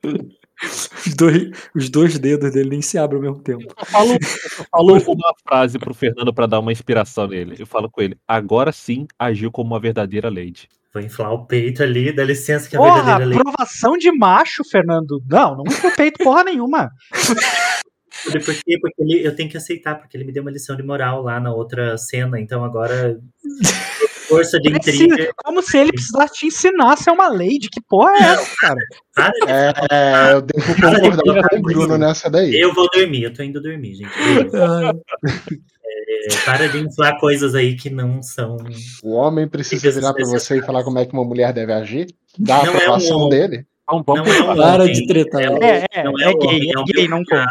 Os, dois, os dois dedos dele nem se abrem ao mesmo tempo. Eu falo, eu falo uma frase pro Fernando pra dar uma inspiração nele. Eu falo com ele, agora sim agiu como uma verdadeira lady. Vou inflar o peito ali, dá licença que a Porra, verdadeira lei. aprovação de macho, Fernando. Não, não foi feito porra nenhuma. Por quê? Porque ele, eu tenho que aceitar, porque ele me deu uma lição de moral lá na outra cena, então agora. Força de intriga. como se ele precisasse te ensinar a ser uma lady. Que porra é essa, cara? Para de É, é, eu devo concordar com o Bruno nessa daí. Eu vou dormir, eu tô indo dormir, gente. É, para de inflar coisas aí que não são. O homem precisa virar pra você e falar como é que uma mulher deve agir. Dá a Não é um aprovação dele. Vamos, Não é um Para homem, de tretar. É, um- É, é, não é, um gay, é gay, não conta.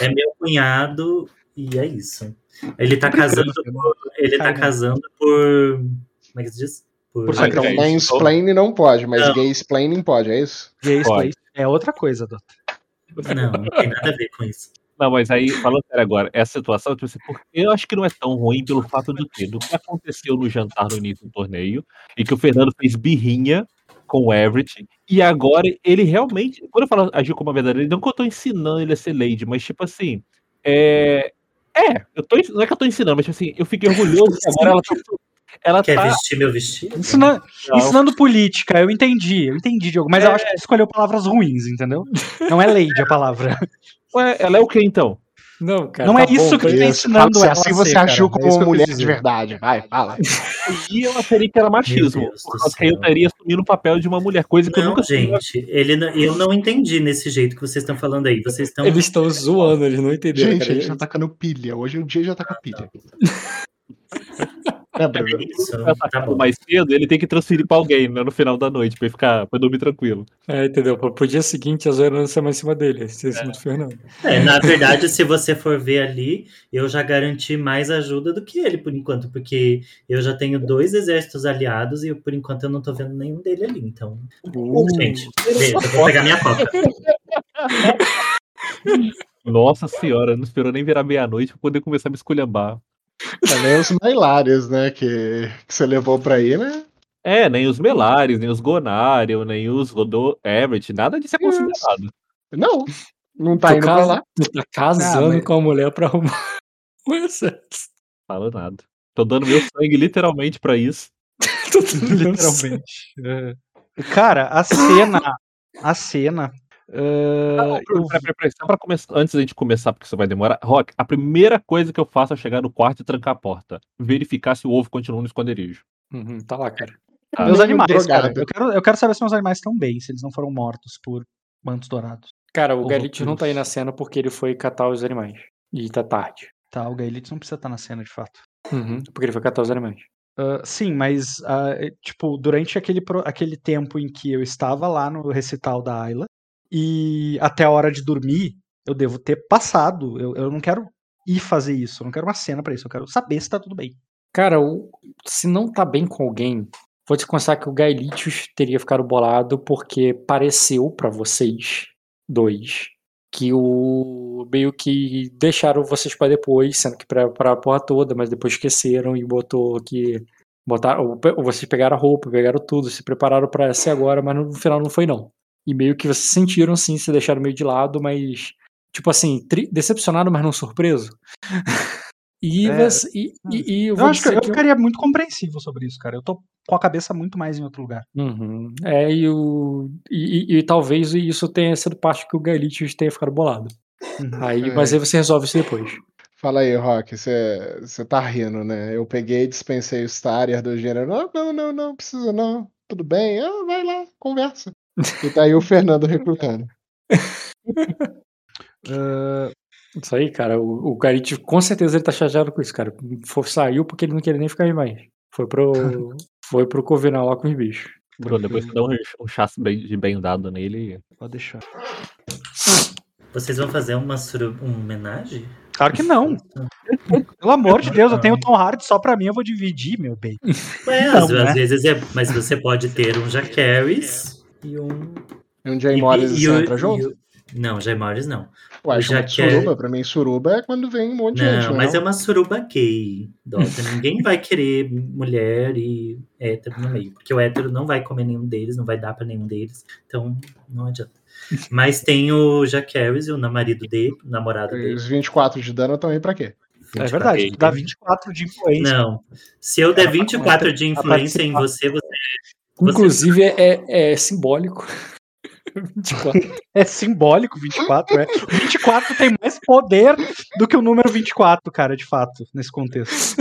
É meu cunhado e é isso. Ele tá casando por. Ele tá casando por. Como é que se diz? Por, Por Então, mansplaining não pode, mas Não. gay explaining pode, é isso? Gay Pode. isso é outra coisa, Dota. Não, não tem nada a ver com isso. Não, mas aí, falando sério agora, essa situação, tipo assim, porque eu acho que não é tão ruim pelo fato do quê? Do que aconteceu no jantar no início do torneio, e que o Fernando fez birrinha com o Everett, e agora ele realmente, quando eu falo agir como uma verdadeira, não que eu tô ensinando ele a ser lady, mas tipo assim, é. É, eu tô, não é que eu tô ensinando, mas tipo assim, eu fiquei orgulhoso que agora ela tá. Ela Quer tá. vestir meu vestido? Ensina- ensinando política, eu entendi, eu entendi, Diogo, mas eu acho que escolheu palavras ruins, entendeu? Não é lady a palavra. Ué, ela é o que então? Não, cara. Não tá é isso bom, que tu cara. tá ensinando ela assim você ser, cara. agiu É como eu mulher de verdade. Vai, fala. E eu acharia que era machismo, Meu Deus do por causa que eu estaria assumindo o papel de uma mulher, coisa que eu Não, nunca gente, ele, não- eu não entendi nesse jeito que vocês estão falando aí. Vocês estão. Eles estão zoando, eles não entenderam. Gente, cara. a gente tá tacando pilha. Hoje o dia já tá com pilha. É, É Bruno? isso, tá tá mais cedo, ele tem que transferir pra alguém né, no final da noite, pra ele ficar, pra dormir tranquilo. É, entendeu? Pro, dia seguinte, a zoeira não ser mais em cima dele, cima do Fernando. É, na verdade, se você for ver ali, eu já garanti mais ajuda do que ele, por enquanto, porque eu já tenho dois exércitos aliados e por enquanto eu não tô vendo nenhum dele ali. Então, Uh, gente, eu vou pegar minha coca. Nossa senhora, não esperou nem virar meia-noite pra poder começar a me esculhambar. Também os Mailares, né? Que, que você levou pra aí, né? É, nem os Melares, nem os Gonarion, nem os Rodô Everett, nada disso é considerado. Não. Não tá tu, indo pra casa- lá. tu tá casando Ah, mas- com a mulher pra arrumar um exército. Falo nada. Tô dando meu sangue literalmente pra isso. Tô dando Literalmente. É. Cara, a cena. A cena. Ah, eu- Peraí, peraí, peraí, Só pra começar, antes da gente começar, porque isso vai demorar. Rock, a primeira coisa que eu faço é chegar no quarto e trancar a porta. Verificar se o ovo continua no esconderijo. Uhum, tá lá, cara. Ah, meus animais, cara. drogado. Eu quero, eu quero saber se meus animais estão bem, se eles não foram mortos por mantos dourados. Cara, o Ô, Galite não tá aí na cena porque ele foi catar os animais. E tá tarde. Tá, o Gaelitz não precisa estar na cena de fato. Uhum, porque ele foi catar os animais. Ah, sim, mas, ah, é, tipo, durante aquele, aquele tempo em que eu estava lá no recital da Ayla, e até a hora de dormir, eu devo ter passado. Eu, eu não quero ir fazer isso, eu não quero uma cena pra isso, eu quero saber se tá tudo bem. Cara, se não tá bem com alguém, Vou-te constar que o Gaelitius teria ficado bolado porque pareceu para vocês dois que o meio que deixaram vocês para depois, sendo que para a porra toda, mas depois esqueceram e botou que botaram, ou vocês pegaram a roupa, pegaram tudo, se prepararam para ser agora, mas no final não foi não. E meio que vocês sentiram sim, se deixaram meio de lado, mas tipo assim, decepcionado, mas não surpreso. E, é, você, e, e, e eu, eu acho que eu, ficaria muito compreensivo sobre isso, cara. Eu tô com a cabeça muito mais em outro lugar. Uhum. É, e, o, e, e, talvez isso tenha sido parte que o Galitius tenha ficado bolado. Uhum. Aí, é. Mas aí você resolve isso depois. Fala aí, Rock, você tá rindo, né? Eu peguei e dispensei o Starier do gênero. Não, não, não, não, precisa não. Tudo bem. Ah, vai lá, conversa. E tá aí o Fernando recrutando. uh, Isso aí, cara, o, o Garit com certeza ele tá chateado com isso, cara. For, saiu porque ele não queria nem ficar mais. Foi pro, foi pro Covinal lá com os bichos. Bruno, depois você dá um, um chasse bem, de bem dado nele. Pode deixar. Vocês vão fazer uma, uma homenagem? Claro que não. Pelo amor de Deus, eu tenho o Tom Hardy só pra mim, eu vou dividir, meu bem. Ué, não, às, né? às, vezes é. Mas você pode ter um Jacaris e um. E um Jay Morris e, e, e, junto? Não, Jay Morris não. Ué, já que suruba, é... pra mim suruba é quando vem um monte de não, gente. Não, mas é uma suruba gay, Dota. Ninguém vai querer mulher e hétero no meio, porque o hétero não vai comer nenhum deles, não vai dar pra nenhum deles, então não adianta. Mas tem o Jacaris e o marido dele, o namorado e dele. Os 24 de dano estão aí pra quê? É verdade, dá 24 de influência. Não, se eu der 24 de influência em você, você. Inclusive, você... É, é simbólico. 24. É simbólico 24, é. O 24 tem mais poder do que o número 24, cara, de fato, nesse contexto.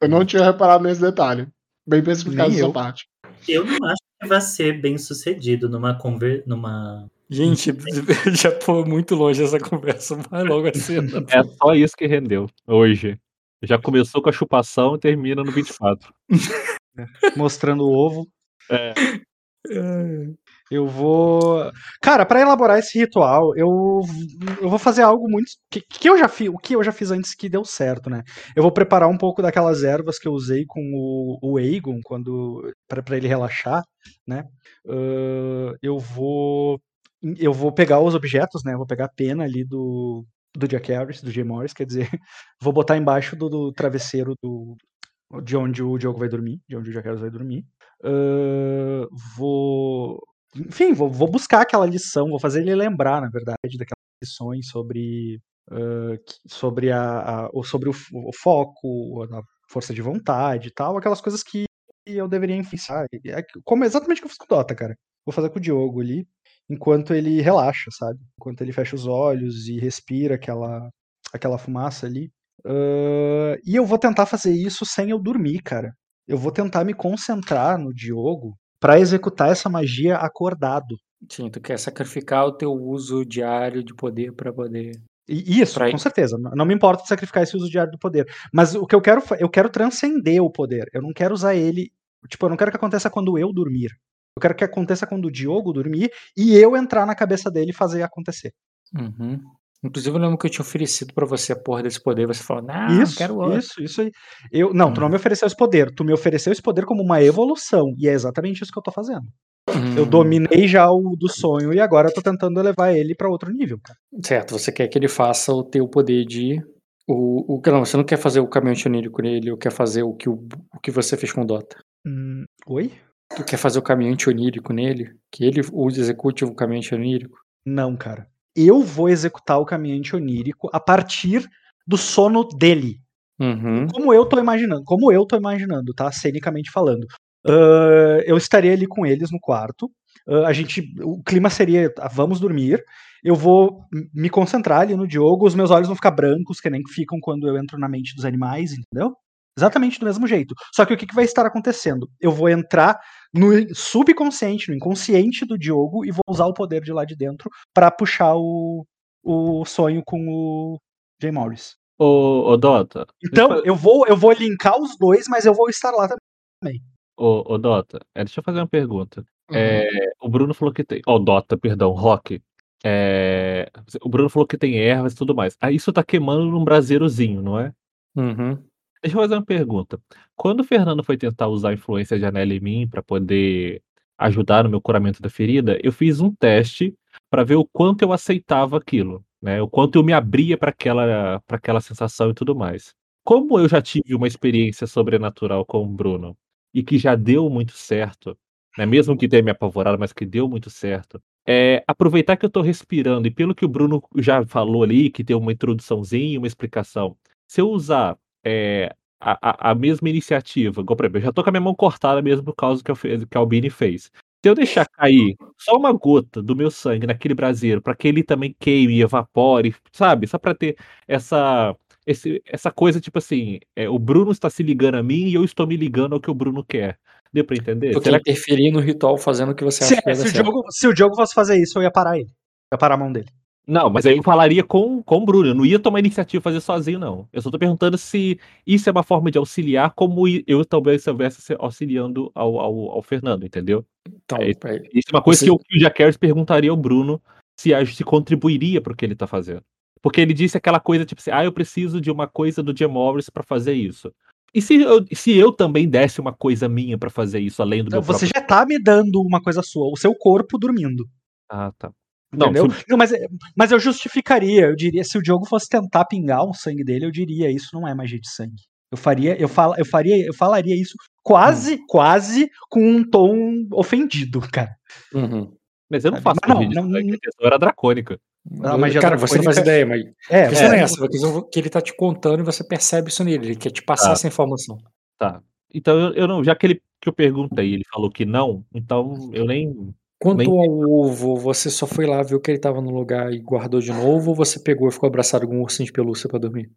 Eu não tinha reparado nesse detalhe. Bem bem explicado essa parte. Eu não acho que vai ser bem sucedido numa conver... numa Gente, já foi muito longe essa conversa, vai logo assim. É só isso que rendeu hoje. Já começou com a chupação e termina no 24. É, mostrando o ovo. É. Eu vou. Cara, para elaborar esse ritual, eu, eu vou fazer algo muito. Que, que eu já fiz, o que eu já fiz antes que deu certo, né? Eu vou preparar um pouco daquelas ervas que eu usei com o, o Aegon quando para ele relaxar, né? Uh, eu vou eu vou pegar os objetos, né? Eu vou pegar a pena ali do do Jack Harris, do Jay Morris, quer dizer, vou botar embaixo do, do travesseiro do, de onde o Diogo vai dormir, de onde o Jack Harris vai dormir. Uh, vou. Enfim, vou, vou, buscar aquela lição, vou fazer ele lembrar, na verdade, daquelas lições sobre. Uh, sobre a, a, sobre o, o, foco, a força de vontade e tal, aquelas coisas que eu deveria influenciar. É como exatamente o que eu fiz com o Dota, cara. Vou fazer com o Diogo ali, enquanto ele relaxa, sabe? Enquanto ele fecha os olhos e respira aquela, aquela fumaça ali. Uh, e eu vou tentar fazer isso sem eu dormir, cara eu vou tentar me concentrar no Diogo para executar essa magia acordado. Sim, tu quer sacrificar o teu uso diário de poder para poder. Isso, pra... com certeza. Não me importa sacrificar esse uso diário do poder. Mas o que eu quero, eu quero transcender o poder. Eu não quero usar ele. Tipo, eu não quero que aconteça quando eu dormir. Eu quero que aconteça quando o Diogo dormir e eu entrar na cabeça dele e fazer acontecer. Uhum. Inclusive, eu lembro que eu tinha oferecido para você a porra desse poder. Você falou, não, isso, quero outro. Isso, isso aí. Eu, não, hum. tu não me ofereceu esse poder. Tu me ofereceu esse poder como uma evolução. E é exatamente isso que eu tô fazendo. Hum. Eu dominei já o do sonho e agora eu tô tentando elevar ele para outro nível, cara. Certo, você quer que ele faça o teu poder de. O, o, não, você não quer fazer o caminho antionírico nele, ou quer fazer o que, o, o que você fez com o Dota. Hum, oi? Tu quer fazer o caminho antionírico nele? Que ele use, execute o caminho antionírico? Não, cara eu vou executar o caminhante onírico a partir do sono dele. Uhum. Como eu tô imaginando, como eu tô imaginando, tá? Cenicamente falando. Uh, eu estaria ali com eles no quarto. Uh, a gente, o clima seria, ah, vamos dormir. Eu vou me concentrar ali no Diogo. Os meus olhos vão ficar brancos, que nem ficam quando eu entro na mente dos animais, entendeu? Exatamente do mesmo jeito. Só que o que, que vai estar acontecendo? Eu vou entrar no subconsciente, no inconsciente do Diogo e vou usar o poder de lá de dentro para puxar o, o sonho com o Jay Morris. Ô, ô Dota. Então, eu vou, eu vou linkar os dois, mas eu vou estar lá também. Ô, ô Dota, é, deixa eu fazer uma pergunta. Uhum. É, o Bruno falou que tem. Ó, oh, Dota, perdão, Rock. É, o Bruno falou que tem ervas e tudo mais. Ah, isso tá queimando num braseirozinho, não é? Uhum. Deixa eu fazer uma pergunta. Quando o Fernando foi tentar usar a influência de Anela em mim para poder ajudar no meu curamento da ferida, eu fiz um teste para ver o quanto eu aceitava aquilo, né? O quanto eu me abria para aquela, para aquela sensação e tudo mais. Como eu já tive uma experiência sobrenatural com o Bruno e que já deu muito certo, né? Mesmo que tenha me apavorado, mas que deu muito certo. É, aproveitar que eu estou respirando e pelo que o Bruno já falou ali, que tem uma introduçãozinha, uma explicação. Se eu usar é, a, a, mesma iniciativa, igual, por exemplo, eu já tô com a minha mão cortada mesmo por causa que, eu, que a Albini fez. Se eu deixar cair só uma gota do meu sangue naquele braseiro, para que ele também queime e evapore, sabe? Só para ter essa esse, essa coisa, tipo assim, é, o Bruno está se ligando a mim e eu estou me ligando ao que o Bruno quer. Deu pra entender? Porque Será interferir no ritual fazendo o que você se, acha que é, se, o Diogo, se o Diogo fosse fazer isso, eu ia parar ele. Eu ia parar a mão dele. Não, mas aí eu falaria com, com o Bruno. Eu não ia tomar iniciativa fazer sozinho, não. Eu só tô perguntando se isso é uma forma de auxiliar, como eu talvez estivesse auxiliando ao, ao, ao, Fernando, entendeu? Então, é, isso é uma coisa você... que, eu, o Jack Harris perguntaria ao Bruno se, se contribuiria para o que ele tá fazendo. Porque ele disse aquela coisa, tipo assim, ah, eu preciso de uma coisa do Jim Morris para fazer isso. E se eu, se eu também desse uma coisa minha para fazer isso, além do não, meu Você próprio... já tá me dando uma coisa sua, o seu corpo dormindo. Ah, tá. Entendeu? Não, não, mas, mas eu justificaria, eu diria, se o Diogo fosse tentar pingar o sangue dele, eu diria, isso não é magia de sangue. Eu faria, eu, fal, eu faria, eu falaria isso quase, hum. quase com um tom ofendido, cara. Uhum. Mas eu não faço mas não, não, não, a era dracônica. Ah, mas cara, você não faz ideia, mas é, você não é essa, que ele tá te contando e você percebe isso nele, ele quer te passar tá. essa informação. Tá. Então eu, eu não, já que ele que eu perguntei, ele falou que não, então eu nem Quanto Nem... ao ovo, você só foi lá, viu que ele tava no lugar e guardou de novo, ou você pegou e ficou abraçado com um ursinho de pelúcia pra dormir?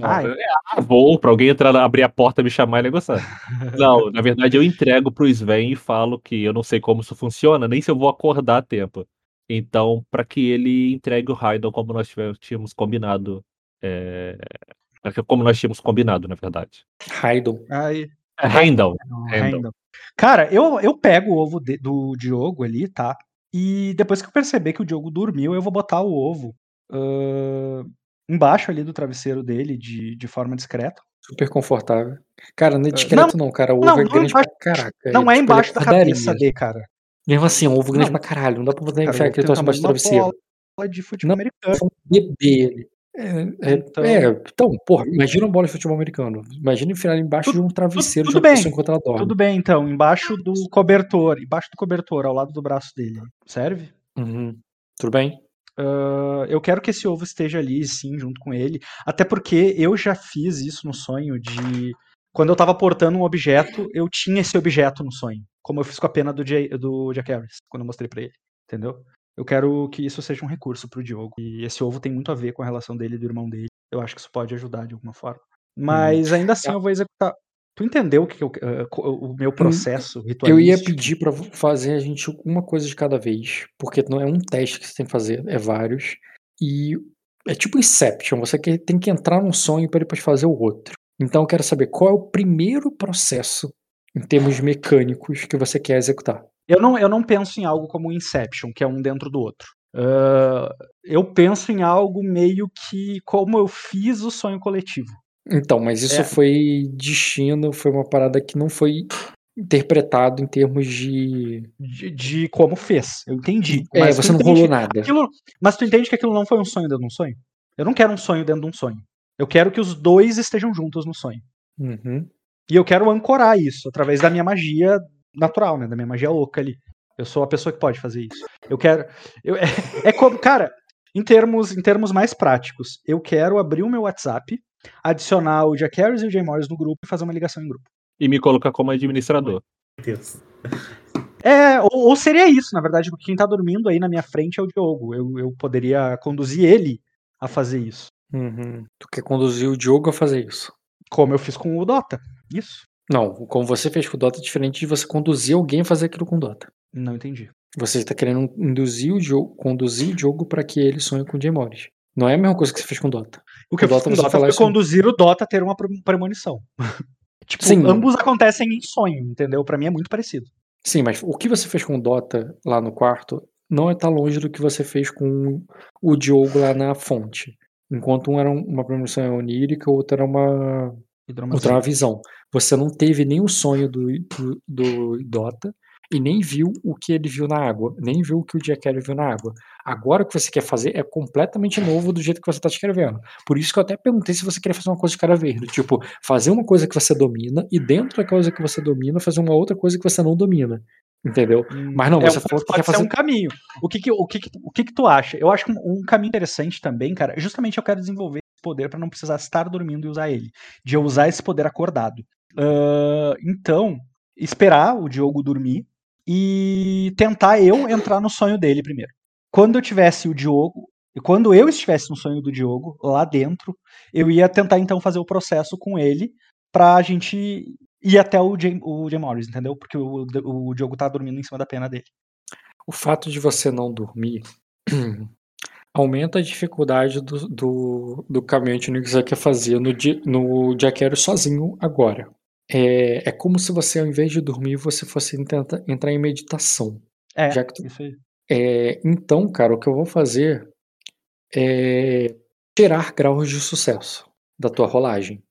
Ah, é, vou pra alguém entrar, abrir a porta, me chamar e negociar. não, na verdade eu entrego pro Sven e falo que eu não sei como isso funciona, nem se eu vou acordar a tempo. Então, para que ele entregue o Raidon como nós tínhamos combinado. É... Como nós tínhamos combinado, na verdade. Raidon. Aí. É Raidon. Cara, eu, eu pego o ovo de, do Diogo ali, tá? E depois que eu perceber que o Diogo dormiu, eu vou botar o ovo uh, embaixo ali do travesseiro dele, de, de forma discreta. Super confortável. Cara, não é discreto não, não cara. O ovo não, é grande embaixo, pra caraca. Não é, é tipo, embaixo é da cabeça dele, cara. Mesmo assim, um ovo grande não. pra caralho. Não dá pra poder enfiar aquele troço embaixo do travesseiro. Bola de futebol não, americano. É um bebê é, é, então... é, então, porra, imagina uma bola de futebol americano. Imagina enfiar embaixo tudo, de um travesseiro tudo, tudo bem, enquanto ela dorme. Tudo bem, então, embaixo do cobertor, embaixo do cobertor, ao lado do braço dele. Serve? Uhum. Tudo bem. Uh, eu quero que esse ovo esteja ali, sim, junto com ele. Até porque eu já fiz isso no sonho de. Quando eu tava portando um objeto, eu tinha esse objeto no sonho. Como eu fiz com a pena do, Jay, do Jack Harris, quando eu mostrei para ele. Entendeu? Eu quero que isso seja um recurso pro Diogo. E esse ovo tem muito a ver com a relação dele e do irmão dele. Eu acho que isso pode ajudar de alguma forma. Hum. Mas ainda assim tá. eu vou executar. Tu entendeu o que eu, uh, o meu hum, processo ritualístico? Eu ia pedir para fazer a gente uma coisa de cada vez, porque não é um teste que você tem que fazer, é vários. E é tipo Inception, você tem que entrar num sonho para depois fazer o outro. Então eu quero saber qual é o primeiro processo em termos mecânicos que você quer executar. Eu não, eu não penso em algo como Inception, que é um dentro do outro. Uh, eu penso em algo meio que como eu fiz o sonho coletivo. Então, mas isso é. foi destino, foi uma parada que não foi interpretado em termos de... de. De, como fez. Eu entendi. É, você não rolou nada. Aquilo, mas tu entende que aquilo não foi um sonho dentro de um sonho? Eu não quero um sonho dentro de um sonho. Eu quero que os dois estejam juntos no sonho. Uhum. E eu quero ancorar isso através da minha magia natural, né? Da minha magia louca ali. Eu sou a pessoa que pode fazer isso. Eu quero. Eu, é, é como. Cara, em termos, em termos mais práticos, eu quero abrir o meu WhatsApp, adicionar o Jack Harris e o Jay Morris no grupo e fazer uma ligação em grupo. E me colocar como administrador. Meu Deus. É, ou, ou, seria isso, na verdade, porque quem tá dormindo aí na minha frente é o Diogo. Eu, eu poderia conduzir ele a fazer isso. Uhum. Tu quer conduzir o Diogo a fazer isso? Como eu fiz com o Dota. Isso. Não, como você fez com o Dota é diferente de você conduzir alguém a fazer aquilo com o Dota. Não entendi. Você está querendo induzir o jogo, conduzir o jogo para que ele sonhe com o Morris. Não é a mesma coisa que você fez com o Dota. O que o eu Dota, fiz com o Dota foi conduzir o Dota a ter uma premonição. tipo, Sim. ambos acontecem em sonho, entendeu? Para mim é muito parecido. Sim, mas o que você fez com o Dota lá no quarto não está longe do que você fez com o Diogo lá na fonte. Enquanto um era uma premonição onírica, o outro era uma Outra é visão. Você não teve nenhum sonho do, do, do Dota e nem viu o que ele viu na água, nem viu o que o Jack viu na água. Agora o que você quer fazer é completamente novo do jeito que você está escrevendo. Por isso que eu até perguntei se você queria fazer uma coisa de cara verde, tipo, fazer uma coisa que você domina e dentro da coisa que você domina fazer uma outra coisa que você não domina. Entendeu? Hum, Mas não, é, você falou que pode quer fazer um caminho. O que que, o que, que- o que que tu acha? Eu acho que um, um caminho interessante também, cara, justamente eu quero desenvolver poder para não precisar estar dormindo e usar ele. De eu usar esse poder acordado. Ah, então, esperar o Diogo dormir e tentar eu entrar no sonho dele primeiro. Quando eu tivesse o Diogo, e quando eu estivesse no sonho do Diogo, lá dentro, eu ia tentar então fazer o processo com ele pra gente ir até o Jay, o Jay Morris, entendeu? Porque o, o Diogo tá dormindo em cima da pena dele. O fato de você não dormir aumenta a dificuldade do, do, do caminho que você quer fazer no, di- no Jaquero sozinho agora. É, é como se você, ao invés de dormir, você fosse tenta, entrar em meditação. É, Já que tu- isso aí. É, então, cara, o que eu vou fazer é tirar graus de sucesso da tua rolagem.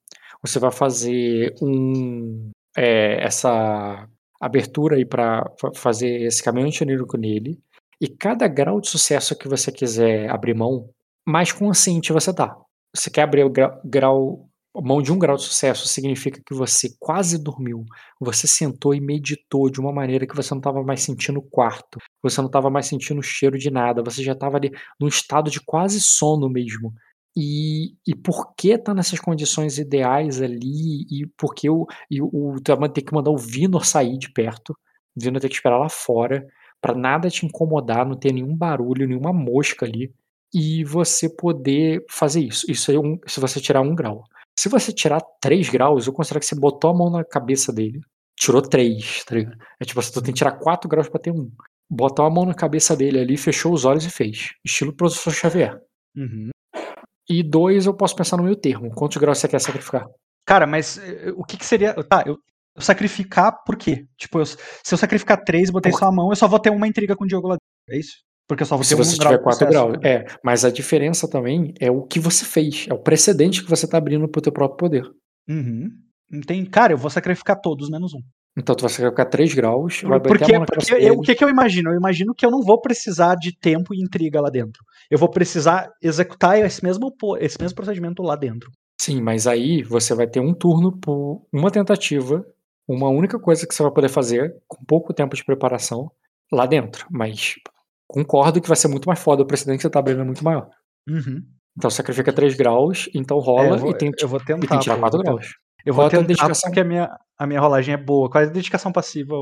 Você vai fazer um é, essa abertura aí para fazer esse caminho antinírico nele. E cada grau de sucesso que você quiser abrir mão, mais consciente você tá. Você quer abrir o grau, grau mão de um grau de sucesso, significa que você quase dormiu. Você sentou e meditou de uma maneira que você não estava mais sentindo o quarto. Você não estava mais sentindo o cheiro de nada. Você já estava ali num estado de quase sono mesmo. E, e por que tá nessas condições ideais ali? E por que o, e o, o ter que mandar o Vinor sair de perto, o Vinor ter que esperar lá fora, pra nada te incomodar, não ter nenhum barulho, nenhuma mosca ali, e você poder fazer isso. Isso é um, se você tirar um grau. Se você tirar três graus, eu considero que você botou a mão na cabeça dele, tirou três, tá ligado? É tipo, você tem que tirar quatro graus pra ter um. Botou a mão na cabeça dele ali, fechou os olhos e fez. Estilo professor Xavier. Uhum. E dois, eu posso pensar no meio termo. Quantos graus você quer sacrificar? Cara, mas eh, o que, que seria. Tá, eu, eu sacrificar por quê? Tipo, eu- se eu sacrificar três e botei Por- só a mão, eu só vou ter uma intriga com o Diogo lá dentro. É isso? Porque eu só vou Se ter você um tiver quatro graus. É, mas a diferença também é o que você fez. É o precedente que você tá abrindo pro teu próprio poder. Uhum. Entendi. Cara, eu vou sacrificar todos, menos um. Então tu vai sacrificar três graus, vai bater Porque, a mão porque eu- o que, que eu imagino? Eu imagino que eu não vou precisar de tempo e intriga lá dentro. Eu vou precisar executar esse mesmo, esse mesmo procedimento lá dentro. Sim, mas aí você vai ter um turno por uma tentativa, uma única coisa que você vai poder fazer, com pouco tempo de preparação, lá dentro. Mas concordo que vai ser muito mais foda, o precedente que você tá abrindo é muito maior. Uhum. Então sacrifica 3 graus, então rola É, vou, e tem, eu vou e tem tentar. que tirar pô, 4 eu vou graus. tentar. Eu vou Qual tua tentar dedicação? porque a minha, a minha rolagem é boa. Qual é a dedicação passiva?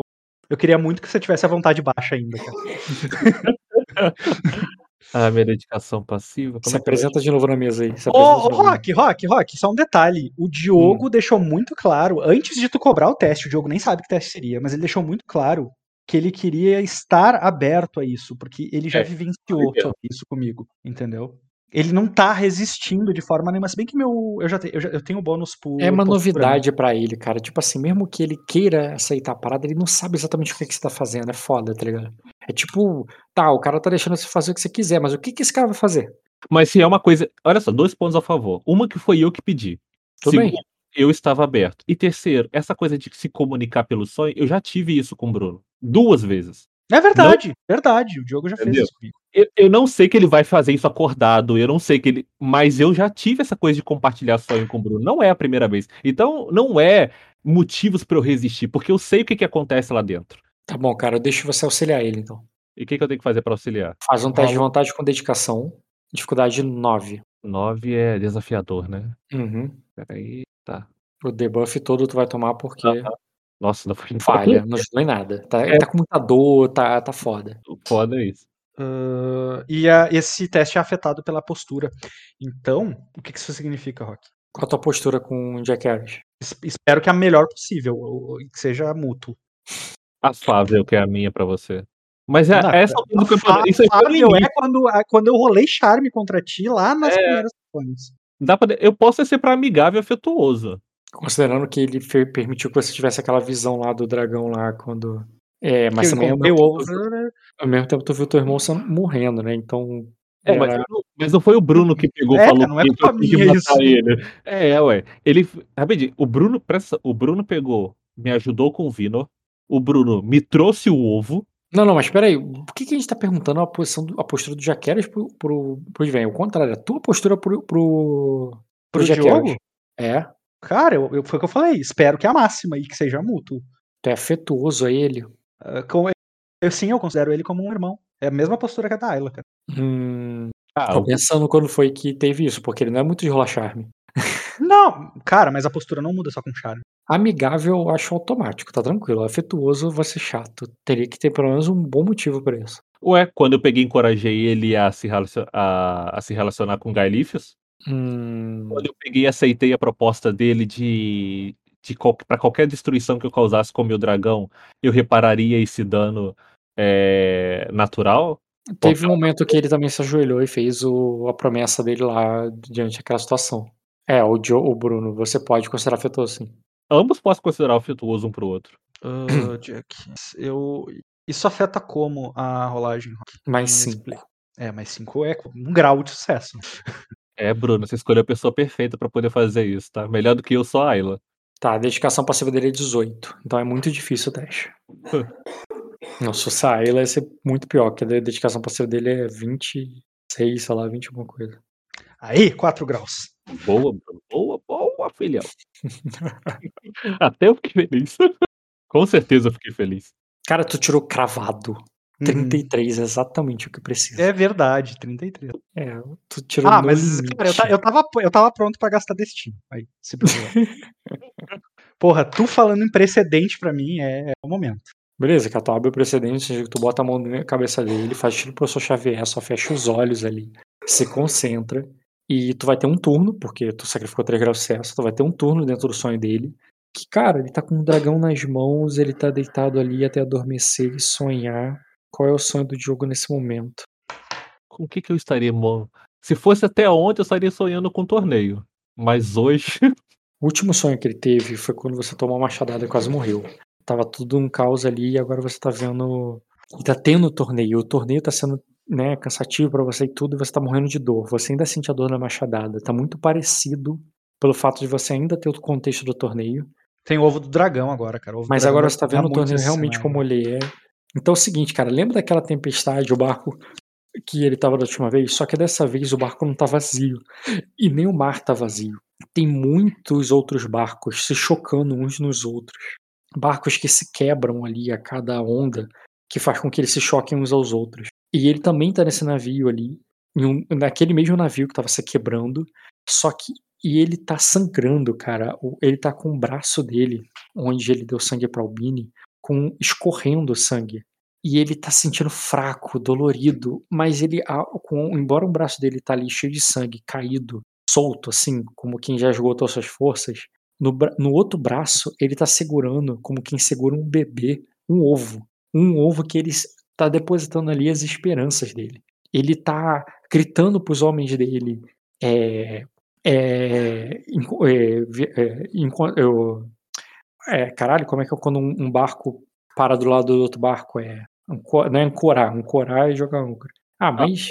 Eu queria muito que você tivesse a vontade baixa ainda, cara. Ah, minha dedicação passiva. Como Se é que eu apresenta de novo na mesa aí. Ô, novo na Rock, Rock, Rock, só um detalhe. O Diogo deixou muito claro, antes de tu cobrar o teste, o Diogo nem sabe que teste seria, mas ele deixou muito claro que ele queria estar aberto a isso, porque ele já É, vivenciou isso comigo, entendeu? Ele não tá resistindo de forma nenhuma, se bem que meu, eu já, te- eu já- eu tenho bônus por É uma né? novidade pra ele, cara. Tipo assim, mesmo que ele queira aceitar a parada, ele não sabe exatamente o que, que você tá fazendo. É foda, tá ligado? É tipo, tá, o cara tá deixando você fazer o que você quiser, mas o que, que esse cara vai fazer? Mas se é uma coisa. Olha só, dois pontos a favor. Uma que foi eu que pedi. Tudo Segundo, bem. eu estava aberto. E terceiro, essa coisa de se comunicar pelo sonho, eu já tive isso com o Bruno. Duas vezes. É verdade, verdade. O Diogo já fez Entendeu? isso comigo. Eu, eu não sei que ele vai fazer isso acordado, eu não sei que ele. Mas eu já tive essa coisa de compartilhar sonho com o Bruno. Não é a primeira vez. Então, não é motivos pra eu resistir, porque eu sei o que, que acontece lá dentro. Tá bom, cara, eu deixo você auxiliar ele, então. E o que, que eu tenho que fazer pra auxiliar? Faz um teste de vontade com dedicação. Dificuldade 9. Nove é desafiador, né? Uhum. Peraí, tá. O debuff todo tu vai tomar porque. Nossa, não foi falha, não ajudou em nada. Tá, É. tá com muita dor, tá, tá foda. Foda isso. Ah, e a- esse teste é afetado pela postura. Então, o que que isso significa, Rock? Qual a tua postura com o Jack Harris? Es- Espero que a melhor possível, ou- ou que seja mútuo. Afável que é a minha pra você. Mas é, Não, essa altura do campeonato. Isso Afável é quando, a- quando eu rolei charme contra ti lá nas É. primeiras sessões. Dá pra, eu posso ser pra amigável e afetuoso. Considerando que ele fe- permitiu que você tivesse aquela visão lá do dragão lá quando. É, mas Que também ao mesmo, o tempo, tu, over. ao mesmo tempo tu viu teu irmão morrendo, né? Então É, mas, mas, não foi o Bruno que pegou e é, falou não é que minha isso. ele. É, ué. Ele. Rapidinho, o Bruno, presta, o Bruno pegou, me ajudou com o Vino. O Bruno me trouxe o ovo. Não, não, mas peraí. Por que, que a gente tá perguntando a, posição do, a postura do Jaqueras pro, pro, pro Sven? O contrário, a tua postura pro, pro, pro, pro Jaqueras. É. Cara, eu, eu, foi o que eu falei. Espero que a máxima e que seja mútuo. Tu é afetuoso a ele? Uh, com, eu, sim, eu considero ele como um irmão. É a mesma postura que a da Ayla, cara. Hum, ah, tô pensando quando foi que teve isso, porque ele não é muito de rolar charme. Não, cara, mas a postura não muda só com charme. Amigável eu acho automático, tá tranquilo. Afetuoso vai ser chato. Teria que ter pelo menos um bom motivo pra isso. Ué, quando eu peguei e encorajei ele a se, relacion a, a se relacionar com Gaelifius, hum... quando eu peguei e aceitei a proposta dele de, de qual, para qualquer destruição que eu causasse com o meu dragão, eu repararia esse dano é, natural. Teve um momento que ele também se ajoelhou e fez o, a promessa dele lá diante daquela situação. É, o, Joe, o Bruno, você pode considerar afetuoso, sim. Ambos posso considerar afetuoso um pro outro. Uh, Jack, eu. Isso afeta como a rolagem? Mais 5. É, mais 5 é um grau de sucesso. É, Bruno, você escolheu a pessoa perfeita para poder fazer isso, tá? Melhor do que eu, só a Ayla. Tá, a dedicação passiva dele é 18. Então é muito difícil o teste. Nossa, se a Ayla ia ser muito pior, porque a dedicação passiva dele é 26, sei lá, 20 alguma coisa. Aí, 4 graus. Boa, boa, boa, filhão. Até eu fiquei feliz. Com certeza eu fiquei feliz. Cara, tu tirou cravado. 33 uhum. é exatamente o que precisa. É verdade, 33. É, tu tirou Ah, mas cara, eu, eu, tava, eu tava pronto pra gastar destino. Aí, se Porra, tu falando em precedente pra mim é, é o momento. Beleza, que tu abre o precedente, tu bota a mão na cabeça dele, faz tiro pro professor Xavier, só fecha os olhos ali, se concentra e tu vai ter um turno, porque tu sacrificou 3 graus Celsius, tu vai ter um turno dentro do sonho dele. Que, cara, ele tá com um dragão nas mãos, ele tá deitado ali até adormecer e sonhar. Qual é o sonho do jogo nesse momento? Com o que que eu estaria? Se fosse até ontem, eu estaria sonhando com um torneio. Mas hoje. O último sonho que ele teve foi quando você tomou uma machadada e quase morreu. Tava tudo um caos ali e agora você tá vendo. E tá tendo torneio. O torneio tá sendo né, cansativo para você e tudo, e você tá morrendo de dor. Você ainda sente a dor na machadada. Tá muito parecido pelo fato de você ainda ter o contexto do torneio. Tem o ovo do dragão agora, cara. Mas agora você tá vendo o torneio realmente como ele é. Então é o seguinte, cara, lembra daquela tempestade, o barco que ele tava da última vez? Só que dessa vez o barco não tá vazio. E nem o mar tá vazio. Tem muitos outros barcos se chocando uns nos outros. Barcos que se quebram ali a cada onda, que faz com que eles se choquem uns aos outros. E ele também tá nesse navio ali, um, naquele mesmo navio que tava se quebrando, só que e ele tá sangrando, cara. Ele tá com o braço dele, onde ele deu sangue pra Albini, com escorrendo sangue. E ele tá sentindo fraco, dolorido, mas ele, com, embora o braço dele tá ali cheio de sangue, caído, solto, assim, como quem já esgotou suas forças, no, no outro braço ele tá segurando, como quem segura um bebê, um ovo. Um ovo que ele tá depositando ali as esperanças dele. Ele tá gritando pros homens dele. É. É. é, eu, é caralho, como é que é quando um, um, barco para do lado do outro barco? É. Um, não é ancorar, ancorar e jogar âncora. Ah, mas.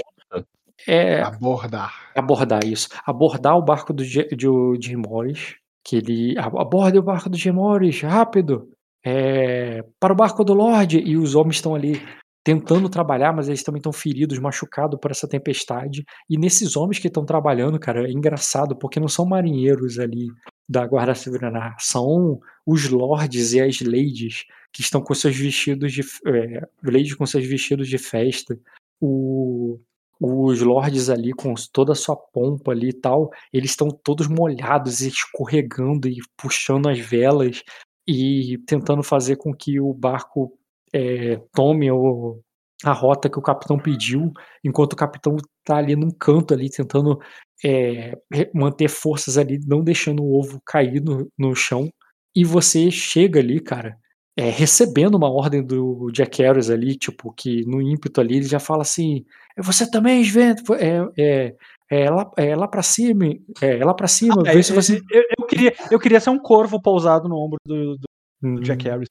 É, abordar. Abordar isso. Abordar o barco do de, de, de Morris. Que ele. Aborde o barco do Jim Morris, rápido! É, para o barco do Lorde! E os homens estão ali tentando trabalhar, mas eles também estão feridos, machucados por essa tempestade. E nesses homens que estão trabalhando, cara, é engraçado, porque não são marinheiros ali da Guarda Civil, são os lords e as ladies que estão com seus vestidos de é, ladies com seus vestidos de festa. O, os lords ali com toda a sua pompa ali e tal, eles estão todos molhados e escorregando e puxando as velas e tentando fazer com que o barco é, tome o, a rota que o capitão pediu, enquanto o capitão tá ali num canto ali tentando é, manter forças ali, não deixando o ovo cair no, no chão. E você chega ali, cara, é, recebendo uma ordem do Jack Harris ali, tipo, que no ímpeto ali ele já fala assim: é você também, Svento, é, é, é, lá, é lá pra cima, é, é lá pra cima. Ah, é, você... eu, eu, queria, eu queria ser um corvo pousado no ombro do, do, do Jack hum. Harris.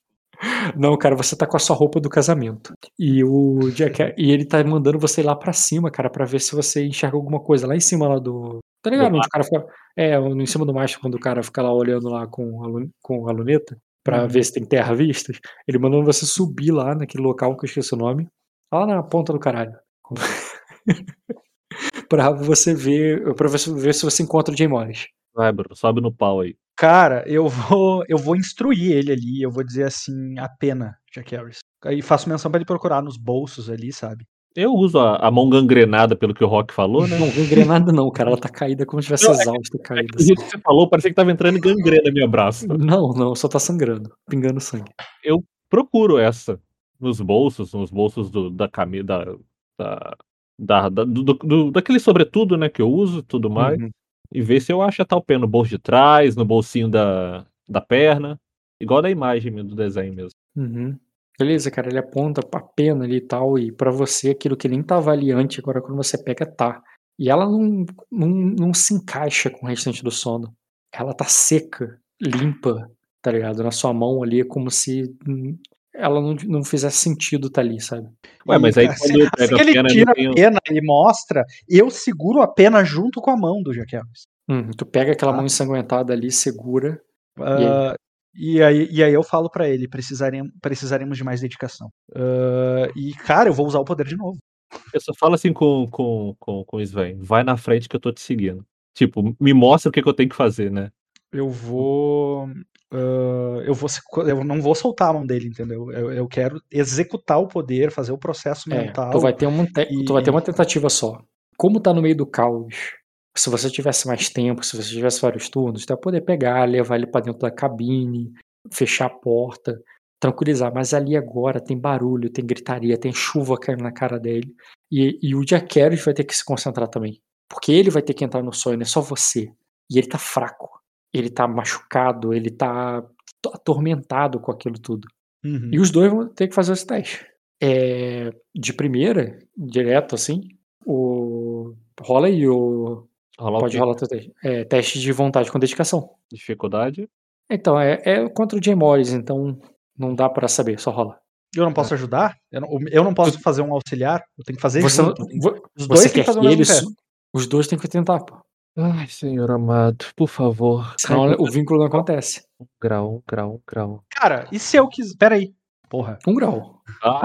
Não, cara, você tá com a sua roupa do casamento. E o Jack, e ele tá mandando você ir lá pra cima, cara, pra ver se você enxerga alguma coisa. Lá em cima lá do. Tá ligado? Onde o cara fica. É, em cima do mastro, quando o cara fica lá olhando lá com a, com a luneta, pra Uhum. ver se tem terra vistas. Ele mandando você subir lá naquele local que eu esqueci o nome. Lá na ponta do caralho. pra você ver. Pra você ver se você encontra o Jay Morris. Vai, Bruno, sobe no pau aí. Cara, eu vou, eu vou instruir ele ali, eu vou dizer assim, a pena, Jack Harris. Aí faço menção pra ele procurar nos bolsos ali, sabe? Eu uso a, a mão gangrenada, pelo que o Rock falou, né? Não, gangrenada não, cara. Ela tá caída como se tivesse Não, é exausto caída. Do assim. que você falou, parecia que tava entrando em gangrena no meu braço. Não, não, só tá sangrando, pingando sangue. Procuro essa nos bolsos, nos bolsos do, da camisa, da, da, da, da- do, do- daquele sobretudo, né, que eu uso, tudo mais, Uhum. E ver se eu acho a tal pena no bolso de trás, no bolsinho da, da perna, igual da imagem do desenho mesmo. Uhum. Beleza, cara, ele aponta a pena ali e tal, e pra você aquilo que nem tava ali antes, agora quando você pega, tá. E ela não, não, não se encaixa com o restante do sono. Ela tá seca, limpa, tá ligado? Na sua mão ali, é como se hum, ela não, não fizesse sentido tá ali, sabe? Ué, E, mas aí quando eu assim pego que a ele pena, tira eu tenho... a pena e mostra, eu seguro a pena junto com a mão do Jack Harris. Hum, tu pega aquela Tá. mão ensanguentada ali, segura. Ah, e, aí, e aí eu falo pra ele, precisarem, precisaremos de mais dedicação. Ah, e, cara, eu vou usar o poder de novo. Eu só falo assim com, com, com, com o Sven, vai na frente que eu tô te seguindo. Tipo, me mostra o que, que eu tenho que fazer, né? Eu vou. ah, eu vou eu não vou soltar a mão dele, entendeu? Eu, eu quero executar o poder, fazer o processo É, mental. tu vai, ter uma e- tu vai ter uma tentativa só. Como tá no meio do caos, se você tivesse mais tempo, se você tivesse vários turnos, tu ia poder pegar, levar ele pra dentro da cabine, fechar a porta, tranquilizar. Mas ali agora tem barulho, tem gritaria, tem chuva caindo na cara dele. E, e o Jack Harris vai ter que se concentrar também. Porque ele vai ter que entrar no sonho, não é só você. E ele tá fraco. Ele tá machucado, ele tá to- atormentado com aquilo tudo. Uhum. E os dois vão ter que fazer esse teste. É, de primeira, direto assim, o. Rola aí o. Rolar o Pode quê? rolar teu teste. É, teste de vontade com dedicação. Dificuldade. Então, é, é contra o Jay Morris, então não dá pra saber, só rola. Eu não posso ajudar? Eu não, eu não posso fazer um auxiliar? Eu tenho que fazer Você, junto. vo- Os dois você têm que fazer o que eles. Os dois têm que tentar, pô. Ai, senhor amado, por favor. Senão Ai, o vínculo não acontece. Um grau, um grau, um grau. Cara, e se eu quiser. Pera aí. Porra, Um grau.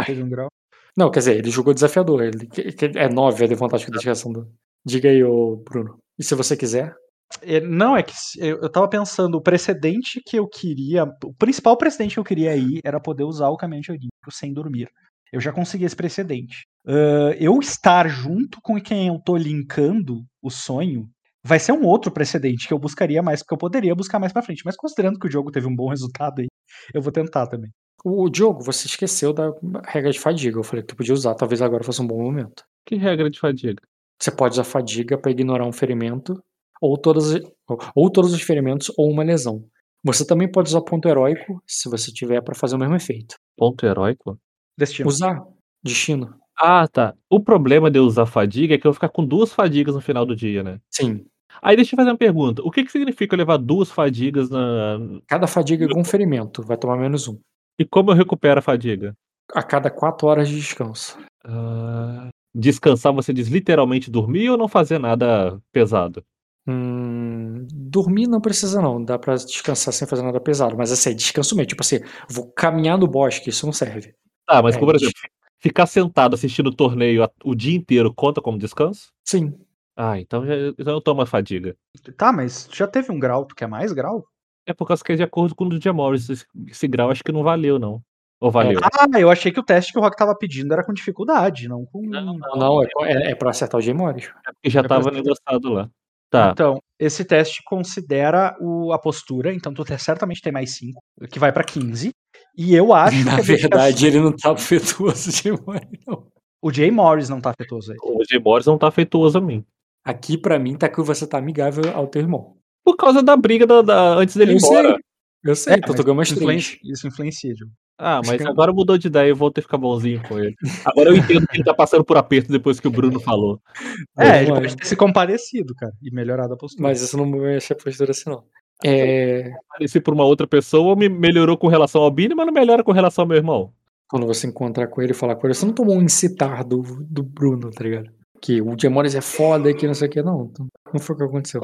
Teve um grau. Não, quer dizer, ele jogou desafiador. Ele, que- que- é 9 a de vontade com dedicação do. Diga aí, ô Bruno. E se você quiser? É, Não, é que eu, eu tava pensando, o precedente que eu queria. O principal precedente que eu queria aí era poder usar o caminho de Olimpo sem dormir. Eu já consegui esse precedente. Ah, eu estar junto com quem eu tô linkando o sonho vai ser um outro precedente que eu buscaria mais, porque eu poderia buscar mais pra frente. Mas considerando que o jogo teve um bom resultado aí, eu vou tentar também. O Diogo, você esqueceu da regra de fadiga. Eu falei que tu podia usar, talvez agora fosse um bom momento. que regra de fadiga. Você pode usar fadiga para ignorar um ferimento, ou, todas, ou- ou todos os ferimentos, ou uma lesão. Você também pode usar ponto heróico, se você tiver, para fazer o mesmo efeito. Ponto heróico? Destino. Usar destino. Ah, tá. O problema de eu usar fadiga é que eu vou ficar com duas fadigas no final do dia, né? Sim. Aí deixa eu fazer uma pergunta. O que, que significa levar duas fadigas na. Cada fadiga com ferimento vai tomar menos um. E como eu recupero a fadiga? A cada quatro horas de descanso. Ah, descansar, você diz literalmente dormir ou não fazer nada pesado? Hum, dormir não precisa não, dá pra descansar sem fazer nada pesado, mas assim, descanso mesmo, tipo assim, vou caminhar no bosque, isso não serve. Tá, mas É, por des- exemplo, ficar sentado assistindo o torneio o dia inteiro conta como descanso? Sim, Ah, então, já, então eu tomo a fadiga. Tá, mas já teve um grau, tu quer mais grau? É por causa que é de acordo com o do Jim Morris. Esse, esse grau acho que não valeu, não. Ou valeu? Ah, eu achei que o teste que o Rock tava pedindo era com dificuldade, não com. não, não, é, é, é pra acertar o G-Morris. Porque já é tava negociado lá. Tá. Então, esse teste considera o, a postura, então tu te- certamente tem mais 5, que vai pra 15. E eu acho Na dedicação- verdade, ele não tá afetuoso de G-Morris, não. o Jay Morris não tá afetoso aí. O Jim Morris não tá afetuoso a mim. Aqui pra mim tá que você tá amigável ao teu irmão. Por causa da briga da, da- antes dele ir Eu sei. embora. Eu sei, É, então tu ganhou mais influencia- Isso influencia, Diogo. Ah, mas que- agora mudou de ideia, eu vou ter que ficar bonzinho com ele. Agora eu entendo que ele tá passando por aperto depois que o Bruno falou. É, ele lá. pode ter se comparecido, cara, e melhorado a postura. Mas isso não mexe a postura assim, não. É... Apareci por uma outra pessoa, me melhorou com relação ao Bini, mas não melhora com relação ao meu irmão. Quando você encontrar com ele e falar com ele, você não tomou um incitar do, do Bruno, tá ligado? Que o Diamores é foda e que não sei o que, não. Não foi o que aconteceu.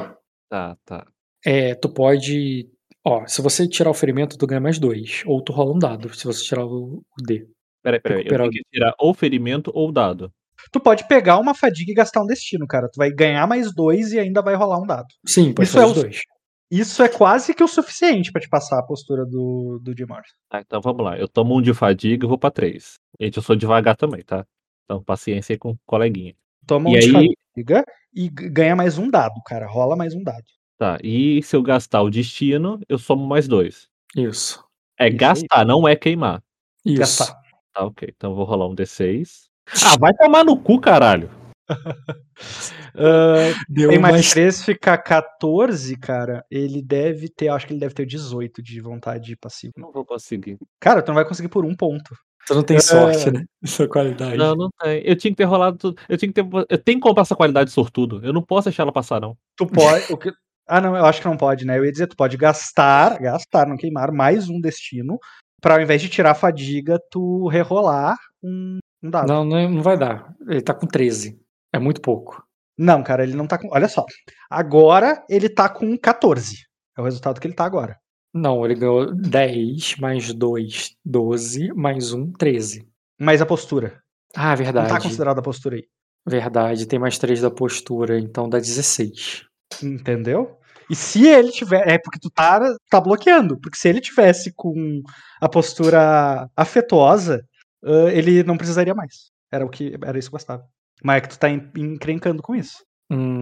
Tá, tá. É, tu pode. Ó, se você tirar o ferimento, tu ganha mais dois. Ou tu rola um dado, se você tirar o, o D. Peraí, peraí. Eu tenho que tirar ou ferimento ou dado. Tu pode pegar uma fadiga e gastar um destino, cara. Tu vai ganhar mais dois e ainda vai rolar um dado. Sim, pode Isso é os dois. Isso é quase que o suficiente pra te passar a postura do, do Morrison. Tá, então vamos lá. Eu tomo um de fadiga e vou pra três. Gente, eu sou devagar também, tá? Então paciência aí com o coleguinha. Toma E um de aí- fadiga e ganha mais um dado, cara. Rola mais um dado. Tá, e se eu gastar o destino, eu somo mais dois. Isso. É Isso aí. gastar, não é queimar. Isso. Gastar. Tá, ok. Então eu vou rolar um D6. Ah, vai tomar no cu, caralho. Ah, Deu tem mais mais 3, fica 14, cara. Ele deve ter, acho que ele deve ter 18 de vontade passiva. Não vou conseguir. Cara, tu não vai conseguir por um ponto. Você não tem É. sorte, né? Essa qualidade. Não, não tem. Eu tinha que ter rolado tudo. Eu tinha que ter. Eu tenho que comprar essa qualidade de sortudo. Eu não posso deixar ela passar, não. Tu pode. o que- Ah, não, eu acho que não pode, né? Eu ia dizer, tu pode gastar, gastar, não queimar, mais um destino, pra ao invés de tirar a fadiga, tu rerolar um, um dado. Não, não, não vai dar. Ele tá com 13. É muito pouco. Não, cara, ele não tá com. Olha só. Agora ele tá com 14. É o resultado que ele tá agora. Não, ele ganhou 10, mais 2, 12, mais 1, 13. Mas a postura. Ah, Não verdade. tá considerada a postura aí. Verdade, tem mais 3 da postura, então dá 16. Entendeu? E se ele tiver. É porque tu tá, tá bloqueando. Porque se ele tivesse com a postura afetuosa, ah, ele não precisaria mais. Era o que. Era isso que bastava. Mas é que tu tá en- encrencando com isso. Hum,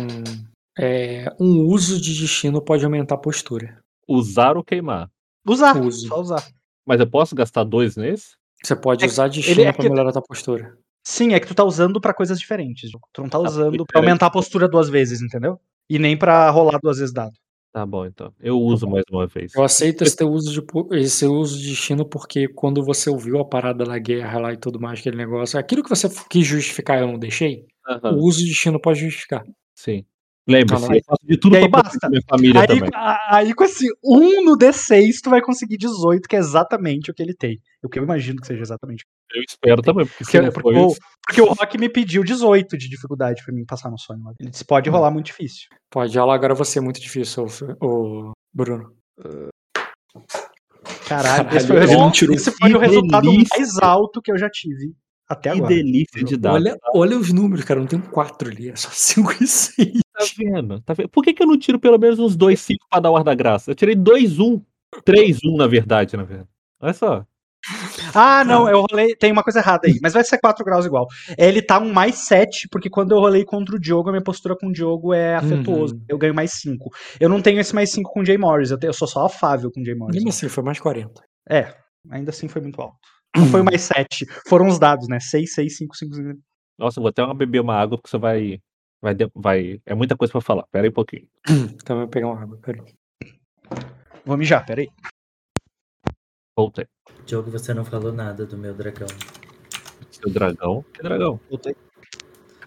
é, um uso de destino pode aumentar a postura. Usar ou queimar. Usar. Uso. Só usar. Mas eu posso gastar dois nesse? Você pode É- usar destino é pra que- melhorar a tua postura. Sim, é que tu tá usando pra coisas diferentes. Tu não tá Tá, usando muito pra aumentar a postura duas vezes, entendeu? E nem pra rolar duas vezes dado. Tá bom, então. Eu uso mais uma vez. Eu aceito esse teu uso de, esse uso de destino porque quando você ouviu a parada da guerra lá e tudo mais, aquele negócio, aquilo que você quis justificar eu não deixei, o uso de destino pode justificar. Sim. Não, eu faço de tudo E aí pra basta. minha família Aí, também. aí com esse 1 no D6, tu vai conseguir 18, que é exatamente o que ele tem. O que eu imagino que seja exatamente. Eu espero também, porque se Porque, não porque o, porque o Rock me pediu 18 de dificuldade pra mim passar no sonho. Ele disse: pode rolar muito difícil. Pode rolar agora você muito difícil, o, Bruno. Caralho, Caralho, esse foi, tirou. esse foi o Que resultado delícia. mais alto que eu já tive até Que agora. delícia de dar. Olha, olha os números, cara, não tem um 4 ali, é só 5 e 6. Tá vendo? Tá vendo? Por que, que eu não tiro pelo menos uns 2, 5 pra dar o ar da graça? Eu tirei 2, 1. 3, 1, na verdade, na verdade. Olha só. Ah, não, eu rolei. Tem uma coisa errada aí, mas vai ser 4 graus igual. Ele tá um mais 7, porque quando eu rolei contra o Diogo, a minha postura com o Diogo é afetuoso. Uhum. Eu ganho mais 5. Eu não tenho esse mais 5 com o Jay Morris, eu, tenho- eu sou só afável com o Jay Morris. Mesmo assim, foi mais 40. É, ainda assim foi muito alto. Não foi o mais 7. Foram os dados, né? 6, 6, 5, 5, 5. Nossa, eu vou até uma- beber uma água, porque você vai. Vai, de- vai. É muita coisa pra falar. Pera aí um pouquinho. Então eu vou pegar uma água, peraí. Vou mijar, peraí. Voltei. Diogo, você não falou nada do meu dragão. Seu dragão. Que dragão? Voltei.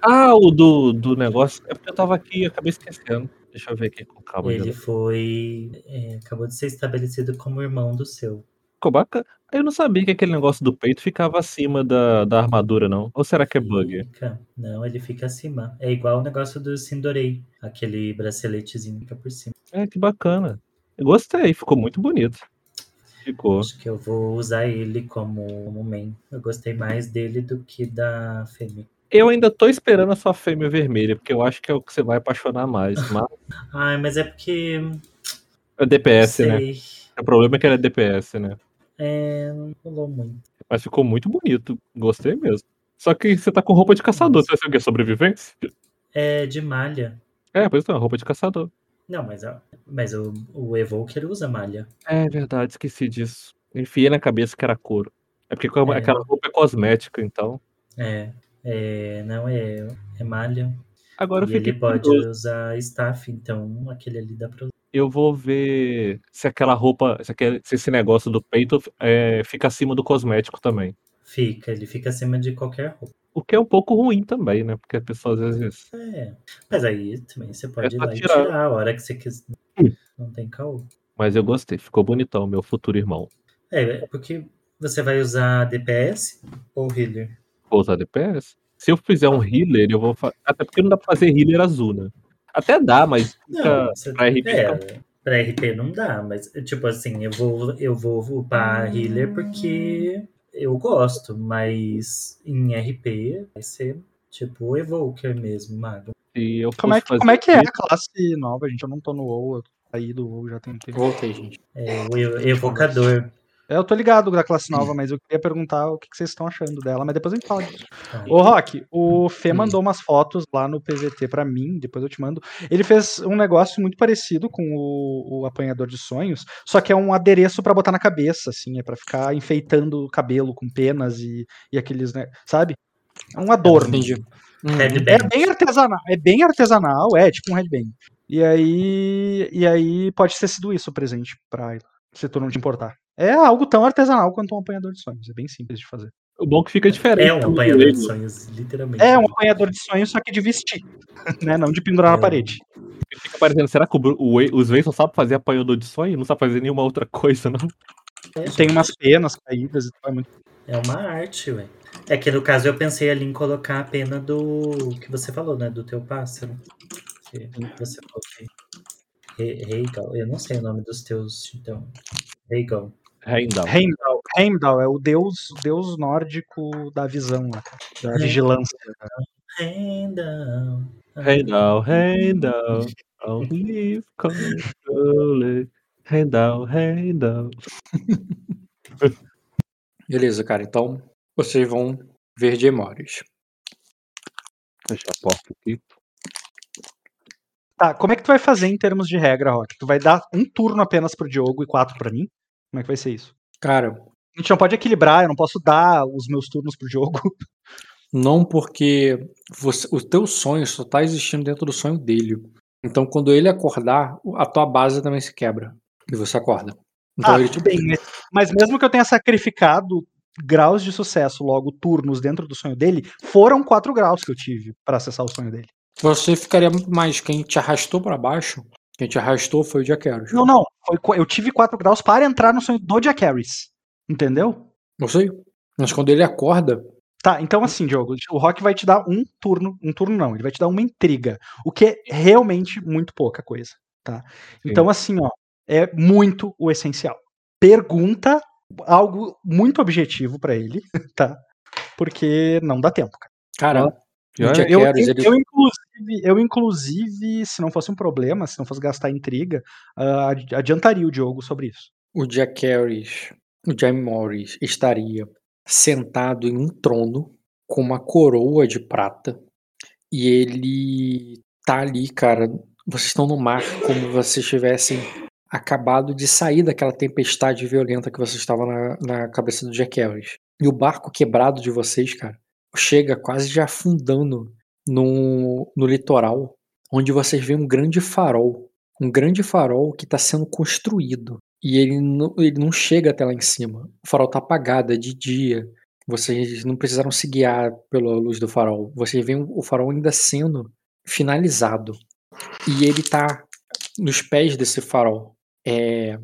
Ah, o do, do negócio. É porque eu tava aqui e acabei esquecendo. Deixa eu ver aqui com calma. Ele Ele... foi. é, acabou de ser estabelecido como irmão do seu. Ficou bacana. Eu não sabia que aquele negócio do peito ficava acima da, da armadura, não. Ou será que é bug? Fica. Não, ele fica acima. É igual o negócio do Sindorei. Aquele braceletezinho fica por cima. É, que bacana. Eu gostei, ficou muito bonito. Ficou. Acho que eu vou usar ele como, como main. Eu gostei mais dele do que da fêmea. Eu ainda tô esperando a sua fêmea vermelha, porque eu acho que é o que você vai apaixonar mais. Mas Ai, mas é porque. é DPS, né? O problema é que ela é DPS, né? É, não rolou muito. Mas ficou muito bonito. Gostei mesmo. Só que você tá com roupa de caçador. Você vai ser o quê? Sobrevivência? É de malha. É, pois não, roupa de caçador. Não, mas, mas o, o Evoker usa malha. É verdade, esqueci disso. Enfiei na cabeça que era couro. É porque É. aquela roupa é cosmética, então. É. é não, é, é malha. Agora eu e fiquei ele pode usar staff, então aquele ali dá pra usar. Eu vou ver se aquela roupa, se, aquele- se esse negócio do peito é, fica acima do cosmético também. Fica, ele fica acima de qualquer roupa. O que é um pouco ruim também, né? Porque a pessoa às vezes. É. Mas aí também você pode ir só lá e tirar. tirar a hora que você quiser. Hum. Não tem caô. Mas eu gostei, ficou bonitão, meu futuro irmão. É, porque você vai usar DPS ou healer? Vou usar DPS? Se eu fizer um healer, eu vou fazer. Até porque não dá pra fazer healer azul, né? Até dá, mas fica Não, você... pra RP. é, fica- pra RP não dá, mas tipo assim, eu vou, eu vou upar healer porque eu gosto, mas em RP vai ser tipo Evoker mesmo, mago. Como é, que- fazer como é que é a classe nova, gente? Eu não tô no WoW, eu saí do WoW já tem um tempo. Voltei, gente. É o evocador. É, Eu tô ligado da classe nova, mas eu queria perguntar o que que vocês estão achando dela, mas depois a gente fala disso. Tá. Ô, Rock, o Fê Hum. mandou umas fotos lá no PVT pra mim, depois eu te mando. Ele fez um negócio muito parecido com o, o apanhador de sonhos, só que é um adereço pra botar na cabeça, assim, é pra ficar enfeitando o cabelo com penas e, e aqueles, né, sabe? É um adorno. Hum, É bem artesanal, é bem artesanal, é tipo um headband. E aí, e aí pode ter sido isso o presente pra ela, se tu não te importar. É algo tão artesanal quanto um apanhador de sonhos, é bem simples de fazer. O bom é que fica diferente. É um do apanhador de joelho. sonhos, literalmente. É um apanhador de sonhos, só que de vestir, né? Não de pendurar na É. parede. Fica parecendo, será que o, o, os Wei só sabem fazer apanhador de sonho? Não sabe fazer nenhuma outra coisa, não? É, Tem umas penas caídas e tal, é muito. É uma arte, ué. É que no caso eu pensei ali em colocar a pena do que você falou, né? Do teu pássaro. Que você falou que. Reigal. Eu não sei o nome dos teus, então. Reigal. Heimdall. Heimdall, Heimdall é o deus, deus nórdico da visão, da vigilância. Heimdall, Heimdall. I'll leave control. Heimdall, Heimdall. Beleza, cara. Então, vocês vão ver Gemores. Deixa a porta aqui. Tá, como é que tu vai fazer em termos de regra, Rock? Tu vai dar um turno apenas pro Diogo e quatro pra mim? Como é que vai ser isso? Cara, A gente não pode equilibrar, eu não posso dar os meus turnos pro Diogo. não porque você, o teu sonho só tá existindo dentro do sonho dele. Então, quando ele acordar, a tua base também se quebra. E você acorda. Então, ah, ele, tudo bem, mas, mas mesmo que eu tenha sacrificado graus de sucesso, logo turnos dentro do sonho dele, foram quatro graus que eu tive pra acessar o sonho dele. você ficaria muito mais. Quem te arrastou pra baixo, quem te arrastou foi o Jack Harris. Não, não, foi eu tive quatro graus para entrar no sonho do Jack Harris. Entendeu? Não sei. Mas quando ele acorda, Tá, então assim, Diogo, o Rock vai te dar um turno, um turno não, ele vai te dar uma intriga, o que é realmente muito pouca coisa, tá? Então assim, ó, é muito o essencial. Pergunta algo muito objetivo pra ele, tá? Porque não dá tempo, cara. cara, Eu, eu, ele. eu, inclusive, eu, inclusive, se não fosse um problema, se não fosse gastar intriga, adi- adiantaria o Diogo sobre isso. o Jack Harris, o Jamie Morris, estaria sentado em um trono com uma coroa de prata e ele tá ali, cara. Vocês estão no mar como vocês tivessem acabado de sair daquela tempestade violenta que vocês estavam na, na cabeça do Jack Harris. E o barco quebrado de vocês, cara, chega quase já afundando no, no litoral, onde vocês veem um grande farol. Um grande farol que está sendo construído. E ele não, ele não chega até lá em cima. O farol tá apagado, é de dia. Vocês não precisaram se guiar pela luz do farol. Vocês veem o farol ainda sendo finalizado. E ele tá nos pés desse farol, é,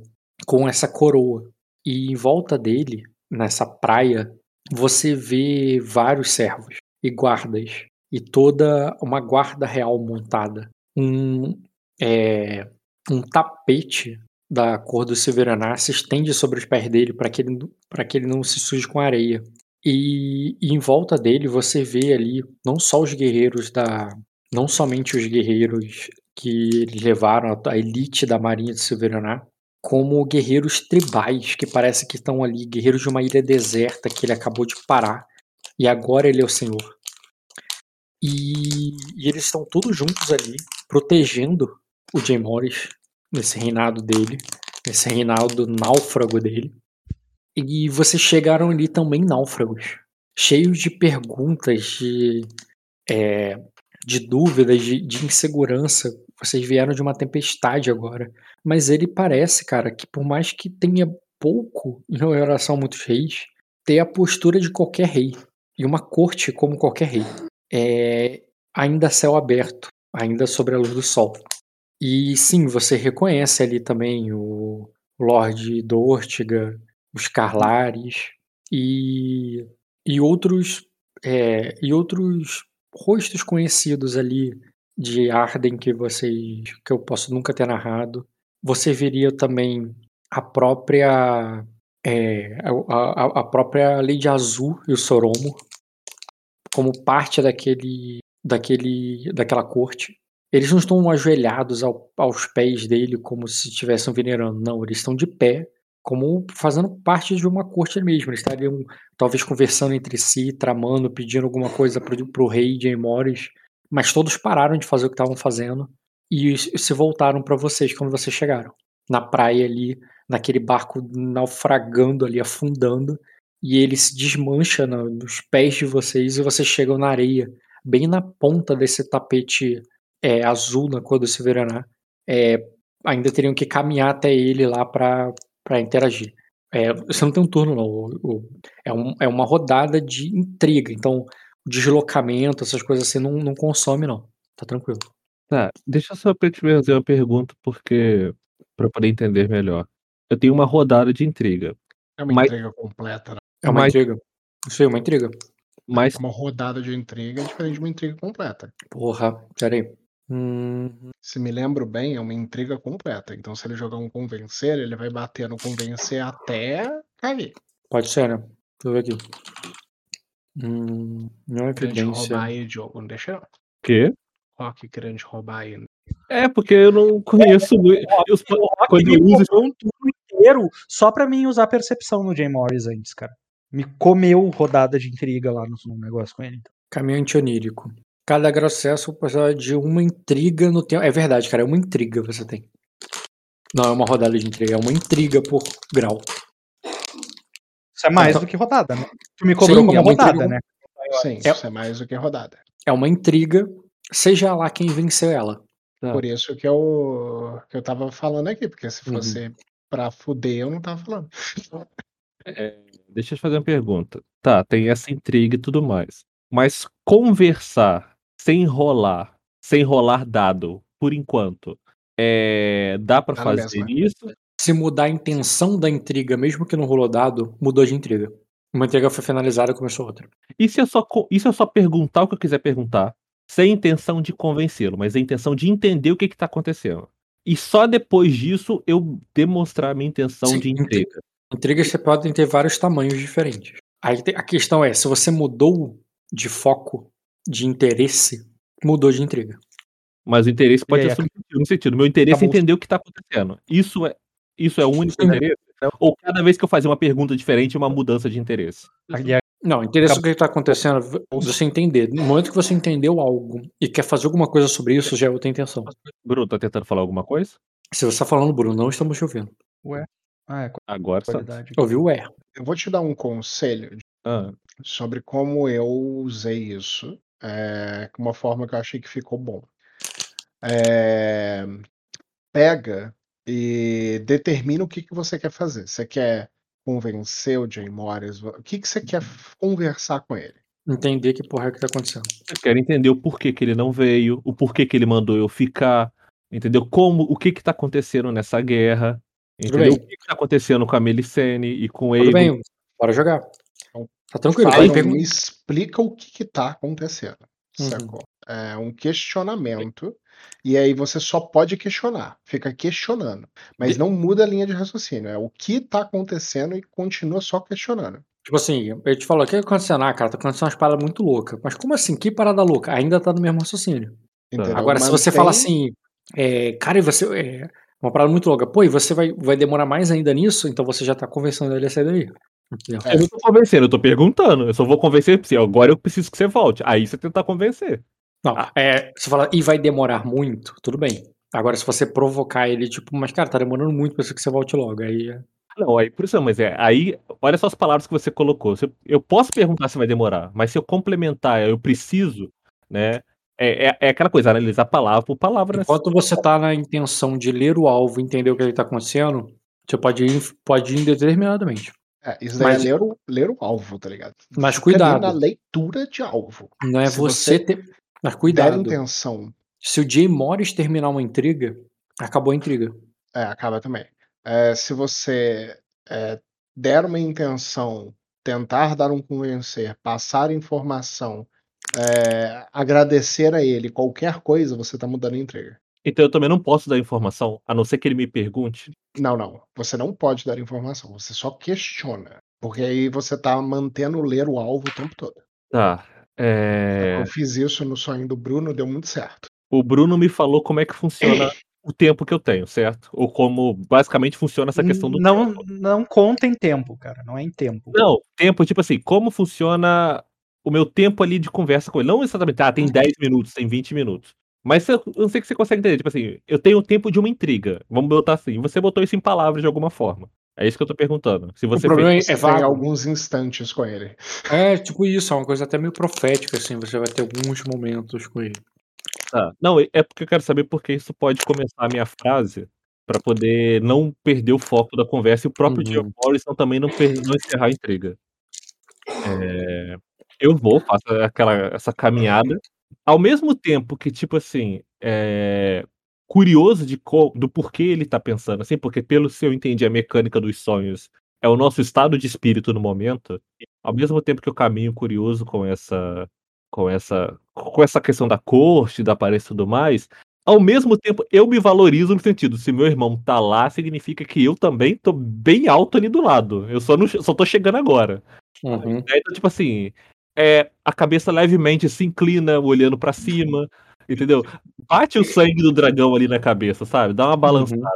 com essa coroa. E em volta dele, nessa praia, você vê vários servos e guardas. E toda uma guarda real montada. Um, é, um tapete da cor do Severaná se estende sobre os pés dele para que, ele, pra que ele não se suje com areia. E, e, em volta dele você vê ali não só os guerreiros da. não somente os guerreiros que eles levaram, a, elite da marinha de Severaná, como guerreiros tribais que parece que estão ali, guerreiros de uma ilha deserta que ele acabou de parar. E agora ele é o senhor. E, e eles estão todos juntos ali, protegendo o Jay Morris nesse reinado dele, nesse reinado náufrago dele. E vocês chegaram ali também náufragos, cheios de perguntas, de, é, de dúvidas, de, de insegurança. Vocês vieram de uma tempestade agora. Mas ele parece, cara, que por mais que tenha pouco em relação a muitos reis, tem a postura de qualquer rei. E uma corte como qualquer rei. É, ainda céu aberto, ainda sobre a luz do sol. E sim, você reconhece ali também o Lorde Dortiga, os Carlares e, e outros é, e outros rostos conhecidos ali de Arden que vocês que eu posso nunca ter narrado. Você veria também a própria é, a, a, própria Lady Azul e o Soromo como parte daquele daquele daquela corte. Eles não estão ajoelhados ao, aos pés dele como se estivessem venerando, não, eles estão de pé, como fazendo parte de uma corte mesmo. Eles estariam talvez conversando entre si, tramando, pedindo alguma coisa para o rei de Morris, mas todos pararam de fazer o que estavam fazendo e se voltaram para vocês quando vocês chegaram. Na praia ali, naquele barco naufragando ali, afundando, e ele se desmancha no, nos pés de vocês e vocês chegam na areia, bem na ponta desse tapete é, azul na cor do Severaná. É, ainda teriam que caminhar até ele lá para interagir. É, você não tem um turno, não. É, um, é uma rodada de intriga. Então, deslocamento, essas coisas assim, não, não consome, não. Tá tranquilo. Tá, deixa só pra te fazer uma pergunta, porque. para poder entender melhor. Eu tenho uma rodada de intriga. É uma mas... intriga completa, né? É uma mas... intriga. Isso é uma intriga. Mas... Uma rodada de intriga é diferente de uma intriga completa. Porra, peraí. Hum... Se me lembro bem, é uma intriga completa. Então, se ele jogar um convencer, ele vai bater no convencer até cair. Pode ser, né? Deixa eu ver aqui. Hum, não é grande roubar aí, Diogo, não deixa não. Quê? Rock grande roubar aí. É, porque eu não conheço muito. Eu, quando eu uso um turno inteiro só pra mim usar percepção no Jay Morris antes, cara. Me comeu rodada de intriga lá no, no negócio com ele. Então. Caminhante onírico. Cada processo precisa de uma intriga no tempo. É verdade, cara, é uma intriga você tem. Não é uma rodada de intriga, é uma intriga por grau. Isso é mais então, do que rodada, né? Tu me cobrou sim, como é rodada, intriga... né? Sim, é, isso é mais do que rodada. É uma intriga, seja lá quem venceu ela. Tá. Por isso que eu, que eu tava falando aqui, porque se uhum. fosse uhum. pra fuder, eu não tava falando. É, deixa eu te fazer uma pergunta. Tá, tem essa intriga e tudo mais. Mas conversar sem rolar, sem rolar dado, por enquanto, é, dá para fazer isso? Se mudar a intenção da intriga, mesmo que não rolou dado, mudou de intriga. Uma intriga foi finalizada e começou outra. E se eu só, e se eu só perguntar o que eu quiser perguntar, sem intenção de convencê-lo, mas a intenção de entender o que está acontecendo? E só depois disso eu demonstrar a minha intenção Sim, de intriga. Intrigas você podem ter vários tamanhos diferentes. Aí a questão é, se você mudou de foco, de interesse, mudou de intriga. Mas o interesse pode ser subjetivo no sentido. Meu interesse é entender o que está acontecendo. Isso é, isso é o único Sim. interesse? Ou cada vez que eu fazer uma pergunta diferente, é uma mudança de interesse? Não, interesse o que está acontecendo, você entender. No momento que você entendeu algo e quer fazer alguma coisa sobre isso, já é outra intenção. Bruno, tá tentando falar alguma coisa? Se você está falando, Bruno, não estamos te ouvindo. Ué? Ah, é Agora só. Ouviu o é. Eu vou te dar um conselho ah. sobre como eu usei isso. É, uma forma que eu achei que ficou bom. É, pega e determina o que, que você quer fazer. Você quer convencer o Jay Morris? O que, que você quer conversar com ele? Entender que porra é que tá acontecendo. Eu quero entender o porquê que ele não veio, o porquê que ele mandou eu ficar, entendeu? Como, o que que tá acontecendo nessa guerra, entendeu? O que que tá acontecendo com a Melicene e com ele. Tudo bem, bora jogar. Então, tá tranquilo. Fala, me explica o que que tá acontecendo, uhum. sacou? É um questionamento e aí você só pode questionar, fica questionando, mas não muda a linha de raciocínio, é o que tá acontecendo e continua só questionando. Tipo assim, eu te falo, o que tá acontecendo? Ah, cara, tá acontecendo umas paradas muito loucas. Mas como assim? Que parada louca? Ainda tá no mesmo raciocínio. Entendeu? Agora, se você fala assim, é, cara, e você. É, uma parada muito louca. Pô, e você vai, vai demorar mais ainda nisso? Então você já tá convencendo ele a sair daí. É. Eu não tô convencendo, eu tô perguntando. Eu só vou convencer você. Agora eu preciso que você volte. Aí você tentar convencer. Não, ah. é, você fala, e vai demorar muito, tudo bem. Agora, se você provocar ele, tipo, mas cara, tá demorando muito pra que você volte logo. Aí. É não, aí por isso, mas é. Aí, olha só as palavras que você colocou. Eu posso perguntar se vai demorar, mas se eu complementar, eu preciso, né? É, é, é aquela coisa, analisar palavra por palavra. Né? Enquanto você tá na intenção de ler o alvo, entender o que ele tá acontecendo, você pode ir, pode ir indeterminadamente. É, isso daí é mas, é ler o, ler o alvo, tá ligado? Mas cuidado. na leitura de alvo. Não é você, você ter. Mas cuidado. der intenção Se o Jay Morris terminar uma intriga, acabou a intriga. É, acaba também. É, se você é, der uma intenção, tentar dar um convencer, passar informação, é, agradecer a ele qualquer coisa, você está mudando a intriga. Então eu também não posso dar informação, a não ser que ele me pergunte. Não, não. Você não pode dar informação, você só questiona. Porque aí você tá mantendo ler o alvo o tempo todo. Tá. É... Eu fiz isso no sonho do Bruno, deu muito certo. O Bruno me falou como é que funciona o tempo que eu tenho, certo? Ou como basicamente funciona essa questão do não, tempo. Não conta em tempo, cara. Não é em tempo. Não, tempo, tipo assim, como funciona o meu tempo ali de conversa com ele. Não exatamente, ah, tem 10 minutos, tem 20 minutos. Mas eu não sei que você consegue entender. Tipo assim, eu tenho o tempo de uma intriga. Vamos botar assim. Você botou isso em palavras de alguma forma. É isso que eu tô perguntando. Se você o problema fez... é vago. alguns instantes com ele. É, tipo isso, é uma coisa até meio profética, assim. Você vai ter alguns momentos com ele. Tá. Não, é porque eu quero saber porque isso pode começar a minha frase para poder não perder o foco da conversa e o próprio uhum. Jim Morrison também não, per... não encerrar a intriga. É... Eu vou, faço aquela, essa caminhada ao mesmo tempo que, tipo assim, é curioso de co do porquê ele tá pensando assim, porque pelo se eu entendi a mecânica dos sonhos, é o nosso estado de espírito no momento, ao mesmo tempo que eu caminho curioso com essa com essa com essa questão da corte, da aparência e tudo mais, ao mesmo tempo eu me valorizo no sentido, se meu irmão tá lá, significa que eu também tô bem alto ali do lado. Eu só não só tô chegando agora. Uhum. Então, tipo assim, é, a cabeça levemente se inclina, olhando para cima, entendeu? Bate o sangue do dragão ali na cabeça, sabe? Dá uma uhum. balançada. Uhum.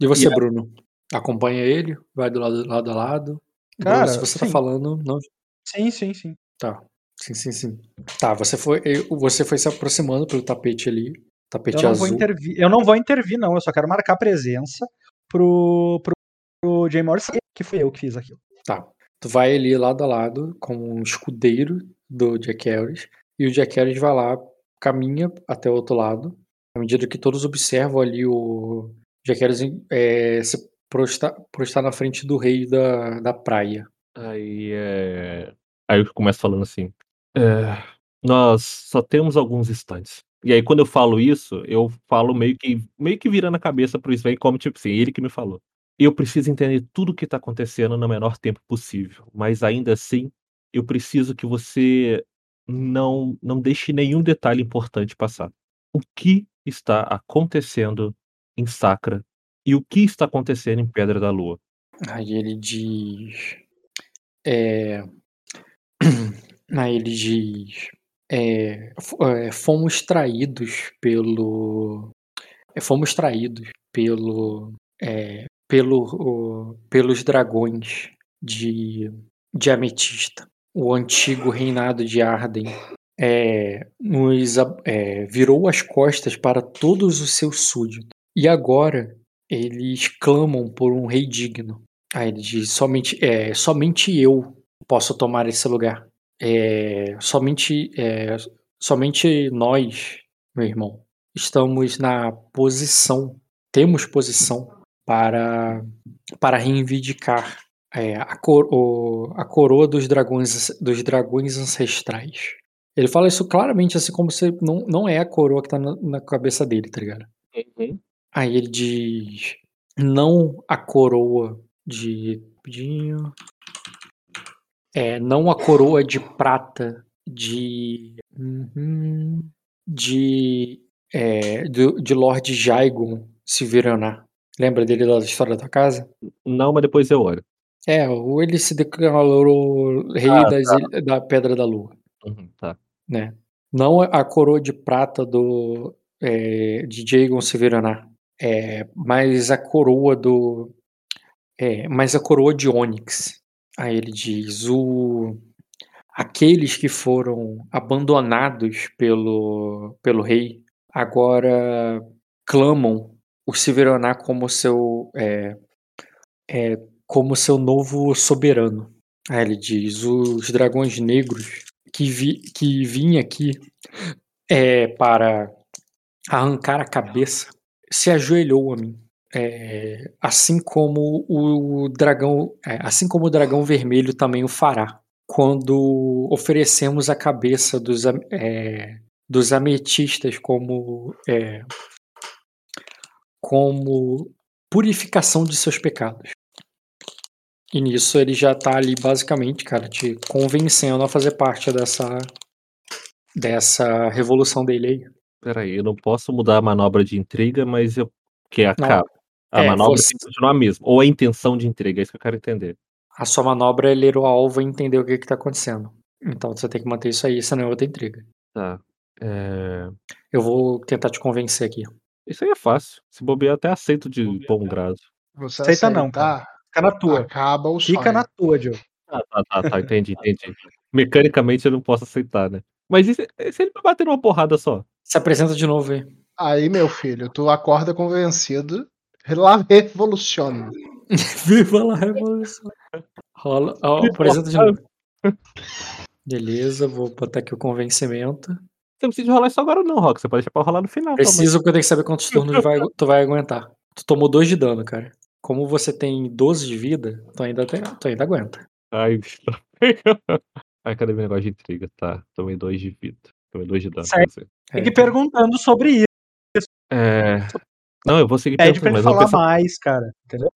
E você, e Bruno? Acompanha ele? Vai do lado, lado a lado? Cara, Bruno, se você tá sim. tá falando, não. Sim, sim, sim. Tá. Sim, sim, sim. Tá, você foi, você foi se aproximando pelo tapete ali. Tapete eu não azul. Vou intervir, eu não vou intervir, não. Eu só quero marcar presença pro, pro, pro Jay Morris, que fui eu que fiz aquilo. Tá. Tu vai ali lado a lado com um escudeiro do Jack Harris, e o Jack Harris vai lá, caminha até o outro lado, à medida que todos observam ali o Harris é, se prostar, prostar na frente do rei da, da praia. Aí é. Aí eu começo falando assim. É, nós só temos alguns instantes. E aí, quando eu falo isso, eu falo meio que meio que virando a cabeça pro Sven, como tipo assim, ele que me falou. Eu preciso entender tudo o que está acontecendo no menor tempo possível, mas ainda assim, eu preciso que você não não deixe nenhum detalhe importante passar. O que está acontecendo em Sacra e o que está acontecendo em Pedra da Lua? Aí ele diz. É... Aí ele diz. É, é, fomos traídos pelo. É, fomos traídos pelo. É, pelo, pelos dragões de, de Ametista. O antigo reinado de Arden é, nos, é, virou as costas para todos os seus súditos. E agora eles clamam por um rei digno. Aí ele diz: somente, é, somente eu posso tomar esse lugar. É, somente, é, somente nós, meu irmão, estamos na posição, temos posição para, para reivindicar é, a, cor, o, a coroa dos dragões, dos dragões ancestrais. Ele fala isso claramente, assim como se não, não é a coroa que tá na, na cabeça dele, tá ligado? Uhum. Aí ele diz: não a coroa de. É, não a coroa de prata de. Uhum, de. É, de, de Lord Jaigon Silveranar. Lembra dele da história da casa? Não, mas depois eu olho. É, ou ele se declarou rei ah, das, tá. da Pedra da Lua. Uhum, tá. Né? Não a coroa de prata do é, de Jagon Severaná, é, mas a coroa do. É, mas a coroa de Onyx. Aí ele diz: o, aqueles que foram abandonados pelo, pelo rei agora clamam o Severaná como seu é, é, como seu novo soberano. Aí ele diz: os dragões negros que, vi, que vinham aqui é, para arrancar a cabeça se ajoelhou a mim. É, assim como o dragão, é, assim como o dragão vermelho também o fará quando oferecemos a cabeça dos, é, dos ametistas como é, como purificação de seus pecados. E nisso ele já tá ali basicamente, cara, te convencendo a fazer parte dessa dessa revolução dele aí. Peraí, eu não posso mudar a manobra de intriga, mas eu que acaba. A é, manobra você... tem que continuar a mesma. Ou a intenção de intriga, é isso que eu quero entender. A sua manobra é ler o alvo e entender o que, que tá acontecendo. Então você tem que manter isso aí, senão é outra intriga. Tá. É... Eu vou tentar te convencer aqui. Isso aí é fácil. Se bobear, até aceito de bom grado. Você aceita não, cara. Fica na tua. Acaba o Fica sonho. na tua, Joe. Ah, tá, tá, tá, entendi, entendi. Mecanicamente eu não posso aceitar, né? Mas e se, se ele me bater numa porrada só? Se apresenta de novo aí. Aí, meu filho, tu acorda convencido. Lá revoluciona. Viva lá, revolução. Rola. Ó, apresenta de novo. Beleza, vou botar aqui o convencimento. Você não precisa rolar isso agora, não, Rock. Você pode deixar pra rolar no final. Preciso porque eu tenho que saber quantos turnos vai, tu vai aguentar. Tu tomou 2 de dano, cara. Como você tem 12 de vida, tu ainda, tem, tu ainda aguenta. Ai, Ai, cadê meu negócio de intriga? Tá, tomei 2 de vida. Tomei 2 de dano. Certo. Fique é. perguntando sobre isso. É. Não, eu vou seguir Pede pra ele falar pensar... mais, cara. Entendeu?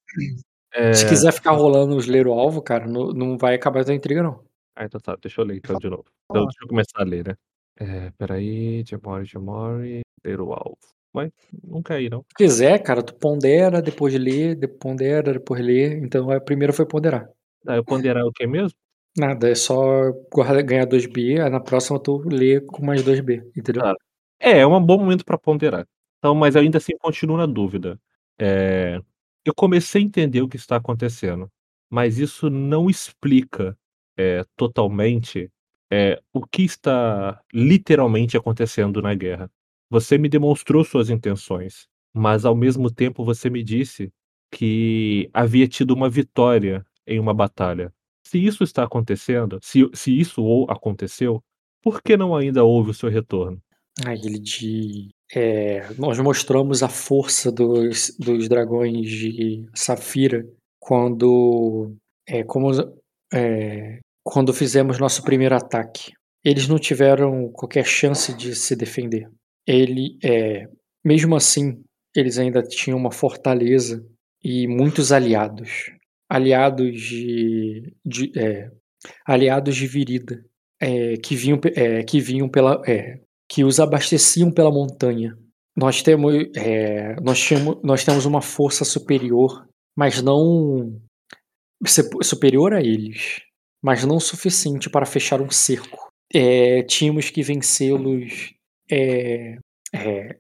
É... Se quiser ficar rolando os ler o alvo, cara, não, não vai acabar a tua intriga, não. Ah, então tá. Deixa eu ler então de novo. Então, deixa eu começar a ler, né? É, peraí, Jamori, Jamori, ler o alvo. Mas não ir, não. Se quiser, cara, tu pondera, depois de ler, depois pondera, depois ler. Então a primeira foi ponderar. Ah, eu ponderar o que mesmo? Nada, é só ganhar 2B, aí na próxima tu lê com mais 2B, entendeu? Ah, é, é um bom momento para ponderar. Então, mas ainda assim continuo na dúvida. É, eu comecei a entender o que está acontecendo, mas isso não explica é, totalmente é, o que está literalmente acontecendo na guerra. Você me demonstrou suas intenções, mas ao mesmo tempo você me disse que havia tido uma vitória em uma batalha. Se isso está acontecendo, se, se isso aconteceu, por que não ainda houve o seu retorno? Aí ele de. É, nós mostramos a força dos, dos dragões de Safira quando. É, como, é, quando fizemos nosso primeiro ataque. Eles não tiveram qualquer chance de se defender. Ele, é, mesmo assim, eles ainda tinham uma fortaleza e muitos aliados, aliados de, de é, aliados de Virida, é, que vinham, é, que vinham pela, é, que os abasteciam pela montanha. Nós temos, é, nós, temos, nós temos uma força superior, mas não superior a eles mas não suficiente para fechar um cerco. Tínhamos que vencê-los. É, é,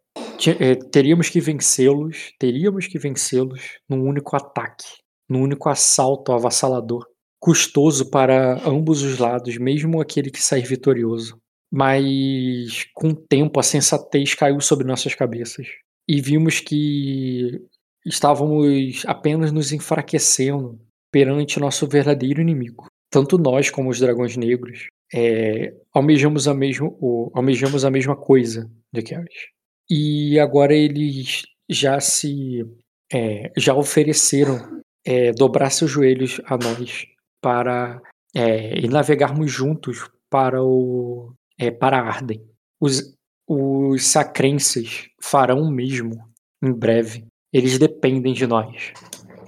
é, teríamos que vencê-los. Teríamos que vencê-los num único ataque, num único assalto avassalador, custoso para ambos os lados, mesmo aquele que sair vitorioso. Mas com o tempo a sensatez caiu sobre nossas cabeças e vimos que estávamos apenas nos enfraquecendo perante nosso verdadeiro inimigo tanto nós como os dragões negros é, almejamos, a mesmo, o, almejamos a mesma coisa de Keres. E agora eles já se é, já ofereceram é, dobrar seus joelhos a nós para é, e navegarmos juntos para o é, para Arden. Os, os sacrenses farão o mesmo em breve. Eles dependem de nós.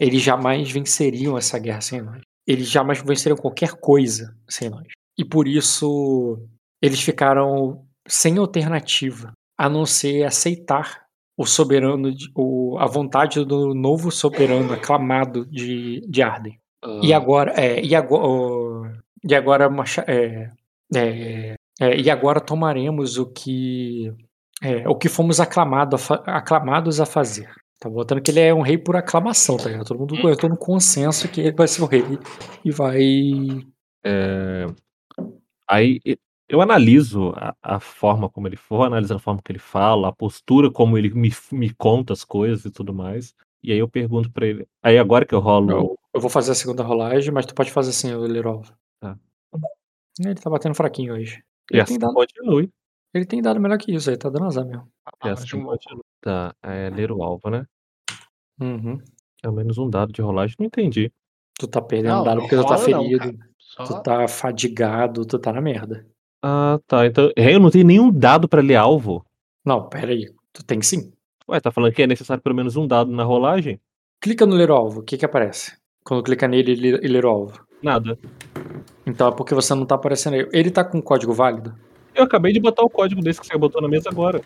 Eles jamais venceriam essa guerra sem nós eles jamais venceram qualquer coisa sem nós. E por isso eles ficaram sem alternativa a não ser aceitar o soberano, o, a vontade do novo soberano aclamado de, de Arden. Uhum. E agora, é, e agora, e agora, é, é, é, e agora tomaremos o que, é, o que fomos aclamado aclamados a fazer. Tá botando que ele é um rei por aclamação, tá ligado? Todo mundo tô no consenso que ele vai ser o rei e vai. É... Aí eu analiso a, a, forma como ele for, analiso a forma que ele fala, a postura como ele me, me conta as coisas e tudo mais. E aí eu pergunto pra ele. Aí agora que eu rolo. Eu, eu vou fazer a segunda rolagem, mas tu pode fazer assim, Lerol. Tá. Ele tá batendo fraquinho hoje. Ele e assim dado... continue. Ele tem dado melhor que isso aí, tá dando azar mesmo. E assim continue. Tá, é ler o alvo, né? Uhum. Pelo menos um dado de rolagem, não entendi. Tu tá perdendo Não, dado porque tu tá ferido. Tu tá fadigado, tu tá na merda. Ah, tá. Então é, eu não tenho nenhum dado pra ler alvo? Não, pera aí, tu tem sim. Ué, tá falando que é necessário pelo menos um dado na rolagem? Clica no ler o alvo, o que que aparece? Quando clica nele e ler o alvo. Nada. Então é porque você não tá aparecendo aí. Ele tá com código válido? Eu acabei de botar o código desse que você botou na mesa agora.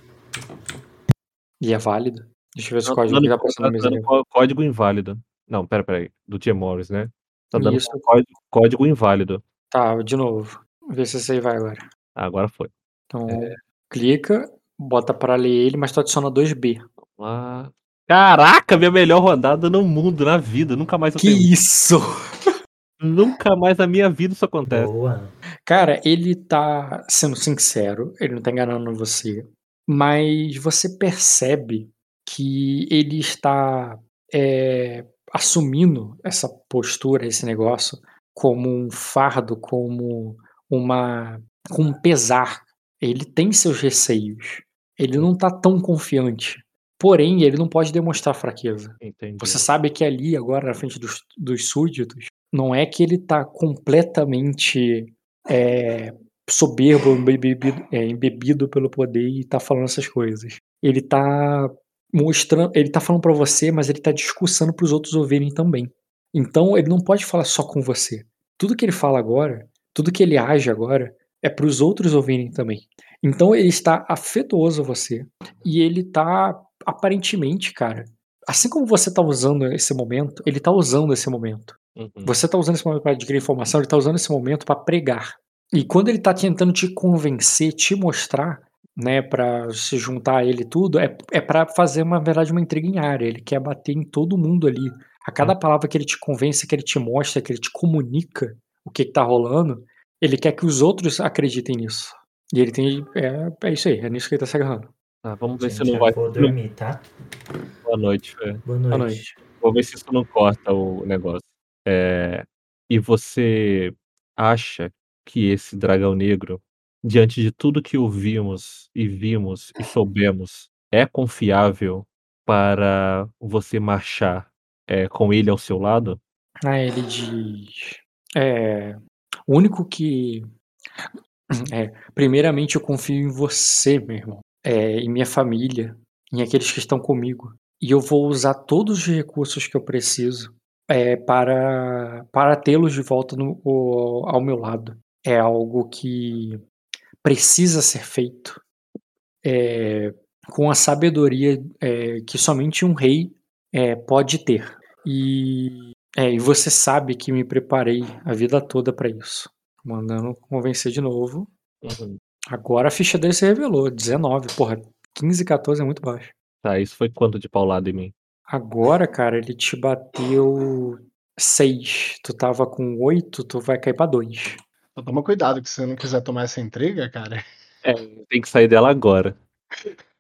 E é válido? Deixa eu ver se o Não, código dando- tá aparecendo na tá mesa. dando código inválido. Não, pera, pera aí. Do Tia Morris, né? Tá dando Isso. código, código inválido. Tá, de novo. Vê se esse aí vai agora. Ah, agora foi. Então, É. clica, bota pra ler ele, mas tu adiciona 2B. Ah. Caraca, minha melhor rodada no mundo, na vida. Nunca mais eu Que tenho. isso? Nunca mais na minha vida isso acontece. Boa. Cara, ele tá sendo sincero, ele não tá enganando você, mas você percebe que ele está é, assumindo essa postura, esse negócio, como um fardo, como uma. com um pesar. Ele tem seus receios. Ele não tá tão confiante. Porém, ele não pode demonstrar fraqueza. Entendi. Você sabe que ali, agora, na frente dos, dos súditos, não é que ele tá completamente é, soberbo, embebido, é, embebido pelo poder e tá falando essas coisas. Ele tá mostrando, ele tá falando pra você, mas ele tá discursando pros outros ouvirem também. Então ele não pode falar só com você. Tudo que ele fala agora, tudo que ele age agora, é pros outros ouvirem também. Então ele está afetuoso a você e ele tá aparentemente, cara, assim como você tá usando esse momento, ele tá usando esse momento. Uhum. Você tá usando esse momento para adquirir informação, ele tá usando esse momento para pregar. E quando ele tá tentando te convencer, te mostrar, né, para se juntar a ele tudo, é, é para fazer, uma na verdade, uma intriga em área. Ele quer bater em todo mundo ali. A cada palavra que ele te convence, que ele te mostra, que ele te comunica o que, que tá rolando, ele quer que os outros acreditem nisso. E ele tem. É, é isso aí, é nisso que ele tá se agarrando. Tá, vamos ver Gente, se não eu vai. vou dormir, tá? Boa noite, Fê. Boa Boa noite. noite. Vou ver se isso não corta o negócio. É, E você acha que esse dragão negro, diante de tudo que ouvimos e vimos e soubemos, é confiável para você marchar é, com ele ao seu lado? Ah, ele diz. É. O único que. É, primeiramente, eu confio em você, meu irmão. É, em minha família, em aqueles que estão comigo. E eu vou usar todos os recursos que eu preciso é, para, para tê-los de volta no- o- ao meu lado. É algo que precisa ser feito é, com a sabedoria é, que somente um rei é, pode ter. E, é, e você sabe que me preparei a vida toda para isso. Mandando convencer de novo. Uhum. Agora a ficha dele se revelou. 19. Porra, 15 e 14 é muito baixo. Tá, isso foi quanto de paulada em mim? Agora, cara, ele te bateu 6. Tu tava com 8, tu vai cair pra 2. Então toma cuidado, que se você não quiser tomar essa intriga, cara. É, tem que sair dela agora.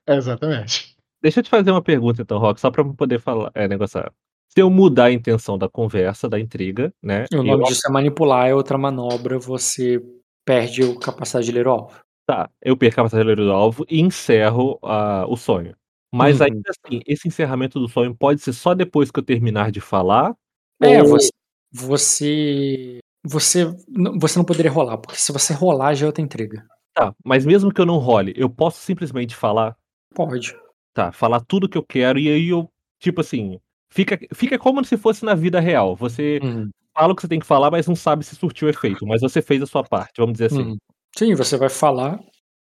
É, exatamente. Deixa eu te fazer uma pergunta então, Rock, só pra eu poder falar, é, negociar. Se eu mudar a intenção da conversa, da intriga, né? E o eu- nome disso é manipular, é outra manobra, você perde a capacidade de ler o alvo. Tá, eu perco a capacidade do alvo e encerro ah, o sonho. Mas Uhum. ainda assim, esse encerramento do sonho pode ser só depois que eu terminar de falar? É, ou- você, você. Você não, você não poderia rolar, porque se você rolar já é outra intriga. Tá, mas mesmo que eu não role, eu posso simplesmente falar? Pode. Tá, falar tudo que eu quero e aí eu, tipo assim, fica, fica como se fosse na vida real. Você Uhum, fala o que você tem que falar, mas não sabe se surtiu efeito. Mas você fez a sua parte, vamos dizer assim. uhum. Sim, você vai falar,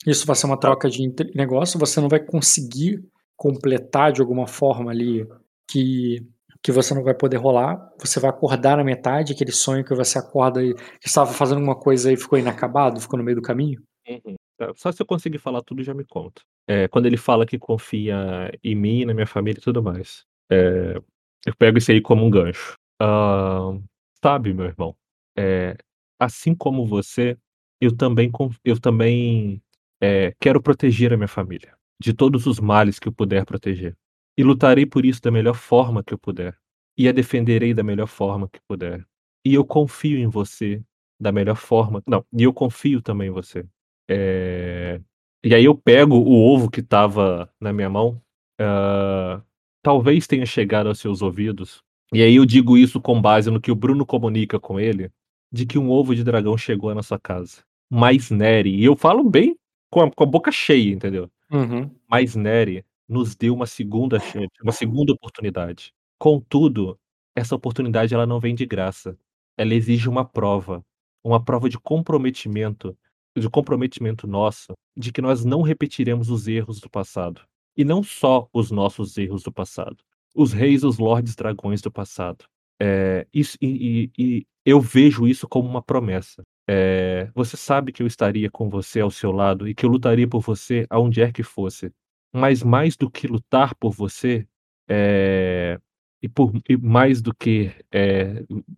isso vai ser Tá. uma troca de negócio, você não vai conseguir completar de alguma forma ali que, que você não vai poder rolar. Você vai acordar na metade, aquele sonho que você acorda e estava fazendo alguma coisa e ficou inacabado, ficou no meio do caminho. Uhum. Tá, Só se eu conseguir falar tudo, já me conta. É, quando ele fala que confia em mim, na minha família e tudo mais. É, eu pego isso aí como um gancho. Ahn, sabe, meu irmão, é, assim como você, eu também, eu também é, quero proteger a minha família de todos os males que eu puder proteger. E lutarei por isso da melhor forma que eu puder. E a defenderei da melhor forma que puder. E eu confio em você da melhor forma. Não, e eu confio também em você. É, E aí eu pego o ovo que estava na minha mão, ah, talvez tenha chegado aos seus ouvidos, e aí eu digo isso com base no que o Bruno comunica com ele, de que um ovo de dragão chegou na sua casa. Mas Neri, e eu falo bem com a, com a boca cheia, entendeu? Uhum. Mas Neri nos deu uma segunda chance, uma segunda oportunidade. Contudo, essa oportunidade ela não vem de graça. Ela exige uma prova, uma prova de comprometimento, de comprometimento nosso, de que nós não repetiremos os erros do passado. E não só os nossos erros do passado, os reis, os lordes dragões do passado. É, isso, e, e, e, eu vejo isso como uma promessa. É, você sabe que eu estaria com você ao seu lado e que eu lutaria por você aonde quer que fosse. Mas mais do que lutar por você, é, e, por, e mais do que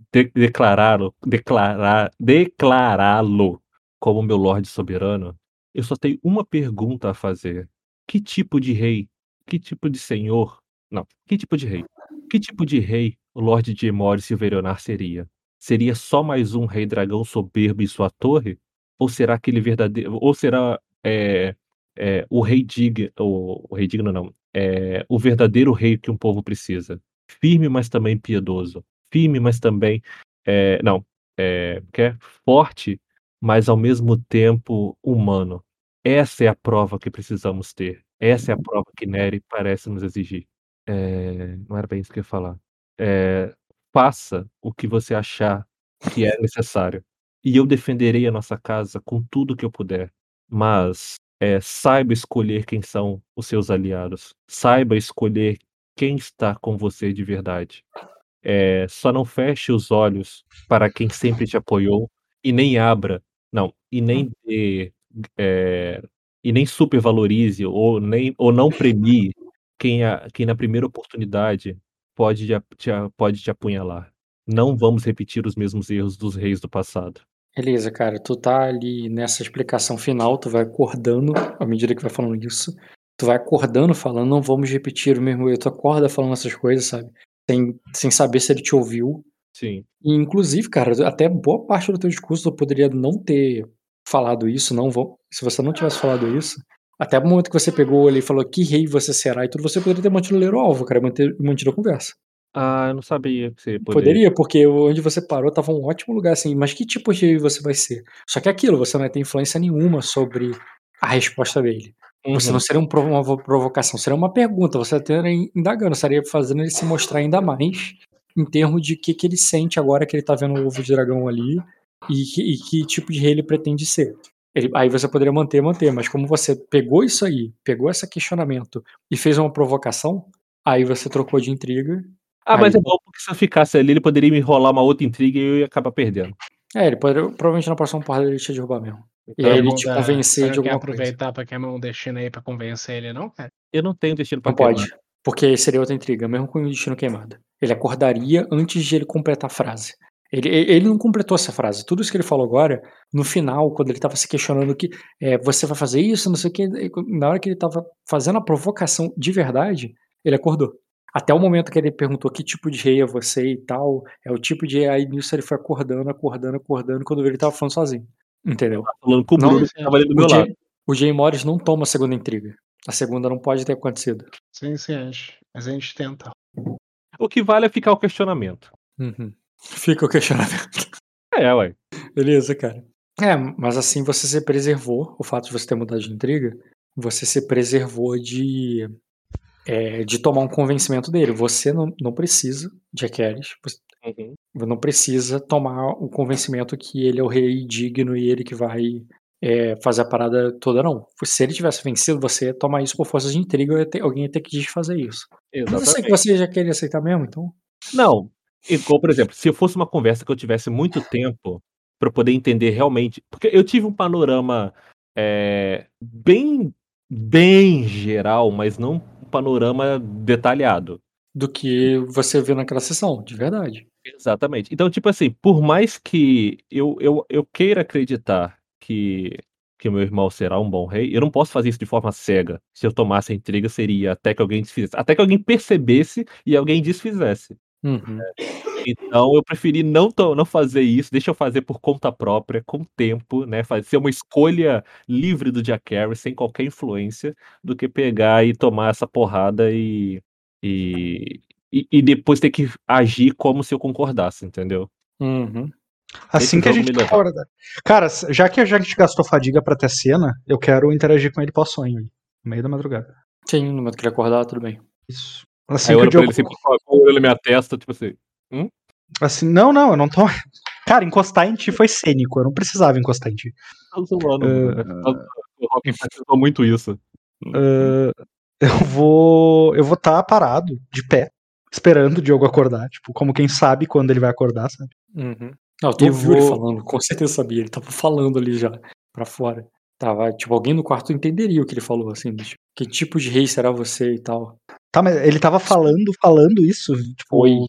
de, declará-lo, declarar, declará-lo como meu Lorde soberano, eu só tenho uma pergunta a fazer. Que tipo de rei, que tipo de senhor, não, que tipo de rei, que tipo de rei o Lorde de Emori Silverionar seria? Seria só mais um rei dragão soberbo em sua torre? Ou será aquele verdadeiro, ou será é, é, o rei digno, o, rei digno não, é, o verdadeiro rei que um povo precisa? Firme, mas também piedoso. Firme, mas também, é, não, é, quer forte, mas ao mesmo tempo humano. Essa é a prova que precisamos ter. Essa é a prova que Nery parece nos exigir. É, não era bem isso que eu ia falar. É, faça o que você achar que é necessário. E eu defenderei a nossa casa com tudo que eu puder. Mas é, saiba escolher quem são os seus aliados. Saiba escolher quem está com você de verdade. É, só não feche os olhos para quem sempre te apoiou e nem abra não, e nem hum. dê, eh, e nem supervalorize ou nem ou não premie quem a quem na primeira oportunidade pode te pode te apunhalar. Não vamos repetir os mesmos erros dos reis do passado. Beleza, cara, tu tá ali nessa explicação final, tu vai acordando à medida que vai falando isso, tu vai acordando falando: "Não vamos repetir o mesmo erro", tu acorda falando essas coisas, sabe, sem sem saber se ele te ouviu. Sim. E inclusive, cara, até boa parte do teu discurso tu poderia não ter falado isso, não vou se você não tivesse falado isso, até o momento que você pegou ali e falou: "Que rei você será?" e tudo, você poderia ter mantido o ler o alvo, cara, manter mantido a conversa. Ah, eu não sabia que você poderia. Poderia, porque onde você parou estava um ótimo lugar, assim, mas que tipo de rei você vai ser? Só que é aquilo, você não vai ter influência nenhuma sobre a resposta dele. Você não uhum. seria um uma provocação, seria uma pergunta, você estaria indagando, estaria fazendo ele se mostrar ainda mais em termos de que, que ele sente agora que ele tá vendo o ovo de dragão ali e que, e que tipo de rei ele pretende ser. Ele, aí você poderia manter, manter, mas como você pegou isso aí, pegou esse questionamento e fez uma provocação, aí você trocou de intriga. Ah, aí... mas é bom porque se eu ficasse ali, ele poderia me enrolar uma outra intriga e eu ia acabar perdendo. É, ele poderia, provavelmente na próxima porrada ele te derrubar mesmo. E aí ele te convencer de alguma coisa. aproveitar pra queimar um destino aí pra convencer ele, não, cara? Eu não tenho destino pra não queimar. pode. Porque seria outra intriga, mesmo com o destino queimado. Ele acordaria antes de ele completar a frase. Ele, ele não completou essa frase. Tudo isso que ele falou agora, no final, quando ele estava se questionando que é, você vai fazer isso, não sei o que, na hora que ele estava fazendo a provocação de verdade, ele acordou. Até o momento que ele perguntou que tipo de rei é você e tal, é o tipo de. Aí nisso ele foi acordando, acordando, acordando, quando ele estava falando sozinho. Entendeu? Falando com o Bruno, tava ali do meu Jay, lado. O Jay Morris não toma a segunda intriga. A segunda não pode ter acontecido. Sim, sim, acho. Mas a gente tenta. O que vale é ficar o questionamento. Uhum. Fica o questionamento. É, ué. Beleza, cara. É, mas assim você se preservou, o fato de você ter mudado de intriga, você se preservou de é, de tomar um convencimento dele. Você não, não precisa, Jack Harris, você uhum. não precisa tomar o convencimento que ele é o rei digno e ele que vai é, fazer a parada toda, não. Se ele tivesse vencido, você ia tomar isso por força de intriga, alguém ia ter que desfazer isso. Exatamente. Mas eu sei que você já queria aceitar mesmo, então. Não. Igual, por exemplo, se fosse uma conversa que eu tivesse muito tempo para poder entender realmente. Porque eu tive um panorama é, bem, bem geral, mas não um panorama detalhado. Do que você viu naquela sessão, de verdade. Exatamente. Então, tipo assim, por mais que eu, eu, eu queira acreditar que, que o meu irmão será um bom rei, eu não posso fazer isso de forma cega. Se eu tomasse a intriga, seria até que alguém desfizesse. Até que alguém percebesse e alguém desfizesse. Uhum. Então eu preferi não, não fazer isso, deixa eu fazer por conta própria, com tempo, né? Fazer uma escolha livre do Jack Harris, sem qualquer influência, do que pegar e tomar essa porrada e, e, e, e depois ter que agir como se eu concordasse, entendeu? Uhum. Assim que a gente acorda. Cara, já que a gente gastou fadiga pra ter cena, eu quero interagir com ele pós-sonho, no meio da madrugada. Sim, no momento que ele acordar, tudo bem. Isso. Assim Aí que o Diogo... ele sempre com ele minha testa, tipo assim. Hum? Assim, não, não, eu não tô. Cara, encostar em ti foi cênico, eu não precisava encostar em ti. Tá zoando, uh... O Rock enfatizou muito isso. Uh... Eu vou. Eu vou estar tá parado, de pé, esperando o Diogo acordar. Tipo, como quem sabe quando ele vai acordar, sabe? Uhum. Não, tu ouviu vou... ele falando, com certeza sabia. Ele tava falando ali já, pra fora. Tava, tipo, alguém no quarto entenderia o que ele falou, assim, tipo, que tipo de rei será você e tal. Tá, mas ele tava falando, falando isso? Tipo, Oi.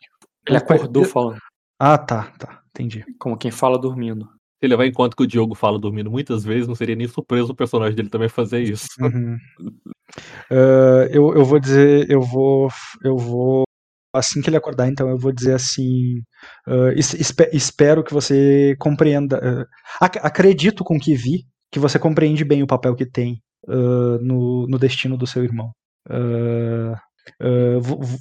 Ele acordou falando. Ah, tá, tá. Entendi. Como quem fala dormindo. Se levar em conta que o Diogo fala dormindo muitas vezes, não seria nem surpresa o personagem dele também fazer isso. Uhum. Uh, eu, eu vou dizer, eu vou, eu vou assim que ele acordar, então eu vou dizer assim, uh, espe espero que você compreenda, uh, ac acredito com que vi que você compreende bem o papel que tem no, no destino do seu irmão.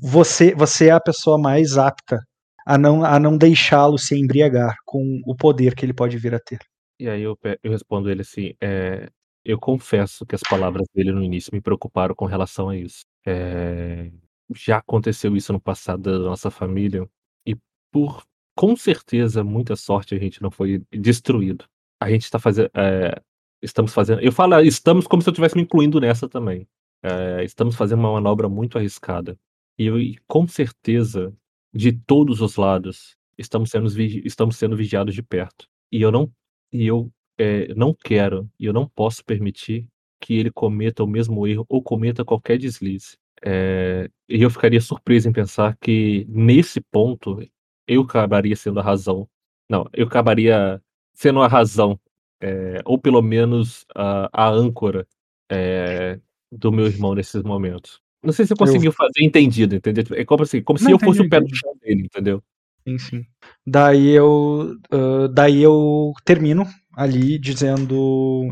você, você é a pessoa mais apta a não, a não deixá-lo se embriagar com o poder que ele pode vir a ter. E aí eu, eu respondo ele assim, é, eu confesso que as palavras dele no início me preocuparam com relação a isso. É, já aconteceu isso no passado da nossa família e por com certeza muita sorte a gente não foi destruído. A gente está fazendo, é, estamos fazendo, eu falo estamos como se eu estivesse me incluindo nessa também. É, estamos fazendo uma manobra muito arriscada e, e com certeza de todos os lados estamos sendo, estamos sendo vigiados de perto. E eu não, e eu é, não quero e eu não posso permitir que ele cometa o mesmo erro ou cometa qualquer deslize. É, e eu ficaria surpreso em pensar que nesse ponto eu acabaria sendo a razão. Não, eu acabaria sendo a razão, é, ou pelo menos a, a âncora é, do meu irmão nesses momentos. Não sei se você conseguiu eu... fazer entendido, entendeu? É como, assim, como se eu fosse o pé do chão dele, entendeu? Sim, sim. Daí eu, uh, daí eu termino ali dizendo,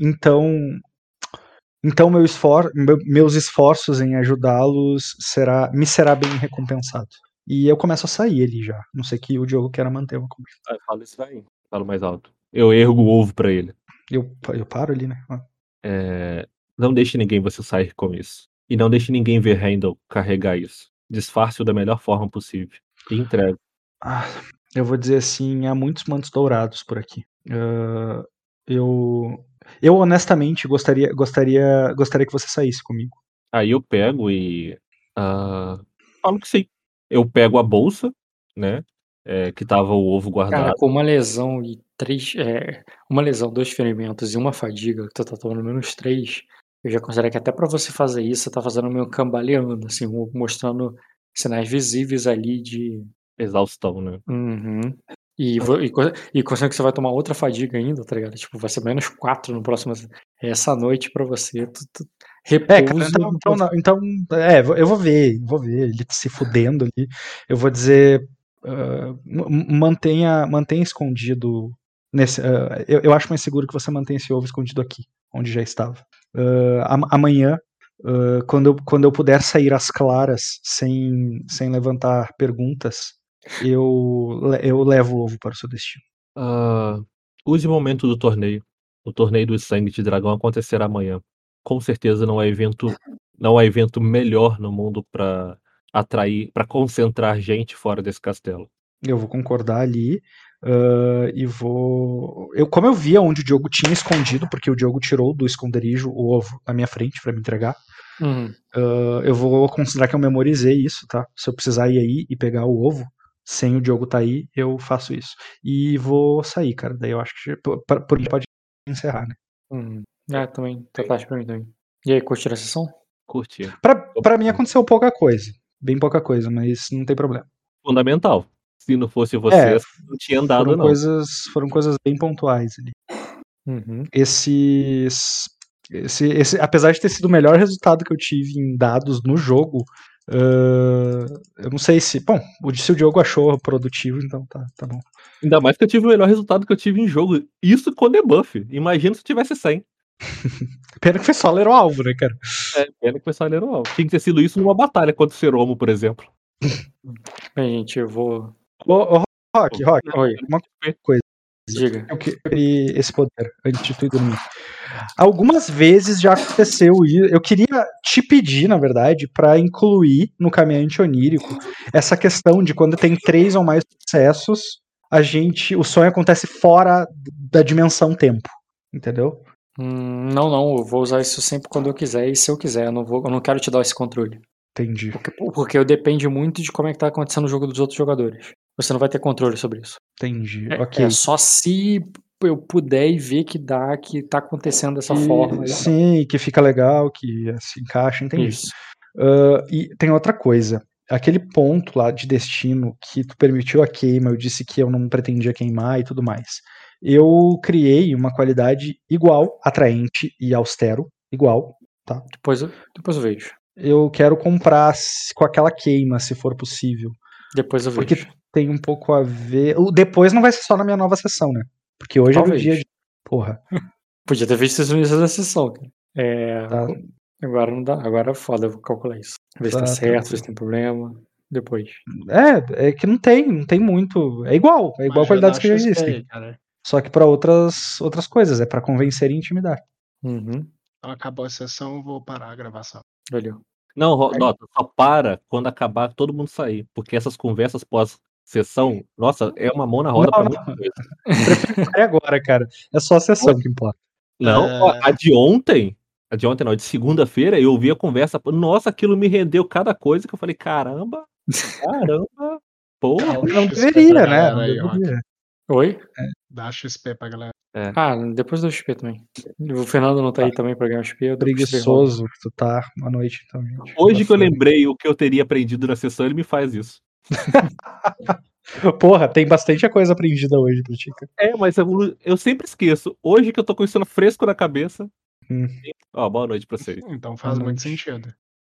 então, então meu esfor meu, meus esforços em ajudá-los será, me será bem recompensado. E eu começo a sair ali já. Não sei que o Diogo quer manter uma conversa. Ah, fala isso daí. Falo mais alto. Eu ergo o ovo para ele. Eu, eu paro ali, né? Ah. É, não deixe ninguém você sair com isso. E não deixe ninguém ver Randall carregar isso. Disfarce-o da melhor forma possível. E entregue. Ah, eu vou dizer assim, há muitos mantos dourados por aqui. Uh, eu, eu honestamente gostaria, gostaria, gostaria que você saísse comigo. Aí eu pego e uh, falo que sim. Eu pego a bolsa, né? É, que tava o ovo guardado. Cara, com uma lesão e três. É, uma lesão, dois ferimentos e uma fadiga, que tu tá tomando menos três, eu já considero que até para você fazer isso, você tá fazendo meio cambaleando, assim, mostrando sinais visíveis ali de. Exaustão, né? Uhum. E, e, e considerando que você vai tomar outra fadiga ainda, tá ligado? Tipo, vai ser menos quatro no próximo. Essa noite pra você. Tu, tu, repouso. É, cara, então, então, então, é, eu vou ver, vou ver ele se fudendo ali. Eu vou dizer. Uh, mantenha, mantenha escondido. Nesse, uh, eu, eu acho mais seguro que você mantenha esse ovo escondido aqui, onde já estava. Uh, amanhã, uh, quando, eu, quando eu puder sair às claras sem, sem levantar perguntas, eu, eu levo o ovo para o seu destino. Use o momento do torneio. O torneio do sangue de dragão acontecerá amanhã. Com certeza não há evento, não há evento melhor no mundo para atrair, para concentrar gente fora desse castelo. Eu vou concordar ali. Uh, e vou. Eu, como eu via onde o Diogo tinha escondido, porque o Diogo tirou do esconderijo o ovo na minha frente para me entregar. Uhum. Uh, eu vou considerar que eu memorizei isso, tá? Se eu precisar ir aí e pegar o ovo, sem o Diogo tá aí, eu faço isso. E vou sair, cara. Daí eu acho que por, por pode encerrar, né? Uhum. É, também. Tá fácil pra mim também. E aí, curtiram a sessão? Curti. Pra, pra mim aconteceu pouca coisa. Bem pouca coisa, mas não tem problema. Fundamental se não fosse você, é, não tinha andado, foram não. Coisas, foram coisas bem pontuais ali. Uhum. Esses. Esse, esse, apesar de ter sido o melhor resultado que eu tive em dados no jogo, uh, eu não sei se. Bom, se o Diogo achou produtivo, então tá, tá bom. Ainda mais que eu tive o melhor resultado que eu tive em jogo. Isso com debuff. Imagina se eu tivesse 100. pena que foi só ler o alvo, né, cara? É, pena que foi só ler o alvo. Tinha que ter sido isso numa batalha contra o Seromo, por exemplo. Bem, gente, eu vou Ô, ô, Rock, Rock, Oi. uma coisa. Diga. Eu queria esse poder antes de tu ir dormir. Algumas vezes já aconteceu isso. Eu queria te pedir, na verdade, para incluir no caminhante onírico essa questão de quando tem três ou mais sucessos, a gente, o sonho acontece fora da dimensão tempo, entendeu? Hum, não, não, eu vou usar isso sempre quando eu quiser e se eu quiser, eu não vou, eu não quero te dar esse controle. Entendi. Porque, porque eu depende muito de como é que tá acontecendo o jogo dos outros jogadores. Você não vai ter controle sobre isso. Entendi. É, ok. é só se eu puder e ver que dá, que tá acontecendo dessa Que- forma. Sim, que fica legal, que se encaixa, entendi. Isso. Ah, e tem outra coisa. Aquele ponto lá de destino que tu permitiu a queima, eu disse que eu não pretendia queimar e tudo mais. Eu criei uma qualidade igual, atraente e austero, igual. Depois, eu- depois eu vejo. Eu quero comprar com aquela queima, se for possível. Depois eu Porque vejo. Tem um pouco a ver. O depois não vai ser só na minha nova sessão, né? Porque hoje é Talvez. o dia de. Porra. Podia ter visto isso no início da sessão. cara. É, Tá. Agora não dá. Agora é foda, eu vou calcular isso. Ver se Tá, tá certo, tranquilo. ver se tem problema. Depois. É, é que não tem, não tem muito. É igual, é igual Mas qualidades que já existem. aí, cara. Só que pra outras, outras coisas, é pra convencer e intimidar. Uhum. Então acabou a sessão, eu vou parar a gravação. Valeu. Não, Nota, só para quando acabar todo mundo sair. Porque essas conversas pós-sessão, nossa, é uma mão na roda Não, pra não. muita. É agora, cara. É só a sessão que importa. Não, É. ó, a de ontem, a de ontem não, de segunda-feira, eu ouvi a conversa, nossa, aquilo me rendeu cada coisa que eu falei, caramba, caramba, porra. Não deveria, né? Não deveria. Oi? Dá XP pra galera. Ah, depois do XP também. O Fernando não tá aí também pra ganhar XP. Eu. Preguiçoso que tu tá à noite, então, gente. Hoje que eu lembrei o que eu teria aprendido na sessão, ele me faz isso. Porra, tem bastante coisa aprendida hoje pro Tica. É, mas eu, eu sempre esqueço. Hoje que eu tô com isso fresco na cabeça. Hum. Ó, boa noite pra vocês. Então faz Boa muito noite. sentido.